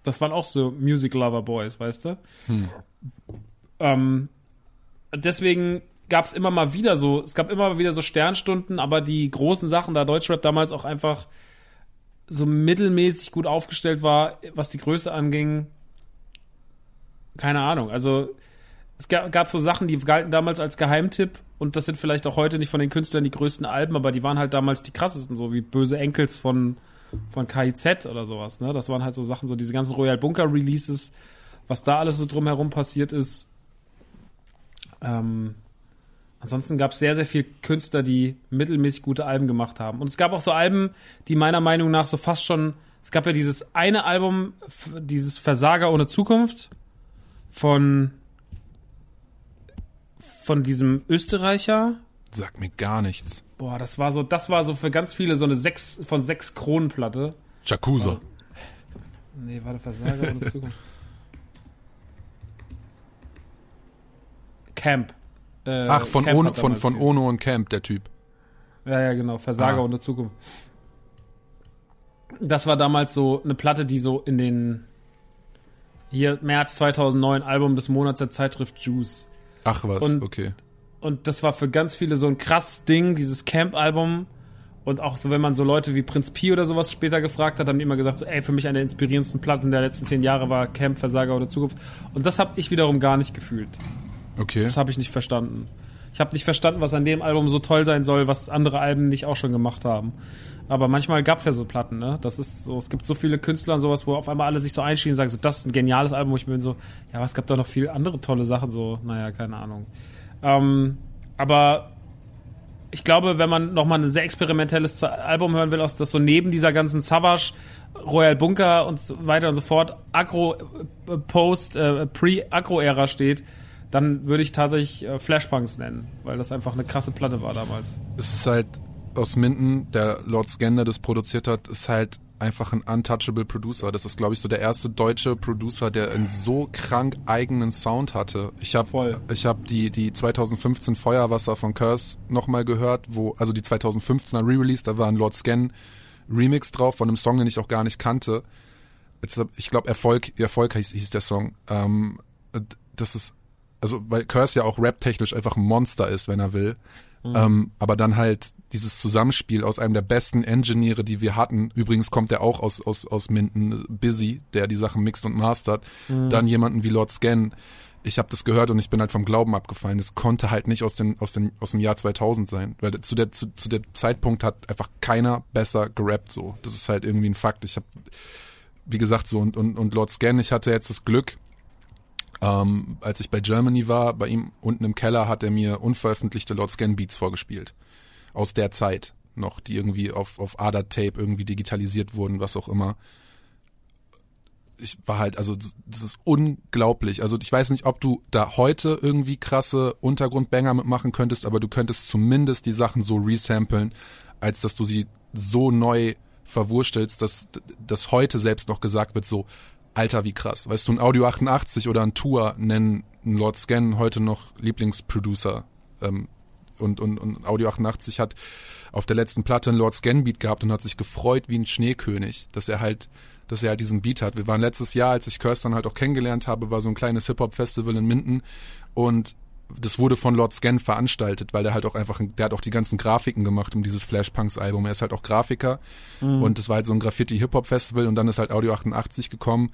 das waren auch so Music Lover Boys, weißt du? Ähm, deswegen gab es immer mal wieder so, es gab immer mal wieder so Sternstunden, aber die großen Sachen, da Deutschrap damals auch einfach so mittelmäßig gut aufgestellt war, was die Größe anging, keine Ahnung. Also es gab, gab so Sachen, die galten damals als Geheimtipp und das sind vielleicht auch heute nicht von den Künstlern die größten Alben, aber die waren halt damals die krassesten, so wie Böse Enkels von, von KIZ oder sowas, ne? Das waren halt so Sachen, so diese ganzen Royal Bunker Releases, was da alles so drumherum passiert ist. Ähm, ansonsten gab es sehr, sehr viele Künstler, die mittelmäßig gute Alben gemacht haben. Und es gab auch so Alben, die meiner Meinung nach so fast schon, es gab ja dieses eine Album, dieses Versager ohne Zukunft von von diesem Österreicher. Sagt mir gar nichts. Boah, das war so, das war so für ganz viele so eine sechs von sechs Kronenplatte. Jakuza. Nee, warte, Versager ohne Zukunft. Camp. Äh, Ach, von, Camp Ono, von, von Ono und Camp, der Typ. Ja, ja, genau. Versager Ah. ohne Zukunft. Das war damals so eine Platte, die so in den hier März 2009 Album des Monats der Zeitschrift Juice. Ach was, Und- okay. Und das war für ganz viele so ein krasses Ding, dieses Camp-Album. Und auch so, wenn man so Leute wie Prinz Pi oder sowas später gefragt hat, haben die immer gesagt, so, ey, für mich eine der inspirierendsten Platten der letzten zehn Jahre war Camp, Versager oder Zukunft. Und das habe ich wiederum gar nicht gefühlt. Okay. Das habe ich nicht verstanden. Ich habe nicht verstanden, was an dem Album so toll sein soll, was andere Alben nicht auch schon gemacht haben. Aber manchmal gab's ja so Platten, ne? Das ist so, es gibt so viele Künstler und sowas, wo auf einmal alle sich so einschieben und sagen, so, das ist ein geniales Album, wo ich mir bin so, ja, aber es gab doch noch viel andere tolle Sachen, so, naja, keine Ahnung. Ähm, aber ich glaube, wenn man nochmal ein sehr experimentelles Album hören will, aus das so neben dieser ganzen Savage, Royal Bunker und so weiter und so fort, Agro, äh, Post, äh, Pre-Agro-Ära steht, dann würde ich tatsächlich äh, Flashpunks nennen, weil das einfach eine krasse Platte war damals. Es ist halt aus Minden, der Lord Scan, der das produziert hat, ist halt einfach ein untouchable Producer. Das ist, glaube ich, so der erste deutsche Producer, der einen so krank eigenen Sound hatte. Ich habe ich hab die, die 2015 Feuerwasser von Curse nochmal gehört, wo, also die 2015er Re-Release, da war ein Lord Scan Remix drauf von einem Song, den ich auch gar nicht kannte. Ich glaube, Erfolg, Erfolg hieß, hieß der Song. Ähm, das ist, also, weil Curse ja auch rap-technisch einfach ein Monster ist, wenn er will. Ähm, aber dann halt dieses Zusammenspiel aus einem der besten Engineere, die wir hatten. Übrigens kommt der auch aus, aus, aus Minden, Busy, der die Sachen mixt und mastert. Dann jemanden wie Lord Scan. Ich habe das gehört und ich bin halt vom Glauben abgefallen. Das konnte halt nicht aus dem, aus dem, aus dem Jahr 2000 sein. Weil zu der, zu, zu der Zeitpunkt hat einfach keiner besser gerappt so. Das ist halt irgendwie ein Fakt. Ich habe, wie gesagt, so und, und, und Lord Scan, ich hatte jetzt das Glück, ähm, als ich bei Germany war, bei ihm unten im Keller hat er mir unveröffentlichte Lord Scan Beats vorgespielt. Aus der Zeit noch, die irgendwie auf, auf ADA-Tape irgendwie digitalisiert wurden, was auch immer. ich war halt, also das ist unglaublich. Also ich weiß nicht, ob du da heute irgendwie krasse Untergrundbanger mitmachen könntest, aber du könntest zumindest die Sachen so resamplen, als dass du sie so neu verwurstelst, dass das heute selbst noch gesagt wird, so, Alter, wie krass. Weißt du, ein Audio 88 oder ein Tour nennen Lord Scan heute noch Lieblingsproducer. Ähm, und, und, und Audio 88 hat auf der letzten Platte einen Lord Scan Beat gehabt und hat sich gefreut wie ein Schneekönig, dass er halt dass er halt diesen Beat hat. Wir waren letztes Jahr, als ich Kirsten halt auch kennengelernt habe, war so ein kleines Hip-Hop-Festival in Minden und das wurde von Lord Scan veranstaltet, weil der halt auch einfach, der hat auch die ganzen Grafiken gemacht um dieses Flashpunks-Album. Er ist halt auch Grafiker mhm. und es war halt so ein Graffiti-Hip-Hop-Festival und dann ist halt Audio 88 gekommen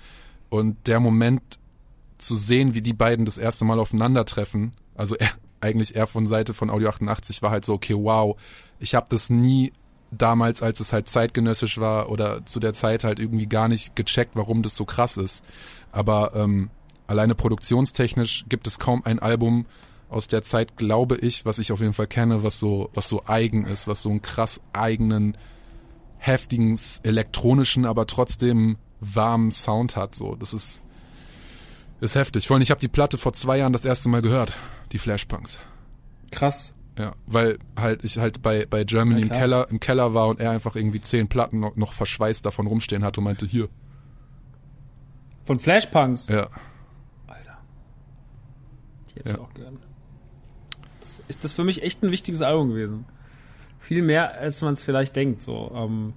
und der Moment zu sehen, wie die beiden das erste Mal aufeinandertreffen, also er, eigentlich er von Seite von Audio 88 war halt so, okay, wow, ich habe das nie damals, als es halt zeitgenössisch war oder zu der Zeit halt irgendwie gar nicht gecheckt, warum das so krass ist. Aber ähm, Alleine produktionstechnisch gibt es kaum ein Album aus der Zeit, glaube ich, was ich auf jeden Fall kenne, was so, was so eigen ist, was so einen krass eigenen, heftigen, elektronischen, aber trotzdem warmen Sound hat. So, das ist, ist heftig. Vor allem, ich habe die Platte vor zwei Jahren das erste Mal gehört, die Flashpunks. Krass. Ja, weil halt ich halt bei bei Germany im Keller im Keller war und er einfach irgendwie zehn Platten noch, noch verschweißt davon rumstehen hat und meinte hier. Von Flashpunks. Ja. Die hätte ja. ich auch gern. Das ist, das für mich echt ein wichtiges Album gewesen. Viel mehr, als man es vielleicht denkt. So, ähm,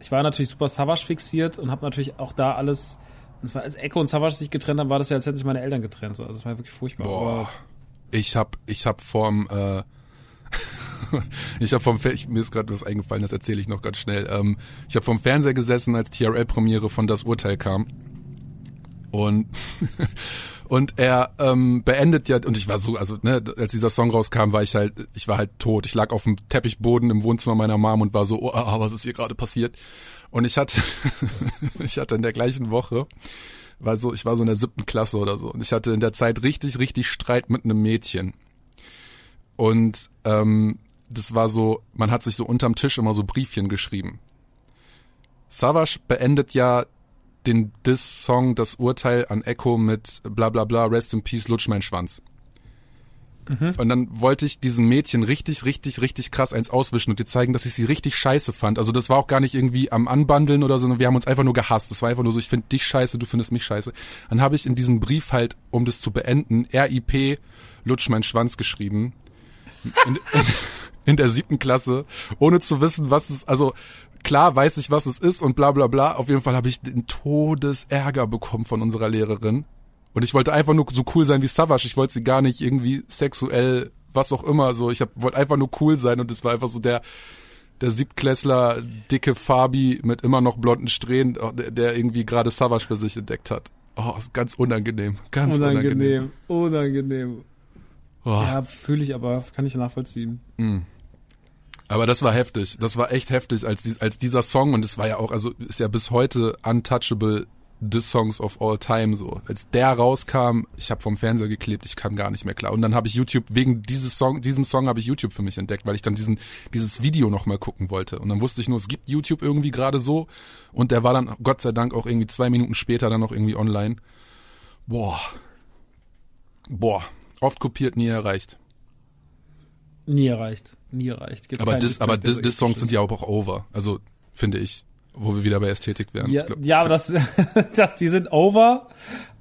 ich war natürlich super Savage fixiert und habe natürlich auch da alles. Als Echo und Savage sich getrennt haben, war das ja, als hätten sich meine Eltern getrennt. So. Also das war wirklich furchtbar. Boah. Ich hab, ich hab vorm, äh, ich habe vom ich, mir ist gerade was eingefallen, das erzähle ich noch ganz schnell. Ähm, ich habe vom Fernseher gesessen, als TRL-Premiere von Das Urteil kam. Und Und er ähm, beendet ja, und ich war so, also ne, als dieser Song rauskam, war ich halt, ich war halt tot. Ich lag auf dem Teppichboden im Wohnzimmer meiner Mom und war so, oh, ah, was ist hier gerade passiert? Und ich hatte, ich hatte in der gleichen Woche, war so, ich war so in der siebten Klasse oder so, und ich hatte in der Zeit richtig, richtig Streit mit einem Mädchen. Und ähm, das war so, man hat sich so unterm Tisch immer so Briefchen geschrieben. Savage beendet ja den Diss-Song Das Urteil an Echo mit bla bla bla, Rest in Peace, lutsch mein Schwanz. Mhm. Und dann wollte ich diesem Mädchen richtig, richtig, richtig krass eins auswischen und dir zeigen, dass ich sie richtig scheiße fand. Also das war auch gar nicht irgendwie am Anbandeln oder so, sondern wir haben uns einfach nur gehasst. Das war einfach nur so, ich finde dich scheiße, du findest mich scheiße. Dann habe ich in diesem Brief halt, um das zu beenden, RIP, lutsch mein Schwanz geschrieben. In, in, in der siebten Klasse, ohne zu wissen, was es, also klar weiß ich, was es ist und bla bla bla. Auf jeden Fall habe ich den Todesärger bekommen von unserer Lehrerin. Und ich wollte einfach nur so cool sein wie Savage. Ich wollte sie gar nicht irgendwie sexuell, was auch immer, so. Ich wollte einfach nur cool sein und es war einfach so der, der Siebtklässler, dicke Fabi mit immer noch blonden Strähnen, oh, der, der irgendwie gerade Savage für sich entdeckt hat. Oh, ganz unangenehm. Ganz unangenehm. Unangenehm. unangenehm. Oh. Ja, fühle ich aber, kann ich nachvollziehen. Mm. Aber das war heftig. Das war echt heftig, als, als dieser Song, und es war ja auch, also ist ja bis heute untouchable the Songs of all time so. Als der rauskam, ich habe vom Fernseher geklebt, ich kam gar nicht mehr klar. Und dann habe ich YouTube, wegen dieses Song, diesem Song habe ich YouTube für mich entdeckt, weil ich dann diesen, dieses Video nochmal gucken wollte. Und dann wusste ich nur, es gibt YouTube irgendwie gerade so. Und der war dann Gott sei Dank auch irgendwie zwei Minuten später dann noch irgendwie online. Boah. Boah. Oft kopiert, nie erreicht. Nie erreicht nie erreicht. Gibt aber das, aber das, das Songs sind ja auch over, also finde ich, wo wir wieder bei Ästhetik wären. Ja, glaub, ja aber das, das, die sind over,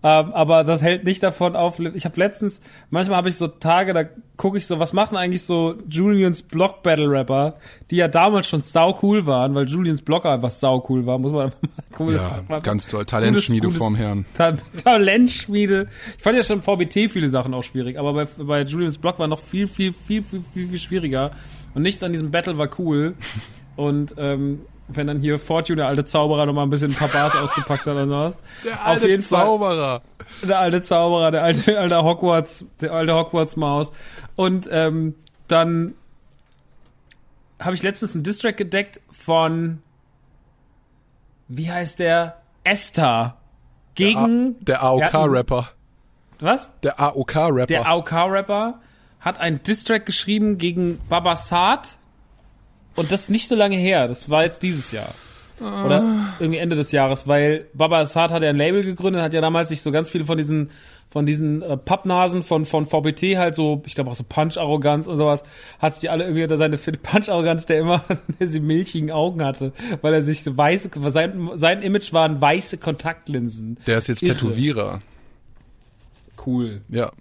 ähm, aber das hält nicht davon auf. Ich habe letztens, manchmal habe ich so Tage, da gucke ich so, was machen eigentlich so Julians Block Battle Rapper, die ja damals schon sau cool waren, weil Julians Blocker einfach sau cool war, muss man einfach mal cool Ja, mal, ganz toll. Talentschmiede gutes, vorm Herrn. Ta Talentschmiede. Ich fand ja schon VBT viele Sachen auch schwierig, aber bei, bei Julians Block war noch viel, viel, viel, viel, viel, viel schwieriger. Und nichts an diesem Battle war cool. Und ähm, wenn dann hier Fortune, der alte Zauberer, nochmal ein bisschen ein paar Bars ausgepackt hat oder sowas. Der alte Auf jeden Zauberer. Fall, der alte Zauberer, der alte, alte Hogwarts, der alte Hogwarts-Maus. Und ähm, dann habe ich letztens einen Distrack gedeckt von wie heißt der? Esther gegen der, AOK-Rapper. Was? Der AOK-Rapper. Der AOK-Rapper hat einen Distrack geschrieben gegen Babasat und das nicht so lange her. Das war jetzt dieses Jahr. Oder irgendwie Ende des Jahres, weil Baba Assad hat ja ein Label gegründet, hat ja damals sich so ganz viele von diesen von diesen äh, Pappnasen von von VBT halt so, ich glaube auch so Punch-Arroganz und sowas, hat sich alle irgendwie unter seine Punch-Arroganz, der immer diese milchigen Augen hatte, weil er sich so weiße, sein, sein Image waren weiße Kontaktlinsen. Der ist jetzt Irre. Tätowierer. Cool. Ja.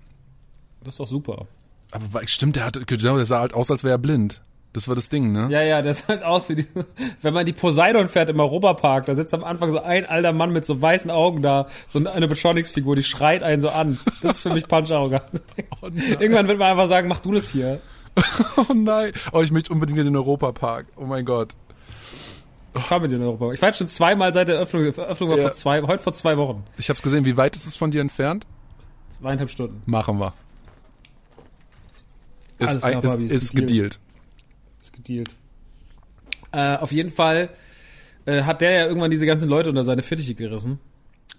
Das ist doch super. Aber stimmt, der hatte, genau, der sah halt aus, als wäre er blind. Das war das Ding, ne? Ja, ja, das sieht aus wie die, wenn man die Poseidon fährt im Europapark, da sitzt am Anfang so ein alter Mann mit so weißen Augen da, so eine Beschleunigungsfigur, die schreit einen so an. Das ist für mich Punch-Arroganz. Irgendwann wird man einfach sagen, mach du das hier. Oh nein. Oh, ich möchte unbedingt in den Europapark. Oh mein Gott. Ich fahr mit dir in Europapark. Ich war jetzt schon zweimal seit der Eröffnung, Eröffnung war Ja. vor zwei, heute vor zwei Wochen. Ich hab's gesehen. Wie weit ist es von dir entfernt? Zweieinhalb Stunden. Machen wir. Ist, klar, ist, ist ist gedealt. Gedealt. Äh, auf jeden Fall äh, hat der ja irgendwann diese ganzen Leute unter seine Fittiche gerissen.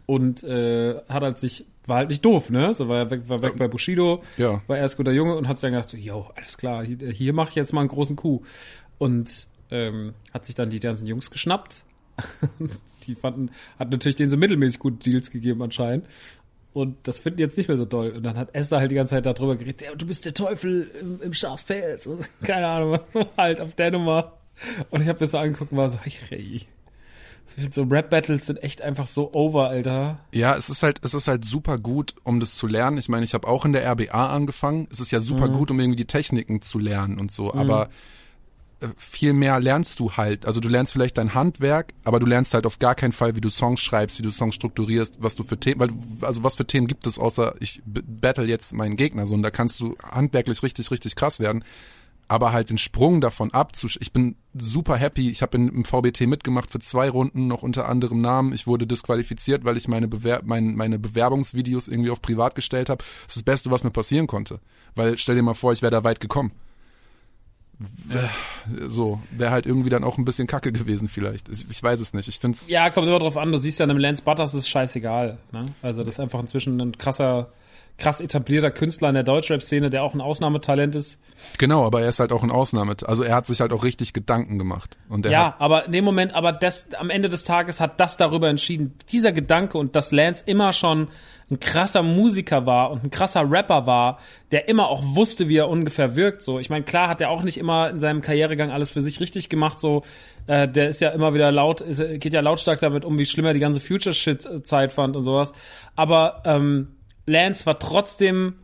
Und äh, hat halt sich, war halt nicht doof, ne? So war er weg, war weg bei Bushido, Ja. war erst guter Junge und hat sich dann gedacht, so, yo, alles klar, hier, hier mache ich jetzt mal einen großen Coup. Und ähm, hat sich dann die ganzen Jungs geschnappt. die fanden, hat natürlich denen so mittelmäßig gute Deals gegeben anscheinend. Und das finden die jetzt nicht mehr so toll. Und dann hat Esther halt die ganze Zeit darüber geredet, ja, du bist der Teufel im, im Schafspelz. Und Keine Ahnung, halt auf der Nummer. Und ich habe mir das so angeguckt und war so, hey, so Rap-Battles sind echt einfach so over, Alter. Ja, es ist halt, es ist halt super gut, um das zu lernen. Ich meine, ich habe auch in der RBA angefangen. Es ist ja super gut, um irgendwie die Techniken zu lernen und so. Aber äh, viel mehr lernst du halt. Also du lernst vielleicht dein Handwerk, aber du lernst halt auf gar keinen Fall, wie du Songs schreibst, wie du Songs strukturierst, was du für Themen, weil also was für Themen gibt es, außer ich battle jetzt meinen Gegner so und da kannst du handwerklich richtig, richtig krass werden. Aber halt den Sprung davon abzusch... Ich bin super happy. Ich habe im VBT mitgemacht für zwei Runden, noch unter anderem Namen. Ich wurde disqualifiziert, weil ich meine, Bewer mein, meine Bewerbungsvideos irgendwie auf privat gestellt habe. Das ist das Beste, was mir passieren konnte. Weil stell dir mal vor, ich wäre da weit gekommen. Wär, so, wäre halt irgendwie dann auch ein bisschen kacke gewesen vielleicht. Ich, ich weiß es nicht. Ich find's Ja, kommt immer drauf an. Du siehst ja, einem Lance Butters ist scheißegal. Ne? Also das ist einfach inzwischen ein krasser, krass etablierter Künstler in der Deutschrap-Szene, der auch ein Ausnahmetalent ist. genau, aber er ist halt auch ein Ausnahme. Also er hat sich halt auch richtig Gedanken gemacht. Und er Ja, aber in dem Moment, aber das, am Ende des Tages hat das darüber entschieden, dieser Gedanke und dass Lance immer schon ein krasser Musiker war und ein krasser Rapper war, der immer auch wusste, wie er ungefähr wirkt. So, ich meine, klar hat er auch nicht immer in seinem Karrieregang alles für sich richtig gemacht. So, äh, der ist ja immer wieder laut, ist, geht ja lautstark damit um, wie schlimm er die ganze Future-Shit-Zeit fand und sowas. Aber ähm, Lance war trotzdem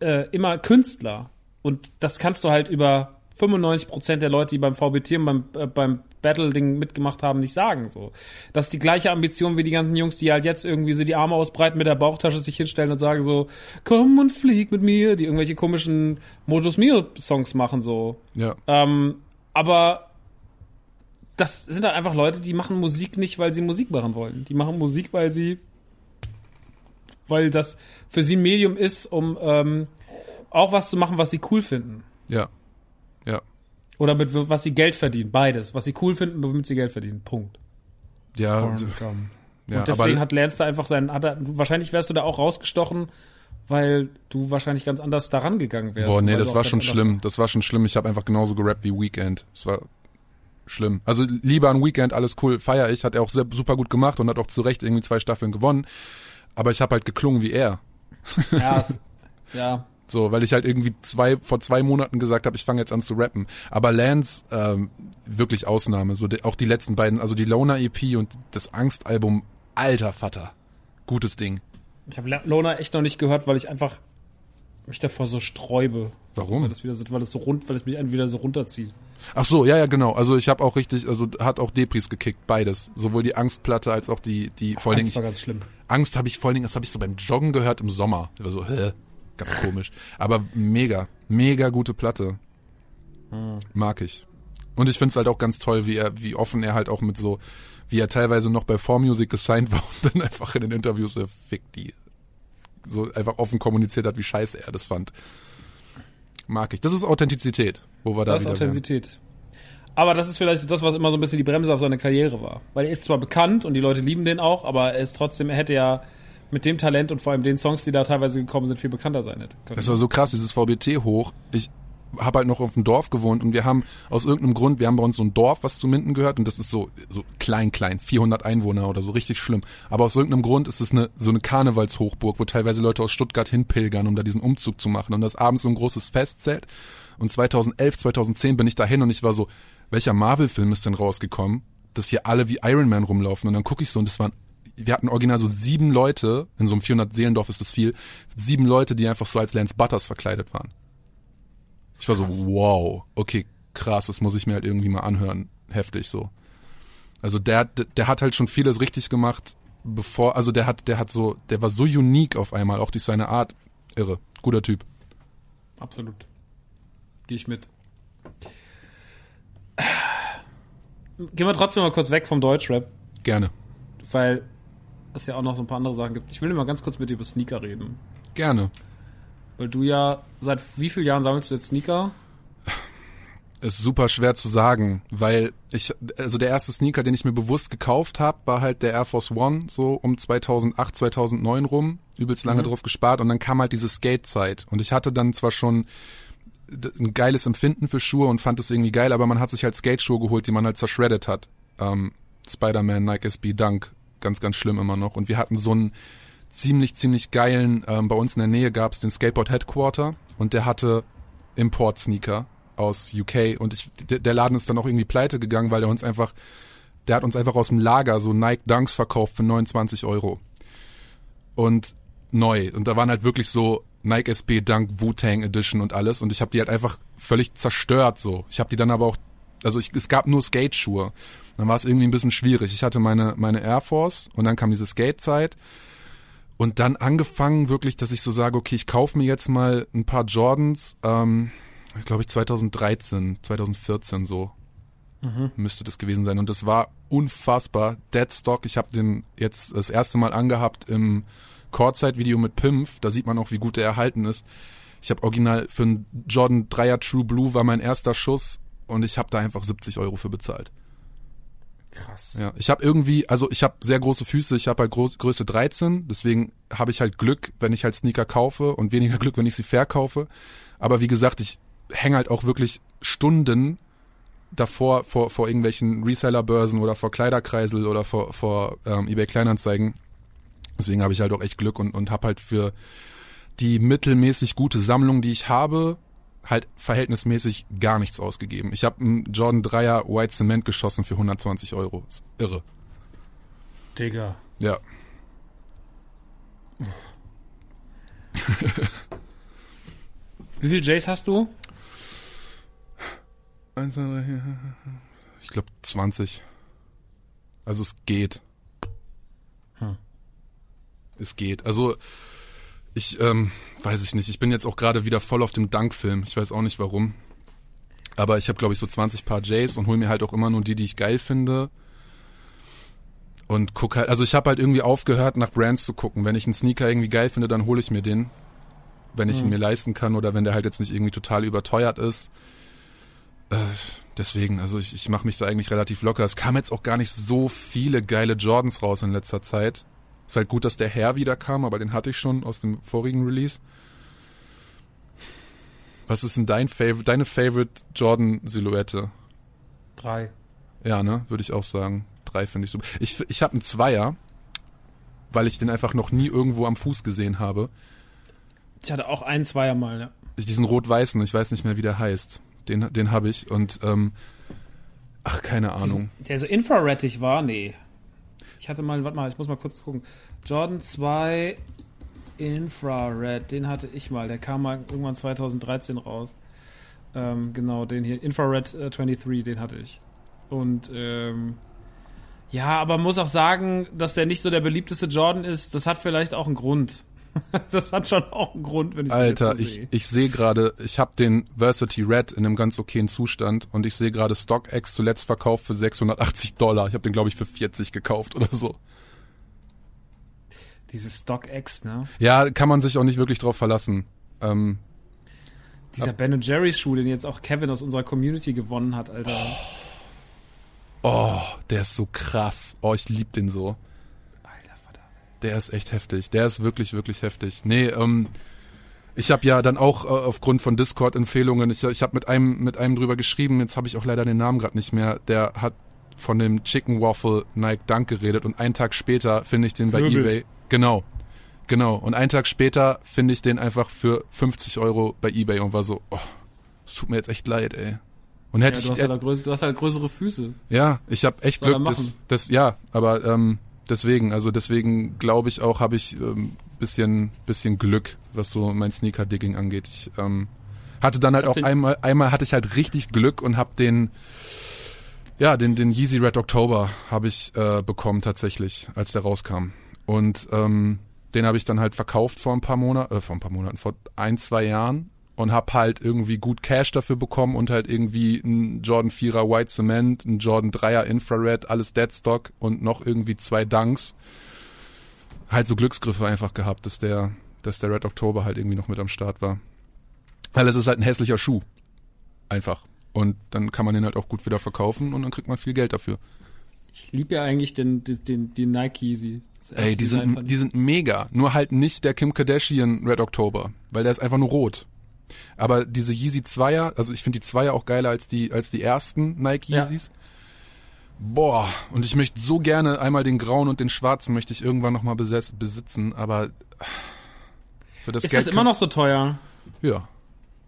äh, immer Künstler. Und das kannst du halt über 95% der Leute, die beim VBT und beim, äh, beim Battle-Ding mitgemacht haben, nicht sagen. So. Das ist die gleiche Ambition wie die ganzen Jungs, die halt jetzt irgendwie so die Arme ausbreiten mit der Bauchtasche sich hinstellen und sagen so, komm und flieg mit mir, die irgendwelche komischen Modus Mio-Songs machen so. ja. Ähm, aber das sind halt einfach Leute, die machen Musik nicht, weil sie Musik machen wollen. Die machen Musik, weil sie, weil das für sie ein Medium ist, um ähm, auch was zu machen, was sie cool finden. Ja. Ja. Oder mit was sie Geld verdienen. Beides. Was sie cool finden, womit sie Geld verdienen. Punkt. Ja. Und, ja und deswegen aber, hat Lance da einfach seinen, hat er, wahrscheinlich wärst du da auch rausgestochen, weil du wahrscheinlich ganz anders daran gegangen wärst. Boah, nee, das war schon schlimm. Das war schon schlimm. Ich habe einfach genauso gerappt wie Weekend. Das war schlimm. Also lieber ein Weekend, alles cool, feier ich. Hat er auch sehr, super gut gemacht und hat auch zu Recht irgendwie zwei Staffeln gewonnen. Aber ich habe halt geklungen wie er. Ja, ja. So, weil ich halt irgendwie zwei, vor zwei Monaten gesagt habe, ich fange jetzt an zu rappen. Aber Lance, ähm, wirklich Ausnahme. So, die, auch die letzten beiden, also die Loner EP und das Angstalbum, alter Vater. Gutes Ding. Ich habe Lona echt noch nicht gehört, weil ich einfach mich davor so sträube. Warum? Weil das wieder so, weil das so rund, weil es mich wieder so runterzieht. Ach so, ja, ja, genau. Also ich habe auch richtig, also hat auch Depris gekickt, beides. Sowohl die Angstplatte als auch die, die vor allen Dingen, Das war ganz schlimm. Angst habe ich vor allen Dingen, das habe ich so beim Joggen gehört im Sommer. Ich war so, hä? Ganz komisch. Aber mega, mega gute Platte. Mag ich. Und ich find's halt auch ganz toll, wie er, wie offen er halt auch mit so, wie er teilweise noch bei 4Music gesigned war und dann einfach in den Interviews so, fick die. So einfach offen kommuniziert hat, wie scheiße er das fand. Mag ich. Das ist Authentizität, wo wir da Das ist wieder wären. Authentizität. Aber das ist vielleicht das, was immer so ein bisschen die Bremse auf seine Karriere war. Weil er ist zwar bekannt und die Leute lieben den auch, aber er ist trotzdem, er hätte ja mit dem Talent und vor allem den Songs, die da teilweise gekommen sind, viel bekannter sein hätte können. Das war so krass, dieses VBT hoch. Ich habe halt noch auf dem Dorf gewohnt und wir haben aus irgendeinem Grund, wir haben bei uns so ein Dorf, was zu Minden gehört und das ist so so klein klein, 400 Einwohner oder so, richtig schlimm. Aber aus irgendeinem Grund ist es eine so eine Karnevalshochburg, wo teilweise Leute aus Stuttgart hinpilgern, um da diesen Umzug zu machen und das abends so ein großes Festzelt. Und 2011, 2010 bin ich dahin und ich war so, welcher Marvel-Film ist denn rausgekommen, dass hier alle wie Iron Man rumlaufen und dann gucke ich so und das waren wir hatten original so sieben Leute, in so einem 400 Seelendorf ist das viel, sieben Leute, die einfach so als Lance Butters verkleidet waren. Ich war so, wow, okay, krass, das muss ich mir halt irgendwie mal anhören. Heftig so. Also der, der hat halt schon vieles richtig gemacht, bevor, also der hat, der hat so, der war so unique auf einmal, auch durch seine Art. Irre. Guter Typ. Absolut. Gehe ich mit. Gehen wir trotzdem mal kurz weg vom Deutschrap, Gerne. weil es ja auch noch so ein paar andere Sachen gibt. Ich will mal ganz kurz mit dir über Sneaker reden. Gerne. Weil du ja, seit wie vielen Jahren sammelst du jetzt Sneaker? Ist super schwer zu sagen, weil ich, also der erste Sneaker, den ich mir bewusst gekauft habe, war halt der Air Force One, so um 2008, 2009 rum, übelst lange drauf gespart und dann kam halt diese Skate-Zeit und ich hatte dann zwar schon ein geiles Empfinden für Schuhe und fand es irgendwie geil, aber man hat sich halt Skate-Schuhe geholt, die man halt zershreddet hat. Ähm, Spider-Man, Nike SB Dunk, ganz, ganz schlimm immer noch. Und wir hatten so einen ziemlich, ziemlich geilen, ähm, bei uns in der Nähe gab's den Skateboard Headquarter und der hatte Import-Sneaker aus UK und ich, der, der Laden ist dann auch irgendwie pleite gegangen, weil er uns einfach, der hat uns einfach aus dem Lager so Nike Dunks verkauft für 29 Euro. Und neu. Und da waren halt wirklich so Nike SB Dunk Wu-Tang Edition und alles und ich habe die halt einfach völlig zerstört so. Ich habe die dann aber auch also ich, es gab nur Skate-Schuhe. Dann war es irgendwie ein bisschen schwierig. Ich hatte meine meine Air Force und dann kam diese Skate-Zeit und dann angefangen wirklich, dass ich so sage, okay, ich kaufe mir jetzt mal ein paar Jordans, ähm, glaube ich 2013, 2014 so müsste das gewesen sein und das war unfassbar. Deadstock, ich habe den jetzt das erste Mal angehabt im Courtside-Video mit Pimpf, da sieht man auch, wie gut der erhalten ist. Ich habe original für einen Jordan 3er True Blue war mein erster Schuss und ich habe da einfach 70 Euro für bezahlt. Krass. Ja, ich habe irgendwie, also ich habe sehr große Füße, ich habe halt Groß, Größe 13, deswegen habe ich halt Glück, wenn ich halt Sneaker kaufe und weniger Glück, wenn ich sie verkaufe. Aber wie gesagt, ich hänge halt auch wirklich Stunden davor vor, vor irgendwelchen Resellerbörsen oder vor Kleiderkreisel oder vor, vor ähm, eBay Kleinanzeigen. Deswegen habe ich halt auch echt Glück und, und habe halt für die mittelmäßig gute Sammlung, die ich habe, halt verhältnismäßig gar nichts ausgegeben. Ich habe einen Jordan 3er White Cement geschossen für 120 Euro. Ist irre. Digga. Ja. Wie viel Jays hast du? Eins, zwei, drei, Ich glaube 20. Also es geht. Hm. Es geht. Also ich ähm, weiß ich nicht. Ich bin jetzt auch gerade wieder voll auf dem Dankfilm. Ich weiß auch nicht warum. Aber ich habe glaube ich so 20 Paar Jays und hol mir halt auch immer nur die, die ich geil finde. Und guck halt, also ich habe halt irgendwie aufgehört, nach Brands zu gucken. Wenn ich einen Sneaker irgendwie geil finde, dann hole ich mir den. Wenn ich ihn mir leisten kann oder wenn der halt jetzt nicht irgendwie total überteuert ist. Äh, deswegen, also ich, ich mache mich da eigentlich relativ locker. Es kamen jetzt auch gar nicht so viele geile Jordans raus in letzter Zeit. Ist halt gut, dass der Herr wieder kam, aber den hatte ich schon aus dem vorigen Release. Was ist denn dein Favorite, deine Favorite Jordan-Silhouette? Drei. Ja, ne, würde ich auch sagen. Drei finde ich super. Ich, ich habe einen Zweier, weil ich den einfach noch nie irgendwo am Fuß gesehen habe. Ich hatte auch ein Zweier mal, ja. Diesen rot-weißen, ich weiß nicht mehr, wie der heißt. Den, den habe ich und ähm, ach, keine Ahnung. Der so infraredig war? Nee. Ich hatte mal, warte mal, ich muss mal kurz gucken. Jordan 2 Infrared, den hatte ich mal. Der kam mal irgendwann 2013 raus. Ähm, genau, den hier. Infrared äh, 23, den hatte ich. Und ähm, ja, aber man muss auch sagen, dass der nicht so der beliebteste Jordan ist. Das hat vielleicht auch einen Grund. das hat schon auch einen Grund, wenn ich Alter, ich, sehe. ich sehe gerade, ich habe den Versity Red in einem ganz okayen Zustand und ich sehe gerade StockX zuletzt verkauft für 680 Dollar. Ich habe den, glaube ich, für 40 gekauft oder so. Dieses StockX, ne? Ja, kann man sich auch nicht wirklich drauf verlassen. Ähm, Dieser Ben Jerry's Schuh, den jetzt auch Kevin aus unserer Community gewonnen hat, Alter. oh, der ist so krass. Oh, ich lieb den so. Der ist echt heftig. Der ist wirklich, wirklich heftig. Nee, ähm, Ich habe ja dann auch äh, aufgrund von Discord-Empfehlungen, ich, ich habe mit einem mit einem drüber geschrieben, jetzt habe ich auch leider den Namen gerade nicht mehr, der hat von dem Chicken Waffle Nike Dunk geredet und einen Tag später finde ich den bei Knöbel. eBay. Genau, genau. Und einen Tag später finde ich den einfach für 50 Euro bei eBay und war so, oh, es tut mir jetzt echt leid, ey. Und hätte Ja, du, hast ich, halt größere, du hast halt größere Füße. ja, ich habe echt Glück, das, machen. das, ja, aber ähm, deswegen, also deswegen glaube ich auch, habe ich ähm, bisschen, bisschen Glück, was so mein Sneaker-Digging angeht. Ich ähm, hatte dann halt auch einmal, einmal hatte ich halt richtig Glück und habe den, ja, den, den Yeezy Red October habe ich äh, bekommen tatsächlich, als der rauskam. Und ähm, den habe ich dann halt verkauft vor ein paar Monaten, äh, vor ein paar Monaten, vor ein, zwei Jahren und hab halt irgendwie gut Cash dafür bekommen und halt irgendwie ein Jordan 4er White Cement, ein Jordan 3er Infrared, alles Deadstock und noch irgendwie zwei Dunks. Halt so Glücksgriffe einfach gehabt, dass der, dass der Red October halt irgendwie noch mit am Start war. Weil es ist halt ein hässlicher Schuh. Einfach. Und dann kann man den halt auch gut wieder verkaufen und dann kriegt man viel Geld dafür. Ich liebe ja eigentlich den, den, den, den Nike erste Ey, die sind, die sind mega. Nur halt nicht der Kim Kardashian Red October, weil der ist einfach nur rot. Aber diese Yeezy Zweier, also ich finde die Zweier auch geiler als die, als die ersten Nike Ja. Yeezys. Boah, und ich möchte so gerne einmal den grauen und den schwarzen möchte ich irgendwann nochmal besitzen, aber für das Ist Geld das immer noch so teuer? Ja.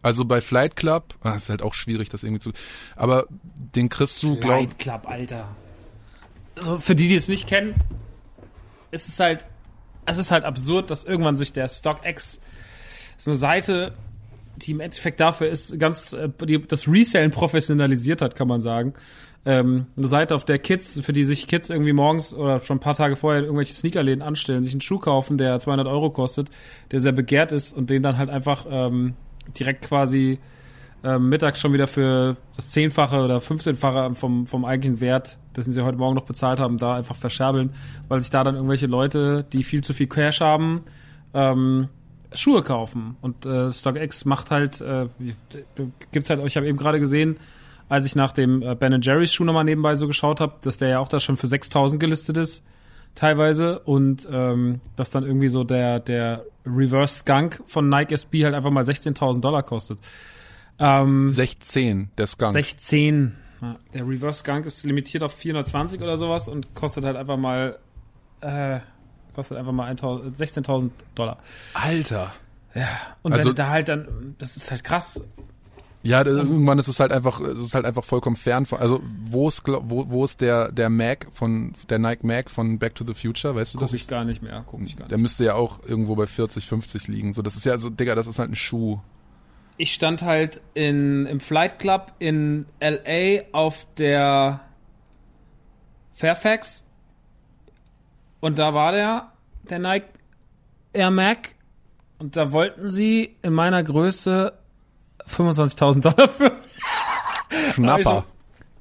Also bei Flight Club, ah, ist halt auch schwierig, das irgendwie zu, aber den kriegst du, glaub, Light Club, Alter. Also für die, die es nicht kennen, ist es halt, es ist halt absurd, dass irgendwann sich der StockX, das ist eine Seite, die im Endeffekt dafür ist, ganz äh, die, das Resellen professionalisiert hat, kann man sagen. Ähm, eine Seite, auf der Kids, für die sich Kids irgendwie morgens oder schon ein paar Tage vorher irgendwelche Sneakerläden anstellen, sich einen Schuh kaufen, der 200 Euro kostet, der sehr begehrt ist und den dann halt einfach ähm, direkt quasi ähm, mittags schon wieder für das Zehnfache oder 15-fache vom, vom eigentlichen Wert, dessen sie heute Morgen noch bezahlt haben, da einfach verscherbeln, weil sich da dann irgendwelche Leute, die viel zu viel Cash haben, ähm, Schuhe kaufen. Und äh, StockX macht halt, äh, gibt's halt, ich habe eben gerade gesehen, als ich nach dem äh, Ben Jerry's Schuh nochmal nebenbei so geschaut habe, dass der ja auch da schon für 6000 gelistet ist, teilweise. Und ähm, dass dann irgendwie so der, der Reverse Skunk von Nike SB halt einfach mal 16.000 Dollar kostet. Ähm, 16, der Skunk. 16. Ja, Der Reverse Skunk ist limitiert auf 420 oder sowas und kostet halt einfach mal äh, kostet einfach mal 1000 16.000 Dollar. Alter. Und Also- wenn du da halt dann, das ist halt krass. Ja, irgendwann ist es halt einfach, es ist halt einfach vollkommen fern von, also wo ist, wo, wo ist der, der Mac von, der Nike Mac von Back to the Future, weißt du Guck das? ich gar nicht mehr, guck ich gar Der nicht. müsste ja auch irgendwo bei 40, 50 liegen. So, das ist ja so, Digga, das ist halt ein Schuh. Ich stand halt in, im Flight Club in LA auf der Fairfax und da war der, der Nike Air Mac und da wollten sie in meiner Größe 25.000 Dollar für. Schnapper.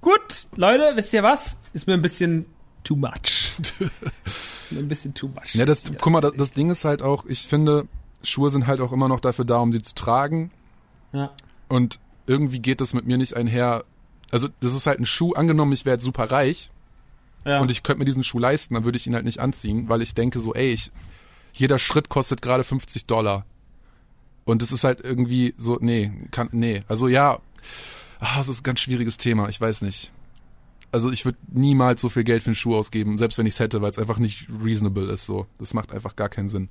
Gut, Leute, wisst ihr was? Ist mir ein bisschen too much. Ein bisschen too much. Ja, das, guck mal, das, das Ding ist halt auch, ich finde, Schuhe sind halt auch immer noch dafür da, um sie zu tragen. Ja. Und irgendwie geht das mit mir nicht einher. Also, das ist halt ein Schuh. Angenommen, ich wäre jetzt super reich Ja. und ich könnte mir diesen Schuh leisten, dann würde ich ihn halt nicht anziehen, weil ich denke so, ey, ich, jeder Schritt kostet gerade 50 Dollar. Und es ist halt irgendwie so, nee, kann, nee. Also ja, ah, das ist ein ganz schwieriges Thema, ich weiß nicht. Also ich würde niemals so viel Geld für einen Schuh ausgeben, selbst wenn ich es hätte, weil es einfach nicht reasonable ist. So, das macht einfach gar keinen Sinn.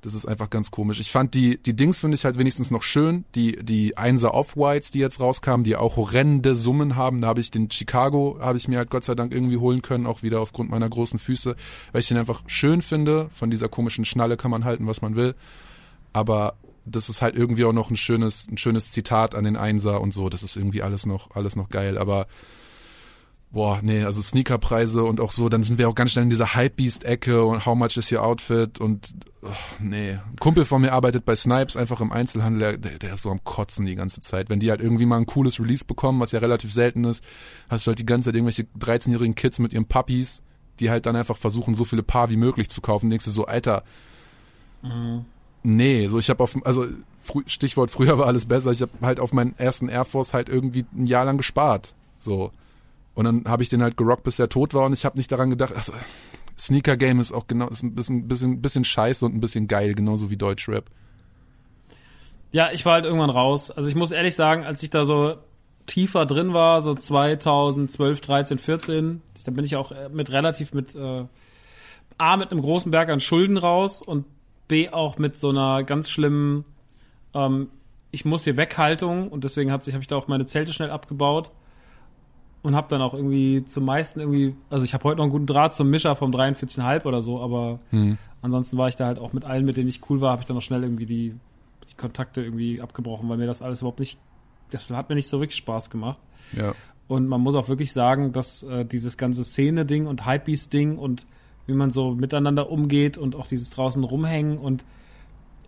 Das ist einfach ganz komisch. Ich fand die, die Dings finde ich halt wenigstens noch schön. Die, die Einser Off-Whites, die jetzt rauskamen, die auch horrende Summen haben. Da habe ich den Chicago, habe ich mir halt Gott sei Dank irgendwie holen können, auch wieder aufgrund meiner großen Füße, weil ich den einfach schön finde. Von dieser komischen Schnalle kann man halten, was man will. Aber das ist halt irgendwie auch noch ein schönes, ein schönes Zitat an den Einser und so. Das ist irgendwie alles noch, alles noch geil. Aber boah, nee, also Sneakerpreise und auch so, dann sind wir auch ganz schnell in dieser Hypebeast-Ecke und how much is your outfit und oh, nee. Ein Kumpel von mir arbeitet bei Snipes einfach im Einzelhandel, der, der ist so am Kotzen die ganze Zeit. Wenn die halt irgendwie mal ein cooles Release bekommen, was ja relativ selten ist, hast du halt die ganze Zeit irgendwelche 13-jährigen Kids mit ihren Puppies, die halt dann einfach versuchen, so viele Paar wie möglich zu kaufen. Denkst du so, Alter, nee, so ich habe auf, also Stichwort früher war alles besser, ich habe halt auf meinen ersten Air Force halt irgendwie ein Jahr lang gespart, so. Und dann habe ich den halt gerockt, bis er tot war und ich habe nicht daran gedacht, also, Sneaker Game ist auch genau, ist ein bisschen, bisschen, bisschen scheiße und ein bisschen geil, genauso wie Deutschrap. Ja, ich war halt irgendwann raus. Also ich muss ehrlich sagen, als ich da so tiefer drin war, so 2012, 13, 14, da bin ich auch äh, mit relativ mit äh, A mit einem großen Berg an Schulden raus und B auch mit so einer ganz schlimmen ähm, ich muss hier Weghaltung und deswegen hat sich habe ich da auch meine Zelte schnell abgebaut und habe dann auch irgendwie zum meisten irgendwie also ich habe heute noch einen guten Draht zum Mischer vom 43,5 oder so, aber Hm. ansonsten war ich da halt auch mit allen, mit denen ich cool war, habe ich dann noch schnell irgendwie die, die Kontakte irgendwie abgebrochen, weil mir das alles überhaupt nicht das hat mir nicht so wirklich Spaß gemacht. Ja. Und man muss auch wirklich sagen, dass äh, dieses ganze Szene-Ding und Hypebeast-Ding und wie man so miteinander umgeht und auch dieses draußen rumhängen und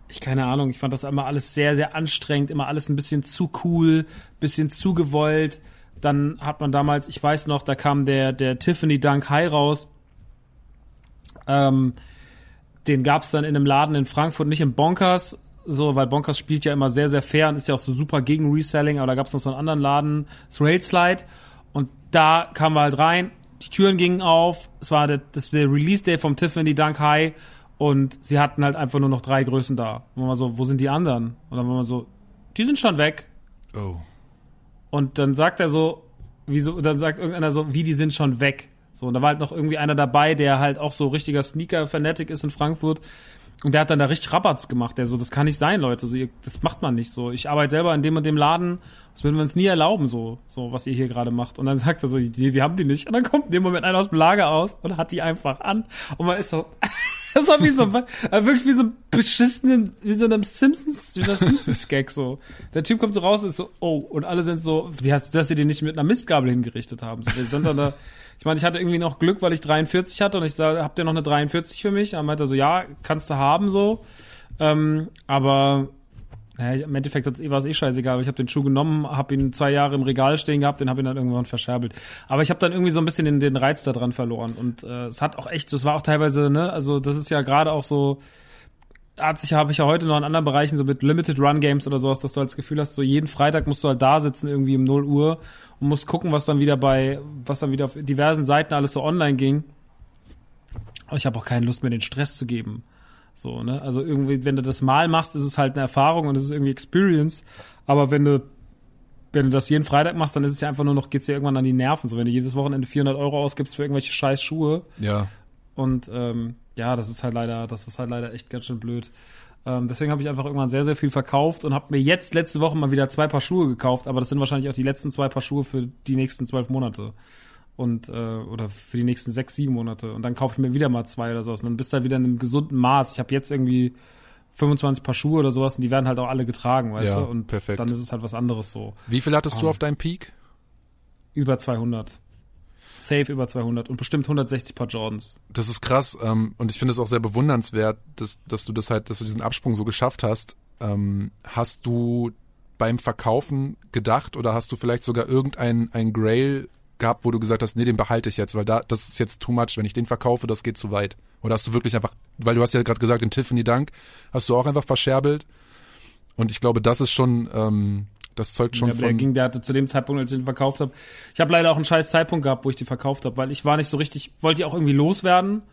ich keine Ahnung, ich fand das immer alles sehr, sehr anstrengend, immer alles ein bisschen zu cool, bisschen zu gewollt. Dann hat man damals, ich weiß noch, da kam der, der Tiffany Dunk High raus. Ähm, den gab's dann in einem Laden in Frankfurt, nicht im Bonkers, so, weil Bonkers spielt ja immer sehr, sehr fair und ist ja auch so super gegen Reselling, aber da gab's noch so einen anderen Laden, das Railslide. Und da kamen wir halt rein, die Türen gingen auf, es war der, das der Release Day vom Tiffany Dunk High und sie hatten halt einfach nur noch drei Größen da. Und man so, wo sind die anderen? Und dann war man so, die sind schon weg. Oh. Und dann sagt er so, wieso, dann sagt irgendeiner so, wie die sind schon weg. So, und da war halt noch irgendwie einer dabei, der halt auch so richtiger Sneaker-Fanatic ist in Frankfurt. Und der hat dann da richtig Rabatz gemacht. Der so, das kann nicht sein, Leute. So, ihr, das macht man nicht so. Ich arbeite selber in dem und dem Laden. Das würden wir uns nie erlauben, so, so, was ihr hier gerade macht. Und dann sagt er so, die, wir haben die nicht. Und dann kommt in dem Moment einer aus dem Lager aus und hat die einfach an. Und man ist so, das war wie so, äh, wirklich wie so ein beschissenen, wie so einem Simpsons, wie so Simpsons-Gag so. Der Typ kommt so raus und ist so, oh, und alle sind so, die hast, dass sie den nicht mit einer Mistgabel hingerichtet haben. Die sind dann da, ich meine, ich hatte irgendwie noch Glück, weil ich 43 hatte und ich sage, habt ihr noch eine 43 für mich? Dann meinte er so, ja, kannst du haben so. Ähm, aber naja, im Endeffekt war es eh scheißegal. Ich habe den Schuh genommen, habe ihn zwei Jahre im Regal stehen gehabt, den habe ihn dann irgendwann verscherbelt. Aber ich habe dann irgendwie so ein bisschen den, den Reiz da dran verloren. Und äh, es hat auch echt, das war auch teilweise, ne, also das ist ja gerade auch so, hat sich, habe ich ja heute noch in anderen Bereichen, so mit Limited Run Games oder sowas, dass du halt das Gefühl hast, so jeden Freitag musst du halt da sitzen, irgendwie um 0 Uhr und musst gucken, was dann wieder bei, was dann wieder auf diversen Seiten alles so online ging. Aber ich habe auch keine Lust mehr, den Stress zu geben. So, ne? Also irgendwie, wenn du das mal machst, ist es halt eine Erfahrung und es ist irgendwie Experience. Aber wenn du, wenn du das jeden Freitag machst, dann ist es ja einfach nur noch, geht's dir irgendwann an die Nerven. So, wenn du jedes Wochenende 400 Euro ausgibst für irgendwelche scheiß Schuhe, Ja. und ähm, ja, das ist halt leider, das ist halt leider echt ganz schön blöd. Ähm, deswegen habe ich einfach irgendwann sehr, sehr viel verkauft und habe mir jetzt letzte Woche mal wieder zwei Paar Schuhe gekauft, aber das sind wahrscheinlich auch die letzten zwei Paar Schuhe für die nächsten zwölf Monate. Und äh, oder für die nächsten sechs, sieben Monate. Und dann kaufe ich mir wieder mal zwei oder sowas. Und dann bist du halt wieder in einem gesunden Maß. Ich habe jetzt irgendwie 25 Paar Schuhe oder sowas und die werden halt auch alle getragen, weißt Ja, du? Und perfekt. dann ist es halt was anderes so. Wie viel hattest du Ah. auf deinem Peak? Über 200. Safe über 200 und bestimmt 160 Paar Jordans. Das ist krass ähm, und ich finde es auch sehr bewundernswert, dass, dass du das halt, dass du diesen Absprung so geschafft hast. Ähm, hast du beim Verkaufen gedacht oder hast du vielleicht sogar irgendein ein Grail gehabt, wo du gesagt hast, nee, den behalte ich jetzt, weil da das ist jetzt too much, wenn ich den verkaufe, das geht zu weit. Oder hast du wirklich einfach, weil du hast ja gerade gesagt, den Tiffany Dank hast du auch einfach verscherbelt und ich glaube, das ist schon, ähm, das zeugt schon ja, aber der von, ging, der hatte zu dem Zeitpunkt, als ich den verkauft habe. Ich habe leider auch einen scheiß Zeitpunkt gehabt, wo ich die verkauft habe, weil ich war nicht so richtig, wollte die auch irgendwie loswerden,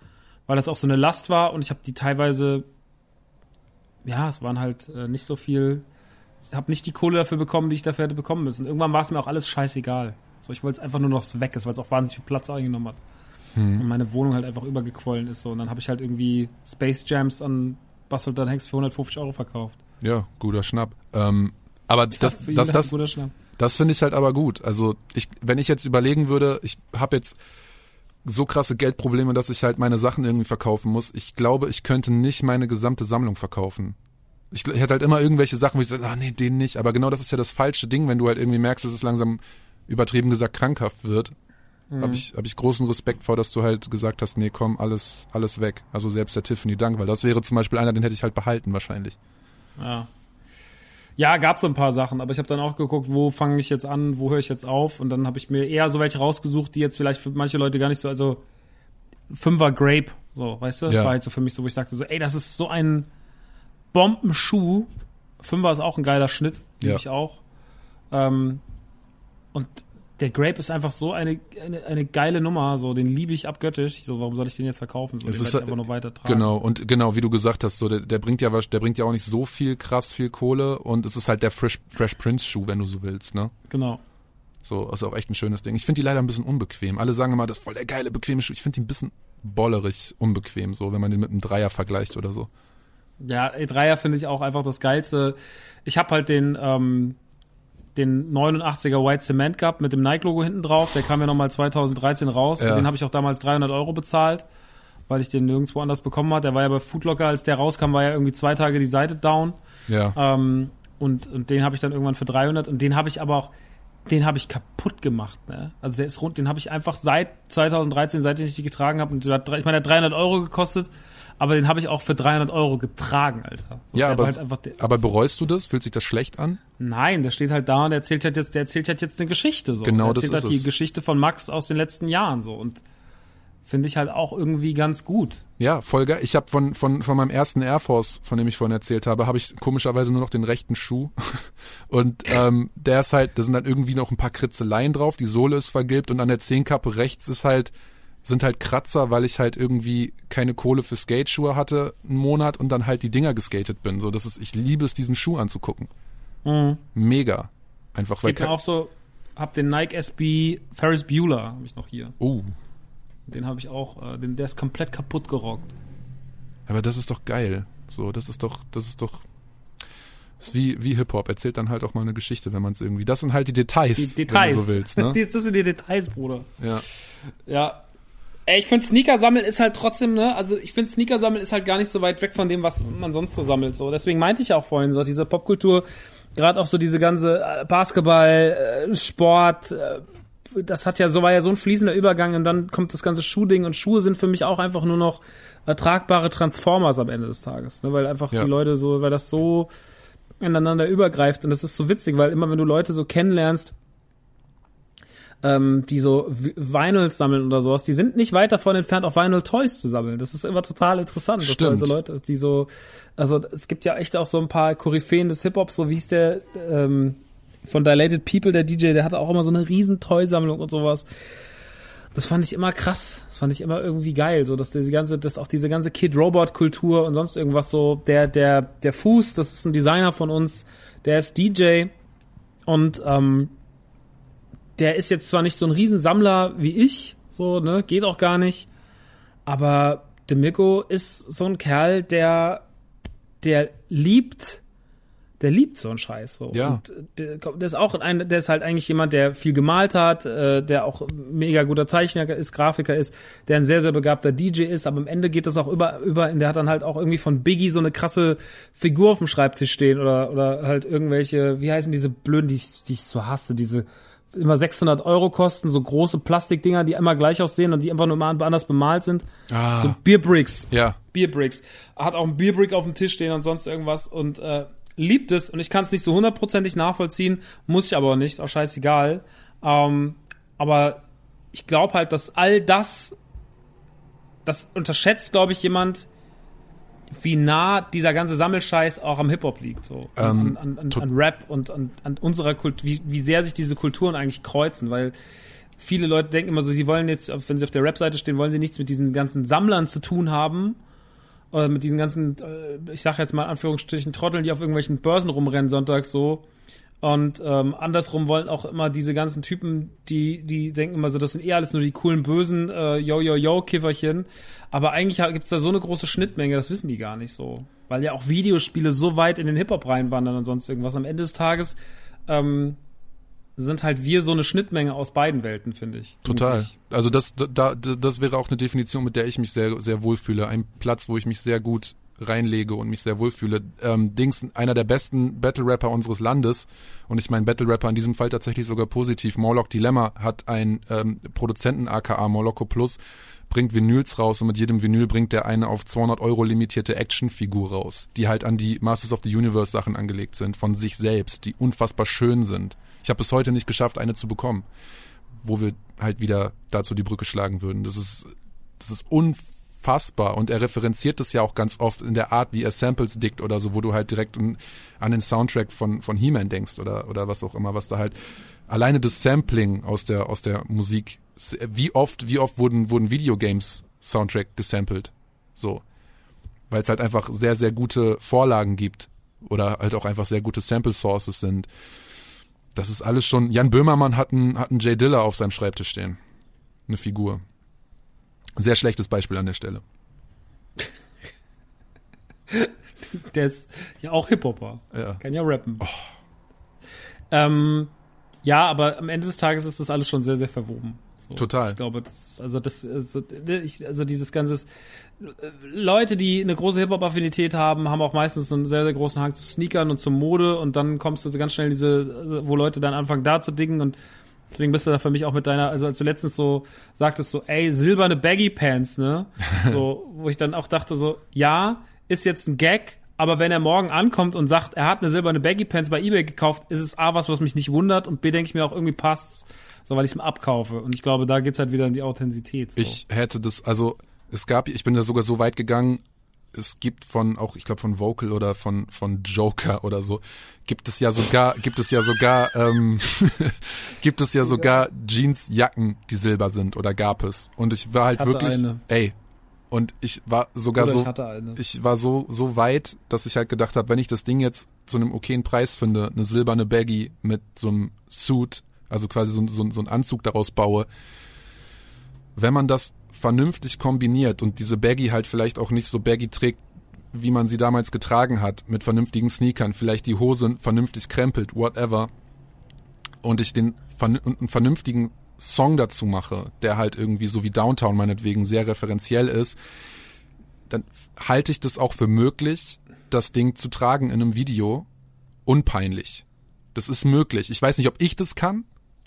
weil das auch so eine Last war und ich habe die teilweise, ja, es waren halt äh, nicht so viel, ich habe nicht die Kohle dafür bekommen, die ich dafür hätte bekommen müssen. Irgendwann war es mir auch alles scheißegal. So, ich wollte es einfach nur noch weg ist, weil es auch wahnsinnig viel Platz eingenommen hat. Hm. Und meine Wohnung halt einfach übergequollen ist so. Und dann habe ich halt irgendwie Space Jams an Bastel dann Hex für 150 Euro verkauft. ja, guter Schnapp. Ähm, aber das, Für das, das, guter Schnapp. Das finde ich halt aber gut. Also ich, wenn ich jetzt überlegen würde, ich habe jetzt so krasse Geldprobleme, dass ich halt meine Sachen irgendwie verkaufen muss. Ich glaube, ich könnte nicht meine gesamte Sammlung verkaufen. Ich, ich hätte halt immer irgendwelche Sachen, wo ich sage, ah nee, den nicht. Aber genau das ist ja das falsche Ding, wenn du halt irgendwie merkst, es langsam übertrieben gesagt krankhaft wird. Mhm. Habe ich, hab ich großen Respekt vor, dass du halt gesagt hast, nee, komm, alles, alles weg. Also selbst der Tiffany Dank, weil das wäre zum Beispiel einer, den hätte ich halt behalten wahrscheinlich. Ja. Ja, gab so ein paar Sachen, aber ich habe dann auch geguckt, wo fange ich jetzt an, wo höre ich jetzt auf und dann habe ich mir eher so welche rausgesucht, die jetzt vielleicht für manche Leute gar nicht so, also Fünfer Grape, so, weißt du, Ja. war halt so für mich so, wo ich sagte so, ey, das ist so ein Bombenschuh. Fünfer ist auch ein geiler Schnitt, liebe Ja. ich auch. Ähm, und der Grape ist einfach so eine, eine, eine geile Nummer, so den liebe ich abgöttisch. So, warum soll ich den jetzt verkaufen? So, Es den ist halt- einfach nur weiter tragen. Genau, und genau, wie du gesagt hast, so der, der bringt ja was, der bringt ja auch nicht so viel krass viel Kohle und es ist halt der Fresh, Fresh Prince Schuh, wenn du so willst, ne? Genau. So, ist auch echt ein schönes Ding. Ich finde die leider ein bisschen unbequem. Alle sagen immer, das ist voll der geile, bequeme Schuh. Ich finde die ein bisschen bollerig unbequem, so, wenn man den mit einem Dreier vergleicht oder so. Ja, E3er finde ich auch einfach das Geilste. Ich habe halt den, ähm, den 89er White Cement gehabt mit dem Nike-Logo hinten drauf. Der kam ja nochmal 2013 raus. Ja. Den habe ich auch damals 300 Euro bezahlt, weil ich den nirgendwo anders bekommen hat. Der war ja bei Foodlocker, als der rauskam, war ja irgendwie zwei Tage die Seite down. Ja. Ähm, und, und den habe ich dann irgendwann für 300 und den habe ich aber auch, den habe ich kaputt gemacht. Ne? Also der ist rund, den habe ich einfach seit 2013, seitdem ich die getragen habe, und ich meine, der hat 300 Euro gekostet, aber den habe ich auch für 300 Euro getragen, Alter. So, ja, aber, halt aber bereust du das? Fühlt sich das schlecht an? nein, der steht halt da und der erzählt halt jetzt, der erzählt halt jetzt eine Geschichte so. Genau, der das erzählt ist halt die es. Geschichte von Max aus den letzten Jahren so und finde ich halt auch irgendwie ganz gut. Ja, voll geil. Ich habe von, von, von meinem ersten Air Force, von dem ich vorhin erzählt habe, habe ich komischerweise nur noch den rechten Schuh. Und ähm, der ist halt, da sind halt irgendwie noch ein paar Kritzeleien drauf, die Sohle ist vergilbt und an der Zehenkappe rechts ist halt, sind halt Kratzer, weil ich halt irgendwie keine Kohle für Skateschuhe hatte, einen Monat und dann halt die Dinger geskatet bin. So, das ist, ich liebe es, diesen Schuh anzugucken. Mega. Einfach weil kein- auch so, hab den Nike SB Ferris Bueller, habe ich noch hier. Oh, Den habe ich auch, äh, den, der ist komplett kaputt gerockt. aber das ist doch geil. So, das ist doch, das ist doch. Das ist wie, wie Hip-Hop, erzählt dann halt auch mal eine Geschichte, wenn man es irgendwie. Das sind halt die Details, Die Details. wenn du so willst, ne? Das sind die Details, Bruder. ja. Ja. Ey, ich finde Sneaker sammeln ist halt trotzdem, ne, also ich finde Sneaker sammeln ist halt gar nicht so weit weg von dem, was man sonst so sammelt, so. Deswegen meinte ich auch vorhin so, diese Popkultur, gerade auch so diese ganze äh, Basketball, äh, Sport, äh, das hat ja so, war ja so ein fließender Übergang und dann kommt das ganze Schuhding und Schuhe sind für mich auch einfach nur noch ertragbare Transformers am Ende des Tages, ne, weil einfach Ja. die Leute so, weil das so ineinander übergreift und das ist so witzig, weil immer wenn du Leute so kennenlernst, ähm, die so Vi- Vinyls sammeln oder sowas, die sind nicht weit davon entfernt, auch Vinyl Toys zu sammeln. Das ist immer total interessant. dass Stimmt. Also Leute, die so, also es gibt ja echt auch so ein paar Koryphäen des Hip-Hops, so wie hieß der ähm, von Dilated People, der DJ, der hatte auch immer so eine riesen Toy-Sammlung und sowas. Das fand ich immer krass. Das fand ich immer irgendwie geil, so dass diese ganze, dass auch diese ganze Kid-Robot-Kultur und sonst irgendwas so, der, der, der Fuß, das ist ein Designer von uns, der ist DJ und ähm, der ist jetzt zwar nicht so ein Riesensammler wie ich, so, ne, geht auch gar nicht, aber Demiko ist so ein Kerl, der, der liebt, der liebt so einen Scheiß, so. Ja. Und der, der ist auch ein, der ist halt eigentlich jemand, der viel gemalt hat, äh, der auch mega guter Zeichner ist, Grafiker ist, der ein sehr, sehr begabter DJ ist, aber am Ende geht das auch über, über, der hat dann halt auch irgendwie von Biggie so eine krasse Figur auf dem Schreibtisch stehen oder, oder halt irgendwelche, wie heißen diese blöden, die ich, die ich so hasse, diese, immer 600 Euro kosten, so große Plastikdinger, die immer gleich aussehen und die einfach nur immer anders bemalt sind. Ah. So Bierbricks. Ja. Bierbricks. Hat auch ein Bierbrick auf dem Tisch stehen und sonst irgendwas und äh, liebt es und ich kann es nicht so hundertprozentig nachvollziehen, muss ich aber auch nicht, ist auch scheißegal. Ähm, aber ich glaube halt, dass all das, das unterschätzt, glaube ich, jemand, wie nah dieser ganze Sammelscheiß auch am Hip-Hop liegt, so. Ähm, an, an, an, Rap und an, an unserer Kultur, wie, wie sehr sich diese Kulturen eigentlich kreuzen, weil viele Leute denken immer so, sie wollen jetzt, wenn sie auf der Rap-Seite stehen, wollen sie nichts mit diesen ganzen Sammlern zu tun haben. Oder mit diesen ganzen, äh, ich sag jetzt mal in Anführungsstrichen, Trotteln, die auf irgendwelchen Börsen rumrennen sonntags so. Und ähm, andersrum wollen auch immer diese ganzen Typen, die, die denken immer so, das sind eh alles nur die coolen, bösen äh, Yo-Yo-Yo-Kifferchen. Aber eigentlich ha- gibt's da so eine große Schnittmenge, das wissen die gar nicht so. Weil ja auch Videospiele so weit in den Hip-Hop reinwandern und sonst irgendwas. Am Ende des Tages ähm, sind halt wir so eine Schnittmenge aus beiden Welten, finde ich. Total. Wirklich. Also das, da, das wäre auch eine Definition, mit der ich mich sehr, sehr wohlfühle. Ein Platz, wo ich mich sehr gut reinlege und mich sehr wohlfühle. Ähm, Dings, einer der besten Battle-Rapper unseres Landes, und ich meine Battle-Rapper in diesem Fall tatsächlich sogar positiv, Morlock Dilemma hat einen ähm, Produzenten aka Morlocco Plus, bringt Vinyls raus und mit jedem Vinyl bringt er eine auf 200 Euro limitierte Actionfigur raus, die halt an die Masters of the Universe Sachen angelegt sind, von sich selbst, die unfassbar schön sind. Ich habe bis heute nicht geschafft, eine zu bekommen wo wir halt wieder dazu die Brücke schlagen würden. Das ist, das ist unfassbar und er referenziert das ja auch ganz oft in der Art, wie er Samples dickt oder so, wo du halt direkt an, an den Soundtrack von, von He-Man denkst oder, oder was auch immer, was da halt alleine das Sampling aus der aus der Musik. Wie oft wie oft wurden wurden Videogames Soundtrack gesampelt? So, weil es halt einfach sehr sehr gute Vorlagen gibt oder halt auch einfach sehr gute Sample Sources sind. Das ist alles schon. Jan Böhmermann hat einen, hat einen Jay Diller auf seinem Schreibtisch stehen. Eine Figur. Sehr schlechtes Beispiel an der Stelle. Der ist ja auch Hip-Hopper. Ja. Kann ja rappen. Ähm, ja, aber am Ende des Tages ist das alles schon sehr, sehr verwoben. So, Total. Ich glaube, das, also das, also, ich, also dieses ganze, Leute, die eine große Hip-Hop-Affinität haben, haben auch meistens einen sehr, sehr großen Hang zu Sneakern und zur Mode und dann kommst du so ganz schnell diese, wo Leute dann anfangen da zu dingen und deswegen bist du da für mich auch mit deiner, also als du letztens so sagtest so, ey, silberne Baggy Pants, ne? So, wo ich dann auch dachte so, ja, ist jetzt ein Gag, aber wenn er morgen ankommt und sagt, er hat eine silberne Baggy Pants bei eBay gekauft, ist es A, was, was mich nicht wundert und B, denke ich mir auch irgendwie passt's, so, weil ich es mir abkaufe. Und ich glaube, da geht's halt wieder um die Authentizität. So. Ich hätte das, also es gab, ich bin da sogar so weit gegangen, es gibt von auch, ich glaube von Vocal oder von von Joker oder so, gibt es ja sogar, gibt es ja sogar, ähm, gibt es ja sogar Jeansjacken, die silber sind oder gab es. Und ich war halt Ich wirklich, eine. ey, und ich war sogar Oder so, ich hatte eine. ich war so so weit, dass ich halt gedacht habe, wenn ich das Ding jetzt zu einem okayen Preis finde, eine silberne Baggy mit so einem Suit, also quasi so, so, so einen Anzug daraus baue, wenn man das vernünftig kombiniert und diese Baggy halt vielleicht auch nicht so baggy trägt, wie man sie damals getragen hat, mit vernünftigen Sneakern, vielleicht die Hose vernünftig krempelt, whatever, und ich den einen vernünftigen Song dazu mache, der halt irgendwie so wie Downtown meinetwegen sehr referenziell ist, dann halte ich das auch für möglich, das Ding zu tragen in einem Video unpeinlich. Das ist möglich. Ich weiß nicht, ob ich das kann,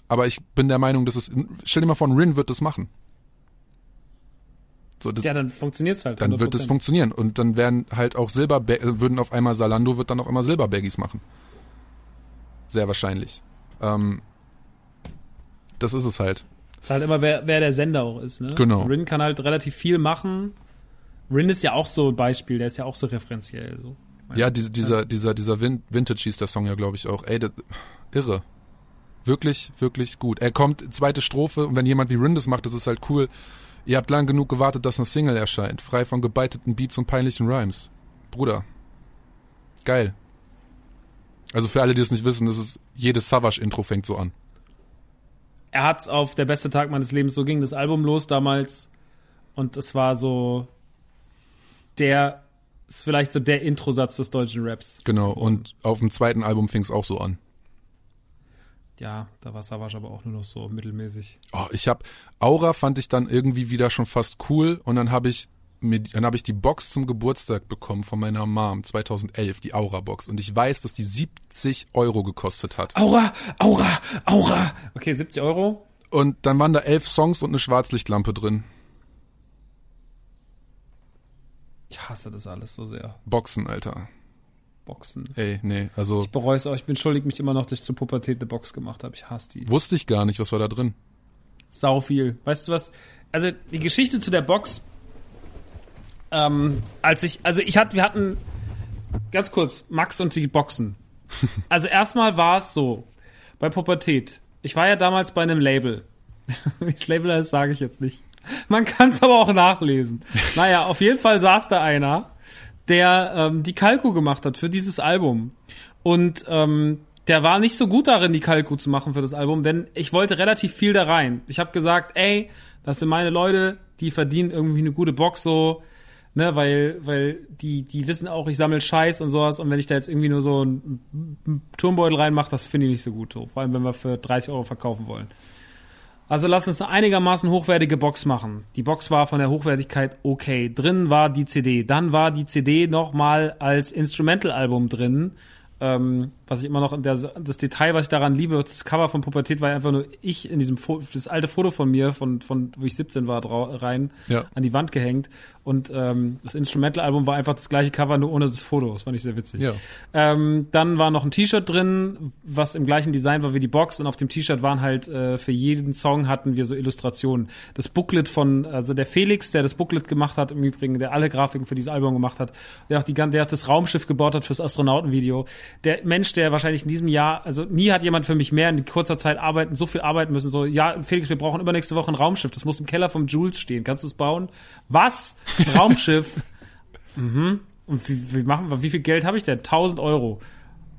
aber ich bin der Meinung, dass es. Stell dir mal vor, Rin wird das machen. So, das, ja, dann funktioniert's halt. dann wird es 100%. funktionieren und dann werden halt auch Silber äh, würden auf einmal Salando wird dann auf einmal Silberbaggies machen. Sehr wahrscheinlich. Ähm, das ist es halt. Ist halt immer, wer, wer der Sender auch ist, ne? Genau. Rin kann halt relativ viel machen. Rin ist ja auch so ein Beispiel, der ist ja auch so referenziell. So. Ja, diese, dieser, dieser, dieser Vin Vintage hieß der Song ja, glaube ich, auch. Ey, das, irre. Wirklich, wirklich gut. Er kommt, zweite Strophe, und wenn jemand wie Rin das macht, das ist halt cool. Ihr habt lang genug gewartet, dass eine Single erscheint. Frei von gebeiteten Beats und peinlichen Rhymes. Bruder. Geil. Also für alle, die es nicht wissen, das ist, jedes Savage-Intro fängt so an. Er hat's auf der beste Tag meines Lebens, so ging das Album los damals. Und es war so der, ist vielleicht so der Introsatz des deutschen Raps. Genau. Und auf dem zweiten Album fing es auch so an. Ja, da war Savage aber auch nur noch so mittelmäßig. Oh, ich hab Aura fand ich dann irgendwie wieder schon fast cool und dann habe ich mir, dann habe ich die Box zum Geburtstag bekommen von meiner Mom 2011, die Aura Box und ich weiß, dass die 70 Euro gekostet hat. Aura, Aura, Aura. Okay, 70 Euro. Und dann waren da elf Songs und eine Schwarzlichtlampe drin. Ich hasse das alles so sehr. Boxen, Alter. Boxen. Ey, nee, also Ich bereue es auch. Ich bin schuldig mich immer noch, dass ich zur Pubertät eine Box gemacht habe. Ich hasse die. wusste ich gar nicht, was war da drin. Sau viel. Weißt du was? Also die Geschichte zu der Box. Ähm, als ich, also ich hatte, wir hatten ganz kurz Max und die Boxen. Also erstmal war es so bei Pubertät. Ich war ja damals bei einem Label. Wie das Label heißt, sage ich jetzt nicht. Man kann es aber auch nachlesen. Naja, auf jeden Fall saß da einer, der ähm, die Kalku gemacht hat für dieses Album. Und ähm, der war nicht so gut darin, die Kalku zu machen für das Album, denn ich wollte relativ viel da rein. Ich habe gesagt, ey, das sind meine Leute, die verdienen irgendwie eine gute Box so, ne, weil weil die die wissen auch, ich sammle Scheiß und sowas und wenn ich da jetzt irgendwie nur so einen Turmbeutel reinmache, das finde ich nicht so gut, so. vor allem wenn wir für 30 Euro verkaufen wollen. Also lass uns eine einigermaßen hochwertige Box machen. Die Box war von der Hochwertigkeit okay. Drin war die CD. Dann war die CD nochmal als Instrumental-Album drin. Ähm, was ich immer noch, der, das Detail, was ich daran liebe, das Cover von Pubertät war einfach nur ich in diesem, Fo das alte Foto von mir, von, von wo ich 17 war, rein, Ja. an die Wand gehängt. Und ähm, das Instrumental-Album war einfach das gleiche Cover, nur ohne das Foto. Das fand ich sehr witzig. Ja. Ähm, dann war noch ein T-Shirt drin, was im gleichen Design war wie die Box und auf dem T-Shirt waren halt äh, für jeden Song hatten wir so Illustrationen. Das Booklet von, also der Felix, der das Booklet gemacht hat, im Übrigen, der alle Grafiken für dieses Album gemacht hat, der auch die der hat das Raumschiff gebaut hat fürs Astronautenvideo. Der Mensch, der der wahrscheinlich in diesem Jahr, also nie hat jemand für mich mehr in kurzer Zeit arbeiten, so viel arbeiten müssen. So, ja, Felix, wir brauchen übernächste Woche ein Raumschiff. Das muss im Keller vom Jules stehen. Kannst du es bauen? Was? Raumschiff? mhm. Und wie, wie machen wir, wie viel Geld habe ich denn? 1000 Euro.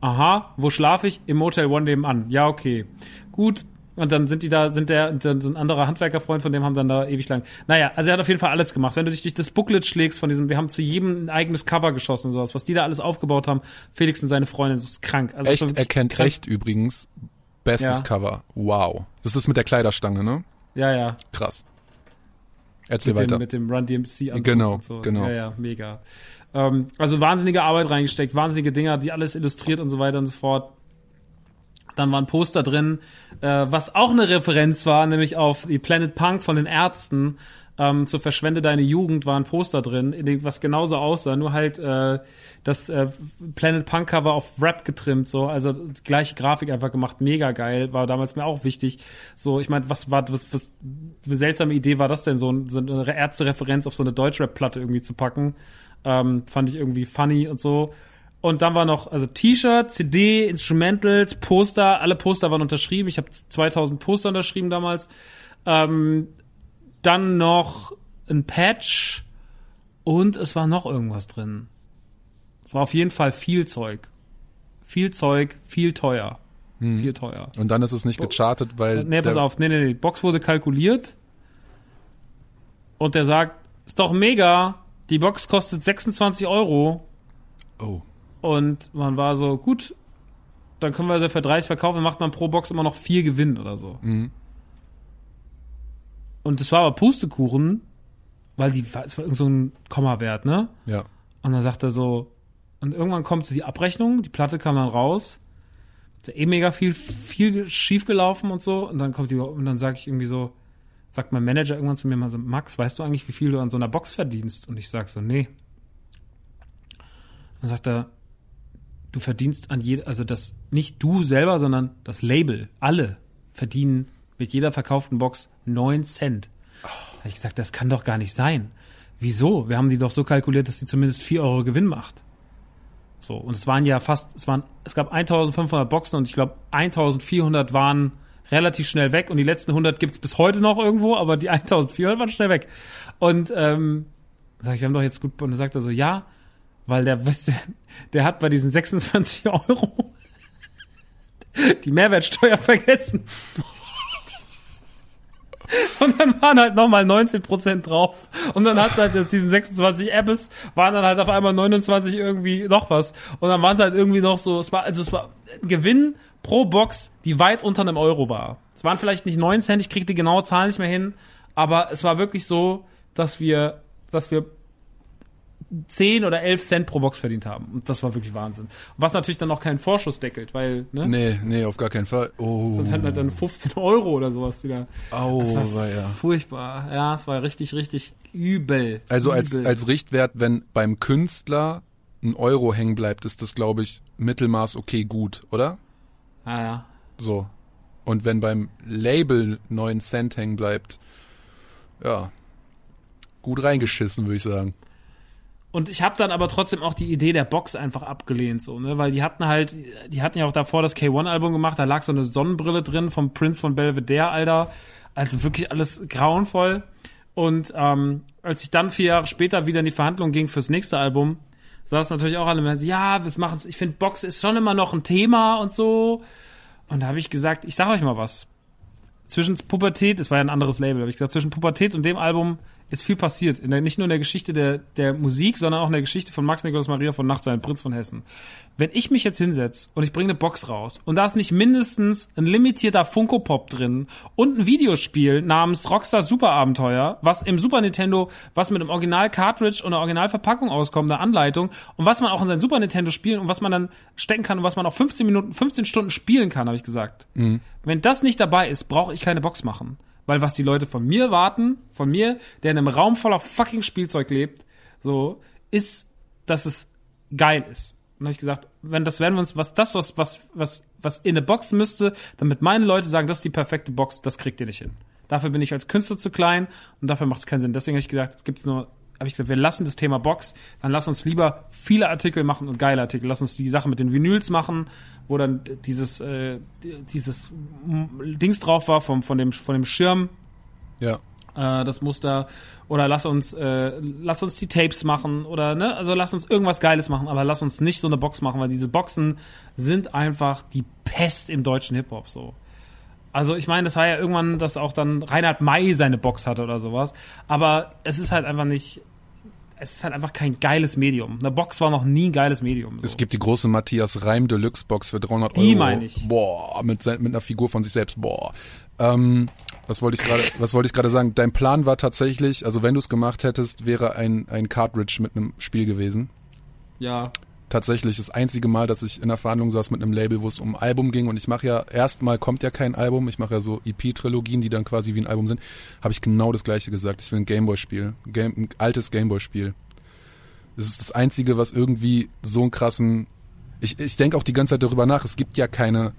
Aha, wo schlafe ich? Im Motel One nebenan. Ja, okay. Gut, und dann sind die da, sind der, dann so ein anderer Handwerkerfreund von dem haben dann da ewig lang. Naja, also er hat auf jeden Fall alles gemacht. Wenn du dich durch das Booklet schlägst von diesem, wir haben zu jedem ein eigenes Cover geschossen und sowas, was die da alles aufgebaut haben, Felix und seine Freundin, das ist krank. Also Echt erkennt krank. echt übrigens. Bestes Ja. Cover. Wow. Das ist mit der Kleiderstange, ne? Ja, ja. Krass. Erzähl Mit weiter. dem, mit dem Run DMC Anzug Genau, so. genau. Ja, ja, mega. Ähm, also wahnsinnige Arbeit reingesteckt, wahnsinnige Dinger, die alles illustriert und so weiter und so fort. Dann war ein Poster drin, äh, was auch eine Referenz war, nämlich auf die Planet Punk von den Ärzten. Ähm, zu Verschwende deine Jugend war ein Poster drin, in dem, was genauso aussah, nur halt äh, das äh, Planet Punk Cover auf Rap getrimmt, so, also die gleiche Grafik einfach gemacht, mega geil, war damals mir auch wichtig. So, ich meine, was war, was, was eine seltsame Idee war das denn, so, so eine Ärzte-Referenz auf so eine Deutschrap-Platte irgendwie zu packen? Ähm, fand ich irgendwie funny und so. Und dann war noch, also T-Shirt, CD, Instrumentals, Poster, alle Poster waren unterschrieben. Ich habe 2000 Poster unterschrieben damals. Ähm, dann noch ein Patch und es war noch irgendwas drin. Es war auf jeden Fall viel Zeug. Viel Zeug, viel teuer. Viel teuer. Und dann ist es nicht gechartet, weil. Nee, pass auf, nee, nee, nee. Die Box wurde kalkuliert und der sagt, ist doch mega, die Box kostet 26 Euro Oh. Und man war so, gut, dann können wir sie für 30 verkaufen, dann macht man pro Box immer noch vier Gewinn oder so. Mhm. Und das war aber Pustekuchen, weil die, es war irgend so ein Kommawert, ne? Ja. Und dann sagt er so, und irgendwann kommt so die Abrechnung, die Platte kam dann raus, ist ja eh mega viel, viel schief gelaufen und so, und dann kommt die, und dann sage ich irgendwie so, sagt mein Manager irgendwann zu mir mal so, Max, weißt du eigentlich, wie viel du an so einer Box verdienst? Und ich sag so, nee. Dann sagt er, du verdienst an jeder, also das, nicht du selber, sondern das Label, alle verdienen mit jeder verkauften Box 9 Cent. Da hab ich gesagt, das kann doch gar nicht sein. Wieso? Wir haben die doch so kalkuliert, dass die zumindest 4 Euro Gewinn macht. So, und es waren ja fast, es waren, es gab 1500 Boxen und ich glaube 1400 waren relativ schnell weg und die letzten 100 gibt's bis heute noch irgendwo, aber die 1400 waren schnell weg. Und ähm, sag ich, wir haben doch jetzt gut, und dann sagt er so, ja, weil der, weißt du, der hat bei diesen 26 Euro die Mehrwertsteuer vergessen. Und dann waren halt nochmal 19% drauf. Und dann hat halt diesen 26 Appes, waren dann halt auf einmal 29 irgendwie noch was. Und dann waren es halt irgendwie noch so, es war, also es war ein Gewinn pro Box, die weit unter einem Euro war. Es waren vielleicht nicht 9 Cent, ich krieg die genaue Zahl nicht mehr hin, aber es war wirklich so, dass wir, dass wir 10 oder 11 Cent pro Box verdient haben. Und das war wirklich Wahnsinn. Was natürlich dann noch keinen Vorschuss deckelt, weil, ne? Nee, nee, auf gar keinen Fall. Oh. Sind halt dann 15 Euro oder sowas, die da. Au, Das war war ja. furchtbar. Ja, es war richtig, richtig übel. Also als, übel. als Richtwert, wenn beim Künstler ein Euro hängen bleibt, ist das, glaube ich, Mittelmaß okay gut, oder? Ah, ja. So. Und wenn beim Label 9 Cent hängen bleibt, ja, gut reingeschissen, würde ich sagen. Und ich habe dann aber trotzdem auch die Idee der Box einfach abgelehnt, so, ne? Weil die hatten halt, die hatten ja auch davor das K1-Album gemacht, da lag so eine Sonnenbrille drin vom Prince von Belvedere, Alter. Also wirklich alles grauenvoll. Und ähm, als ich dann vier Jahre später wieder in die Verhandlungen ging fürs nächste Album, saß natürlich auch alle ja, wir machen ich finde Box ist schon immer noch ein Thema und so. Und da habe ich gesagt, ich sag euch mal was. Zwischen Pubertät, es war ja ein anderes Label, habe ich gesagt, zwischen Pubertät und dem Album ist viel passiert. In der, nicht nur in der Geschichte der, der Musik, sondern auch in der Geschichte von Max Nikolaus Maria von Nacht, sein Prinz von Hessen. Wenn ich mich jetzt hinsetze und ich bringe eine Box raus und da ist nicht mindestens ein limitierter Funko Pop drin und ein Videospiel namens Rockstar Super Abenteuer, was im Super Nintendo, was mit einem Original Cartridge und einer Original Verpackung auskommt, eine Anleitung und was man auch in sein Super Nintendo spielen und was man dann stecken kann und was man auch 15 Minuten, 15 Stunden spielen kann, habe ich gesagt. Wenn das nicht dabei ist, brauche ich keine Box machen. Weil was die Leute von mir warten, von mir, der in einem Raum voller fucking Spielzeug lebt, so, ist, dass es geil ist. Und habe ich gesagt, wenn das werden wir uns, was das, was, was, was, was in eine Box müsste, damit meine Leute sagen, das ist die perfekte Box, das kriegt ihr nicht hin. Dafür bin ich als Künstler zu klein und dafür macht es keinen Sinn. Deswegen habe ich gesagt, es gibt nur habe ich gesagt, wir lassen das Thema Box, dann lass uns lieber viele Artikel machen und geile Artikel. Lass uns die Sache mit den Vinyls machen, wo dann dieses, äh, dieses Dings drauf war vom, von, dem, von dem Schirm. Ja. Äh, das Muster. Oder lass uns, äh, lass uns die Tapes machen oder ne, also lass uns irgendwas Geiles machen, aber lass uns nicht so eine Box machen, weil diese Boxen sind einfach die Pest im deutschen Hip-Hop so. Also ich meine, das war ja irgendwann, dass auch dann Reinhard May seine Box hatte oder sowas. Aber es ist halt einfach nicht, es ist halt einfach kein geiles Medium. Eine Box war noch nie ein geiles Medium. So. Es gibt die große Matthias Reim Deluxe Box für 300 Die Euro. meine ich. Boah, mit, mit einer Figur von sich selbst. Boah. Ähm, was wollte ich gerade, was wollte ich gerade sagen? Dein Plan war tatsächlich, also wenn du es gemacht hättest, wäre ein, ein Cartridge mit einem Spiel gewesen. Ja. Tatsächlich das einzige Mal, dass ich in der Verhandlung saß mit einem Label, wo es um ein Album ging und ich mache ja, erstmal kommt ja kein Album, ich mache ja so EP-Trilogien, die dann quasi wie ein Album sind, habe ich genau das gleiche gesagt. Ich will ein Gameboy-Spiel, Game, ein altes Gameboy-Spiel. Das ist das Einzige, was irgendwie so einen krassen. Ich, ich denke auch die ganze Zeit darüber nach. Es gibt ja keine.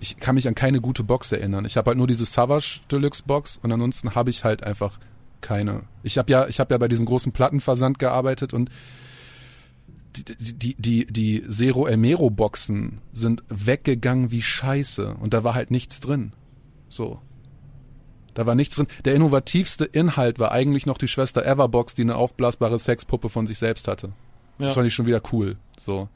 Ich kann mich an keine gute Box erinnern. Ich habe halt nur diese Savage Deluxe Box und ansonsten habe ich halt einfach keine. Ich habe ja, ich habe ja bei diesem großen Plattenversand gearbeitet und die, die, die, Zero Elmero Boxen sind weggegangen wie Scheiße und da war halt nichts drin. So. Da war nichts drin. Der innovativste Inhalt war eigentlich noch die Schwester Everbox, die eine aufblasbare Sexpuppe von sich selbst hatte. Ja. Das fand ich schon wieder cool. So.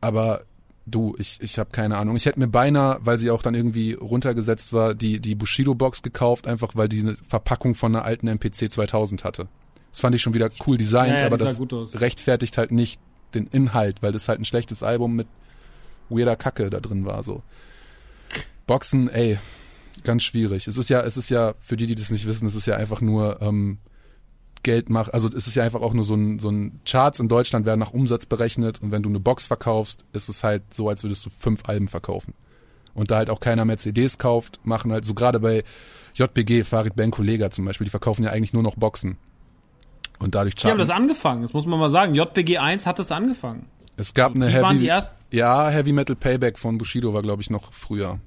Aber du, ich, ich habe keine Ahnung. Ich hätte mir beinahe, weil sie auch dann irgendwie runtergesetzt war, die, die Bushido-Box gekauft, einfach weil die eine Verpackung von einer alten MPC 2000 hatte. Das fand ich schon wieder cool designt, Ja, aber das rechtfertigt halt nicht den Inhalt, weil das halt ein schlechtes Album mit weirder Kacke da drin war. So. Boxen, ey, ganz schwierig. Es ist ja, es ist ja, für die, die das nicht wissen, es ist ja einfach nur ähm, Geld macht, also es ist ja einfach auch nur so ein, so ein Charts in Deutschland werden nach Umsatz berechnet und wenn du eine Box verkaufst, ist es halt so, als würdest du fünf Alben verkaufen. Und da halt auch keiner mehr CDs kauft, machen halt so gerade bei JBG, Farid Ben Kollega zum Beispiel, die verkaufen ja eigentlich nur noch Boxen. Und dadurch Die haben charten. das angefangen, das muss man mal sagen. JBG 1 hat das angefangen. Es gab eine Die Heavy, waren die ersten. ja, Heavy Metal Payback von Bushido war glaube ich noch früher.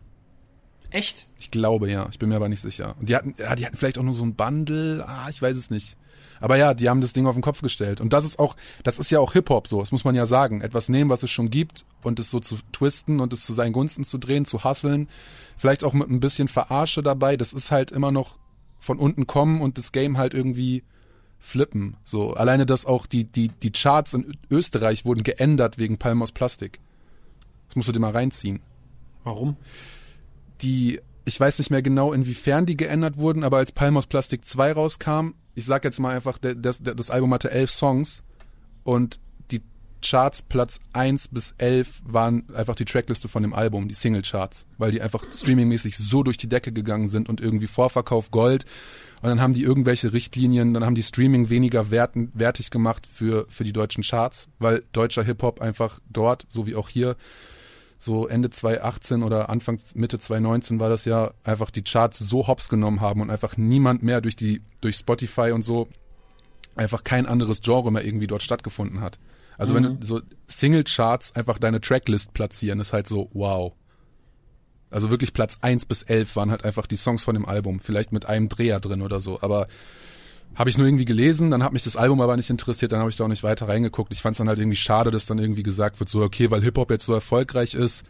Echt? Ich glaube ja, ich bin mir aber nicht sicher. Und die hatten, ja, die hatten vielleicht auch nur so ein Bundle, ah, ich weiß es nicht. Aber ja, die haben das Ding auf den Kopf gestellt. Und das ist auch, das ist ja auch Hip-Hop so, das muss man ja sagen. Etwas nehmen, was es schon gibt und es so zu twisten und es zu seinen Gunsten zu drehen, zu hasseln. Vielleicht auch mit ein bisschen Verarsche dabei. Das ist halt immer noch von unten kommen und das Game halt irgendwie flippen. So, alleine, dass auch die, die, die Charts in Österreich wurden geändert wegen Palm aus Plastik. Das musst du dir mal reinziehen Warum? die, ich weiß nicht mehr genau, inwiefern die geändert wurden, aber als Palm aus Plastik 2 rauskam, ich sag jetzt mal einfach, das, das Album hatte elf Songs und Charts Platz 1 bis 11 waren einfach die Trackliste von dem Album, die Singlecharts, weil die einfach streamingmäßig so durch die Decke gegangen sind und irgendwie Vorverkauf Gold und dann haben die irgendwelche Richtlinien, dann haben die Streaming weniger werten, wertig gemacht für, für die deutschen Charts, weil deutscher Hip-Hop einfach dort, so wie auch hier, so Ende 2018 oder Anfang Mitte 2019 war das ja einfach die Charts so hops genommen haben und einfach niemand mehr durch die durch Spotify und so einfach kein anderes Genre mehr irgendwie dort stattgefunden hat. Also wenn du so Single Charts einfach deine Tracklist platzieren, ist halt so wow. Also wirklich Platz 1 bis 11 waren halt einfach die Songs von dem Album, vielleicht mit einem Dreher drin oder so, aber habe ich nur irgendwie gelesen, dann hat mich das Album aber nicht interessiert, dann habe ich da auch nicht weiter reingeguckt. Ich fand es dann halt irgendwie schade, dass dann irgendwie gesagt wird, so okay, weil Hip-Hop jetzt so erfolgreich ist,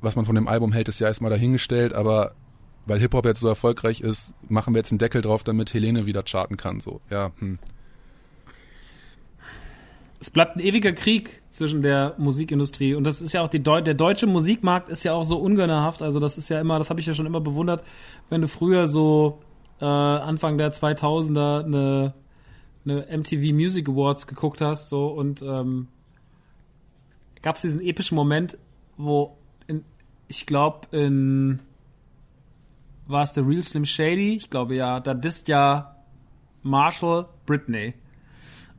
was man von dem Album hält, ist ja erstmal dahingestellt, aber weil Hip-Hop jetzt so erfolgreich ist, machen wir jetzt einen Deckel drauf, damit Helene wieder charten kann. So, ja, hm. Es bleibt ein ewiger Krieg zwischen der Musikindustrie und das ist ja auch die Deu der deutsche Musikmarkt ist ja auch so ungönnerhaft. Also das ist ja immer, das habe ich ja schon immer bewundert, wenn du früher so äh, Anfang der 2000er eine, eine MTV Music Awards geguckt hast so und ähm, gab es diesen epischen Moment, wo in, ich glaube in war es der Real Slim Shady? Ich glaube ja, da disst ja Marshall Britney.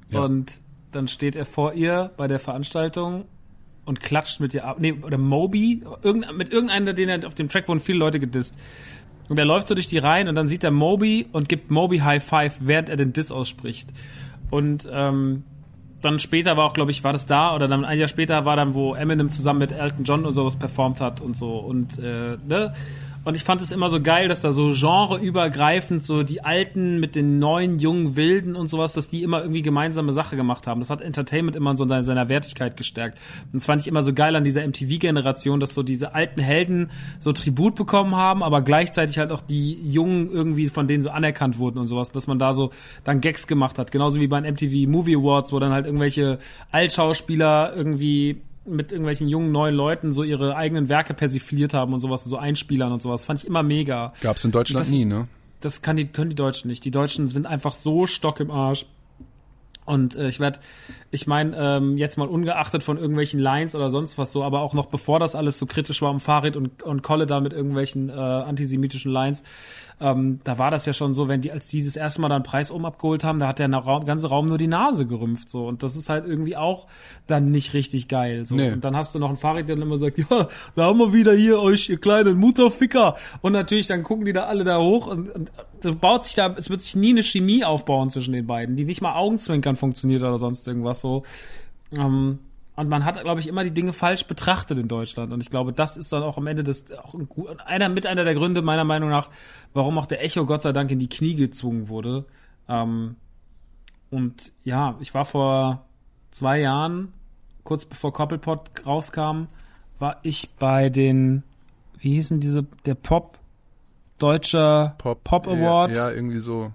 Ja. Und dann steht er vor ihr bei der Veranstaltung und klatscht mit ihr ab. Nee, oder Moby, irgend, mit irgendeiner, den er auf dem Track wurden viele Leute gedisst. Und er läuft so durch die Reihen und dann sieht er Moby und gibt Moby High Five, während er den Diss ausspricht. Und ähm, dann später war auch, glaube ich, war das da oder dann ein Jahr später war dann, wo Eminem zusammen mit Elton John und sowas performt hat und so und äh, ne Und ich fand es immer so geil, dass da so genreübergreifend so die Alten mit den neuen, jungen Wilden und sowas, dass die immer irgendwie gemeinsame Sache gemacht haben. Das hat Entertainment immer so in seiner Wertigkeit gestärkt. Und das fand ich immer so geil an dieser MTV-Generation, dass so diese alten Helden so Tribut bekommen haben, aber gleichzeitig halt auch die Jungen irgendwie von denen so anerkannt wurden und sowas, dass man da so dann Gags gemacht hat. Genauso wie bei den MTV Movie Awards, wo dann halt irgendwelche Altschauspieler irgendwie mit irgendwelchen jungen neuen Leuten so ihre eigenen Werke persifliert haben und sowas, so Einspielern und sowas. Fand ich immer mega. Gab's in Deutschland Das- nie, ne? Das kann die, können die Deutschen nicht. Die Deutschen sind einfach so stock im Arsch. Und äh, ich werde, ich meine, ähm, jetzt mal ungeachtet von irgendwelchen Lines oder sonst was so, aber auch noch bevor das alles so kritisch war um Farid und, und Kolle da mit irgendwelchen äh, antisemitischen Lines, ähm, da war das ja schon so, wenn die, als die das erste Mal dann Preis oben abgeholt haben, da hat der Raum, ganze Raum nur die Nase gerümpft so. Und das ist halt irgendwie auch dann nicht richtig geil. So. Nee. Und dann hast du noch einen Farid, der dann immer sagt, ja, da haben wir wieder hier euch, ihr kleinen Mutterficker. Und natürlich, dann gucken die da alle da hoch und, und baut sich da, es wird sich nie eine Chemie aufbauen zwischen den beiden, die nicht mal Augenzwinkern funktioniert oder sonst irgendwas so. Ähm, und man hat, glaube ich, immer die Dinge falsch betrachtet in Deutschland. Und ich glaube, das ist dann auch am Ende des, auch ein, einer, mit einer der Gründe meiner Meinung nach, warum auch der Echo Gott sei Dank in die Knie gezwungen wurde. Ähm, und ja, ich war vor zwei Jahren, kurz bevor Koppelpot rauskam, war ich bei den, wie hießen diese, der Pop, Deutscher Pop, Award. Ja, ja, irgendwie so.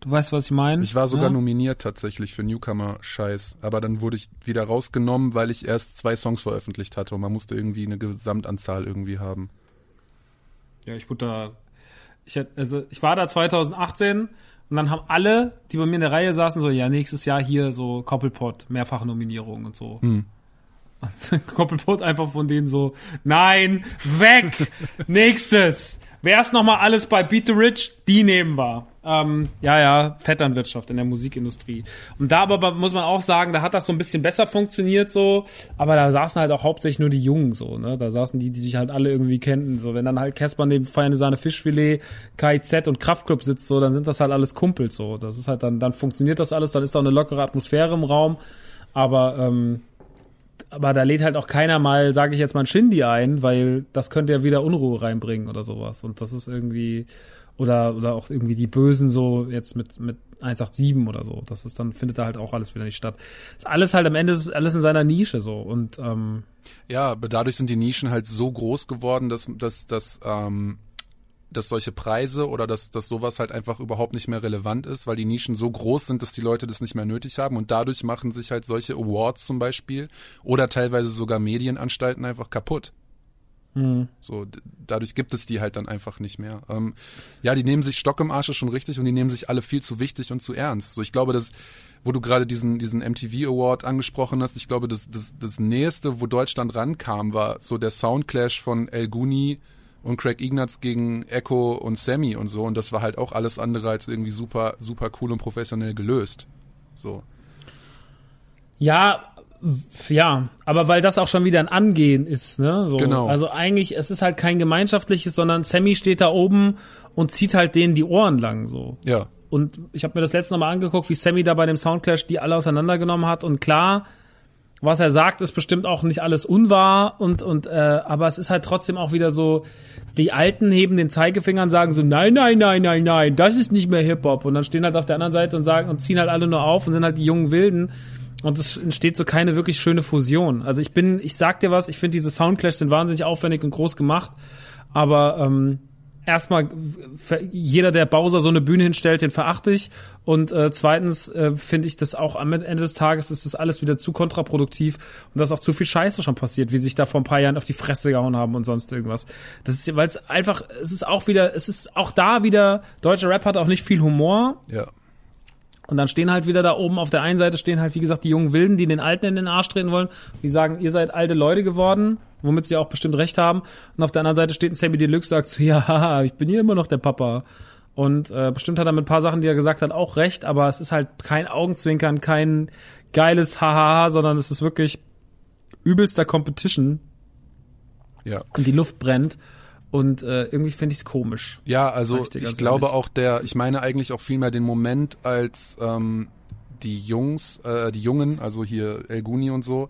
Du weißt, was ich meine? Ich war sogar ja? nominiert tatsächlich für Newcomer-Scheiß, aber dann wurde ich wieder rausgenommen, weil ich erst zwei Songs veröffentlicht hatte und man musste irgendwie eine Gesamtanzahl irgendwie haben. Ja, ich wurde da. Ich, hätt- also ich war da 2018 und dann haben alle, die bei mir in der Reihe saßen, so, ja, nächstes Jahr hier so Koppelpot, mehrfache Nominierung und so. Und Koppelpot einfach von denen so, nein, weg, nächstes. Wer ist nochmal alles bei Beat the Rich? Die nehmen wir. Ähm, ja, ja, Vetternwirtschaft in der Musikindustrie. Und da aber muss man auch sagen, da hat das so ein bisschen besser funktioniert so, aber da saßen halt auch hauptsächlich nur die Jungen so, ne? Da saßen die, die sich halt alle irgendwie kennten. So, wenn dann halt Casper neben Feine Sahne Fischfilet, KIZ und Kraftclub sitzt, so, dann sind das halt alles Kumpels so. Das ist halt dann, dann funktioniert das alles, dann ist da eine lockere Atmosphäre im Raum. Aber ähm, aber da lädt halt auch keiner mal, sage ich jetzt mal, ein Shindy ein, weil das könnte ja wieder Unruhe reinbringen oder sowas. Und das ist irgendwie, oder, oder auch irgendwie die Bösen so jetzt mit, mit 187 oder so. Das ist dann, findet da halt auch alles wieder nicht statt. Ist alles halt am Ende ist alles in seiner Nische so. Und ähm, Ja, aber dadurch sind die Nischen halt so groß geworden, dass, dass, dass, ähm, dass solche Preise oder dass, dass sowas halt einfach überhaupt nicht mehr relevant ist, weil die Nischen so groß sind, dass die Leute das nicht mehr nötig haben und dadurch machen sich halt solche Awards zum Beispiel oder teilweise sogar Medienanstalten einfach kaputt. So, d- dadurch gibt es die halt dann einfach nicht mehr. Ähm, ja, die nehmen sich Stock im Arsch ist schon richtig und die nehmen sich alle viel zu wichtig und zu ernst. So, ich glaube, dass, wo du gerade diesen, diesen MTV Award angesprochen hast, ich glaube, das, das, das Nächste, wo Deutschland rankam, war so der Soundclash von El Guni und Craig Ignatz gegen Echo und Sammy und so. Und das war halt auch alles andere als irgendwie super, super cool und professionell gelöst. So. Ja, ja, aber weil das auch schon wieder ein Angehen ist, ne? So. Genau. Also eigentlich, es ist halt kein gemeinschaftliches, sondern Sammy steht da oben und zieht halt denen die Ohren lang, so. Ja. Und ich habe mir das letzte Mal angeguckt, wie Sammy da bei dem Soundclash die alle auseinandergenommen hat. Und klar, was er sagt, ist bestimmt auch nicht alles unwahr. Und, und äh, aber es ist halt trotzdem auch wieder so, die Alten heben den Zeigefinger und sagen so, nein, nein, nein, nein, nein, das ist nicht mehr Hip-Hop. Und dann stehen halt auf der anderen Seite und sagen und ziehen halt alle nur auf und sind halt die jungen Wilden. Und es entsteht so keine wirklich schöne Fusion. Also ich bin, ich sag dir was, ich finde diese Soundclashs sind wahnsinnig aufwendig und groß gemacht. Aber ähm, erstmal, jeder, der Bowser so eine Bühne hinstellt, den verachte ich. Und äh, zweitens äh, finde ich das auch am Ende des Tages ist das alles wieder zu kontraproduktiv und da ist auch zu viel Scheiße schon passiert, wie sich da vor ein paar Jahren auf die Fresse gehauen haben und sonst irgendwas. Das ist, weil es einfach, es ist auch wieder, es ist auch da wieder, deutscher Rap hat auch nicht viel Humor. Ja. Und dann stehen halt wieder da oben auf der einen Seite stehen halt, wie gesagt, die jungen Wilden, die den Alten in den Arsch treten wollen. Die sagen, ihr seid alte Leute geworden, womit sie auch bestimmt recht haben. Und auf der anderen Seite steht ein Sammy Deluxe, sagt so, ja, ich bin hier immer noch der Papa. Und äh, bestimmt hat er mit ein paar Sachen, die er gesagt hat, auch recht, aber es ist halt kein Augenzwinkern, kein geiles Hahaha, sondern es ist wirklich übelster Competition Ja. und die Luft brennt. Und äh, irgendwie finde ich es komisch. Ja, also ich glaube ehrlich. auch der, ich meine eigentlich auch vielmehr den Moment, als ähm, die Jungs, äh, die Jungen, also hier El Guni und so,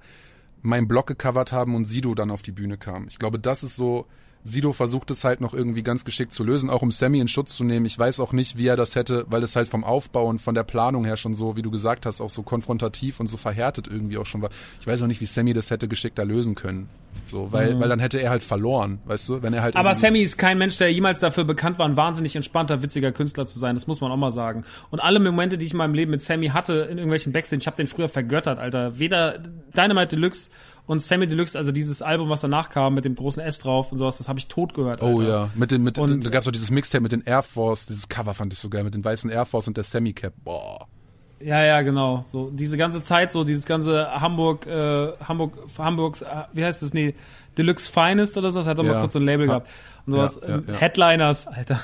meinen Blog gecovert haben und Sido dann auf die Bühne kam. Ich glaube, das ist so Sido versucht es halt noch irgendwie ganz geschickt zu lösen, auch um Sammy in Schutz zu nehmen. Ich weiß auch nicht, wie er das hätte, weil es halt vom Aufbau und von der Planung her schon so, wie du gesagt hast, auch so konfrontativ und so verhärtet irgendwie auch schon war. Ich weiß auch nicht, wie Sammy das hätte geschickter lösen können. So, weil, mhm. weil dann hätte er halt verloren, weißt du, wenn er halt. Aber Sammy ist kein Mensch, der jemals dafür bekannt war, ein wahnsinnig entspannter, witziger Künstler zu sein. Das muss man auch mal sagen. Und alle Momente, die ich in meinem Leben mit Sammy hatte, in irgendwelchen Backstage, ich habe den früher vergöttert, Alter. Weder Dynamite Deluxe und Sammy Deluxe, also dieses Album, was danach kam, mit dem großen S drauf und sowas, das habe ich tot gehört. Oh Alter. Oh ja, mit den, mit, und, da gab's auch dieses Mixtape mit den Air Force, dieses Cover fand ich so geil, mit den weißen Air Force und der Semi Cap. Boah. Ja, ja, genau. So diese ganze Zeit, so dieses ganze Hamburg, äh, Hamburg, Hamburgs, äh, wie heißt das? Nee, Deluxe Finest oder so. Das hat doch ja. mal kurz so ein Label gehabt und sowas. Ja, ja, Headliners, Alter.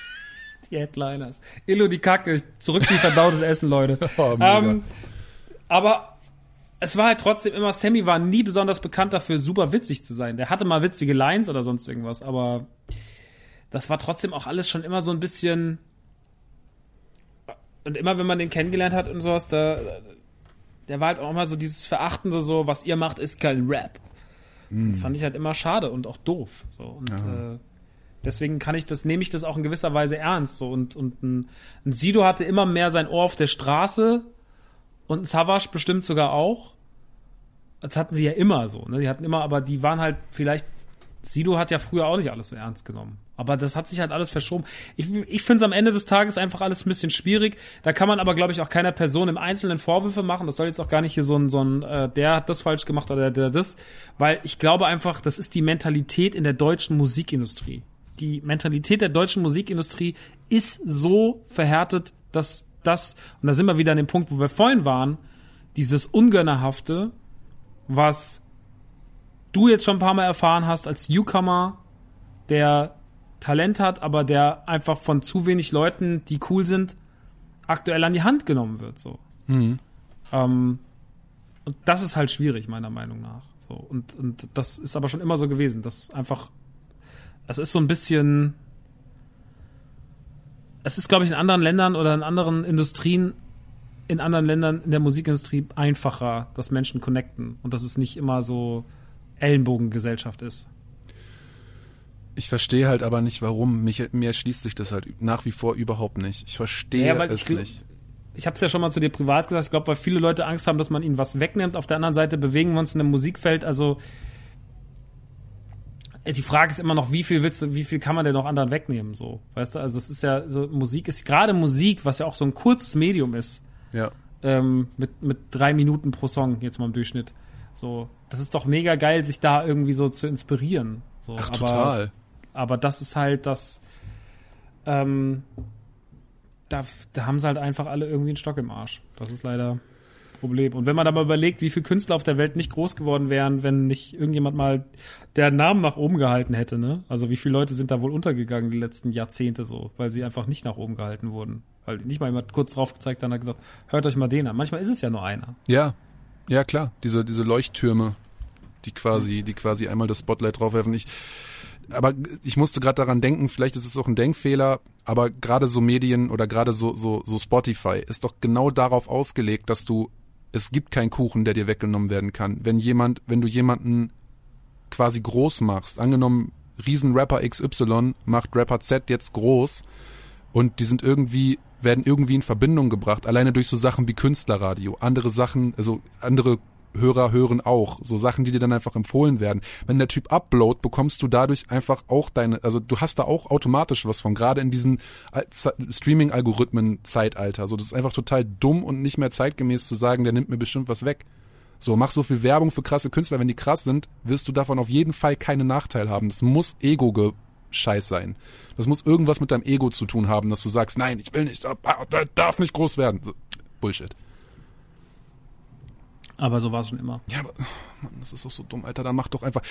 die Headliners. Illo die Kacke, zurück wie verdautes Essen, Leute. oh, ähm, aber es war halt trotzdem immer, Sammy war nie besonders bekannt dafür, super witzig zu sein. Der hatte mal witzige Lines oder sonst irgendwas, aber das war trotzdem auch alles schon immer so ein bisschen. Und immer wenn man den kennengelernt hat und sowas, da, der war halt auch immer so dieses Verachtende, so, was ihr macht, ist kein Rap. Mm. Das fand ich halt immer schade und auch doof. So. Und äh, deswegen kann ich das, nehme ich das auch in gewisser Weise ernst. So. Und, und ein, ein Sido hatte immer mehr sein Ohr auf der Straße und ein Savage bestimmt sogar auch. Das hatten sie ja immer so. Ne? Die hatten immer, aber die waren halt vielleicht. Sido hat ja früher auch nicht alles so ernst genommen. Aber das hat sich halt alles verschoben. Ich, ich finde es am Ende des Tages einfach alles ein bisschen schwierig. Da kann man aber, glaube ich, auch keiner Person im Einzelnen Vorwürfe machen. Das soll jetzt auch gar nicht hier so ein, so ein äh, der hat das falsch gemacht oder der, der das. Weil ich glaube einfach, das ist die Mentalität in der deutschen Musikindustrie. Die Mentalität der deutschen Musikindustrie ist so verhärtet, dass das, und da sind wir wieder an dem Punkt, wo wir vorhin waren, dieses Ungönnerhafte, was du jetzt schon ein paar Mal erfahren hast als Newcomer, der Talent hat, aber der einfach von zu wenig Leuten, die cool sind, aktuell an die Hand genommen wird. So. Mhm. Ähm, und das ist halt schwierig, meiner Meinung nach. So. Und, und das ist aber schon immer so gewesen. Das einfach, es ist so ein bisschen, es ist, glaube ich, in anderen Ländern oder in anderen Industrien in anderen Ländern in der Musikindustrie einfacher, dass Menschen connecten und dass es nicht immer so Ellenbogengesellschaft ist. Ich verstehe halt aber nicht, warum. Mich, mir schließt sich das halt nach wie vor überhaupt nicht. Ich verstehe ja, es ich, nicht. Ich habe es ja schon mal zu dir privat gesagt. Ich glaube, weil viele Leute Angst haben, dass man ihnen was wegnimmt. Auf der anderen Seite bewegen wir uns in einem Musikfeld. Also die Frage ist immer noch, wie viel willst du, wie viel kann man denn noch anderen wegnehmen? So, weißt du? Also es ist ja so Musik ist gerade Musik, was ja auch so ein kurzes Medium ist. Ja. Ähm, mit, mit drei Minuten pro Song, jetzt mal im Durchschnitt. So, das ist doch mega geil, sich da irgendwie so zu inspirieren. So, Ach, aber, total. Aber das ist halt das, ähm, da, da haben sie halt einfach alle irgendwie einen Stock im Arsch. Das ist leider Problem. Und wenn man aber überlegt, wie viele Künstler auf der Welt nicht groß geworden wären, wenn nicht irgendjemand mal der Namen nach oben gehalten hätte, ne? Also wie viele Leute sind da wohl untergegangen die letzten Jahrzehnte so, weil sie einfach nicht nach oben gehalten wurden. Weil nicht mal jemand kurz drauf gezeigt hat und hat gesagt, hört euch mal den an. Manchmal ist es ja nur einer. Ja, ja klar. Diese, diese Leuchttürme, die quasi, die quasi einmal das Spotlight draufwerfen. Ich, aber ich musste gerade daran denken, vielleicht ist es auch ein Denkfehler, aber gerade so Medien oder gerade so, so, so Spotify ist doch genau darauf ausgelegt, dass du es gibt keinen Kuchen, der dir weggenommen werden kann. Wenn jemand, wenn du jemanden quasi groß machst, angenommen, Riesenrapper XY macht Rapper Z jetzt groß und die sind irgendwie, werden irgendwie in Verbindung gebracht, alleine durch so Sachen wie Künstlerradio, andere Sachen, also andere Hörer hören auch. So Sachen, die dir dann einfach empfohlen werden. Wenn der Typ upload, bekommst du dadurch einfach auch deine, also du hast da auch automatisch was von, gerade in diesen Streaming-Algorithmen-Zeitalter. So, das ist einfach total dumm und nicht mehr zeitgemäß zu sagen, der nimmt mir bestimmt was weg. So, mach so viel Werbung für krasse Künstler. Wenn die krass sind, wirst du davon auf jeden Fall keinen Nachteil haben. Das muss Ego Scheiß sein. Das muss irgendwas mit deinem Ego zu tun haben, dass du sagst, nein, ich will nicht, darf nicht groß werden. Bullshit. Aber so war es schon immer. Ja, aber Mann, das ist doch so dumm, Alter. Dann mach doch einfach.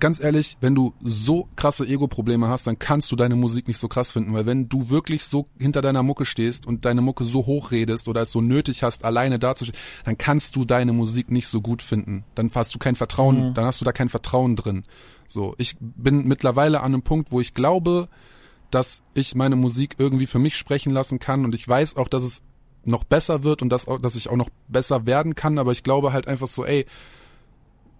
Ganz ehrlich, wenn du so krasse Ego-Probleme hast, dann kannst du deine Musik nicht so krass finden, weil wenn du wirklich so hinter deiner Mucke stehst und deine Mucke so hoch redest oder es so nötig hast, alleine dazustehen, dann kannst du deine Musik nicht so gut finden. Dann hast du kein Vertrauen, mhm. dann hast du da kein Vertrauen drin. So, ich bin mittlerweile an einem Punkt, wo ich glaube, dass ich meine Musik irgendwie für mich sprechen lassen kann und ich weiß auch, dass es noch besser wird und dass, dass ich auch noch besser werden kann, aber ich glaube halt einfach so, ey,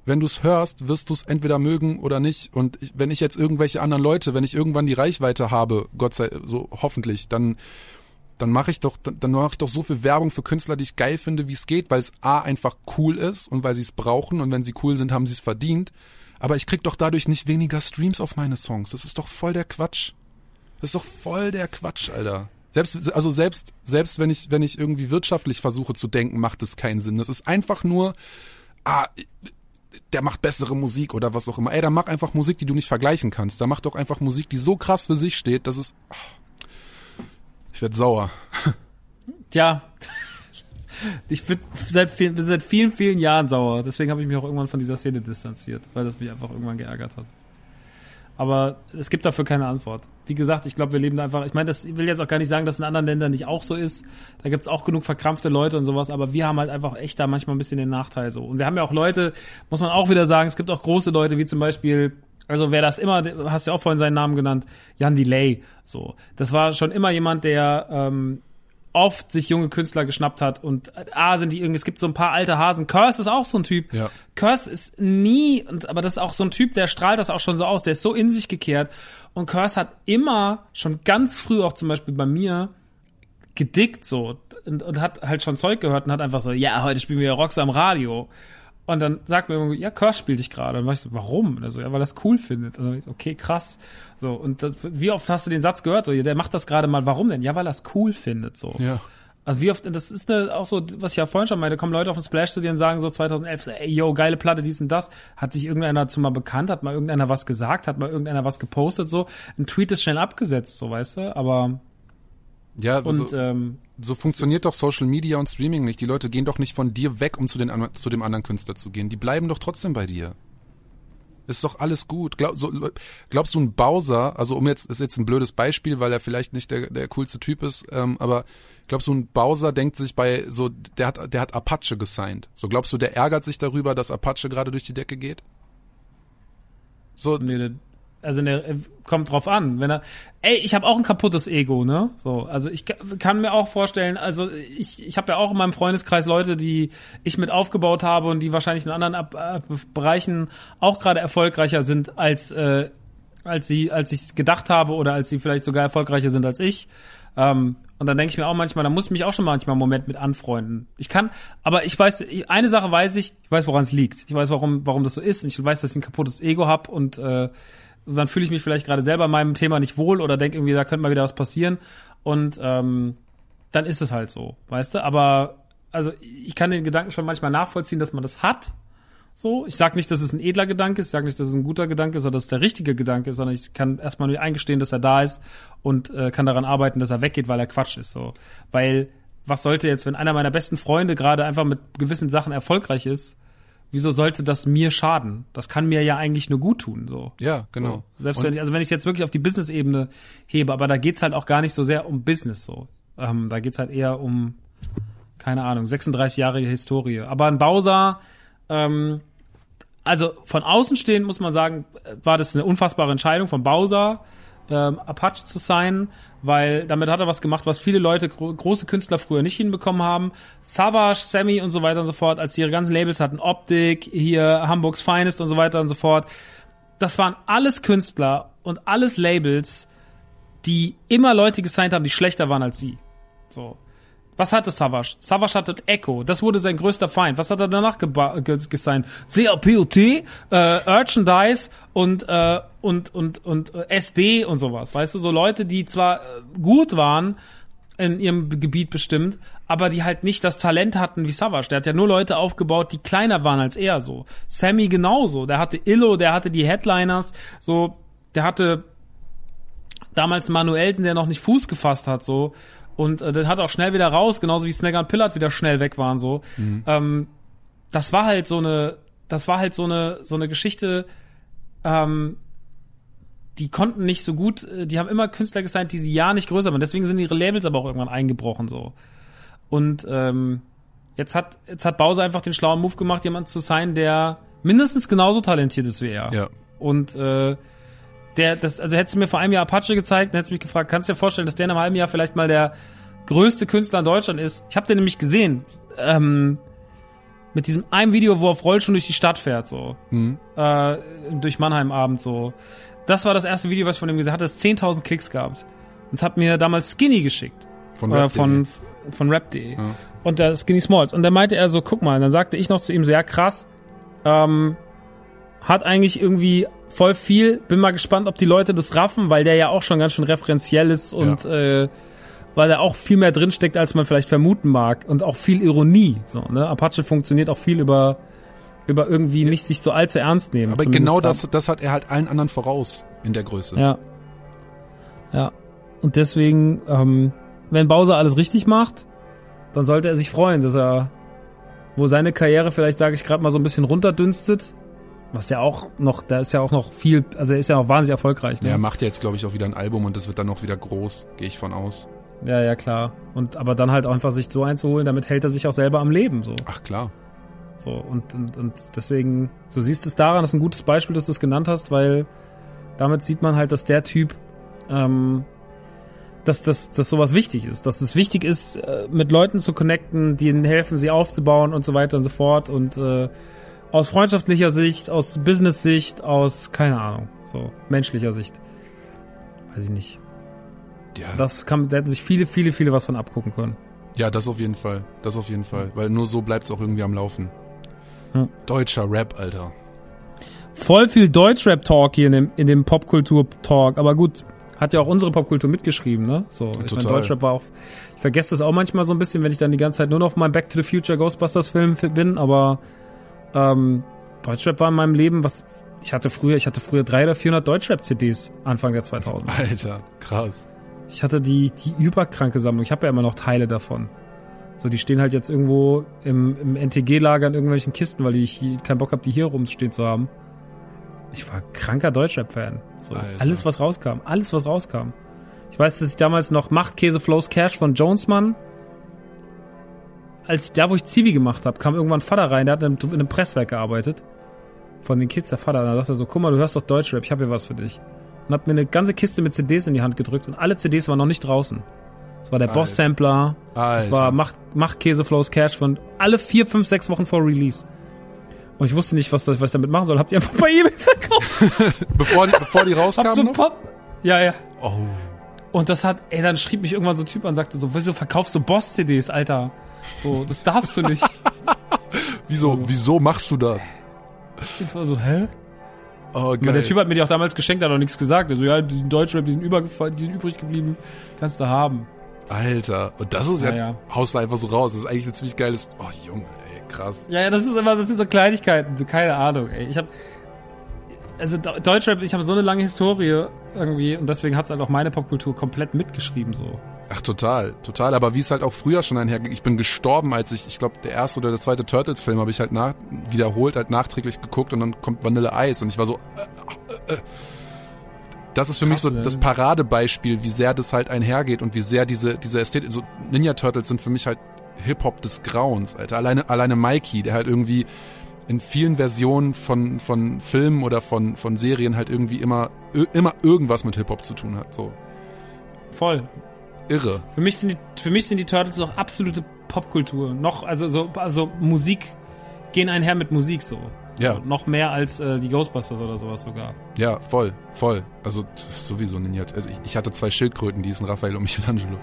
wenn du es hörst, wirst du es entweder mögen oder nicht. Und ich, wenn ich jetzt irgendwelche anderen Leute, wenn ich irgendwann die Reichweite habe, Gott sei so hoffentlich, dann dann mache ich doch dann, dann mache ich doch so viel Werbung für Künstler, die ich geil finde, wie es geht, weil es a einfach cool ist und weil sie es brauchen und wenn sie cool sind, haben sie es verdient. Aber ich krieg doch dadurch nicht weniger Streams auf meine Songs. Das ist doch voll der Quatsch. Das ist doch voll der Quatsch, Alter. Selbst, also selbst, selbst wenn ich, wenn ich irgendwie wirtschaftlich versuche zu denken, macht es keinen Sinn. Das ist einfach nur, ah, der macht bessere Musik oder was auch immer. Ey, dann mach einfach Musik, die du nicht vergleichen kannst. Da mach doch einfach Musik, die so krass für sich steht, dass es, ich werd sauer. Tja, ich bin seit, viel- bin seit vielen, vielen Jahren sauer. Deswegen habe ich mich auch irgendwann von dieser Szene distanziert, weil das mich einfach irgendwann geärgert hat. Aber es gibt dafür keine Antwort. Wie gesagt, ich glaube, wir leben da einfach. Ich meine, das will jetzt auch gar nicht sagen, dass in anderen Ländern nicht auch so ist. Da gibt's auch genug verkrampfte Leute und sowas, aber wir haben halt einfach echt da manchmal ein bisschen den Nachteil so. Und wir haben ja auch Leute, muss man auch wieder sagen, es gibt auch große Leute, wie zum Beispiel, also wer das immer, hast ja auch vorhin seinen Namen genannt, Jan Delay. So. Das war schon immer jemand, der ähm, oft sich junge Künstler geschnappt hat und ah, sind die irgendwie, es gibt so ein paar alte Hasen. Curse ist auch so ein Typ. Ja. Curse ist nie, und, aber das ist auch so ein Typ, der strahlt das auch schon so aus, der ist so in sich gekehrt. Und Curse hat immer, schon ganz früh auch zum Beispiel bei mir, gedickt so und, und hat halt schon Zeug gehört und hat einfach so, ja, heute spielen wir Rocks am Radio. Und dann sagt mir irgendwie, ja, Curse spielt dich gerade. Und dann war ich so, warum? Und er so, ja, weil er das cool findet. Und dann war ich so, okay, krass. So, und das, wie oft hast du den Satz gehört? So, ja, der macht das gerade mal, warum denn? Ja, weil er es cool findet, so. Ja. Also wie oft, das ist eine, auch so, was ich ja vorhin schon meinte, kommen Leute auf den Splash zu dir und sagen so 2011, so, ey, yo, geile Platte, dies und das. Hat sich irgendeiner dazu mal bekannt, hat mal irgendeiner was gesagt, hat mal irgendeiner was gepostet, so. Ein Tweet ist schnell abgesetzt, so, weißt du, aber, Ja, und, so, ähm, so funktioniert doch Social Media und Streaming nicht. Die Leute gehen doch nicht von dir weg, um zu, den, zu dem anderen Künstler zu gehen. Die bleiben doch trotzdem bei dir. Ist doch alles gut. Glaub, so, glaubst du, ein Bowser, also um jetzt, ist jetzt ein blödes Beispiel, weil er vielleicht nicht der, der coolste Typ ist, ähm, aber glaubst du, ein Bowser denkt sich bei, so, der hat, der hat Apache gesigned. So, glaubst du, der ärgert sich darüber, dass Apache gerade durch die Decke geht? So, nee, der- also der äh, kommt drauf an, wenn er, ey, ich habe auch ein kaputtes Ego, ne? So, also ich ka- kann mir auch vorstellen, also ich, ich habe ja auch in meinem Freundeskreis Leute, die ich mit aufgebaut habe und die wahrscheinlich in anderen Ab Ab Bereichen auch gerade erfolgreicher sind als äh, als sie, als ich gedacht habe oder als sie vielleicht sogar erfolgreicher sind als ich. Ähm, und dann denke ich mir auch manchmal, da muss ich mich auch schon manchmal einen Moment mit anfreunden. Ich kann, aber ich weiß, ich, eine Sache weiß ich, ich weiß, woran es liegt. Ich weiß, warum, warum das so ist. Und ich weiß, dass ich ein kaputtes Ego hab und äh, dann fühle ich mich vielleicht gerade selber in meinem Thema nicht wohl oder denke irgendwie, da könnte mal wieder was passieren. Und ähm, dann ist es halt so, weißt du? Aber also ich kann den Gedanken schon manchmal nachvollziehen, dass man das hat. So, ich sag nicht, dass es ein edler Gedanke ist, ich sag nicht, dass es ein guter Gedanke ist oder dass es der richtige Gedanke ist, sondern ich kann erstmal nur eingestehen, dass er da ist und äh, kann daran arbeiten, dass er weggeht, weil er Quatsch ist. So, weil was sollte jetzt, wenn einer meiner besten Freunde gerade einfach mit gewissen Sachen erfolgreich ist, wieso sollte das mir schaden? Das kann mir ja eigentlich nur gut tun. So. ja, genau. So. Selbst Und- wenn ich, also wenn ich es jetzt wirklich auf die Business-Ebene hebe, aber da geht's halt auch gar nicht so sehr um Business so. Ähm, da geht's halt eher um, keine Ahnung, 36-jährige Historie. Aber ein Bowser, ähm, also von außen stehend muss man sagen, äh, war das eine unfassbare Entscheidung von Bowser, ähm, Apache zu sein, weil damit hat er was gemacht, was viele Leute, gro große Künstler früher nicht hinbekommen haben. Savage, Sammy und so weiter und so fort, als sie ihre ganzen Labels hatten, Optik, hier Hamburgs Finest und so weiter und so fort. Das waren alles Künstler und alles Labels, die immer Leute gesigned haben, die schlechter waren als sie. So. Was hatte Savage? Savage hatte Echo. Das wurde sein größter Feind. Was hat er danach gesigned? CAPOT, äh, Merchandise und, äh, und, und, und äh, SD und sowas. Weißt du, so Leute, die zwar äh, gut waren, in ihrem Gebiet bestimmt, aber die halt nicht das Talent hatten wie Savage. Der hat ja nur Leute aufgebaut, die kleiner waren als er so. Sammy genauso. Der hatte Illo, der hatte die Headliners, so, der hatte damals Manuelsen, der noch nicht Fuß gefasst hat, so. Und äh, den hat er auch schnell wieder raus, genauso wie Snagger und Pillard wieder schnell weg waren, so. Ähm, das war halt so eine, das war halt so eine, so eine Geschichte, ähm, die konnten nicht so gut, äh, die haben immer Künstler gesigned, die sie ja nicht größer waren. Deswegen sind ihre Labels aber auch irgendwann eingebrochen, so. Und ähm, jetzt hat, jetzt hat Bowser einfach den schlauen Move gemacht, jemanden zu sein, der mindestens genauso talentiert ist wie er. Ja. Und äh, der, das, also hättest du mir vor einem Jahr Apache gezeigt, dann hättest du mich gefragt, kannst du dir vorstellen, dass der in einem halben Jahr vielleicht mal der größte Künstler in Deutschland ist? Ich habe den nämlich gesehen. Ähm, Mit diesem einem Video, wo er auf Rollschuhen durch die Stadt fährt, so. Äh, durch Mannheim Abend, so. Das war das erste Video, was ich von ihm gesehen hatte. Das 10.000 Klicks gehabt. Und es hat mir damals Skinny geschickt. Von Oder Rap.de. von, von rap.de. Und der Skinny Smalls. Und da meinte er so, guck mal, und dann sagte ich noch zu ihm so, ja krass, ähm, hat eigentlich irgendwie voll viel, bin mal gespannt, ob die Leute das raffen, weil der ja auch schon ganz schön referenziell ist und äh, weil er auch viel mehr drinsteckt, als man vielleicht vermuten mag. Und auch viel Ironie. So, ne? Apache funktioniert auch viel über, über irgendwie nicht sich so allzu ernst nehmen. Aber genau da- das, das hat er halt allen anderen voraus in der Größe. Ja. Ja. Und deswegen, ähm, wenn Bowser alles richtig macht, dann sollte er sich freuen, dass er, wo seine Karriere vielleicht, sage ich gerade mal, so ein bisschen runterdünstet, was ja auch noch, da ist ja auch noch viel, also er ist ja auch wahnsinnig erfolgreich. Ne? Er macht jetzt, glaube ich, auch wieder ein Album und das wird dann auch wieder groß, gehe ich von aus. Ja, ja, klar. Und aber dann halt auch einfach sich so einzuholen, damit hält er sich auch selber am Leben so. Ach klar. So, und, und, und deswegen, so siehst du es daran, das ist ein gutes Beispiel, dass du es genannt hast, weil damit sieht man halt, dass der Typ, ähm, dass, dass, dass sowas wichtig ist. Dass es wichtig ist, äh, mit Leuten zu connecten, die ihnen helfen, sie aufzubauen und so weiter und so fort. Und äh, aus freundschaftlicher Sicht, aus Business-Sicht, aus, keine Ahnung, so menschlicher Sicht. Weiß ich nicht. Ja, Das kann, da hätten sich viele, viele, viele was von abgucken können. ja, das auf jeden Fall. Das auf jeden Fall. Weil nur so bleibt es auch irgendwie am Laufen. Hm. Deutscher Rap, Alter. voll viel Deutschrap-Talk hier in dem, in dem Popkultur-Talk. Aber gut, hat ja auch unsere Popkultur mitgeschrieben, ne? So, ich meine, total. Deutschrap war auch. Ich vergesse das auch manchmal so ein bisschen, wenn ich dann die ganze Zeit nur noch auf meinem Back to the Future Ghostbusters-Film bin, aber ähm, Deutschrap war in meinem Leben, was. Ich hatte früher, ich hatte früher 300 oder 400 Deutschrap-CDs Anfang der 2000. Alter, krass. Ich hatte die, die überkranke Sammlung. Ich habe ja immer noch Teile davon. So, die stehen halt jetzt irgendwo im, im NTG-Lager in irgendwelchen Kisten, weil ich keinen Bock habe, die hier rumstehen zu haben. Ich war kranker Deutschrap-Fan. So, Alter. alles, was rauskam. Alles, was rauskam. Ich weiß, dass ich damals noch Machtkäse Flows Cash von Jonesmann, als da, wo ich Zivi gemacht habe, kam irgendwann ein Vater rein, der hat in einem- in einem Presswerk gearbeitet. Von den Kids, der Vater. Da sagt er so, guck mal, du hörst doch Deutschrap, ich habe hier was für dich. Und hat mir eine ganze Kiste mit CDs in die Hand gedrückt und alle CDs waren noch nicht draußen. Das war der Alter. Boss-Sampler, das war Macht, Machtkäse Flows Cash von alle vier, fünf, sechs Wochen vor Release. Und ich wusste nicht, was, was ich damit machen soll. Habt ihr einfach bei eBay verkauft? Bevor die, bevor die Hab rauskamen so noch? Pop. Ja, ja. Oh. Und das hat, ey, dann schrieb mich irgendwann so ein Typ an und sagte so, wieso verkaufst du Boss-CDs, Alter? So, das darfst du nicht. Wieso, wieso machst du das? Ich war so, hä? Oh, geil. der Typ hat mir die auch damals geschenkt, hat auch nichts gesagt. Also, ja, die sind Deutschrap, die sind, übergefallen, die sind übrig geblieben. Kannst du haben. Alter. Und das ist ja, Ja, ja. haust du einfach so raus. Das ist eigentlich ein ziemlich geiles, oh Junge, ey, krass. Ja, ja, das ist immer, das sind so Kleinigkeiten, so keine Ahnung, ey. Ich hab, also De- Deutschrap, ich habe so eine lange Historie irgendwie und deswegen hat's halt auch meine Popkultur komplett mitgeschrieben, so. Ach, total, total. Aber wie es halt auch früher schon einhergeht. Ich bin gestorben, als ich, ich glaube, der erste oder der zweite Turtles-Film habe ich halt nach, wiederholt, halt nachträglich geguckt und dann kommt Vanille Eis und ich war so, äh, äh, äh. Das ist für mich Krass, so ne? das Paradebeispiel, wie sehr das halt einhergeht und wie sehr diese, diese Ästhetik, so Ninja Turtles sind für mich halt Hip-Hop des Grauens, Alter. Alleine, alleine Mikey, der halt irgendwie in vielen Versionen von, von Filmen oder von, von Serien halt irgendwie immer, immer irgendwas mit Hip-Hop zu tun hat, so. Voll. Irre. Für mich sind die, für mich sind die Turtles auch absolute Popkultur. Noch, also so, also Musik gehen einher mit Musik so. Ja. So, noch mehr als äh, die Ghostbusters oder sowas sogar. Ja, voll, voll. Also sowieso Ninja. Also ich, ich hatte zwei Schildkröten, die hießen Raphael und Michelangelo.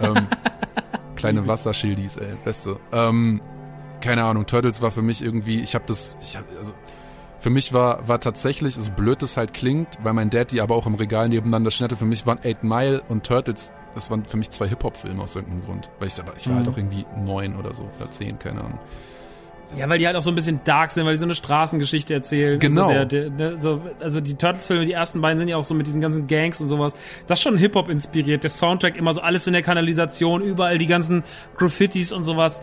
Ähm, kleine Wasserschildis, ey, beste. Ähm, keine Ahnung, Turtles war für mich irgendwie, ich habe das, ich hab, also für mich war war tatsächlich, so blöd es halt klingt, weil mein Dad die aber auch im Regal nebeneinander stehen hatte, für mich waren Eight Mile und Turtles, das waren für mich zwei Hip-Hop-Filme aus irgendeinem Grund. Weil ich, aber ich war halt Mhm. auch irgendwie neun oder so, oder zehn, keine Ahnung. Ja, weil die halt auch so ein bisschen dark sind, weil die so eine Straßengeschichte erzählen. Genau. Also, der, der, der, so, also die Turtles-Filme, die ersten beiden sind ja auch so mit diesen ganzen Gangs und sowas. Das ist schon Hip-Hop inspiriert. Der Soundtrack immer so alles in der Kanalisation, überall die ganzen Graffitis und sowas.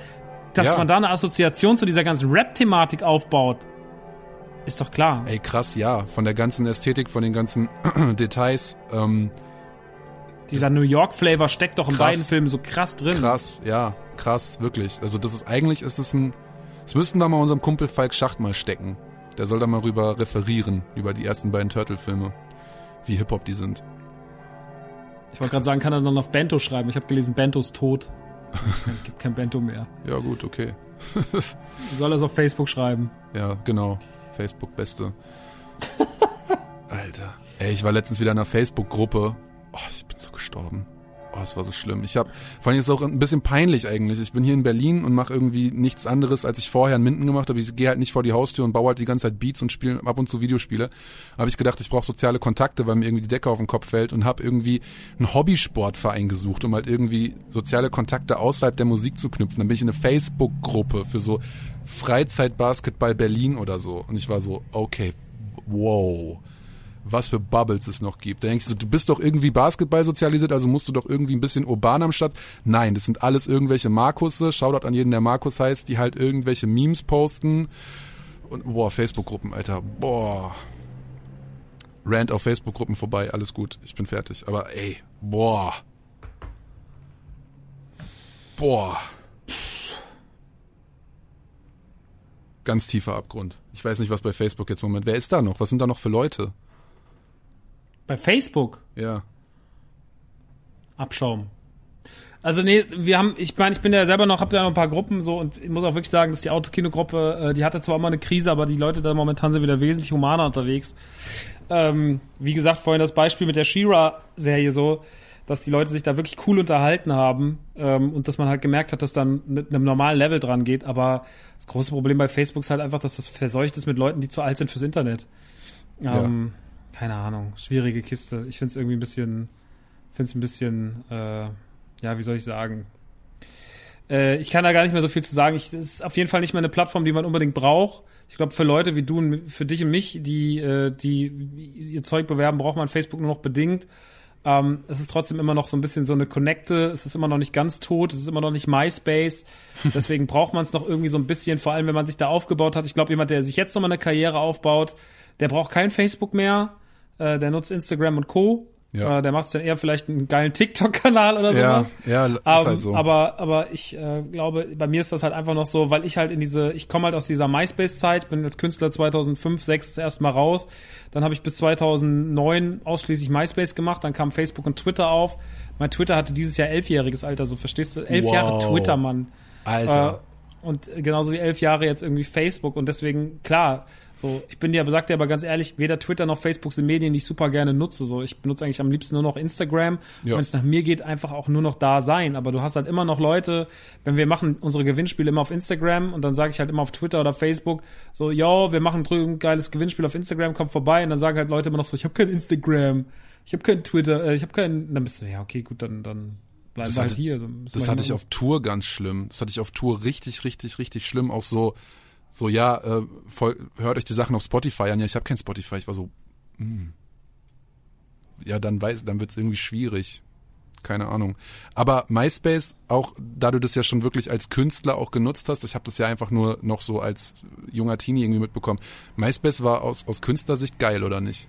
Dass Ja. man da eine Assoziation zu dieser ganzen Rap-Thematik aufbaut, ist doch klar. Ey, krass, ja, von der ganzen Ästhetik, von den ganzen Details, ähm, Dieser New York-Flavor steckt doch in Krass. beiden Filmen so krass drin. Krass, ja, krass, wirklich. Also das ist eigentlich ist es ein. Das müssten wir mal unserem Kumpel Falk Schacht mal stecken. Der soll da mal rüber referieren, über die ersten beiden Turtle-Filme. Wie Hip-Hop die sind. Ich wollte gerade sagen, kann er dann auf Bento schreiben. Ich habe gelesen, Bento ist tot. Es gibt kein Bento mehr. Ja, gut, okay. Du soll das auf Facebook schreiben. Ja, genau. Facebook Beste. Alter. Ey, ich war letztens wieder in einer Facebook-Gruppe. Oh, ich bin so gestorben. Oh, es war so schlimm. Ich habe, vor allem ist es auch ein bisschen peinlich eigentlich. Ich bin hier in Berlin und mache irgendwie nichts anderes, als ich vorher in Minden gemacht habe. Ich gehe halt nicht vor die Haustür und baue halt die ganze Zeit Beats und spiele ab und zu Videospiele. Habe ich gedacht, ich brauche soziale Kontakte, weil mir irgendwie die Decke auf den Kopf fällt und habe irgendwie einen Hobbysportverein gesucht, um halt irgendwie soziale Kontakte außerhalb der Musik zu knüpfen. Dann bin ich in eine Facebook-Gruppe für so Freizeitbasketball Berlin oder so. Und ich war so, okay, wow was für Bubbles es noch gibt. Da denkst du, du bist doch irgendwie Basketball sozialisiert, also musst du doch irgendwie ein bisschen urban am Start. Nein, das sind alles irgendwelche Markusse, Shoutout an jeden, der Markus heißt, die halt irgendwelche Memes posten. Und boah, Facebook-Gruppen, Alter, boah. Rant auf Facebook-Gruppen vorbei, alles gut, ich bin fertig. Aber ey, boah. Boah. Ganz tiefer Abgrund. Ich weiß nicht, was bei Facebook jetzt Moment. Wer ist da noch? Was sind da noch für Leute? Bei Facebook? Ja. Abschaum. Also nee, wir haben, ich meine, ich bin ja selber noch, hab ja noch ein paar Gruppen so und ich muss auch wirklich sagen, dass die Autokino-Gruppe, äh, die hatte zwar auch mal eine Krise, aber die Leute da momentan sind wieder wesentlich humaner unterwegs. Ähm, wie gesagt, vorhin das Beispiel mit der She-Ra-Serie so, dass die Leute sich da wirklich cool unterhalten haben ähm, und dass man halt gemerkt hat, dass dann mit einem normalen Level dran geht. Aber das große Problem bei Facebook ist halt einfach, dass das verseucht ist mit Leuten, die zu alt sind fürs Internet. Ähm, ja. Keine Ahnung, schwierige Kiste. Ich finde es irgendwie ein bisschen, finde es ein bisschen, äh, ja, wie soll ich sagen? Äh, ich kann da gar nicht mehr so viel zu sagen. Ich, es ist auf jeden Fall nicht mehr eine Plattform, die man unbedingt braucht. Ich glaube, für Leute wie du und für dich und mich, die, äh, die ihr Zeug bewerben, braucht man Facebook nur noch bedingt. Ähm, es ist trotzdem immer noch so ein bisschen so eine Connecte. Es ist immer noch nicht ganz tot. Es ist immer noch nicht MySpace. Deswegen braucht man es noch irgendwie so ein bisschen, vor allem wenn man sich da aufgebaut hat. Ich glaube, jemand, der sich jetzt nochmal eine Karriere aufbaut, der braucht kein Facebook mehr. Äh, der nutzt Instagram und Co. Ja. Äh, der macht dann eher vielleicht einen geilen TikTok-Kanal oder Ja, sowas. ja, ist Ähm, halt so. Aber, aber ich äh, glaube, bei mir ist das halt einfach noch so, weil ich halt in diese, ich komme halt aus dieser MySpace-Zeit, bin als Künstler 2005, 6 das erste Mal raus. Dann habe ich bis 2009 ausschließlich MySpace gemacht, dann kam Facebook und Twitter auf. Mein Twitter hatte dieses Jahr elfjähriges Alter, so verstehst du? Elf Wow. Jahre Twitter, Mann. Alter. Äh, und genauso wie elf Jahre jetzt irgendwie Facebook. Und deswegen, klar, so, ich bin dir, sagt dir aber ganz ehrlich, weder Twitter noch Facebook sind Medien, die ich super gerne nutze. So, ich benutze eigentlich am liebsten nur noch Instagram. Ja. Wenn es nach mir geht, einfach auch nur noch da sein. Aber du hast halt immer noch Leute, wenn wir machen unsere Gewinnspiele immer auf Instagram und dann sage ich halt immer auf Twitter oder Facebook so, yo, wir machen drüben ein geiles Gewinnspiel auf Instagram, kommt vorbei. Und dann sagen halt Leute immer noch so, ich habe kein Instagram, ich habe kein Twitter, äh, ich habe kein, dann bist du, ja, okay, gut, dann, dann bleiben wir halt hier. So, Das wir hatte ich auf Tour ganz schlimm. Das hatte ich auf Tour richtig, richtig, richtig schlimm. Auch so, so ja, äh, voll, hört euch die Sachen auf Spotify an. Ja, ich habe kein Spotify. Ich war so, hm. ja, dann weiß, dann wird's irgendwie schwierig. Keine Ahnung. Aber MySpace, auch da du das ja schon wirklich als Künstler auch genutzt hast, ich habe das ja einfach nur noch so als junger Teenie irgendwie mitbekommen. MySpace war aus, aus Künstlersicht geil, oder nicht?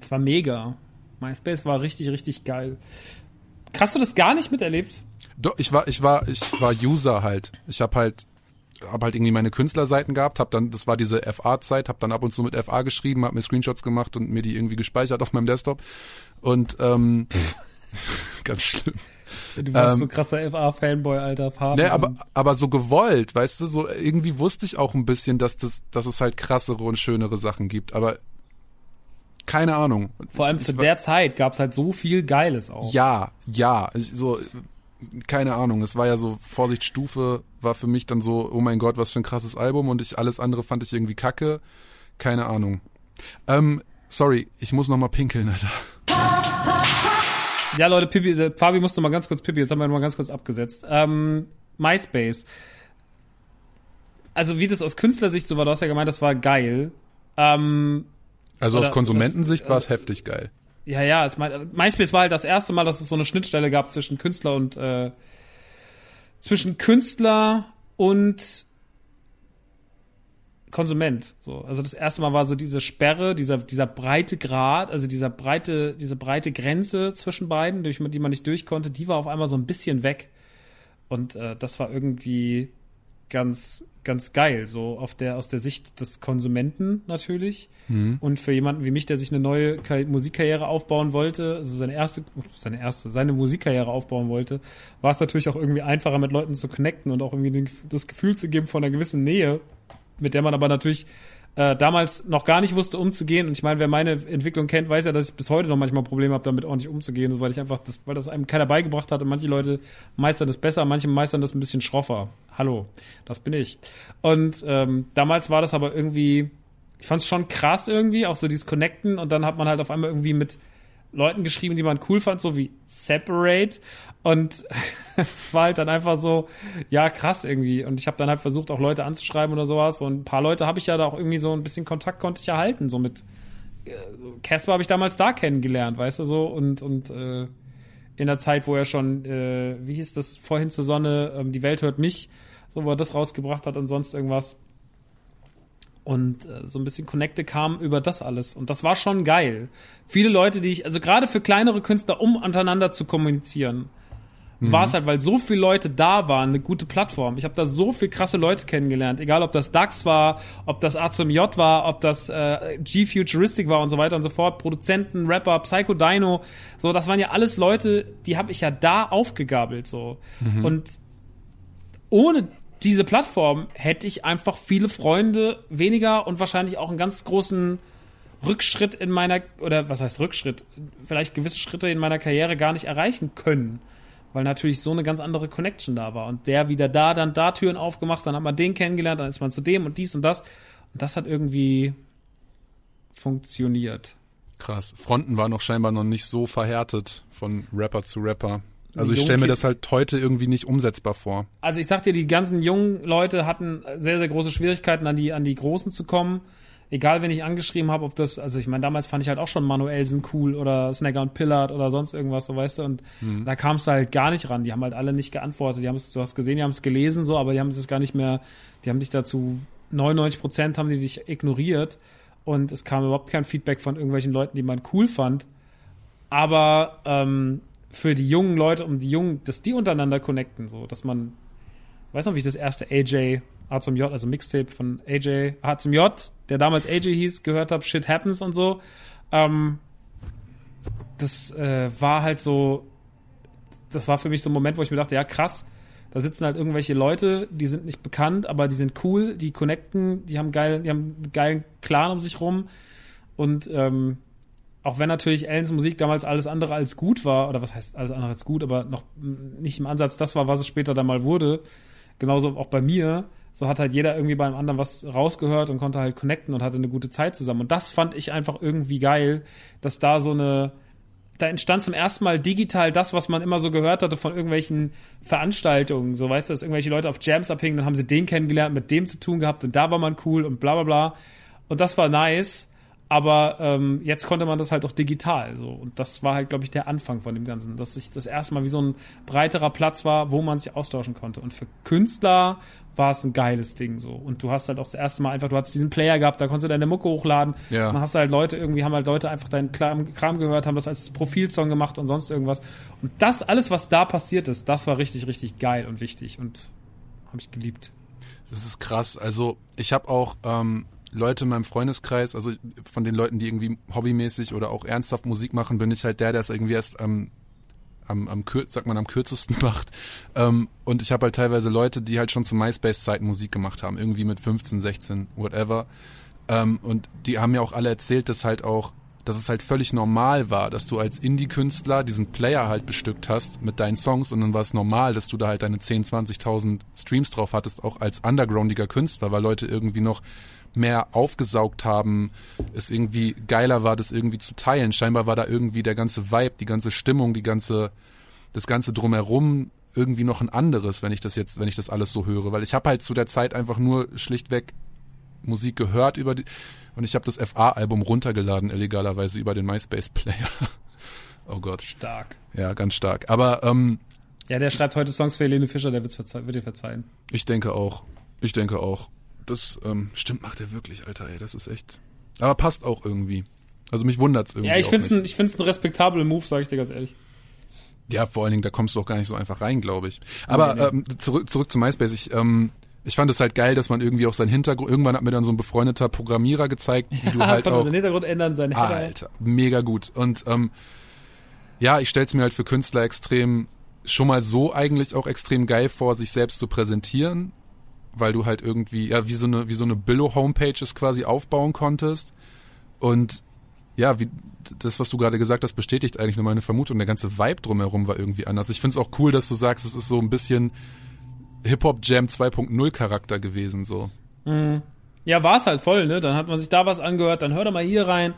Es war mega. MySpace war richtig, richtig geil. Hast du das gar nicht miterlebt? Doch, ich war, ich war, ich war User halt. Ich habe halt, habe halt irgendwie meine Künstlerseiten gehabt, habe dann, das war diese FA-Zeit, habe dann ab und zu mit FA geschrieben, habe mir Screenshots gemacht und mir die irgendwie gespeichert auf meinem Desktop. Und ähm, ganz schlimm. Du warst Ähm, so krasser FA-Fanboy, alter Partner. Ne, aber, aber so gewollt, weißt du, so irgendwie wusste ich auch ein bisschen, dass das, dass es halt krassere und schönere Sachen gibt, aber keine Ahnung. Vor allem ich, zu ich, der Zeit gab es halt so viel Geiles auch. Ja, ja, so keine Ahnung. Es war ja so Vorsicht Stufe war für mich dann so, oh mein Gott, was für ein krasses Album und ich alles andere fand ich irgendwie kacke. Keine Ahnung. Ähm, sorry, ich muss noch mal pinkeln, Alter. Ja, Leute, Pipi, äh, Fabi musste mal ganz kurz Pipi, jetzt haben wir noch mal ganz kurz abgesetzt. Ähm, MySpace. Also wie das aus Künstlersicht so war, du hast ja gemeint, das war geil. Ähm, Also aus Konsumentensicht war es heftig geil. Ja, ja, es mein, MySpace war halt das erste Mal, dass es so eine Schnittstelle gab zwischen Künstler und äh, zwischen Künstler und Konsument. So, also das erste Mal war so diese Sperre, dieser dieser breite Grad, also dieser breite diese breite Grenze zwischen beiden, durch die man nicht durch konnte, die war auf einmal so ein bisschen weg. Und äh, das war irgendwie ganz, ganz geil. So auf der, aus der Sicht des Konsumenten natürlich. Und für jemanden wie mich, der sich eine neue Ka- Musikkarriere aufbauen wollte, also seine erste, seine erste, seine Musikkarriere aufbauen wollte, war es natürlich auch irgendwie einfacher, mit Leuten zu connecten und auch irgendwie das Gefühl zu geben von einer gewissen Nähe, mit der man aber natürlich äh, damals noch gar nicht wusste, umzugehen. Und ich meine, wer meine Entwicklung kennt, weiß ja, dass ich bis heute noch manchmal Probleme habe, damit ordentlich umzugehen, weil ich einfach, das, weil das einem keiner beigebracht hat und manche Leute meistern das besser, manche meistern das ein bisschen schroffer. Hallo, das bin ich. Und ähm, damals war das aber irgendwie, ich fand es schon krass irgendwie, auch so dieses Connecten und dann hat man halt auf einmal irgendwie mit Leuten geschrieben, die man cool fand, so wie Separate. Und es war halt dann einfach so, ja, krass irgendwie. Und ich habe dann halt versucht, auch Leute anzuschreiben oder sowas. Und ein paar Leute habe ich ja da auch irgendwie so ein bisschen Kontakt konnte ich erhalten. So mit äh, Casper habe ich damals da kennengelernt, weißt du so. Und, und äh, in der Zeit, wo er schon, äh, wie hieß das, vorhin zur Sonne, ähm, die Welt hört mich, so wo er das rausgebracht hat und sonst irgendwas. Und äh, so ein bisschen Connecte kam über das alles. Und das war schon geil. Viele Leute, die ich, also gerade für kleinere Künstler, um untereinander zu kommunizieren, war es halt, weil so viele Leute da waren, eine gute Plattform. Ich habe da so viel krasse Leute kennengelernt. Egal, ob das DAX war, ob das A zum J war, ob das äh, G-Futuristic war und so weiter und so fort. Produzenten, Rapper, Psycho Dino. So, das waren ja alles Leute, die habe ich ja da aufgegabelt. so Und ohne diese Plattform hätte ich einfach viele Freunde weniger und wahrscheinlich auch einen ganz großen Rückschritt in meiner, oder was heißt Rückschritt? Vielleicht gewisse Schritte in meiner Karriere gar nicht erreichen können. Weil natürlich so eine ganz andere Connection da war. Und der wieder da, dann da Türen aufgemacht, dann hat man den kennengelernt, dann ist man zu dem und dies und das. Und das hat irgendwie funktioniert. Krass. Fronten waren noch scheinbar noch nicht so verhärtet von Rapper zu Rapper. Also ich stelle mir das halt heute irgendwie nicht umsetzbar vor. Also ich sag dir, die ganzen jungen Leute hatten sehr, sehr große Schwierigkeiten, an die, an die Großen zu kommen. Egal, wenn ich angeschrieben habe, ob das, also ich meine, damals fand ich halt auch schon Manuelsen cool oder Snagger und Pillard oder sonst irgendwas, so weißt du, und da kam es halt gar nicht ran. Die haben halt alle nicht geantwortet. Die haben es, du hast gesehen, die haben es gelesen, so, aber die haben es gar nicht mehr, die haben dich dazu, 99 Prozent haben die dich ignoriert und es kam überhaupt kein Feedback von irgendwelchen Leuten, die man cool fand. Aber ähm, für die jungen Leute, um die jungen, dass die untereinander connecten, so, dass man, weiß noch, wie ich das erste AJ A zum J, also Mixtape von AJ A zum J, der damals AJ hieß, gehört habe, Shit Happens und so. Ähm, das äh, war halt so, das war für mich so ein Moment, wo ich mir dachte, ja krass, da sitzen halt irgendwelche Leute, die sind nicht bekannt, aber die sind cool, die connecten, die haben geil, die haben einen geilen Clan um sich rum und ähm, auch wenn natürlich Ellens Musik damals alles andere als gut war, oder was heißt alles andere als gut, aber noch nicht im Ansatz das war, was es später dann mal wurde, genauso auch bei mir, so hat halt jeder irgendwie beim anderen was rausgehört und konnte halt connecten und hatte eine gute Zeit zusammen. Und das fand ich einfach irgendwie geil, dass da so eine, da entstand zum ersten Mal digital das, was man immer so gehört hatte von irgendwelchen Veranstaltungen. So weißt du, dass irgendwelche Leute auf Jams abhingen, dann haben sie den kennengelernt, mit dem zu tun gehabt und da war man cool und bla bla bla. Und das war nice. Aber ähm, jetzt konnte man das halt auch digital so. Und das war halt, glaube ich, der Anfang von dem Ganzen. Dass sich das erste Mal wie so ein breiterer Platz war, wo man sich austauschen konnte. Und für Künstler war es ein geiles Ding so. Und du hast halt auch das erste Mal einfach, du hast diesen Player gehabt, da konntest du deine Mucke hochladen. Ja. Dann hast du halt Leute, irgendwie haben halt Leute einfach deinen Kram, Kram gehört, haben das als Profilsong gemacht und sonst irgendwas. Und das, alles, was da passiert ist, das war richtig, richtig geil und wichtig. Und habe ich geliebt. Das ist krass. Also ich habe auch ähm, Leute in meinem Freundeskreis, also von den Leuten, die irgendwie hobbymäßig oder auch ernsthaft Musik machen, bin ich halt der, der es irgendwie erst am am, am sagt man am kürzesten macht. Ähm, und ich habe halt teilweise Leute, die halt schon zu MySpace-Zeiten Musik gemacht haben, irgendwie mit 15, 16, whatever. Ähm, und die haben mir auch alle erzählt, dass halt auch, dass es halt völlig normal war, dass du als Indie-Künstler diesen Player halt bestückt hast mit deinen Songs und dann war es normal, dass du da halt deine 10, 20.000 Streams drauf hattest, auch als undergroundiger Künstler, weil Leute irgendwie noch mehr aufgesaugt haben, es irgendwie geiler war, das irgendwie zu teilen. Scheinbar war da irgendwie der ganze Vibe, die ganze Stimmung, die ganze, das ganze drumherum irgendwie noch ein anderes, wenn ich das jetzt, wenn ich das alles so höre, weil ich habe halt zu der Zeit einfach nur schlichtweg Musik gehört über die und ich habe das FA-Album runtergeladen illegalerweise über den MySpace-Player. oh Gott, Stark. ja, ganz stark. Aber ähm, Ja, der schreibt heute Songs für Helene Fischer, der wird dir verzeihen. Ich denke auch. Ich denke auch. Das ähm, stimmt, macht er wirklich, Alter, ey. Das ist echt. Aber passt auch irgendwie. Also mich wundert's irgendwie. Ja, ich find's nicht. ein, ich find's ein respektabler Move, sage ich dir ganz ehrlich. Ja, vor allen Dingen, da kommst du auch gar nicht so einfach rein, glaube ich. Aber Nee, nee. Ähm, zurück, zurück zu MySpace. Ich ähm, Ich fand es halt geil, dass man irgendwie auch sein Hintergrund, irgendwann hat mir dann so ein befreundeter Programmierer gezeigt, wie du halt auch, den Hintergrund ändern, seine Header. Alter, mega gut. Und ähm, ja, ich stell's mir halt für Künstler extrem, schon mal so eigentlich auch extrem geil vor, sich selbst zu präsentieren, weil du halt irgendwie, ja, wie so eine, wie so eine Billo-Homepage es quasi aufbauen konntest. Und ja, wie das, was du gerade gesagt hast, bestätigt eigentlich nur meine Vermutung. Der ganze Vibe drumherum war irgendwie anders. Ich find's auch cool, dass du sagst, es ist so ein bisschen Hip-Hop-Jam 2.0 Charakter gewesen, so. Ja, war es halt voll, ne? Dann hat man sich da was angehört, dann hör doch mal hier rein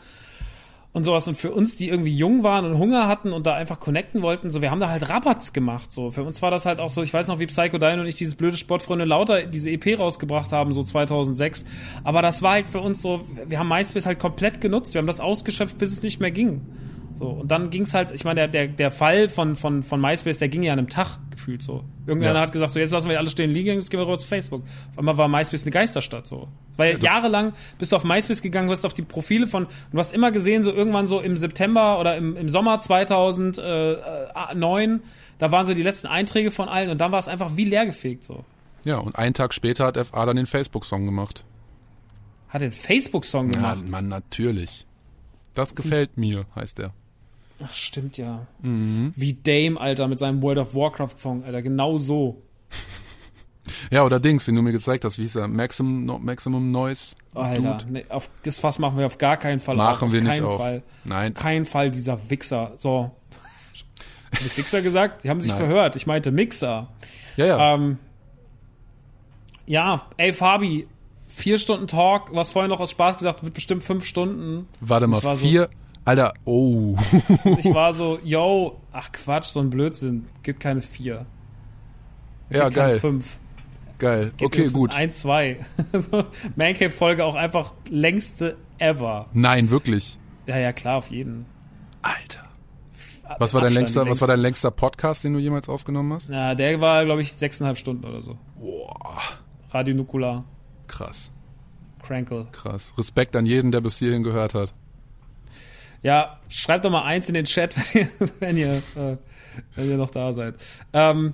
und sowas. Und für uns, die irgendwie jung waren und Hunger hatten und da einfach connecten wollten, so, wir haben da halt Rabatz gemacht, so. Für uns war das halt auch so, ich weiß noch, wie Psycho Dino und ich dieses blöde Sportfreunde Lauter diese EP rausgebracht haben, so 2006. Aber das war halt für uns so, wir haben MySpace halt komplett genutzt, wir haben das ausgeschöpft, bis es nicht mehr ging. So, und dann ging's halt, ich meine, der, der, der Fall von, von, von MySpace, der ging ja an einem Tag gefühlt so. Irgendeiner Ja. hat gesagt, so jetzt lassen wir alles stehen liegen, jetzt gehen wir rüber zu Facebook. Auf einmal war MySpace eine Geisterstadt so. Weil das- jahrelang bist du auf MySpace gegangen, du hast auf die Profile von, du hast immer gesehen, so irgendwann so im September oder im, im Sommer 2009, da waren so die letzten Einträge von allen und dann war es einfach wie leergefegt so. Ja, und einen Tag später hat FA dann den Facebook-Song gemacht. Hat den Facebook-Song Ja, gemacht. Mann, natürlich. Das gefällt mir, heißt er. Ach, stimmt ja. Mhm. Wie Dame, Alter, mit seinem World of Warcraft-Song, Alter, genau so. Ja, oder Dings, den du mir gezeigt hast. Wie hieß er? Maximum, no, Maximum Noise? Alter, nee, auf das Fass machen wir auf gar keinen Fall auf. Machen auf wir nicht keinen auf. Fall. Nein. Kein Fall dieser Wichser. So. Hab ich Wichser gesagt? Die haben sich Nein. verhört. Ich meinte Mixer. Ja, ja. Ähm, ja, ey Fabi, vier Stunden Talk, hast vorhin noch aus Spaß gesagt, wird bestimmt fünf Stunden. Warte mal, war so- vier. Alter, oh. Ich war so, yo, ach Quatsch, so ein Blödsinn. Gibt keine vier. ja, Gibt keine geil, Fünf. geil. Gibt Okay, gut. Ein, zwei. Mancave-Folge auch einfach längste ever. Nein, wirklich. Ja, ja, klar, auf jeden. Alter. Was war dein längster, was war dein längster Podcast, den du jemals aufgenommen hast? Na, der war, glaube ich, sechseinhalb Stunden oder so. Radio Nukular, Krass, Crankle. krass. Respekt an jeden, der bis hierhin gehört hat. Ja, schreibt doch mal eins in den Chat, wenn ihr, wenn ihr, äh, wenn ihr noch da seid. Ähm,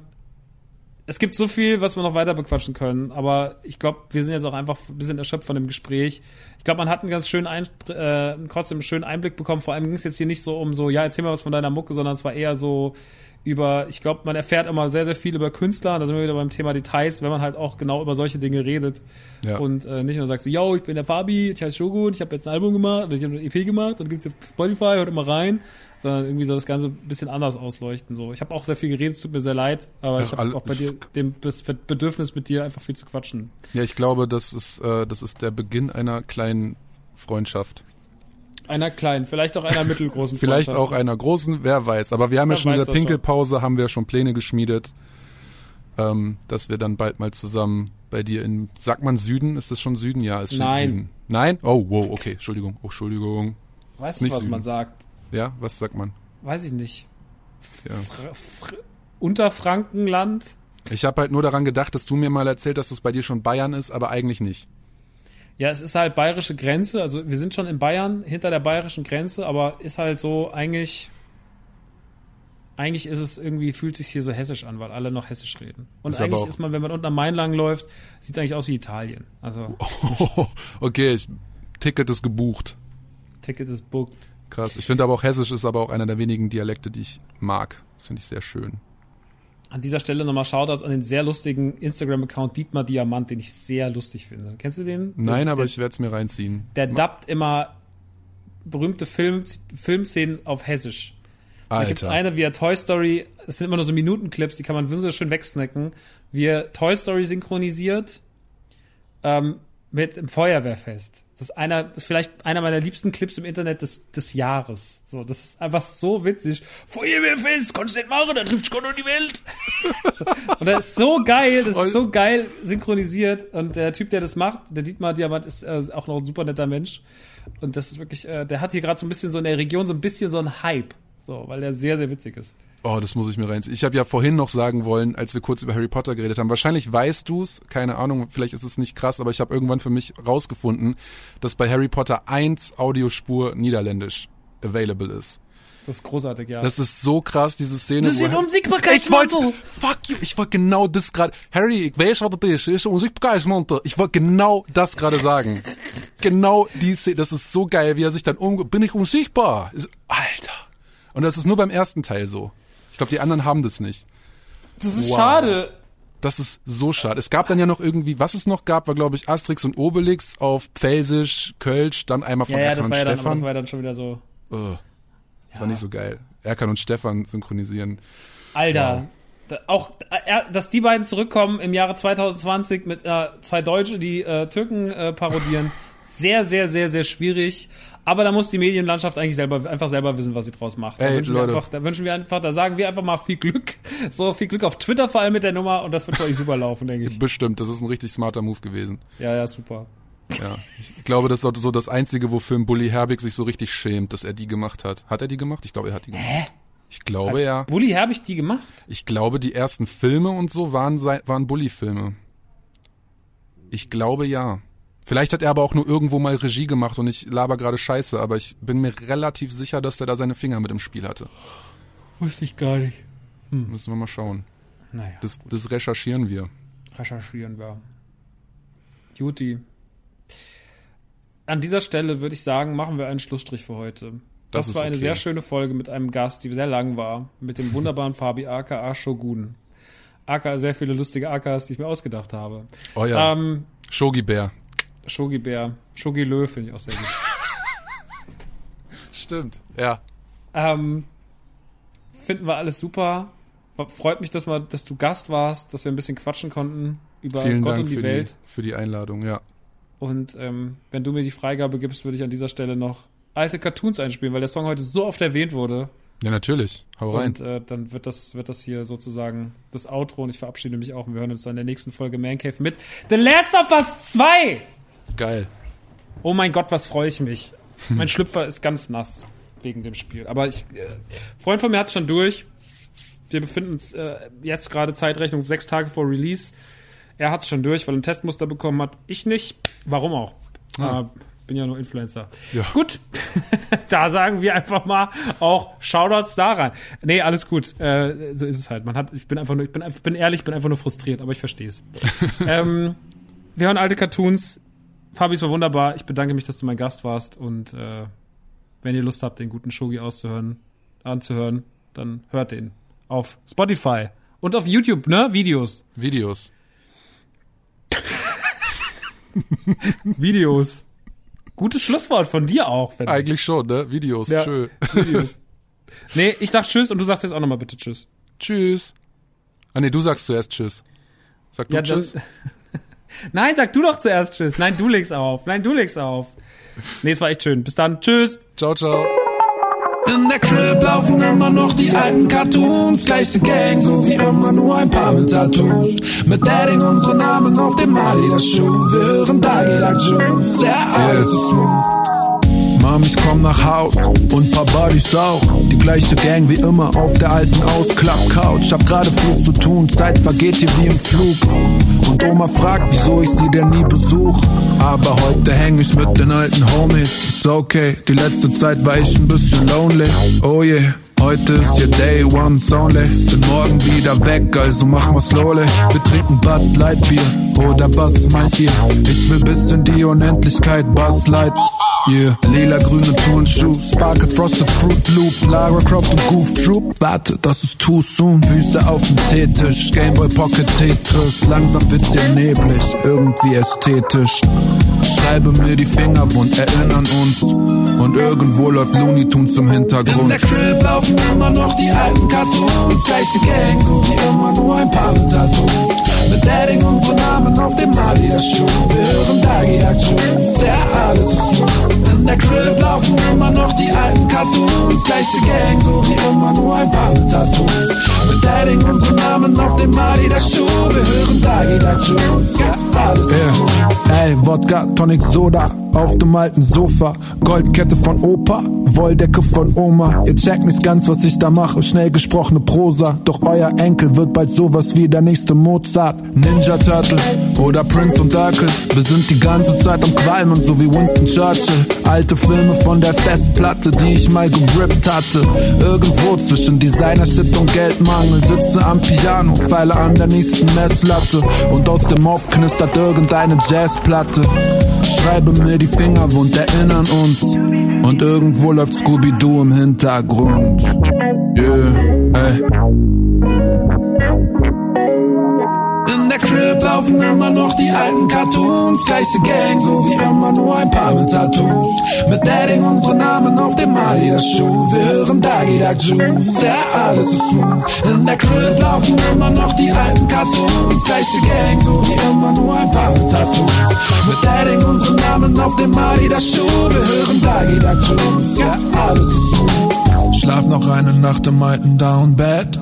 es gibt so viel, was wir noch weiter bequatschen können, aber ich glaube, wir sind jetzt auch einfach ein bisschen erschöpft von dem Gespräch. Ich glaube, man hat einen ganz schönen ein, äh, trotzdem einen schönen Einblick bekommen. Vor allem ging es jetzt hier nicht so um so, ja, erzähl mal was von deiner Mucke, sondern es war eher so über, ich glaube, man erfährt immer sehr, sehr viel über Künstler. Da sind wir wieder beim Thema Details, wenn man halt auch genau über solche Dinge redet. Ja. Und äh, nicht nur sagt so, yo, ich bin der Fabi, ich heiße Shogun, ich habe jetzt ein Album gemacht, oder ich habe eine EP gemacht, dann gibt's auf Spotify, hört immer rein, sondern irgendwie so das Ganze ein bisschen anders ausleuchten. So, ich habe auch sehr viel geredet, es tut mir sehr leid, aber Ach, ich habe auch bei dir dem Bedürfnis mit dir einfach viel zu quatschen. Ja, ich glaube, das ist, äh, das ist der Beginn einer kleinen Freundschaft. Einer kleinen, vielleicht auch einer mittelgroßen. Vielleicht Freundschaft. auch einer großen, wer weiß. Aber wir haben ja Wer schon in der das. Pinkelpause, haben wir schon Pläne geschmiedet, ähm, dass wir dann bald mal zusammen bei dir in, sagt man Süden? Ist das schon Süden? Ja, ist schon Nein. Süden. Nein? Oh, wow, okay, Entschuldigung, oh, Entschuldigung. Weißt nicht du, was Süden. man sagt? Ja, was sagt man? Weiß ich nicht. Ja. Fr Fr Unterfrankenland? Ich habe halt nur daran gedacht, dass du mir mal erzählt hast, dass es bei dir schon Bayern ist, aber eigentlich nicht. Ja, es ist halt bayerische Grenze. Also wir sind schon in Bayern, hinter der bayerischen Grenze, aber ist halt so eigentlich. Eigentlich ist es irgendwie, fühlt sich hier so hessisch an, weil alle noch hessisch reden. Und Ist eigentlich ist man, wenn man unten am Main lang läuft, sieht es eigentlich aus wie Italien. Also okay, ich, Ticket ist gebucht. Ticket ist booked. Krass. Ich finde aber auch Hessisch ist aber auch einer der wenigen Dialekte, die ich mag. Das finde ich sehr schön. An dieser Stelle nochmal Shoutouts an den sehr lustigen Instagram-Account Dietmar Diamant, den ich sehr lustig finde. Kennst du den? Nein, Das- aber der, ich werde es mir reinziehen. Der dubbt immer berühmte Film, Filmszenen auf Hessisch. Da gibt es Alter. eine, wie Toy Story, das sind immer nur so Minutenclips, die kann man so schön wegsnacken, wie Toy Story synchronisiert ähm, mit dem Feuerwehrfest. Das ist einer, vielleicht einer meiner liebsten Clips im Internet des, des Jahres. So, das ist einfach so witzig. Feuerwehrfest, kannst du nicht machen, dann trifft Gott um die Welt. und das ist so geil, das ist so geil synchronisiert. Und der Typ, der das macht, der Dietmar Diamant, ist äh, auch noch ein super netter Mensch. Und das ist wirklich, äh, der hat hier gerade so ein bisschen so in der Region so ein bisschen so ein Hype. So, weil der sehr, sehr witzig ist. Oh, das muss ich mir reinziehen. Ich habe ja vorhin noch sagen wollen, als wir kurz über Harry Potter geredet haben. Wahrscheinlich weißt du's, keine Ahnung, vielleicht ist es nicht krass, aber ich habe irgendwann für mich rausgefunden, dass bei Harry Potter 1 Audiospur niederländisch available ist. Das ist großartig, ja. Das ist so krass, diese Szene. Das ist wo ein Harry- Unsichtbarkeitsmantel. Ich wollte, fuck you, ich wollte genau das gerade, Harry, ich weiß, was das ist, ist ein Unsichtbarkeitsmantel. Ich wollte genau das gerade sagen. Genau die Szene, das ist so geil, wie er sich dann um, bin ich unsichtbar? Ist- Alter. Und das ist nur beim ersten Teil so. Ich glaube, die anderen haben das nicht. das ist Wow. schade. Das ist so schade. Es gab dann ja noch irgendwie, was es noch gab, war glaube ich Asterix und Obelix auf Pfälzisch, Kölsch, dann einmal von Ja, ja, Erkan und war ja, dann, Stefan. das war ja dann schon wieder so. Ugh. Das war nicht so geil. Erkan und Stefan synchronisieren. Alter. Da, auch, äh, dass die beiden zurückkommen im Jahre 2020 mit äh, zwei Deutsche, die äh, Türken äh, parodieren. Sehr, sehr, sehr, sehr schwierig. Aber da muss die Medienlandschaft eigentlich selber einfach selber wissen, was sie draus macht. Da, Ey, wünschen Leute. Wir einfach, da wünschen wir einfach, da sagen wir einfach mal viel Glück. So viel Glück auf Twitter vor allem mit der Nummer und das wird für euch super laufen, denke ich. Bestimmt, das ist ein richtig smarter Move gewesen. Ja, ja, super. Ja. Ich glaube, das ist so das Einzige, wofür Bully Herbig sich so richtig schämt, dass er die gemacht hat. Hat er die gemacht? Ich glaube, er hat die gemacht. Hä? Ich glaube ja. Bulli, habe ich die gemacht? Ich glaube, die ersten Filme und so waren, waren Bully-Filme. Ich glaube ja. Vielleicht hat er aber auch nur irgendwo mal Regie gemacht und ich laber gerade Scheiße, aber ich bin mir relativ sicher, dass er da seine Finger mit im Spiel hatte. Wusste ich gar nicht. Müssen wir mal schauen. Naja, Das, das recherchieren wir. recherchieren wir. Juti. An dieser Stelle würde ich sagen, machen wir einen Schlussstrich für heute. Das, Das war eine okay. sehr schöne Folge mit einem Gast, die sehr lang war, mit dem wunderbaren Fabi aka Shogun. Aka sehr viele lustige Akas, die ich mir ausgedacht habe. Oh ja. Ähm, Shogi Bär. Shogi Bär, Shogi Löw finde ich auch sehr gut. Stimmt. Ja. ähm, finden wir alles super. Freut mich, dass, mal, dass du Gast warst, dass wir ein bisschen quatschen konnten über Vielen Gott Dank und die für Welt. die, für die Einladung, ja. Und ähm, wenn du mir die Freigabe gibst, würde ich an dieser Stelle noch alte Cartoons einspielen, weil der Song heute so oft erwähnt wurde. Ja, natürlich. Hau rein. Und äh, dann wird das, wird das hier sozusagen das Outro und ich verabschiede mich auch und wir hören uns dann in der nächsten Folge Man Cave mit The Last of Us 2! Geil. Oh mein Gott, was freue ich mich. Mein Schlüpfer ist ganz nass wegen dem Spiel. Aber ich, äh, Freund von mir hat schon durch. Wir befinden uns äh, jetzt gerade Zeitrechnung sechs Tage vor Release. Er hat es schon durch, weil er ein Testmuster bekommen hat. Ich nicht. Warum auch? Ah. Äh, bin ja nur Influencer. Ja. Gut, da sagen wir einfach mal auch Shoutouts daran. Nee, alles gut. Äh, so ist es halt. Man hat, ich bin einfach nur, ich bin, bin ehrlich, ich bin einfach nur frustriert, aber ich verstehe es. ähm, wir hören alte Cartoons. Fabi, es war wunderbar. Ich bedanke mich, dass du mein Gast warst und äh, wenn ihr Lust habt, den guten Shogi auszuhören, anzuhören, dann hört den auf Spotify und auf YouTube, ne? Videos. Videos. Videos. Gutes Schlusswort von dir auch, wenn Eigentlich schon, ne? Videos. Ja. Tschö. Videos. Nee, ich sag Tschüss und du sagst jetzt auch nochmal bitte Tschüss. Tschüss. Ah nee, du sagst zuerst Tschüss. Sag du Ja, Tschüss. Nein, sag du doch zuerst Tschüss. Nein, du legst auf. Nein, du legst auf. Nee, es war echt schön. Bis dann. Tschüss. Ciao, ciao. In der Crib laufen immer noch die alten Cartoons. Gleiche Gang, so wie immer, nur ein paar mit Tattoos. Mit Dadding unsere Namen auf dem Adidas Schuh. Wir hören Dagi. Der ist smooth. Mom, ich komm nach Haus und paar Buddies auch. Die gleiche Gang wie immer auf der alten Ausklapp-Couch. Hab gerade viel zu tun, Zeit vergeht hier wie im Flug. Und Oma fragt, wieso ich sie denn nie besuch. Aber heute häng ich mit den alten Homies. Ist okay, die letzte Zeit war ich ein bisschen lonely. Oh yeah. Heute ist ja Day One only. Bin morgen wieder weg, also mach mal slowly. Wir trinken Bud Light Bier, oder was meint ihr? Ich will bis in die Unendlichkeit, Buzz Light. Yeah, lila grüne Turnschuh, Sparkle Frosted Fruit Loop, Lara Croft und Goof Troop. Warte, das ist too soon. Füße auf dem Teetisch, Gameboy Pocket Tetris. Langsam wird's hier neblig, irgendwie ästhetisch. Schreibe mir die Finger wund, erinnern uns. Und irgendwo läuft Looney Tunes im Hintergrund. In der Crib laufen immer noch die alten Cartoons. Gleiche Gang, so wie immer, nur ein paar Tattoos. Mit Dadding unsere Namen auf dem Adidas Schuh. Wir hören Dagi Like Shoes, der alles ist. In der Crib laufen immer noch die alten Cartoons. Gleiche Gang, so wie immer, nur ein paar Tattoos. Mit Dadding unsere Namen auf dem Adidas Schuh. Wir hören Dagi Like Shoes, ja, alles ist smooth. Ey, Wodka, Tonic, Soda auf dem alten Sofa. Goldkette von Opa, Wolldecke von Oma. Ihr checkt nicht ganz, was ich da mache. Schnell gesprochene Prosa. Doch euer Enkel wird bald sowas wie der nächste Mozart. Ninja Turtle oder Prince und Urkel. Wir sind die ganze Zeit am Qualmen, so wie Winston Churchill. Alte Filme von der Festplatte, die ich mal gegrippt hatte. Irgendwo zwischen Designer-Shit und Geldmangel. Sitze am Piano, feile an der nächsten Messlatte. Und aus dem Off knistert irgendeine Jazzplatte. Schreibe mir die Finger wund, erinnern uns. Und irgendwo läuft Scooby-Doo im Hintergrund. Yeah, ey. Laufen immer noch die alten Cartoons. Gleiche Gang, so wie immer, nur ein paar mit Tattoos. Mit Dadding unsere Namen auf dem Adidas-Schuh. Wir hören Dagi Dag Juice, ja, alles ist smooth. In der Crib laufen immer noch die alten Cartoons. Gleiche Gang, so wie immer, nur ein paar mit Tattoos. Mit Dadding unsere Namen auf dem Adidas-Schuh. Wir hören Dagi Dag Juice, ja, alles ist smooth. Schlaf noch eine Nacht im alten Downbed.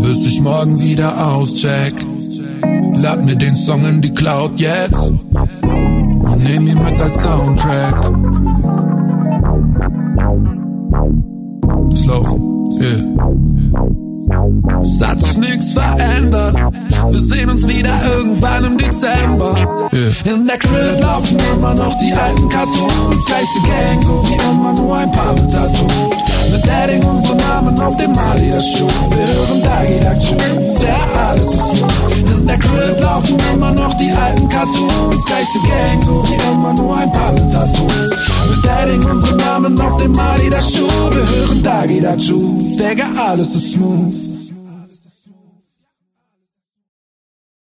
Bis ich morgen wieder auscheck. Lad mir den Song in die Cloud jetzt und nehm ihn mit als Soundtrack. Das Laufen, yeah. Es hat sich nix verändert. Wir sehen uns wieder irgendwann im Dezember. Yeah. In der Crib laufen immer noch die alten Cartoons. Gleiche Gang, so wie immer, nur ein paar mit Tattoos. Mit Dadding unsere Namen auf dem Adidas-Schuh. Wir hören Dagi Dag Juice, ja, alles ist. In der Crib laufen immer noch die alten Cartoons. Gleiche Gang, so wie immer, nur ein paar Tattoos. Mit Dadding unsere Namen auf dem Adidas-Schuh. Wir hören Dagi Dag Juice, Digga, alles ist smooth.